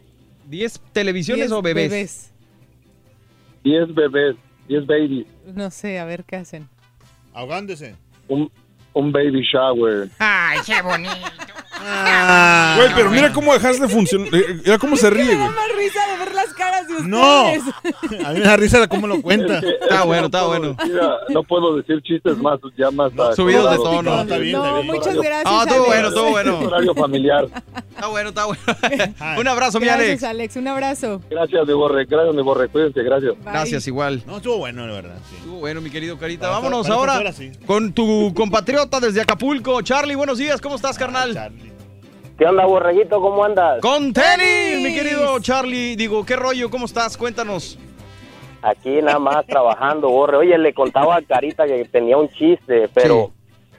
S2: ¿10 televisiones
S12: Diez
S2: o bebés?
S12: bebés.
S49: 10 bebés, 10 babies,
S12: No sé, a ver qué hacen.
S4: Ahogándese.
S49: un, un baby shower.
S5: Ay, qué bonito.
S3: Güey, pero mira cómo Hash le funciona. eh, Mira cómo se ríe,
S12: Me da más risa de ver las caras de ustedes.
S4: No. A mí me da risa de cómo lo cuenta.
S2: Está bueno, está bueno.
S49: No puedo decir chistes más, ya más. ah,
S2: subidos de tono.
S4: está bien,
S12: No,
S4: está bien.
S12: muchas gracias.
S2: Ah, estuvo
S12: Alex.
S2: bueno, estuvo bueno.
S49: Horario familiar.
S2: Está bueno, está bueno. Un abrazo, mi
S12: Gracias,
S2: Alex.
S12: Alex. Un abrazo.
S49: Gracias, mi borre, gracias, mi borre, cuídense, gracias.
S12: Bye.
S2: Gracias, igual.
S4: No, estuvo bueno, la verdad. Sí.
S2: Estuvo bueno, mi querido Carita.
S4: Para-
S2: Vámonos
S4: para
S2: ahora
S4: fuera
S2: con tu compatriota desde Acapulco. Charlie, buenos días. ¿Cómo estás, carnal?
S52: ¿Qué onda, borreguito? ¿Cómo andas?
S2: Con tenis, mi querido Charlie. Digo, ¿qué rollo? ¿Cómo estás? Cuéntanos.
S52: Aquí nada más trabajando, borre. Oye, le contaba a Carita que tenía un chiste, pero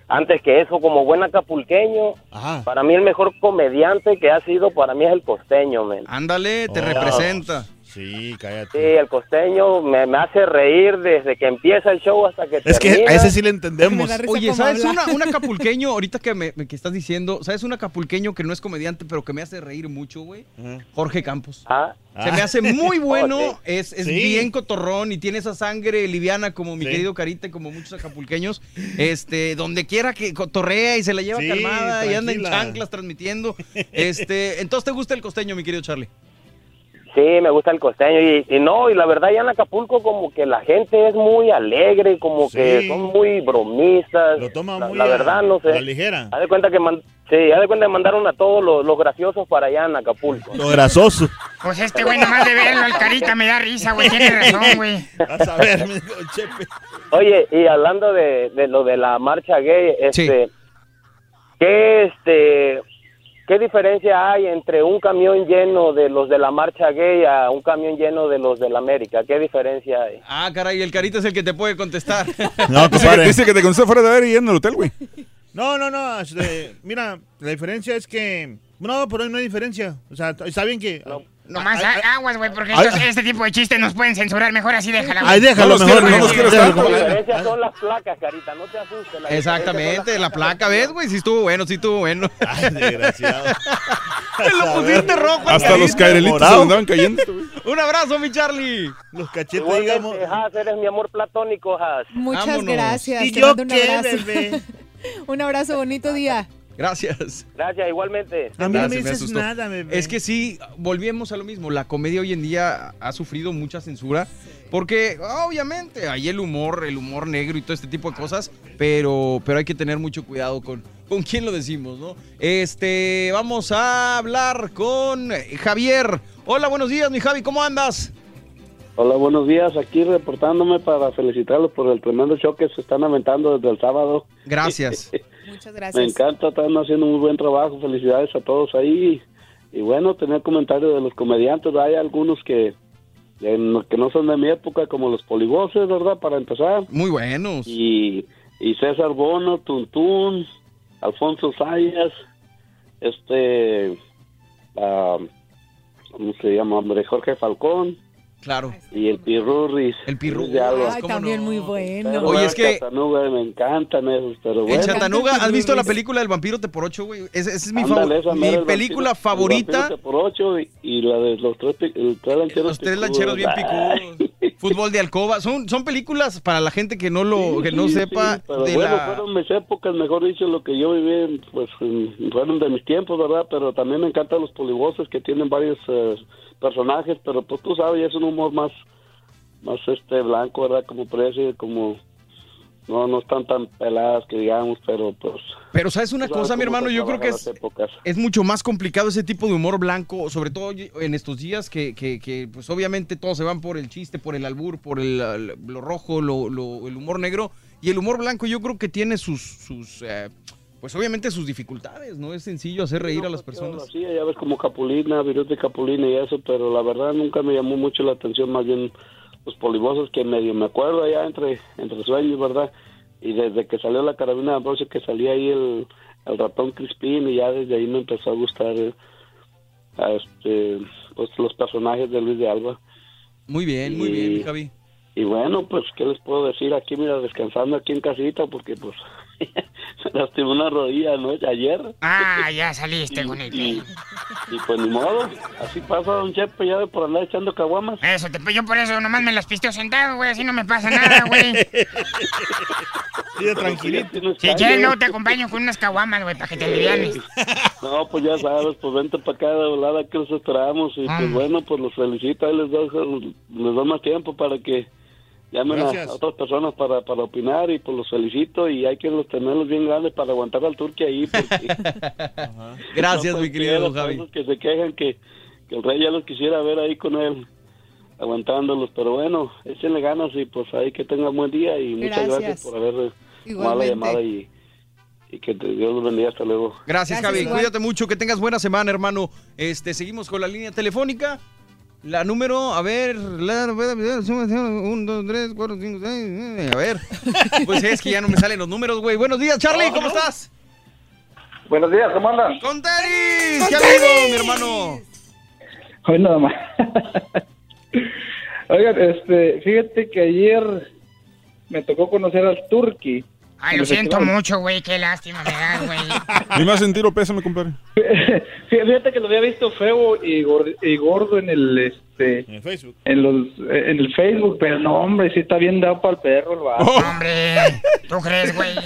S52: antes que eso, como buen acapulqueño,
S4: Ajá.
S52: para mí el mejor comediante que ha sido para mí es el costeño, men.
S2: Ándale, te
S4: Oh.
S2: representa.
S4: Sí, cállate.
S52: Sí, el costeño me, me hace reír desde que empieza el show hasta que
S4: Es que a ese sí le entendemos.
S2: Oye, ¿sabes una, un acapulqueño, ahorita que, me, que estás diciendo, ¿sabes un acapulqueño que no es comediante, pero que me hace reír mucho, güey? Jorge Campos.
S52: Ah,
S2: Se me hace muy bueno,
S52: Oh,
S2: es, es
S4: Sí.
S2: bien cotorrón y tiene esa sangre liviana como mi
S4: Sí.
S2: querido Carita, y como muchos acapulqueños. Este, donde quiera que cotorrea y se la lleva
S4: Sí,
S2: calmada y anda en
S4: tranquila.
S2: chanclas transmitiendo. Este, entonces te gusta el costeño, mi querido Charlie.
S52: Sí, me gusta el costeño y, y no, y la verdad ya en Acapulco como que la gente es muy alegre, como
S4: Sí.
S52: que son muy bromistas.
S4: Lo toma
S52: la,
S4: muy
S52: la
S4: a-
S52: verdad no sé.
S4: la ligera.
S52: Haz de cuenta que man- sí, haz de cuenta que mandaron a todos los, los graciosos para allá en Acapulco.
S4: Lo grasoso.
S5: Pues este güey, nomás de verlo, el carita me da risa, güey. Tiene razón, güey.
S4: Vas a ver, Chepe.
S52: Oye, y hablando de, de lo de la marcha gay, este, ¿qué este qué diferencia hay entre un camión lleno de los de la marcha gay a un camión lleno de los de la América? ¿Qué diferencia hay?
S2: Ah, caray, el Carita es el que te puede contestar.
S4: No,
S3: Dice que,
S4: compadre.
S3: dice que te conoce fuera de ver y en el hotel, güey.
S4: No, no, no. este, mira, la diferencia es que. No, por hoy no hay diferencia. O sea, está bien que.
S5: Nomás
S4: Ay,
S5: aguas, güey, porque
S4: ay,
S5: estos-
S4: ay.
S5: este tipo de chistes nos pueden censurar. Mejor así déjala.
S4: Ahí déjalo
S3: No
S4: mejor.
S3: quiero, no los quiero
S4: déjalo.
S3: estar.
S52: La diferencia son las placas, Carita, no te asustes. la
S2: Exactamente, la placa, ¿ves, güey? Sí estuvo bueno, sí estuvo bueno.
S4: Ay, desgraciado.
S2: Te lo pusiste rojo.
S3: Hasta los cairelitos se andaban cayendo.
S2: Un abrazo, mi Charlie.
S4: Los cachetes, digamos.
S52: Igualmente, Haas, eres mi amor platónico, Haas.
S12: Muchas
S2: Vámonos.
S12: gracias.
S4: ¿Y
S12: Te
S4: yo
S12: mando un
S4: qué,
S12: abrazo.
S4: bebé?
S12: un abrazo, bonito día.
S2: Gracias.
S52: Gracias, igualmente.
S4: A mí no
S2: Gracias,
S4: me
S2: me
S4: dices
S2: asustó.
S4: nada, bebé.
S2: Es que sí, volvemos a lo mismo. La comedia hoy en día ha sufrido mucha censura. Porque, obviamente, hay el humor, el humor negro y todo este tipo de cosas. Pero, pero hay que tener mucho cuidado con, con quién lo decimos, ¿no? Este, vamos a hablar con Javier. Hola, buenos días, mi Javi, ¿cómo andas?
S48: Hola, buenos días. Aquí reportándome para felicitarlos por el tremendo show que se están aventando desde el sábado.
S2: Gracias.
S12: Muchas
S48: Me
S12: gracias.
S48: encanta, están haciendo muy buen trabajo. Felicidades a todos ahí. Y bueno, tener comentarios de los comediantes. Hay algunos que, que no- que no son de mi época, como los polivoces, ¿verdad? Para empezar.
S2: Muy buenos.
S48: Y, y César Bono, Tuntún, Alfonso Sayas, este. ah, ¿Cómo se llama? Hombre, Jorge Falcón.
S2: Claro.
S48: Y el Pirurris.
S2: El Pirurris.
S12: Ay,
S2: ¿cómo
S12: también
S2: no?
S12: muy bueno.
S48: Pero
S2: Oye, es que-
S48: Chattanooga, me encantan esos, pero
S2: En
S48: bueno.
S2: Chattanooga, ¿has visto la película del vampiro te por ocho, güey? Esa, es mi,
S48: Ándale, esa
S2: mi
S48: el
S2: película
S48: vampiro- el
S2: favorita.
S48: vampiro por ocho y, y la de los tres, el tres lancheros.
S2: Los tres lancheros bien picudos. Fútbol de alcoba. Son, son películas para la gente que no lo que no
S48: sí,
S2: sepa
S48: sí, pero
S2: de
S48: bueno,
S2: la...
S48: fueron mis épocas, mejor dicho, lo que yo viví, pues fueron de mis tiempos, ¿verdad? Pero también me encantan los polivoces que tienen varios eh, personajes, pero pues tú sabes, es un humor más, más este blanco, ¿verdad? Como parece, como no no están tan peladas que digamos, pero pues.
S2: Pero sabes una
S48: sabes
S2: cosa, mi hermano, yo creo que es, mucho más complicado ese tipo de humor blanco, sobre todo en estos días que, que, que, pues obviamente todos se van por el chiste, por el albur, por el, el- lo rojo, lo, lo- el humor negro. Y el humor blanco yo creo que tiene sus, sus, eh, pues obviamente sus dificultades, no es sencillo hacer reír a las personas.
S48: Sí, ya ves como Capulina, virus de Capulina y eso, pero la verdad nunca me llamó mucho la atención, más bien los polimosos que medio me acuerdo allá entre, entre sueños, ¿verdad? Y desde que salió la carabina de Ambrosio, que salía ahí el, el ratón Crispín, y ya desde ahí me empezó a gustar eh, a este, pues, los personajes de Luis de Alba.
S2: Muy bien, muy
S48: Y-
S2: bien, mi Javi.
S48: Y bueno, pues, ¿qué les puedo decir? Aquí, mira, descansando aquí en casita, porque pues me lastimó una rodilla, ¿no? Ayer.
S5: Ah, ya saliste con el
S48: Y, y pues ni modo, así pasa, don Chepe, ya de por andar echando caguamas.
S5: Eso, te, yo por eso nomás me las pisteo sentado, güey, así no me pasa nada, güey.
S52: Sí, tranquilito.
S5: Si quieres, luego te acompaño con unas caguamas, güey, para que te alivianes.
S48: No, pues ya sabes, pues vente para acá de volada que los esperamos. Y
S5: Ah.
S48: pues bueno, pues los felicito, ahí les doy, les doy más tiempo para que llamen a, otras personas para, para opinar y pues los felicito y hay que los tenerlos bien grandes para aguantar al turque ahí. Porque
S2: Gracias,
S48: no
S2: mi querido
S48: cualquiera,
S2: Javi.
S48: que se quejan que, que el rey ya los quisiera ver ahí con él, aguantándolos. Pero bueno, échenle ganas y pues ahí que tengan buen día y muchas
S12: Gracias.
S48: gracias por haber tomado la llamada y, y que Dios los bendiga. Hasta luego.
S2: Gracias,
S12: Gracias,
S2: Javi.
S12: igual.
S2: Cuídate mucho, que tengas buena semana, hermano. Este, seguimos con la línea telefónica. La número, a ver, la, un, dos, tres, cuatro, cinco, seis, nueve, a ver. Pues es que ya no me salen los números, güey. Buenos días, Charlie, ¿cómo estás?
S53: Buenos días, ¿cómo andan?
S2: ¡Con tenis! ¡Qué amigo, mi hermano!
S53: Hoy nada más. Oigan, este, fíjate que ayer me tocó conocer al Turqui.
S5: Ay, lo
S53: el
S5: siento mucho, güey, qué lástima me das, güey.
S3: Ni más sentir o pésame, compadre.
S53: Fíjate que lo había visto feo y gordo, y gordo en el este
S52: En Facebook.
S53: en los eh, en el Facebook, pero no, hombre, sí está bien dado para el perro el vato.
S5: Hombre, ¿tú crees, güey?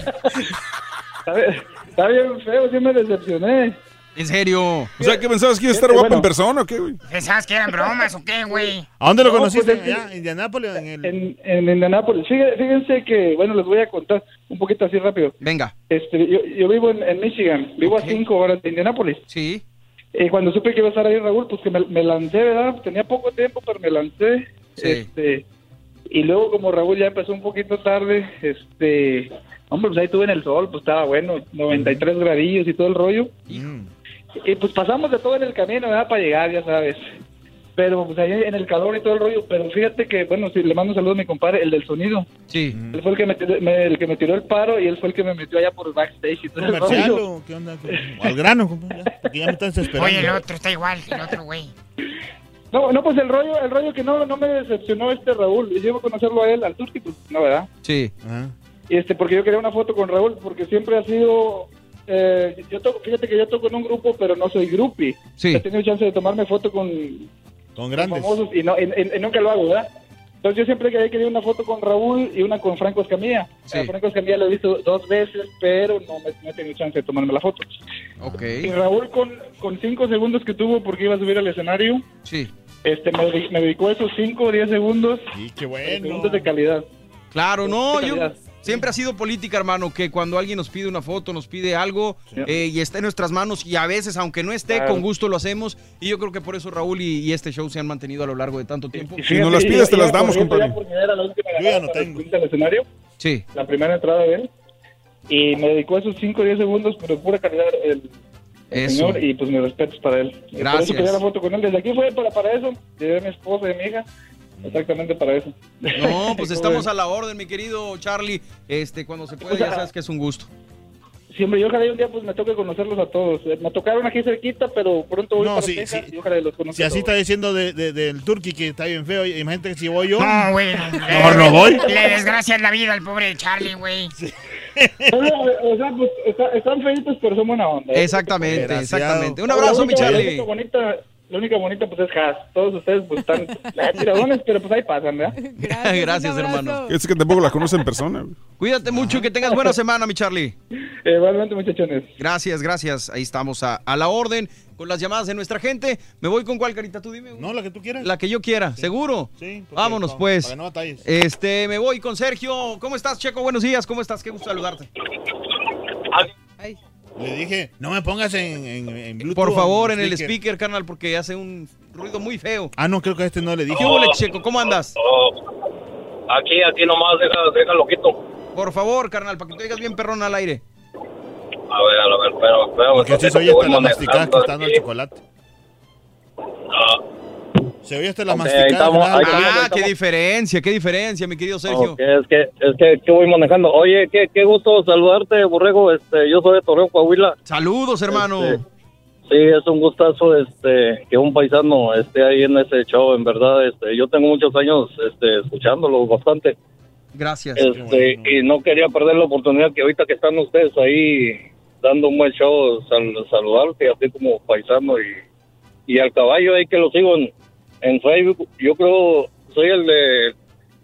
S53: Está bien- Está bien feo, sí me decepcioné.
S2: ¿En serio?
S3: O sea, ¿qué pensabas que iba a estar guapo en persona o qué, güey?
S5: ¿Pensabas que eran bromas o qué, güey?
S52: ¿A dónde lo
S53: No,
S52: conociste?
S53: pues.
S52: ¿En Indianápolis? En el...
S53: En, en Indianápolis. Fíjense, que, bueno, les voy a contar un poquito así rápido.
S2: Venga.
S53: Este, yo, yo vivo en, en Michigan, vivo a cinco horas de Indianápolis.
S2: Sí.
S53: Y cuando supe que iba a estar ahí Raúl, pues que me, me lancé, ¿verdad? Tenía poco tiempo, pero me lancé.
S2: Sí.
S53: Este, y luego como Raúl ya empezó un poquito tarde, este, hombre, pues ahí estuve en el sol, pues estaba bueno, 93 gradillos y todo el rollo.
S52: Mm.
S53: Y pues pasamos de todo en el camino, ¿verdad? Para llegar, ya sabes. Pero pues ahí en el calor y todo el rollo. Pero fíjate que, bueno, si le mando un saludo a mi compadre, el del sonido.
S2: Sí.
S53: Él fue el que me, el que me tiró el paro y él fue el que me metió allá por el backstage y todo el
S52: ¿Comercial
S53: rollo.
S52: o qué onda? Al grano, compadre. ya, porque ya me estás esperando.
S5: Oye, el otro está igual el otro, güey.
S53: No, no, pues el rollo, el rollo que no, no me decepcionó este Raúl. Yo iba a conocerlo a él, al Turki, pues no, ¿verdad?
S2: Sí.
S53: Y este, porque yo quería una foto con Raúl, porque siempre ha sido... eh, yo toco, fíjate que yo toco en un grupo, pero no soy groupie.
S2: Sí.
S53: He tenido chance de tomarme foto con,
S52: Con grandes.
S53: famosos y, no, y- y- nunca lo hago, ¿verdad? Entonces yo siempre quería quería una foto con Raúl y una con Franco Escamilla.
S2: Sí.
S53: A Franco Escamilla lo he visto dos veces, pero no, me, no he tenido chance de tomarme la foto.
S2: Ok.
S53: Y Raúl con, con cinco segundos que tuvo porque iba a subir al escenario,
S2: Sí.
S53: este, me, me dedicó esos cinco o diez segundos.
S52: Sí, qué
S53: Segundos
S52: bueno.
S53: de calidad.
S2: Claro, no, yo. Siempre ha sido política, hermano, que cuando alguien nos pide una foto, nos pide algo eh, y está en nuestras manos y a veces, aunque no esté,
S53: Claro.
S2: con gusto lo hacemos y yo creo que por eso Raúl y, y este show se han mantenido a lo largo de tanto tiempo.
S53: Y
S3: Si nos las pides, te las damos, compadre.
S52: Yo ya no
S53: para
S52: tengo.
S53: al escenario,
S2: Sí.
S53: la primera entrada de él. Y me dedicó esos 5 o 10 segundos, pero pura calidad el, el señor. Y pues mis respetos para él. Y Por
S2: Gracias.
S53: eso quería la foto con él. Desde aquí fue para, para eso. Llevé a mi esposa y a mi hija. Exactamente para eso.
S2: No, pues estamos a la orden, mi querido Charlie. Este, cuando se pueda, ya sabes que es un gusto.
S53: Siempre, yo ojalá un día pues me toque conocerlos a todos. Eh, Me tocaron aquí cerquita, pero pronto voy
S52: No,
S53: para
S52: sí,
S53: Texas
S52: sí.
S53: y ojalá los conozca
S52: Si
S53: a
S52: así
S53: todos.
S52: está diciendo de, de- del Turqui que está bien feo, imagínate que si voy yo.
S5: No, güey.
S52: Mejor no voy.
S5: Le desgracias la vida al pobre Charlie, güey.
S53: o sea, pues está- están feitos, pero son buena onda. ¿eh?
S2: Exactamente, exactamente. Un abrazo, mi Charlie.
S53: bonita, la única bonita pues es Haas. Todos ustedes pues están tiradones, pero pues ahí pasan, ¿verdad?
S2: Gracias,
S12: abrazo.
S2: hermano.
S3: Es que tampoco la conoce en persona.
S2: Cuídate mucho y que tengas buena semana, mi Charlie.
S53: Igualmente, muchachones.
S2: Gracias, gracias. Ahí estamos a, a la orden con las llamadas de nuestra gente. ¿Me voy con cuál carita tú dime? güey?
S52: No, la que tú quieras.
S2: La que yo quiera, ¿seguro?
S52: Sí, porque
S2: Vámonos
S52: pa-
S2: pues.
S52: Para que no batalles.
S2: Este, me voy con Sergio. ¿Cómo estás, Checo? Buenos días. ¿Cómo estás? Qué gusto saludarte.
S12: Ay,
S52: Le dije, no me pongas en, en, en Bluetooth.
S2: Por favor, en el speaker, carnal, porque hace un ruido muy feo.
S52: Ah, no, creo que a este no le dije.
S2: ¿Qué hubo, Checo? ¿Cómo andas?
S46: Aquí, aquí nomás, deja, déjalo quito.
S2: Por favor, carnal, para que te oigas bien perrón al aire.
S54: A ver, a ver, pero... pero
S52: Porque sí se oye hasta la masticada que está dando el chocolate.
S54: Ah.
S52: Se oye hasta la
S54: Ok,
S52: masticada.
S2: Ah, qué diferencia, qué diferencia, mi querido Sergio.
S54: Es que, es que, que voy manejando. Oye, qué, qué gusto saludarte, Borrego. Este, yo soy de Torreón, Coahuila.
S2: Saludos, hermano.
S54: Este, sí, es un gustazo, este, que un paisano esté ahí en ese show. En verdad, este, yo tengo muchos años, este, escuchándolo bastante.
S2: Gracias.
S54: Este, y no quería perder la oportunidad que ahorita que están ustedes ahí dando un buen show, sal- saludarte así como paisano y, y al caballo ahí que lo sigo en, en Facebook. Yo creo, soy el de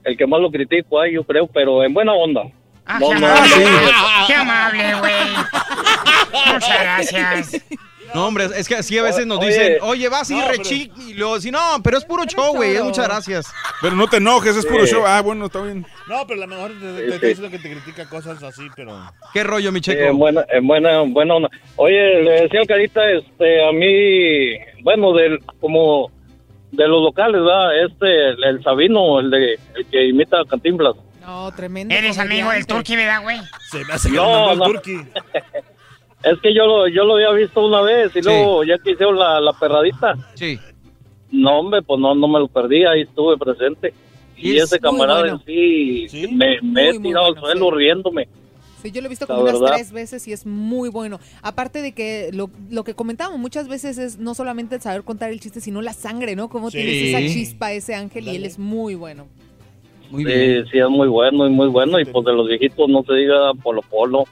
S54: el que más lo critico ahí, yo creo, pero en buena onda.
S5: Ah,
S54: No,
S5: qué
S54: no,
S5: amable,
S54: no,
S5: qué amable, güey. Muchas gracias.
S2: No, hombre, es que así a veces nos
S54: Oye.
S2: dicen, oye, vas y
S54: No, pero-
S2: rechi y luego, si no, pero es puro show, güey, muchas gracias.
S3: Pero no te enojes, es puro
S54: Sí.
S3: show. Ah, bueno, está bien.
S52: No, pero a lo mejor te, te
S54: Sí,
S52: está
S54: sí.
S52: que te critica cosas así, pero...
S2: ¿Qué rollo, mi
S54: Sí,
S2: checo?
S54: en buena, en buena, en buena onda. Oye, le decía al Carita, este, a mí, bueno, del, como de los locales, ¿verdad? Este, el, el Sabino, el de, el que imita a Cantinflas.
S12: No, tremendo.
S5: Eres amigo del. Turqui, ¿verdad, güey?
S52: Se me hace que
S54: No, no.
S52: turqui.
S54: Es que yo lo, yo lo había visto una vez y
S2: Sí.
S54: luego ya que hicieron la, la perradita,
S2: Sí.
S54: no hombre, pues no, no me lo perdí, ahí estuve presente. Y
S12: Es
S54: ese camarada
S12: bueno.
S54: sí,
S52: ¿Sí?
S54: me, me he tirado
S12: bueno,
S54: al suelo
S12: sí.
S54: riéndome.
S12: Sí, yo lo he visto
S54: La
S12: como unas tres veces y es muy bueno. Aparte de que lo, lo que comentábamos muchas veces es no solamente el saber contar el chiste, sino la sangre, ¿no? Cómo
S52: Sí.
S12: tienes esa chispa, ese ángel, y él es muy bueno.
S2: Muy bien.
S54: Sí, sí, es muy bueno y muy bueno. Y pues de los viejitos no se diga Polo Polo.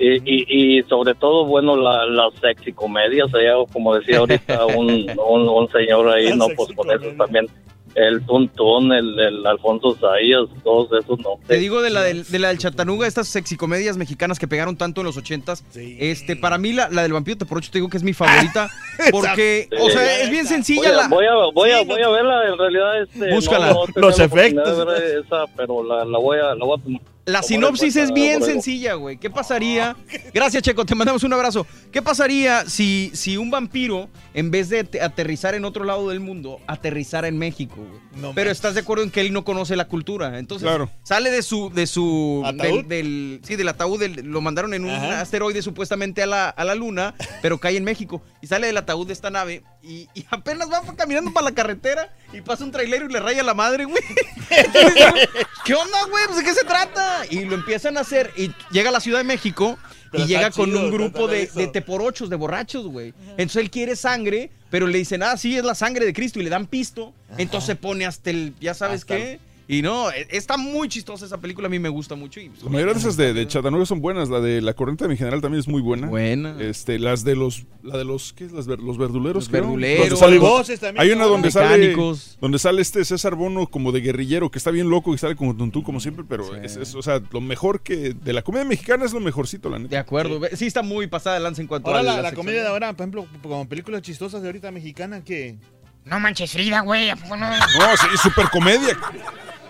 S54: Y, y, y sobre todo, bueno, la, las sexy comedias, allá, como decía ahorita un, un, un señor ahí,
S52: La
S54: no, pues con eso
S52: comedia.
S54: también. El Tuntún, el, el Alfonso Zayas, todos esos no.
S2: Te digo de la del, de la del Chatanuga, estas sexicomedias mexicanas que pegaron tanto en los ochentas.
S52: Sí.
S2: Este, para mí la, la del vampiro te por ocho te digo que es mi favorita. Porque, o sea, es bien
S54: Voy
S2: sencilla
S54: a,
S2: la.
S54: voy a, voy a,
S52: Sí,
S54: voy a verla, en realidad, este,
S2: Búscala.
S54: no, no
S52: Los efectos.
S54: esa, pero la, la voy a, la voy a tomar.
S2: La sinopsis es bien sencilla, güey. ¿Qué pasaría? Gracias, Checo, te mandamos un abrazo. ¿Qué pasaría si, si un vampiro, en vez de te- aterrizar en otro lado del mundo, aterrizara en México, güey?
S52: No
S2: Pero estás de acuerdo en que él no conoce la cultura. Entonces,
S3: Claro.
S2: sale de su, de su
S52: ¿Ataúd?
S2: del, del- sí, del ataúd, del- lo mandaron en un
S52: Ajá.
S2: asteroide supuestamente a la, a la luna, pero cae en México. Y sale del ataúd de esta nave y, y apenas va caminando para la carretera y pasa un trailero y le raya la madre, güey. Entonces, ¿Qué onda, güey? Pues, ¿De qué se trata? Y lo empiezan a hacer y llega a la Ciudad de México
S52: Pero
S2: y llega con
S52: chido,
S2: un grupo de,
S52: eso.
S2: de teporochos, de borrachos, güey. Entonces él quiere sangre, pero le dicen, ah, sí, es la sangre de Cristo y le dan pisto. Entonces se pone hasta el, ya sabes
S52: Hasta
S2: qué. Y no, e- está muy chistosa esa película, a mí me gusta mucho. Y, pues,
S3: La mayoría de esas de, de Chattanooga son buenas. La de La Corriente de mi general también es muy buena.
S2: Buena.
S3: Este, las de los, la de los, ¿qué es? Las los verduleros,
S2: Los
S3: creo.
S2: verduleros.
S3: Sale-
S52: Voces también,
S3: Hay una donde sale, donde sale este César Bono como de guerrillero, que está bien loco y sale como tuntú como siempre, pero es, es, o sea, lo mejor que, de la comedia mexicana es lo mejorcito, la neta.
S2: De acuerdo, sí. está muy pasada de lanza en cuanto
S52: Ahora
S2: a
S52: la,
S2: la
S52: la comedia de ahora, por ejemplo, como películas chistosas de ahorita mexicana que...
S5: No manches Frida, güey. ¿a poco no?
S3: No, sí, super comedia.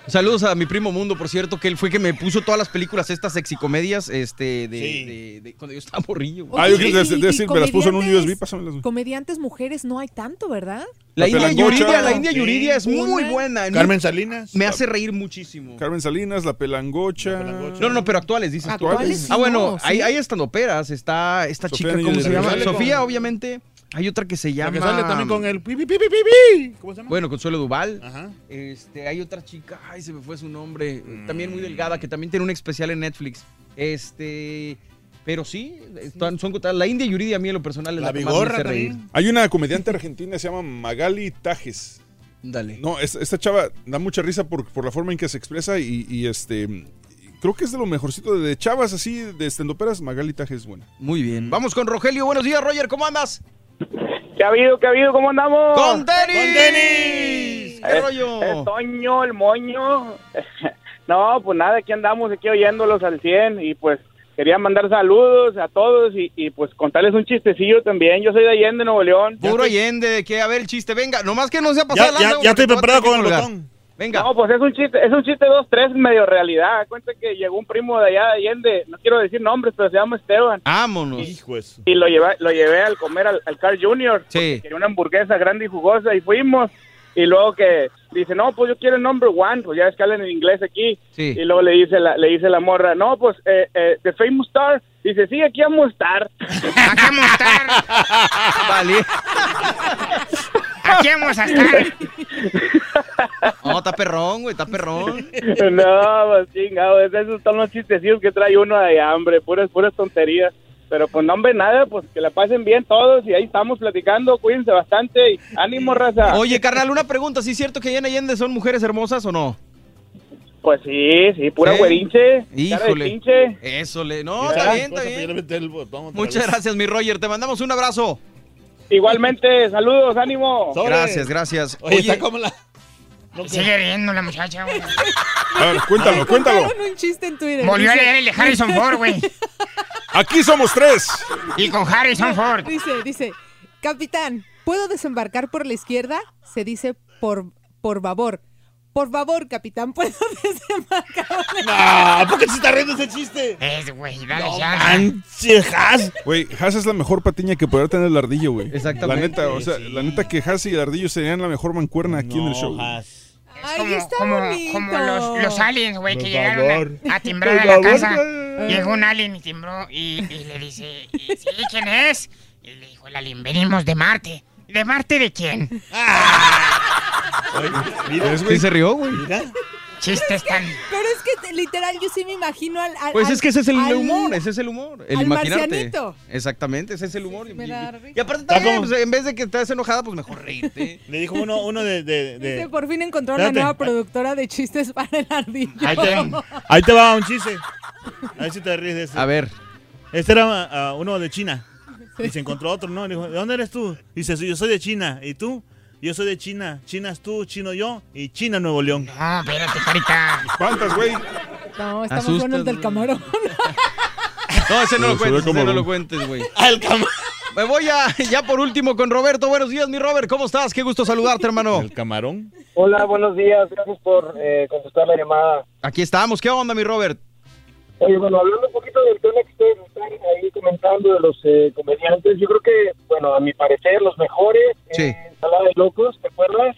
S2: Saludos a mi primo Mundo, por cierto, que él fue que me puso todas las películas, estas sexicomedias, este, de,
S52: Sí.
S2: de- de- cuando yo estaba morrillo. güey.
S3: Ah, yo
S12: y
S3: decir, me las puso en un
S12: comediantes-
S3: USB, pásamelas. güey.
S12: Comediantes mujeres no hay tanto, ¿verdad?
S2: La,
S3: La
S2: India. Yuridia, la India
S52: Sí.
S2: Yuridia es muy buena.
S52: Carmen Salinas.
S2: Me hace reír muchísimo.
S3: Carmen Salinas, La Pelangocha.
S52: La Pelangocha.
S2: No, no, pero actuales, dices tú.
S12: Actuales,
S2: Ah, bueno,
S12: no,
S2: hay, hay estandoperas. Está esta
S3: Sofía
S2: chica, ¿cómo se
S3: la
S2: llama? Sofía, obviamente. Hay otra que se
S52: La
S2: llama.
S52: que sale también con el... pi, pi, pi. ¿Cómo se llama?
S2: Bueno, Consuelo Duval.
S52: Ajá.
S2: Este, hay otra chica, ay, se me fue su nombre, también muy delgada, que también tiene un especial en Netflix. Este, pero sí, están- son la India Yuridia a mí en lo personal es la,
S52: La
S2: que más me hace reír.
S3: Hay una comediante argentina, se llama Magali Tajes.
S2: Dale.
S3: No, es- esta chava da mucha risa por, por la forma en que se expresa y, y, este... Creo que es de lo mejorcito de, de chavas así, de estendoperas, Magali Tajes es buena.
S2: Muy bien. Vamos con Rogelio. Buenos días, Roger, ¿cómo andas?
S45: ¿Qué ha habido? ¿Qué ha habido? ¿Cómo andamos?
S2: ¡Con tenis!
S52: ¡Con tenis!
S2: ¿Qué
S45: Es-
S2: rollo?
S45: es Toño, el moño. no, pues nada, aquí andamos, aquí oyéndolos al 100 y pues quería mandar saludos a todos y, y, pues contarles un chistecillo también. Yo soy de Allende, Nuevo León.
S2: Puro Allende, que a ver el chiste, venga, nomás que no sea pasado
S52: Ya, ya, ya estoy preparado con el botón.
S2: Venga.
S45: No, pues es un chiste, es un chiste dos, tres medio realidad. Cuenta que llegó un primo de allá de Allende, no quiero decir nombres, pero se llama Esteban.
S2: Vámonos.
S52: Hijo de su-
S45: Y lo llevé, lo llevé al comer al, al Carl Jr.
S2: Sí.
S45: Quería una hamburguesa grande y jugosa y fuimos.
S46: Y luego que dice, no, pues yo quiero el number one, pues ya es que hablan en inglés aquí.
S2: Sí.
S46: Y luego le dice la, le dice la morra, no, pues, eh, eh, The Famous Star. Dice, sí, aquí vamos a estar.
S5: Aquí vamos a estar.
S2: Vale.
S5: Aquí vamos a estar.
S2: No, está perrón, güey, está perrón.
S46: no, pues chingado, esos son los chistecillos que trae uno de hambre, puras, puras tonterías. Pero pues no, hombre, nada, pues que la pasen bien todos y ahí estamos platicando, cuídense bastante y ánimo, raza.
S2: Oye, carnal, una pregunta, ¿sí es cierto que allá en Allende son mujeres hermosas o no?
S46: Pues sí, sí, pura
S2: ¿Sí?
S46: güerinche, cara de
S2: Híjole. Eso le. No, está bien, está bien. Muchas gracias, mi Roger. Te mandamos un abrazo.
S46: Igualmente, saludos, ánimo.
S2: Gracias, gracias.
S52: Oye, está como la...
S5: Sigue riendo la muchacha, güey.
S3: A ver, cuéntalo, cuéntalo.
S12: Contaron un chiste en Twitter.
S5: Volvió a leer el de Harrison Ford, güey.
S3: Aquí somos tres.
S5: Y con Harrison Ford.
S12: Dice, dice, capitán, ¿puedo desembarcar por la izquierda? Se dice por, por favor. Por favor, capitán, ¿puedo desembarcar?
S52: No, ¿por qué se está riendo ese chiste?
S5: Es, güey, dale
S52: No
S5: chance.
S52: manches, Has.
S3: Güey, Haas es la mejor patiña que podrá tener el ardillo, güey.
S2: Exactamente.
S3: La neta, o sea, la neta que Haas y el ardillo serían la mejor mancuerna aquí en el show.
S12: Ay,
S5: como,
S12: está
S5: como,
S12: bonito.
S5: como los, los aliens, güey, que llegaron a, a timbrar a la casa. Llegó un alien y timbró y, y le dice, "¿Y ¿sí quién es? Y le dijo el alien, venimos de Marte. ¿De Marte de quién?
S3: ¿Ves,
S2: Sí se rió, güey.
S5: Chistes tan...
S12: Pero es que literal yo sí me imagino al... al-
S2: Pues es que ese es el
S12: al-
S2: humor, ese es el humor. El
S12: al
S2: imaginarte.
S12: marcianito.
S2: Exactamente, ese es el humor. Y,
S12: Me da
S2: y-
S12: risa.
S2: y aparte también, pues, en vez de que estés enojada, pues mejor reírte.
S52: Le dijo uno, uno de... de, de-
S12: Dice, por fin encontró la
S52: Espérate.
S12: nueva productora de chistes para el ardillo.
S52: Ahí te, ahí te va un chiste. A ver si te ríes de este.
S2: A ver.
S52: Este era ah, uno de China. Y se encontró otro, ¿no? Le dijo, ¿de dónde eres tú? Dice, yo soy de China. ¿Y tú? Yo soy de China. China es tú, chino yo. Y China, Nuevo León.
S5: No, espérate, carita.
S3: ¿Cuántas, güey?
S12: No,
S2: Asustas,
S12: más bueno el del camarón.
S2: No, ese no lo cuentes, ese no lo cuentes, güey.
S52: Al camarón.
S2: Me voy a, ya por último con Roberto. Buenos días, mi Robert. ¿Cómo estás? Qué gusto saludarte, hermano.
S52: ¿El camarón?
S45: Hola, buenos días. Gracias por eh, contestar la llamada.
S2: Aquí estamos. ¿Qué onda, mi Robert?
S45: Oye, bueno, hablando un poquito del tema que ustedes están ahí comentando de los eh, comediantes, yo creo que, bueno, a mi parecer, los mejores,
S2: Sí.
S45: eh, Ensalada de Locos, ¿te acuerdas?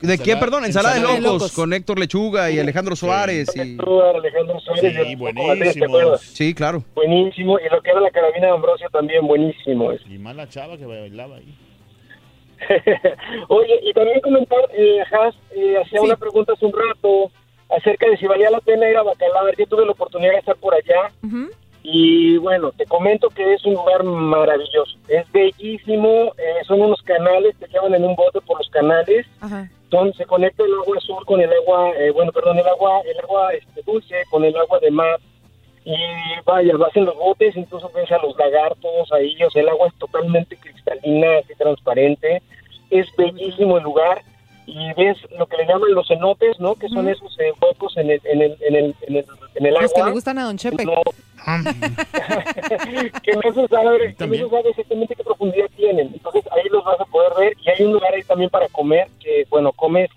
S2: ¿De qué, perdón? Ensalada,
S52: ensalada
S2: de,
S52: de
S2: locos, con Héctor Lechuga y Alejandro Suárez. Y...
S45: Tú, Alejandro Suárez,
S52: Sí,
S45: y el Coco Valdés, ¿te
S52: buenísimo.
S45: acuerdas?
S2: Sí, claro.
S45: Buenísimo. Y lo que era la carabina de Ambrosio también, buenísimo.
S52: Y más la chava que bailaba ahí.
S45: Oye, y también comentar, eh, Haas eh, hacía una pregunta hace un rato acerca de si valía la pena ir a Bacalar. Yo tuve la oportunidad de estar por allá y bueno, te comento que es un lugar maravilloso. Es bellísimo, eh, son unos canales que llevan en un bote por los canales. Son, se conecta el agua azul con el agua, eh, bueno, perdón, el agua, el agua este, dulce con el agua de mar. Y vaya, vas en los botes, incluso ves a los lagartos ahí, o sea, el agua es totalmente cristalina, así transparente. Es bellísimo el lugar y ves lo que le llaman los cenotes, ¿no? Que son esos eh, huecos en el, en el, en el, en el, en el
S12: Los que le
S45: agua.
S12: gustan a Don Chepe.
S45: No. que no se sabe, que no se sabe exactamente qué profundidad tienen. Entonces ahí los vas a poder ver y hay un lugar ahí también para comer que, bueno, comes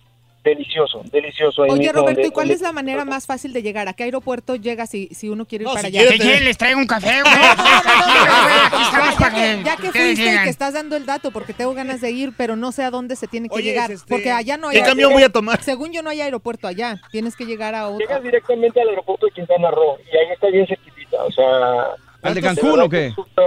S45: delicioso, delicioso. Ahí
S12: Oye,
S45: mismo
S12: Roberto,
S45: donde-
S12: ¿y cuál
S45: donde-
S12: es la manera más fácil de llegar? ¿A qué aeropuerto llegas si, si uno quiere ir
S52: No,
S12: para
S52: si
S12: allá?
S5: Quieren, les traigo un café, güey.
S12: Ya que,
S5: que
S12: que fuiste y que estás dando el dato, porque tengo ganas de ir, pero no sé a dónde se tiene que
S52: Oye,
S12: llegar.
S52: es este-
S12: Porque allá no hay.
S52: ¿Qué camión voy a tomar?
S12: Según yo, no hay aeropuerto allá. Tienes que llegar a otro.
S45: Llegas directamente al aeropuerto de Quintana Roo y ahí está bien cerquitita, o sea...
S2: ¿Al de
S45: ¿cuántos-
S2: Cancún o qué?
S45: que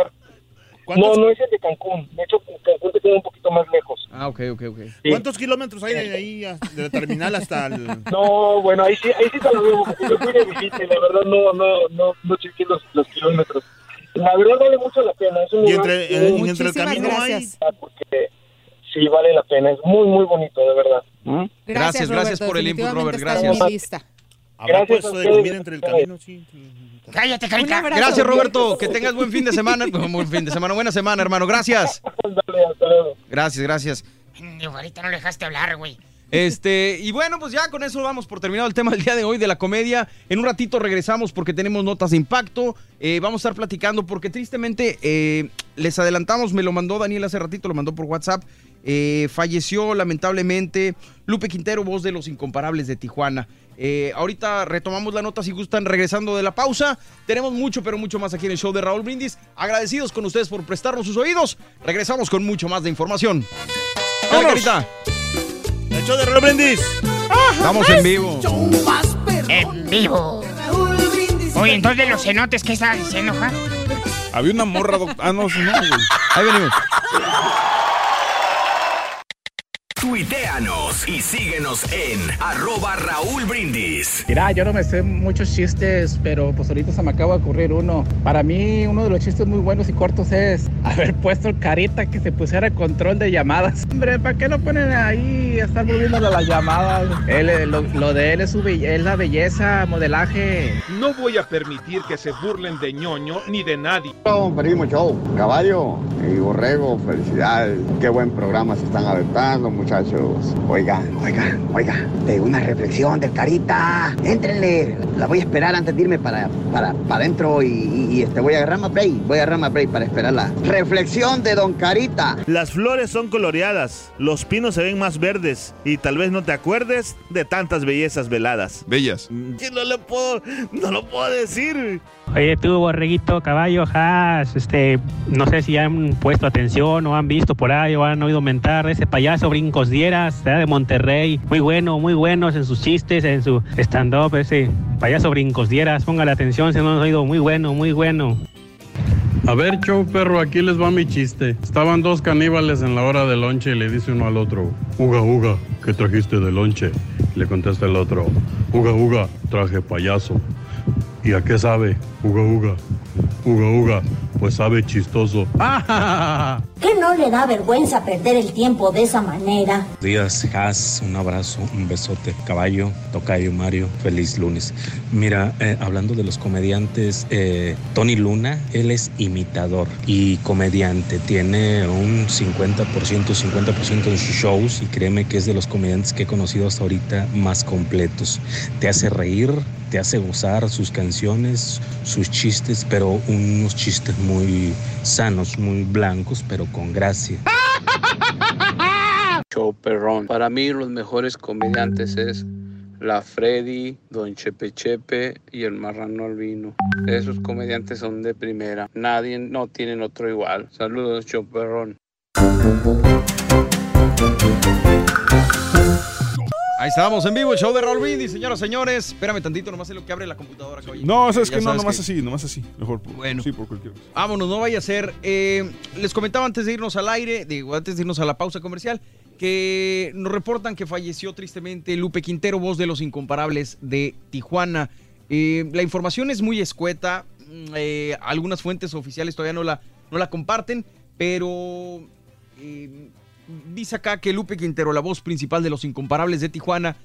S45: súper- No,
S52: ¿Cuántos,
S45: no es el de Cancún. De hecho, Cancún te queda un poquito más lejos.
S2: Ah, ok, ok, ok.
S45: Sí.
S52: ¿Cuántos kilómetros hay de ahí de la terminal hasta el...
S45: No, bueno, ahí sí, ahí sí te lo porque yo fui de visita y la verdad no, no, no, no chequé los, los kilómetros. La verdad vale mucho la pena. Es un
S52: Y
S45: lugar
S52: entre,
S45: que-
S52: eh, y entre el camino hay...
S12: gracias.
S45: porque sí vale la pena. Es muy, muy bonito, de verdad. ¿Mm?
S2: Gracias, gracias
S12: Roberto,
S2: por el input, Robert, gracias.
S52: ¿Habrá
S45: Gracias
S52: puesto de comida entre el camino? Sí.
S5: Cállate.
S2: Gracias, Roberto. Que tengas buen fin de semana. Buen fin de semana, buena semana, hermano. Gracias.
S45: Dale, hasta luego.
S2: Gracias, gracias.
S5: Ahorita no le dejaste hablar, güey.
S2: Este, y bueno, pues ya con eso vamos por terminado el tema del día de hoy de la comedia. En un ratito regresamos porque tenemos notas de impacto. Eh, vamos a estar platicando porque tristemente eh, les adelantamos, me lo mandó Daniel hace ratito, lo mandó por WhatsApp. Eh, falleció lamentablemente Lupe Quintero, voz de los incomparables de Tijuana. Eh, ahorita retomamos la nota si gustan regresando de la pausa. Tenemos mucho, pero mucho más aquí en el show de Raúl Brindis. Agradecidos con ustedes por prestarnos sus oídos. Regresamos con mucho más de información.
S52: ¡Vámonos!
S2: carita.
S52: El show de Raúl Brindis.
S2: Estamos en vivo.
S5: En vivo. Oye, entonces los cenotes, ¿qué estabas diciendo, ja?
S3: Había una morra, doc- Ah, no, no, güey.
S2: Ahí venimos.
S1: Tuiteanos y síguenos en arroba Raúl Brindis.
S50: Mira, yo no me sé muchos chistes, pero pues ahorita se me acaba de ocurrir uno. Para mí, uno de los chistes muy buenos y cortos es haber puesto el carita que se pusiera control de llamadas. Hombre, ¿para qué lo ponen ahí a estar moviéndole las llamadas? Él, eh, lo, lo de él es, su es la belleza, modelaje.
S55: No voy a permitir que se burlen de ñoño ni de nadie.
S56: Primo Show, caballo y borrego, felicidades. Qué buen programa se están aventando, muchachos. Oiga, oiga, oiga, de una reflexión del Carita. Éntrenle, la voy a esperar antes de irme para, para, para adentro y, y- y, este, voy a agarrar más break. Voy a agarrar más break para esperar la reflexión de Don Carita.
S52: Las flores son coloreadas, los pinos se ven más verdes y tal vez no te acuerdes de tantas bellezas veladas.
S3: Bellas.
S52: Que no le puedo, no lo puedo decir.
S57: Oye, tú, borreguito, caballo, has, este, no sé si han puesto atención o han visto por ahí o han oído mentar ese payaso Brincos Dieras, de Monterrey. Muy bueno, muy buenos en sus chistes, en su stand-up, ese payaso Brincos Dieras. Póngale atención si no han oído. Muy bueno, muy bueno.
S58: A ver, show perro, aquí les va mi chiste. Estaban dos caníbales en la hora del lonche y le dice uno al otro, Uga, Uga, ¿qué trajiste de lonche? Le contesta el otro, Uga, Uga, traje payaso. ¿Y a qué sabe? Uga, Uga. Uga, Uga, pues sabe chistoso.
S59: ¿Qué no le da vergüenza perder el tiempo de esa manera?
S60: días, Has, un abrazo, un besote, caballo, tocayo Mario, feliz lunes. Mira, eh, hablando de los comediantes, eh, Tony Luna, él es imitador y comediante, tiene un 50%, 50% de sus shows y créeme que es de los comediantes que he conocido hasta ahorita más completos. Te hace reír, te hace gozar sus canciones, sus chistes, pero unos chistes muy sanos, muy blancos, pero con gracia.
S61: Show perrón. Para mí los mejores comediantes es la Freddy, Don Chepe Chepe y el Marrano Albino. Esos comediantes son de primera. Nadie no tienen otro igual. Saludos, show perrón.
S2: Ahí estábamos en vivo, el show de Raúl Brindis, señoras y señores. Espérame tantito, nomás es lo que abre la computadora. caballito.
S3: No, sabes
S2: Ya
S3: que no, nomás así, nomás así. Mejor. por-
S2: Bueno.
S3: Sí, por cualquier cosa.
S2: Vámonos, no vaya a ser. eh, les comentaba antes de irnos al aire, digo, antes de irnos a la pausa comercial, que nos reportan que falleció tristemente Lupe Quintero, voz de los incomparables de Tijuana. Eh, la información es muy escueta. mm, eh, algunas fuentes oficiales todavía no la, no la comparten, pero dice acá que Lupe Quintero, la voz principal de los incomparables de Tijuana,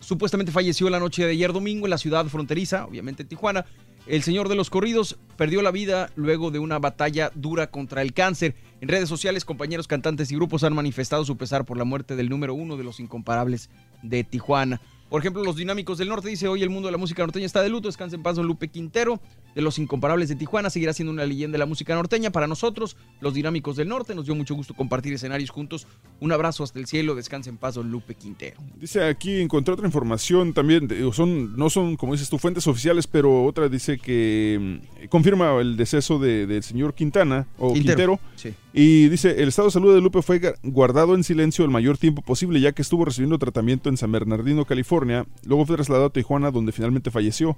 S2: supuestamente falleció la noche de ayer domingo en la ciudad fronteriza, obviamente Tijuana. El señor de los corridos perdió la vida luego de una batalla dura contra el cáncer. En redes sociales, compañeros cantantes y grupos han manifestado su pesar por la muerte del número uno de los incomparables de Tijuana. Por ejemplo, los Dinámicos del Norte dice hoy el mundo de la música norteña está de luto. Descansa en paz don Lupe Quintero de los Incomparables de Tijuana. Seguirá siendo una leyenda de la música norteña. Para nosotros, los Dinámicos del Norte, nos dio mucho gusto compartir escenarios juntos. Un abrazo hasta el cielo. Descansa en paz don Lupe Quintero.
S3: Dice aquí, encontré otra información también, son, no son, como dices tú, fuentes oficiales, pero otra dice que mm, confirma el deceso de- del señor Quintana, o
S2: Quintero,
S3: Quintero,
S2: sí.
S3: Y dice, el estado de salud de Lupe fue guardado en silencio el mayor tiempo posible, ya que estuvo recibiendo tratamiento en San Bernardino, California, luego fue trasladado a Tijuana, donde finalmente falleció.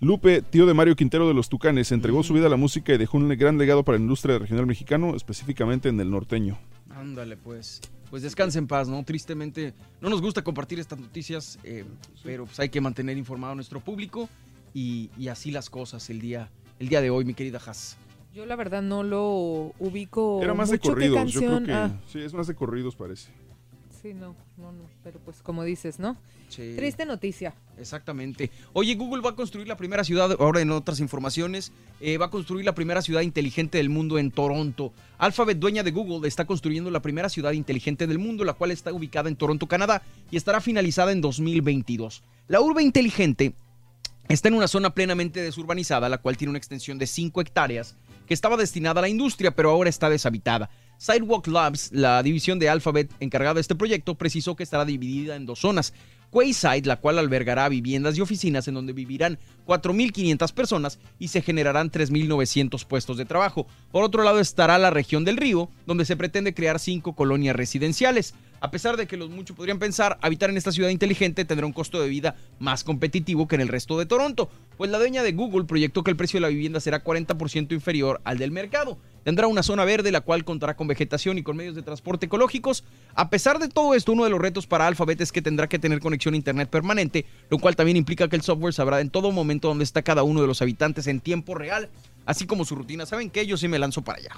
S3: Lupe, tío de Mario Quintero de los Tucanes, entregó su vida a la música y dejó un gran legado para la industria regional mexicano, específicamente en el norteño.
S2: Ándale, pues. Pues descanse en paz, ¿no? Tristemente, no nos gusta compartir estas noticias, eh, pero pues hay que mantener informado a nuestro público y, y así las cosas el día, el día de hoy, mi querida Haas.
S12: Yo la verdad no lo ubico
S3: Era más de
S12: mucho qué
S3: corridos, yo creo
S12: canción-
S3: que...
S12: ah,
S3: Sí, es más de corridos parece.
S12: sí, no, no, no, pero pues como dices, ¿no?
S2: Sí.
S12: Triste noticia.
S2: Exactamente. Oye, Google va a construir la primera ciudad, ahora en otras informaciones, eh, va a construir la primera ciudad inteligente del mundo en Toronto. Alphabet, dueña de Google, está construyendo la primera ciudad inteligente del mundo, la cual está ubicada en Toronto, Canadá, y estará finalizada en 2022. La urbe inteligente está en una zona plenamente desurbanizada, la cual tiene una extensión de 5 hectáreas, que estaba destinada a la industria, pero ahora está deshabitada. Sidewalk Labs, la división de Alphabet encargada de este proyecto, precisó que estará dividida en dos zonas. Quayside, la cual albergará viviendas y oficinas en donde vivirán 4.500 personas y se generarán 3.900 puestos de trabajo. Por otro lado estará la región del río, donde se pretende crear cinco colonias residenciales. A pesar de que los muchos podrían pensar, habitar en esta ciudad inteligente tendrá un costo de vida más competitivo que en el resto de Toronto, pues la dueña de Google proyectó que el precio de la vivienda será 40% inferior al del mercado. Tendrá una zona verde, la cual contará con vegetación y con medios de transporte ecológicos. A pesar de todo esto, uno de los retos para Alphabet es que tendrá que tener conexión a Internet permanente, lo cual también implica que el software sabrá en todo momento dónde está cada uno de los habitantes en tiempo real, así como su rutina. ¿Saben qué? Yo sí me lanzo para allá.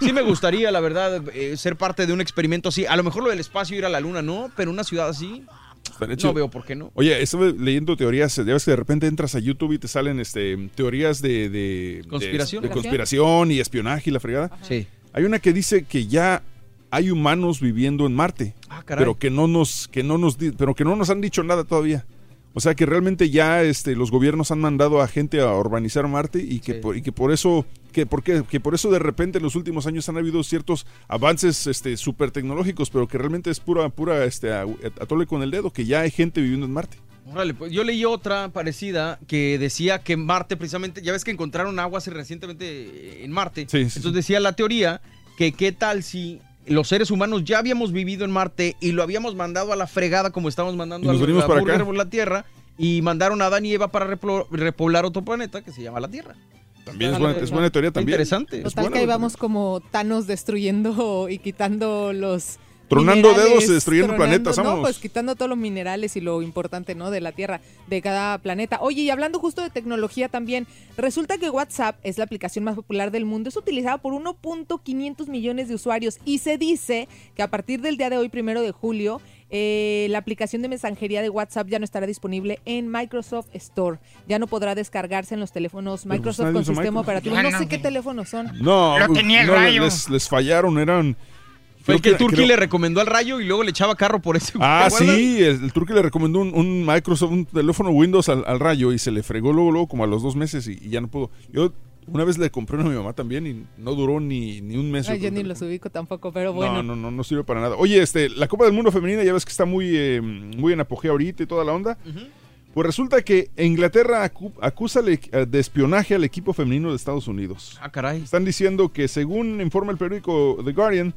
S2: Sí me gustaría, la verdad, eh, ser parte de un experimento así. A lo mejor lo del espacio, ir a la luna, no, pero una ciudad así,
S3: Estaría chido.
S2: no veo por qué no.
S3: Oye, estuve leyendo teorías, ya ves que de repente entras a YouTube y te salen este teorías de, de-
S2: ¿Conspiración?
S3: de, conspiración y espionaje y la fregada.
S2: Sí.
S3: Hay una que dice que ya hay humanos viviendo en Marte,
S2: Ah, caray.
S3: pero que no nos que no nos di- pero que no nos han dicho nada todavía. O sea que realmente ya este los gobiernos han mandado a gente a urbanizar Marte y que por, y que por eso que por qué? que por eso de repente en los últimos años han habido ciertos avances este súper tecnológicos, pero que realmente es pura pura este atole con el dedo que ya hay gente viviendo en Marte.
S2: Órale, pues yo leí otra parecida que decía que Marte precisamente, ya ves que encontraron agua hace recientemente en Marte.
S3: Sí, sí,
S2: Entonces decía la teoría que qué tal si los seres humanos ya habíamos vivido en Marte y lo habíamos mandado a la fregada como estamos mandando a
S3: venimos
S2: la
S3: para acá.
S2: por la Tierra y mandaron a Adán y Eva para repoblar otro planeta que se llama la Tierra.
S3: También es buena, es buena teoría también.
S2: Interesante.
S3: Es
S12: Total
S3: buena
S12: que ahí vamos como Thanos destruyendo y quitando los
S3: Tronando
S12: minerales,
S3: dedos y destruyendo planetas,
S12: No,
S3: vámonos.
S12: pues quitando todos los minerales y lo importante, ¿no? De la Tierra, de cada planeta. Oye, y hablando justo de tecnología también, resulta que WhatsApp es la aplicación más popular del mundo. Es utilizada por 1.500 millones de usuarios y se dice que a partir del día de hoy, primero de julio, eh, la aplicación de mensajería de WhatsApp ya no estará disponible en Microsoft Store. Ya no podrá descargarse en los teléfonos
S3: pues
S12: Microsoft con sistema
S3: Microsoft.
S12: operativo. No
S5: no,
S12: sé qué teléfonos son.
S3: No,
S5: Lo
S3: pues,
S5: tenía el
S3: no,
S5: rayo.
S3: Les, les fallaron, eran.
S2: Fue el
S3: creo
S2: que Turki
S3: creo-
S2: le recomendó al rayo y luego le echaba carro por ese.
S3: Ah, sí, el, el Turki le recomendó un, un Microsoft, un teléfono Windows al, al rayo y se le fregó luego, luego como a los dos meses y, y ya no pudo. Yo una vez le compré uno a mi mamá también y no duró ni, ni un mes.
S12: Ay,
S3: yo
S12: ni los ubico tampoco, pero bueno.
S3: No, no, no, no sirve para nada. Oye, este, la Copa del Mundo Femenina ya ves que está muy, eh, muy en apogeo ahorita y toda la onda. Pues resulta que Inglaterra acu- acusa de espionaje al equipo femenino de Estados Unidos.
S2: Ah, caray.
S3: Están diciendo que según informa el periódico The Guardian,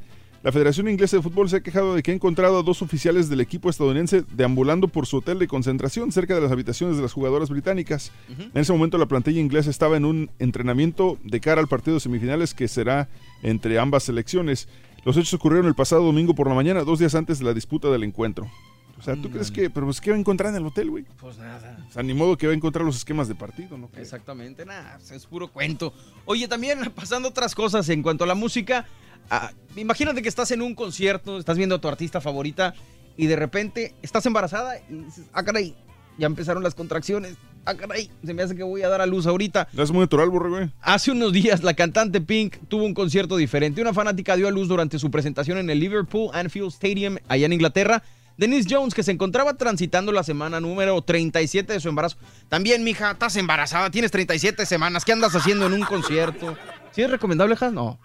S3: la Federación Inglesa de Fútbol se ha quejado de que ha encontrado a dos oficiales del equipo estadounidense deambulando por su hotel de concentración cerca de las habitaciones de las jugadoras británicas. En ese momento la plantilla inglesa estaba en un entrenamiento de cara al partido de semifinales que será entre ambas selecciones. Los hechos ocurrieron el pasado domingo por la mañana, dos días antes de la disputa del encuentro. O sea, ¿tú crees que, pero pues, qué va a encontrar en el hotel, güey?
S2: Pues nada.
S3: O sea, ni modo que va a encontrar los esquemas de partido, ¿no?
S2: Exactamente, nada, es puro cuento. Oye, también pasando otras cosas en cuanto a la música, ah, imagínate que estás en un concierto, estás viendo a tu artista favorita y de repente estás embarazada y dices, ah, caray, ya empezaron las contracciones, ah, caray, se me hace que voy a dar a luz ahorita.
S3: Es muy natural, güey.
S2: Hace unos días la cantante Pink tuvo un concierto diferente. Una fanática dio a luz durante su presentación en el Liverpool Anfield Stadium allá en Inglaterra. Denise Jones, que se encontraba transitando la semana número 37 de su embarazo. También, mija, estás embarazada, tienes 37 semanas. ¿Qué andas haciendo en un concierto? ¿Sí es recomendable, hija? No.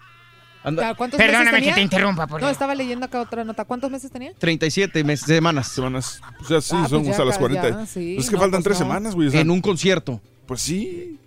S2: Anda-
S12: ¿Cuántos
S5: Perdóname
S12: meses
S5: que
S12: tenía?
S5: te interrumpa, por
S12: No, estaba leyendo acá otra nota. ¿Cuántos meses tenía?
S2: 37 mes- semanas.
S3: Semanas. O sea, sí,
S12: Ah,
S3: son
S12: pues ya
S3: hasta las
S12: acá,
S3: 40.
S12: ya, sí,
S3: Pues es que
S12: no,
S3: faltan
S12: pues
S3: tres
S12: no.
S3: semanas, güey. o sea,
S2: En un concierto.
S3: Pues sí.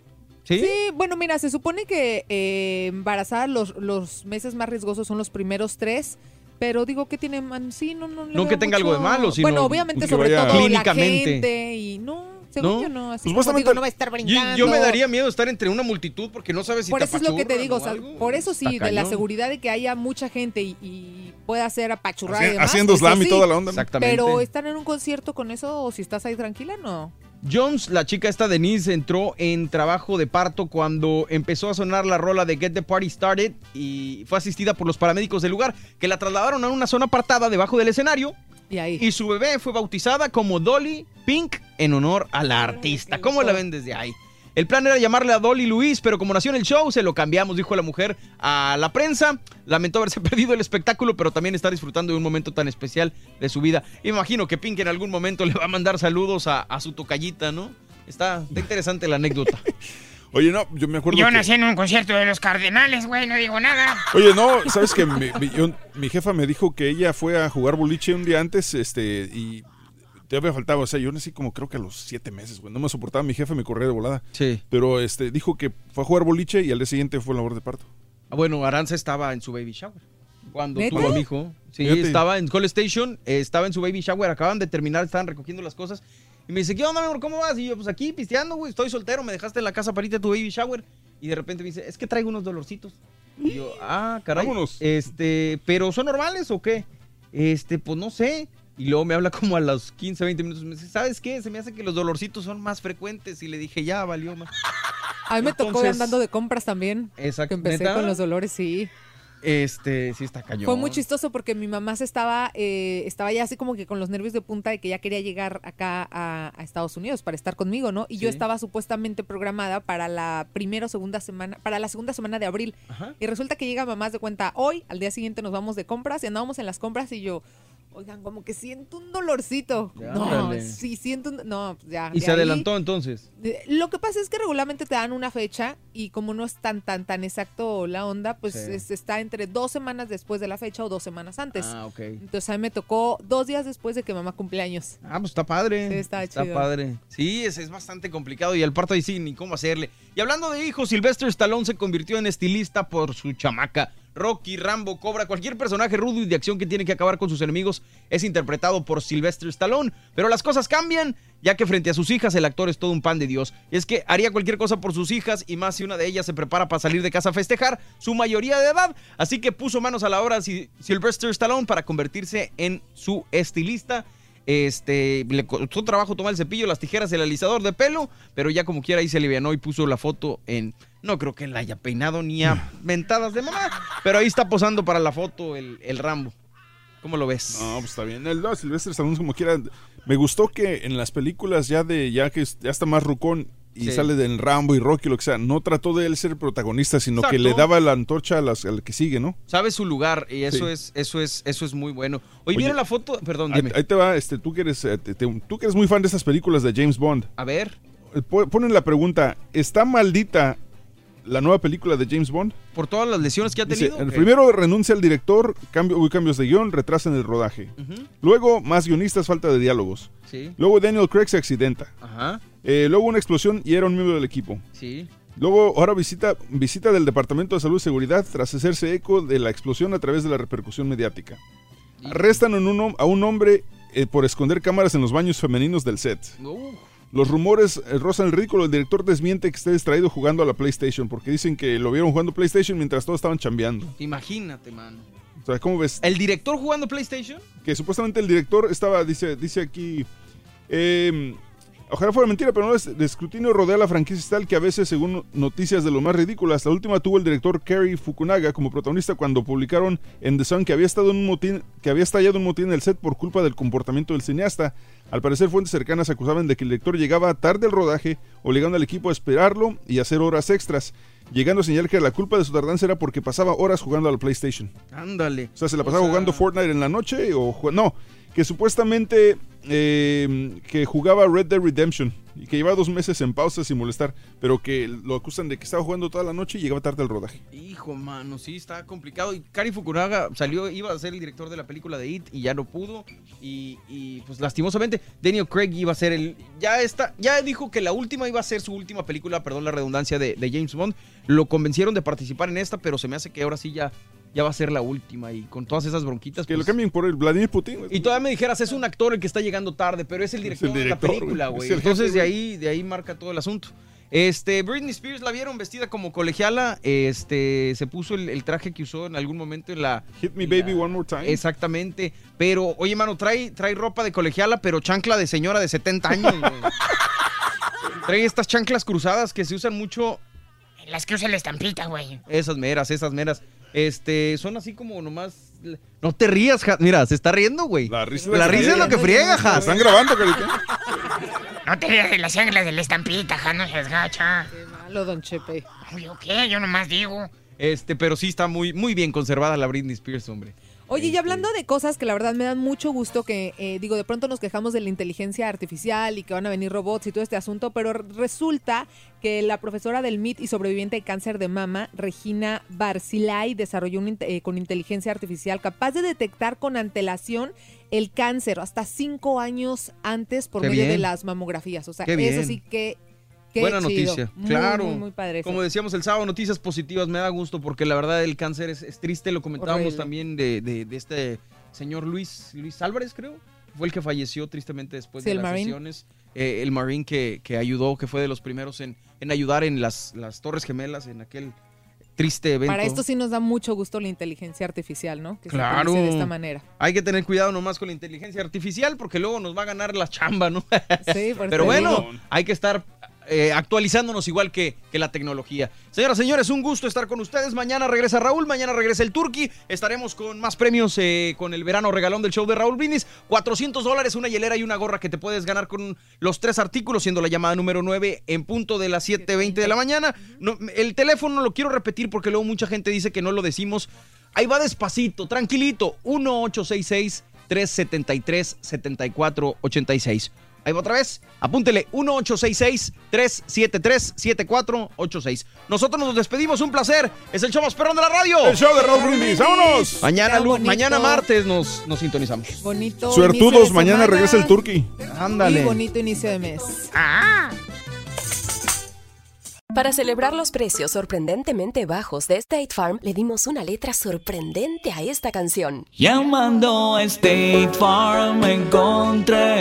S2: ¿Sí?
S12: Sí, bueno, mira, se supone que eh, embarazada los, los meses más riesgosos son los primeros tres. Pero digo que tiene, man- sí, no, no. le
S2: No que tenga algo de
S12: mucho-
S2: malo, sino
S12: Bueno, obviamente,
S3: que
S12: sobre
S3: vaya-
S12: todo
S2: Clínicamente.
S12: la gente y no, según
S2: ¿No?
S12: yo no. Así
S3: Pues
S12: como
S3: supuestamente-
S12: digo, no va a estar brincando.
S2: yo me daría miedo estar entre una multitud porque no sabes si
S12: Por
S2: te
S12: eso es lo que te digo,
S2: o
S12: sea, por eso sí,
S2: Está
S12: de la seguridad de que haya mucha gente y, y pueda ser apachurrada
S3: Haci-
S12: y demás.
S3: haciendo
S12: eso
S3: slam y
S12: sí.
S3: toda la onda.
S2: Exactamente.
S12: Pero estar en un concierto con eso, o si estás ahí tranquila, no.
S2: Jones, la chica esta Denise, entró en trabajo de parto cuando empezó a sonar la rola de Get the Party Started y fue asistida por los paramédicos del lugar que la trasladaron a una zona apartada debajo del escenario
S12: Y ahí.
S2: y su bebé fue bautizada como Dolly Pink en honor a la artista. ¿Cómo la ven desde ahí? El plan era llamarle a Dolly Luis, pero como nació en el show, se lo cambiamos, dijo la mujer a la prensa. Lamentó haberse perdido el espectáculo, pero también está disfrutando de un momento tan especial de su vida. Imagino que Pink en algún momento le va a mandar saludos a, a su tocallita, ¿no? Está, está interesante la anécdota.
S3: Oye, no, yo me acuerdo
S5: Yo
S3: que-
S5: nací en un concierto de los Cardenales, güey, no digo nada.
S3: Oye, no, sabes que mi, mi- yo- mi jefa me dijo que ella fue a jugar boliche un día antes, este, y Todavía faltaba, o sea, yo nací como creo que a los siete meses, güey. No me soportaba, mi jefe me corría de volada.
S2: Sí.
S3: Pero este, dijo que fue a jugar boliche y al día siguiente fue labor de parto.
S2: Ah, Bueno, Aranza estaba en su baby shower. Cuando
S3: ¿Neta?
S2: tuvo a mi hijo. Sí,
S3: Fíjate.
S2: estaba en Call Station, eh, estaba en su baby shower, acaban de terminar, estaban recogiendo las cosas. Y me dice, ¿qué onda, mi amor? ¿Cómo vas? Y yo, pues aquí pisteando, güey, estoy soltero, me dejaste en la casa para irte a tu baby shower. Y de repente me dice, es que traigo unos dolorcitos. Y yo, ah, caray.
S3: Vámonos.
S2: Este, ¿pero son normales o qué? Este, pues no sé. Y luego me habla como a los 15, 20 minutos. Me dice, ¿sabes qué? Se me hace que los dolorcitos son más frecuentes. Y le dije, ya, valió más.
S12: A mí me tocó andando de compras también.
S2: Exacto.
S12: Que empecé
S2: ¿Neta?
S12: con los dolores, sí.
S2: Este, sí está cañón.
S12: Fue muy chistoso porque mi mamá se estaba, eh, estaba ya así como que con los nervios de punta de que ya quería llegar acá a, a Estados Unidos para estar conmigo, ¿no? Y yo estaba supuestamente programada para la primera o segunda semana, para la segunda semana de abril. Y resulta que llega mamá de cuenta hoy, al día siguiente nos vamos de compras y andábamos en las compras y yo, oigan, como que siento un dolorcito.
S2: Ya,
S12: no, sí, siento un... No, pues ya.
S2: Y se
S12: ahí-
S2: adelantó entonces.
S12: Lo que pasa es que regularmente te dan una fecha y como no es tan tan tan exacto la onda, pues
S2: Sí.
S12: es- está entre dos semanas después de la fecha o dos semanas antes.
S2: Ah, ok.
S12: Entonces a mí me tocó dos días después de que mamá cumpleaños.
S2: Ah, pues está padre.
S12: Sí, está
S2: Está
S12: chido.
S2: padre. Sí, es, es bastante complicado y el parto ahí sí, ni cómo hacerle. Y hablando de hijos, Sylvester Stallone se convirtió en estilista por su chamaca. Rocky, Rambo, Cobra, cualquier personaje rudo y de acción que tiene que acabar con sus enemigos es interpretado por Sylvester Stallone. Pero las cosas cambian, ya que frente a sus hijas el actor es todo un pan de Dios. Y es que haría cualquier cosa por sus hijas y más si una de ellas se prepara para salir de casa a festejar su mayoría de edad. Así que puso manos a la obra Sy- Sylvester Stallone para convertirse en su estilista. Este, le costó trabajo tomar el cepillo, las tijeras, el alisador de pelo, pero ya como quiera ahí se alivianó y puso la foto en... No creo que la haya peinado ni a mentadas de mamá, pero ahí está posando para la foto el, el Rambo. ¿Cómo lo ves?
S3: No, pues está bien. El no, Silvestre Stallone como quiera. Me gustó que en las películas ya de ya que ya está más rucón y
S2: Sí.
S3: sale del Rambo y Rocky lo que sea, no trató de él ser protagonista, sino que le daba la antorcha a las- al que sigue, ¿no?
S2: Sabe su lugar y eso
S3: Sí.
S2: es eso es eso es muy bueno. Oye, ¿vieron la foto? Perdón,
S3: Ahí,
S2: dime.
S3: ahí te va, este, tú que eres, eh, te- te- tú que eres muy fan de estas películas de James Bond.
S2: A ver.
S3: Eh, po- Ponen la pregunta, ¿está maldita la nueva película de James Bond?
S2: Por todas las lesiones que ha
S3: Dice,
S2: tenido.
S3: el
S2: Ok.
S3: primero renuncia el director, cambio, hubo cambios de guion, retrasan el rodaje. Luego, más guionistas, falta de diálogos.
S2: Sí.
S3: Luego Daniel Craig se accidenta.
S2: Ajá.
S3: Eh, luego una explosión y era un miembro del equipo.
S2: Sí.
S3: Luego, ahora visita, visita del Departamento de Salud y Seguridad tras hacerse eco de la explosión a través de la repercusión mediática. Arrestan en un hom- a un hombre eh, por esconder cámaras en los baños femeninos del set. Los rumores eh, rozan el ridículo. El director desmiente que esté distraído jugando a la PlayStation porque dicen que lo vieron jugando PlayStation mientras todos estaban chambeando.
S2: Imagínate, mano.
S3: O sea, ¿cómo ves?
S2: ¿El director jugando PlayStation?
S3: que supuestamente el director estaba, dice, dice aquí, eh, ojalá fuera mentira, pero no es, el escrutinio rodea la franquicia es tal que a veces, según noticias de lo más ridículas, la última tuvo el director Kerry Fukunaga como protagonista cuando publicaron en The Sun que había estado en un motín, que había estallado un motín en el set por culpa del comportamiento del cineasta. Al parecer, fuentes cercanas acusaban de que el director llegaba tarde al rodaje, obligando al equipo a esperarlo y hacer horas extras, llegando a señalar que la culpa de su tardanza era porque pasaba horas jugando a la PlayStation.
S2: Ándale.
S3: O sea, se la pasaba jugando Fortnite en la noche o no, que supuestamente eh, que jugaba Red Dead Redemption y que llevaba dos meses en pausa sin molestar, pero que lo acusan de que estaba jugando toda la noche y llegaba tarde al rodaje.
S2: Hijo, mano, sí, está complicado. Y Kari Fukunaga salió, iba a ser el director de la película de It y ya no pudo. Y, pues lastimosamente, Daniel Craig iba a ser el. Ya está, ya dijo que la última iba a ser su última película, perdón la redundancia, de James Bond. Lo convencieron de participar en esta, pero se me hace que ahora sí ya, ya va a ser la última. Y con todas esas bronquitas.
S3: Que lo
S2: pues-
S3: cambien por el Vladimir Putin. güey.
S2: y todavía me dijeras, es un actor el que está llegando tarde, pero es el director,
S3: director,
S2: de la película,
S3: güey.
S2: Entonces
S3: jefe,
S2: de ahí, de ahí marca todo el asunto. Este, Britney Spears la vieron vestida como colegiala, este, se puso el, el traje que usó en algún momento en la...
S3: Hit me baby one more time.
S2: Exactamente, pero, oye, mano, trae, trae ropa de colegiala, pero chancla de señora de 70 años, güey. Trae estas chanclas cruzadas que se usan mucho
S5: Las que usa la estampita, güey.
S2: esas meras, esas meras. Este, son así como nomás. No te rías, Ja- Mira, se está riendo, güey. La
S3: risa,
S2: la risa es lo que friega, Has.
S3: Están grabando, carita.
S5: No te rías de las sangre de la estampita, ja, no seas gacha.
S12: Malo, don Chepe.
S5: ¿Yo qué? Yo nomás digo.
S2: Este, pero sí está muy, muy bien conservada la Britney Spears, hombre.
S12: Oye, y hablando de cosas que la verdad me dan mucho gusto, que eh, digo, de pronto nos quejamos de la inteligencia artificial y que van a venir robots y todo este asunto, pero resulta que la profesora del MIT y sobreviviente de cáncer de mama, Regina Barcilay, desarrolló un, eh, con inteligencia artificial capaz de detectar con antelación el cáncer hasta cinco años antes por
S2: Qué
S12: medio de las mamografías. O sea,
S2: Qué
S12: eso
S2: bien.
S12: sí que... qué
S2: Buena
S12: chido.
S2: noticia,
S12: Muy,
S2: claro.
S12: Muy, muy padre eso.
S2: Como decíamos el sábado, noticias positivas, me da gusto porque la verdad el cáncer es, es triste, lo comentábamos
S12: Horrible.
S2: también de, de- de este señor Luis, Luis Álvarez, creo, fue el que falleció tristemente después
S12: Sí,
S2: de las
S12: Marine.
S2: sesiones. Eh, el Marine que, que ayudó, que fue de los primeros en, en ayudar en las, las Torres Gemelas, en aquel triste evento.
S12: Para esto sí nos da mucho gusto la inteligencia artificial, ¿no? Que
S2: Claro.
S12: se de esta manera.
S2: Hay que tener cuidado nomás con la inteligencia artificial porque luego nos va a ganar la chamba, ¿no?
S12: Sí, por
S2: Pero bueno,
S12: digo.
S2: hay que estar eh, actualizándonos igual que, la tecnología. Señoras, señores, un gusto estar con ustedes. Mañana regresa Raúl, mañana regresa el Turqui. Estaremos con más premios eh, con el verano regalón del show de Raúl Brindis. 400 dólares, una hielera y una gorra que te puedes ganar con los tres artículos, siendo la llamada número 9 en punto de las 7.20 de la mañana. El teléfono lo quiero repetir porque luego mucha gente dice que no lo decimos. Ahí va despacito, tranquilito. 1866 373 7486. Ahí va otra vez. Apúntele 1866-373-7486. Nosotros nos despedimos. Un placer. Es el show más perrón de la radio.
S3: El show de Raúl Brindis. ¡Vámonos!
S2: Mañana, mañana martes nos, nos sintonizamos.
S12: Bonito.
S3: Suertudos, mañana
S12: semana
S3: regresa el Turqui.
S2: Ándale.
S12: Y bonito inicio de mes.
S62: Para celebrar los precios sorprendentemente bajos de State Farm, le dimos una letra sorprendente a esta canción.
S63: Llamando a State Farm encontré